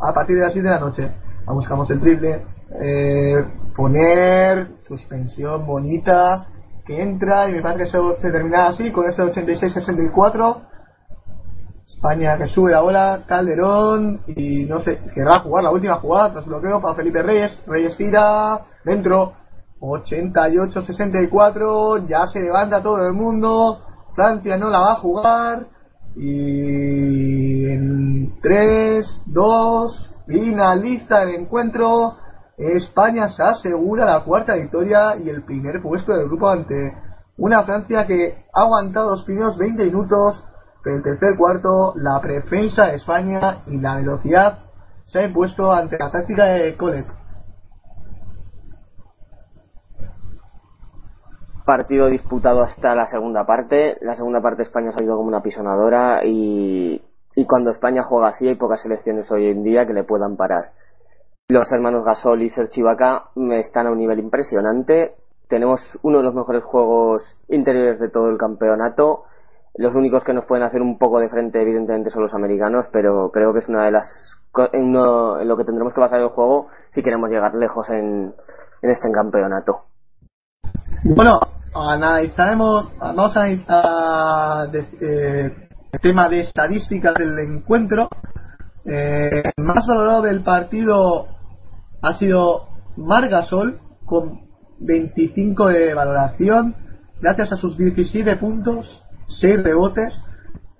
a partir de las 7 de la noche. Buscamos el triple, eh, poner suspensión bonita que entra y me parece que eso se termina así con este 86-64. España que sube la bola, Calderón y no sé, querrá jugar la última jugada tras bloqueo para Felipe Reyes. Reyes tira, dentro, 88-64, ya se levanta todo el mundo, Francia no la va a jugar y en 3, 2, finaliza el encuentro. España se asegura la cuarta victoria y el primer puesto del grupo ante una Francia que ha aguantado los primeros 20 minutos, el tercer cuarto, la defensa de España y la velocidad se ha impuesto ante la táctica de Collet. Partido disputado hasta la segunda parte. La segunda parte España ha salido como una pisonadora y, y cuando España juega así hay pocas selecciones hoy en día que le puedan parar. Los hermanos Gasol y Serge Ibaka están a un nivel impresionante. Tenemos uno de los mejores juegos interiores de todo el campeonato. Los únicos que nos pueden hacer un poco de frente, evidentemente, son los americanos, pero creo que es una de las en, lo que tendremos que basar el juego si queremos llegar lejos en, en este campeonato. Bueno, analizaremos, vamos a analizar eh, el tema de estadísticas del encuentro. Eh, el más valorado del partido ha sido Margasol con 25 de valoración, gracias a sus 17 puntos, 6 rebotes,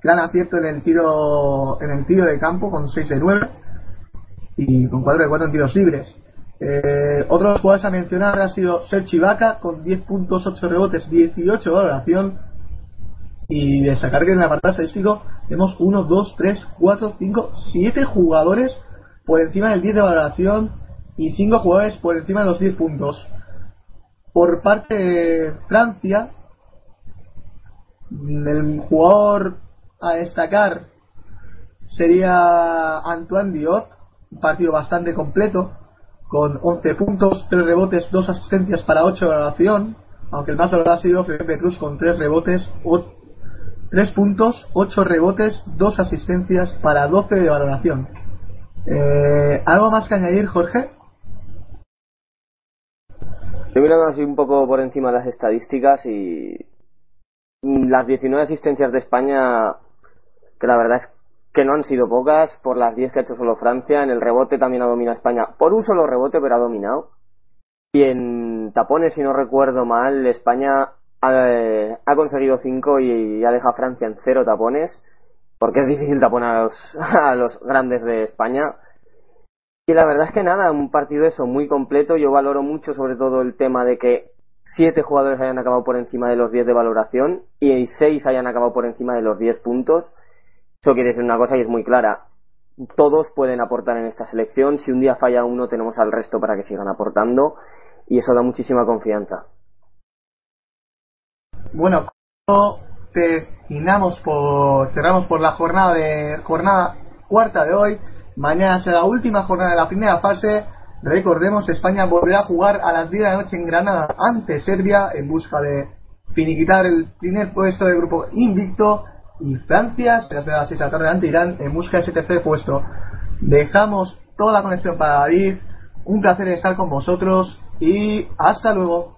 gran acierto en el tiro en el tiro de campo con 6 de 9 y con 4 de 4 en tiros libres. Eh, otros jugadores a mencionar ha sido Sergi Vaca con 10 puntos, 8 rebotes, 18 de valoración. Y de sacar que en el apartado estadístico tenemos 1, 2, 3, 4, 5, 7 jugadores por encima del 10 de valoración y 5 jugadores por encima de los 10 puntos. Por parte de Francia, el jugador a destacar sería Antoine Diot, un partido bastante completo, con 11 puntos, 3 rebotes, 2 asistencias para 8 de valoración, aunque el más valorado ha sido Felipe Cruz con 3 rebotes, 3 puntos, 8 rebotes, 2 asistencias para 12 de valoración. Eh, ¿Algo más que añadir, Jorge? Estoy mirando así un poco por encima de las estadísticas y las 19 asistencias de España, que la verdad es que no han sido pocas, por las 10 que ha hecho solo Francia, en el rebote también ha dominado España, por un solo rebote, pero ha dominado. Y en tapones, si no recuerdo mal, España ha, ha conseguido 5 y ha dejado a Francia en 0 tapones, porque es difícil taponar a los, <laughs> a los grandes de España. Y la verdad es que nada, un partido eso muy completo. Yo valoro mucho sobre todo el tema de que siete jugadores hayan acabado por encima de los 10 de valoración y seis hayan acabado por encima de los 10 puntos. Eso quiere decir una cosa y es muy clara. Todos pueden aportar en esta selección. Si un día falla uno, tenemos al resto para que sigan aportando. Y eso da muchísima confianza. Bueno, terminamos por, cerramos por la jornada de jornada cuarta de hoy. Mañana será la última jornada de la primera fase. Recordemos, España volverá a jugar a las 10 de la noche en Granada ante Serbia en busca de finiquitar el primer puesto del grupo invicto. Y Francia será a las 6 de la tarde ante Irán en busca de ese tercer puesto. Dejamos toda la conexión para David. Un placer estar con vosotros y hasta luego.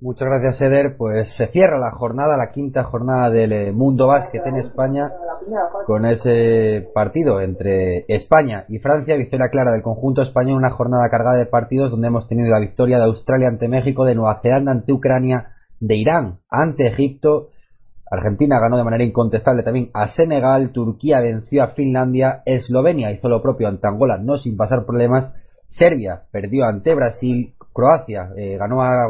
Muchas gracias, Eder. Pues se cierra la jornada, la quinta jornada del eh, Mundo Básquet en España, con ese partido entre España y Francia, victoria clara del conjunto español, una jornada cargada de partidos donde hemos tenido la victoria de Australia ante México, de Nueva Zelanda ante Ucrania, de Irán ante Egipto, Argentina ganó de manera incontestable también a Senegal, Turquía venció a Finlandia, Eslovenia hizo lo propio ante Angola, no sin pasar problemas, Serbia perdió ante Brasil, Croacia eh, ganó a,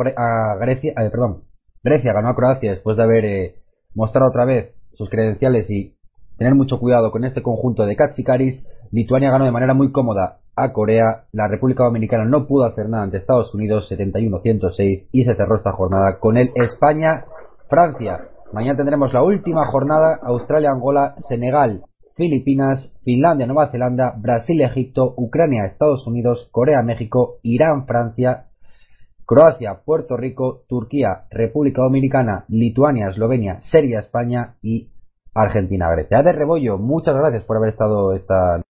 Grecia, eh, perdón, Grecia ganó a Croacia después de haber eh, mostrado otra vez sus credenciales y tener mucho cuidado con este conjunto de Katsikaris. Lituania ganó de manera muy cómoda a Corea. La República Dominicana no pudo hacer nada ante Estados Unidos 71-106 y se cerró esta jornada con el España-Francia. Mañana tendremos la última jornada Australia-Angola, Senegal, Filipinas, Finlandia, Nueva Zelanda, Brasil, Egipto, Ucrania, Estados Unidos, Corea, México, Irán, Francia, Croacia, Puerto Rico, Turquía, República Dominicana, Lituania, Eslovenia, Serbia, España y Argentina, Grecia. de Rebollo, muchas gracias por haber estado esta.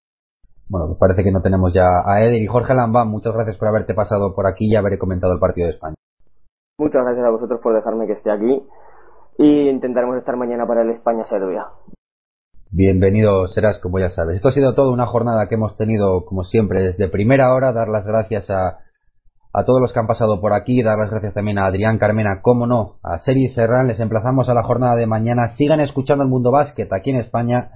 Bueno, parece que no tenemos ya a Eder y Jorge Lambán, muchas gracias por haberte pasado por aquí y haber comentado el partido de España. Muchas gracias a vosotros por dejarme que esté aquí y intentaremos estar mañana para el España-Serbia. Bienvenido serás, como ya sabes. Esto ha sido toda una jornada que hemos tenido, como siempre, desde primera hora. Dar las gracias a a todos los que han pasado por aquí, dar las gracias también a Adrián Carmena, como no, a Seri Serran, les emplazamos a la jornada de mañana, sigan escuchando el Mundo Básquet aquí en España,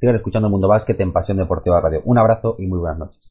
sigan escuchando el Mundo Básquet en Pasión Deportiva Radio. Un abrazo y muy buenas noches.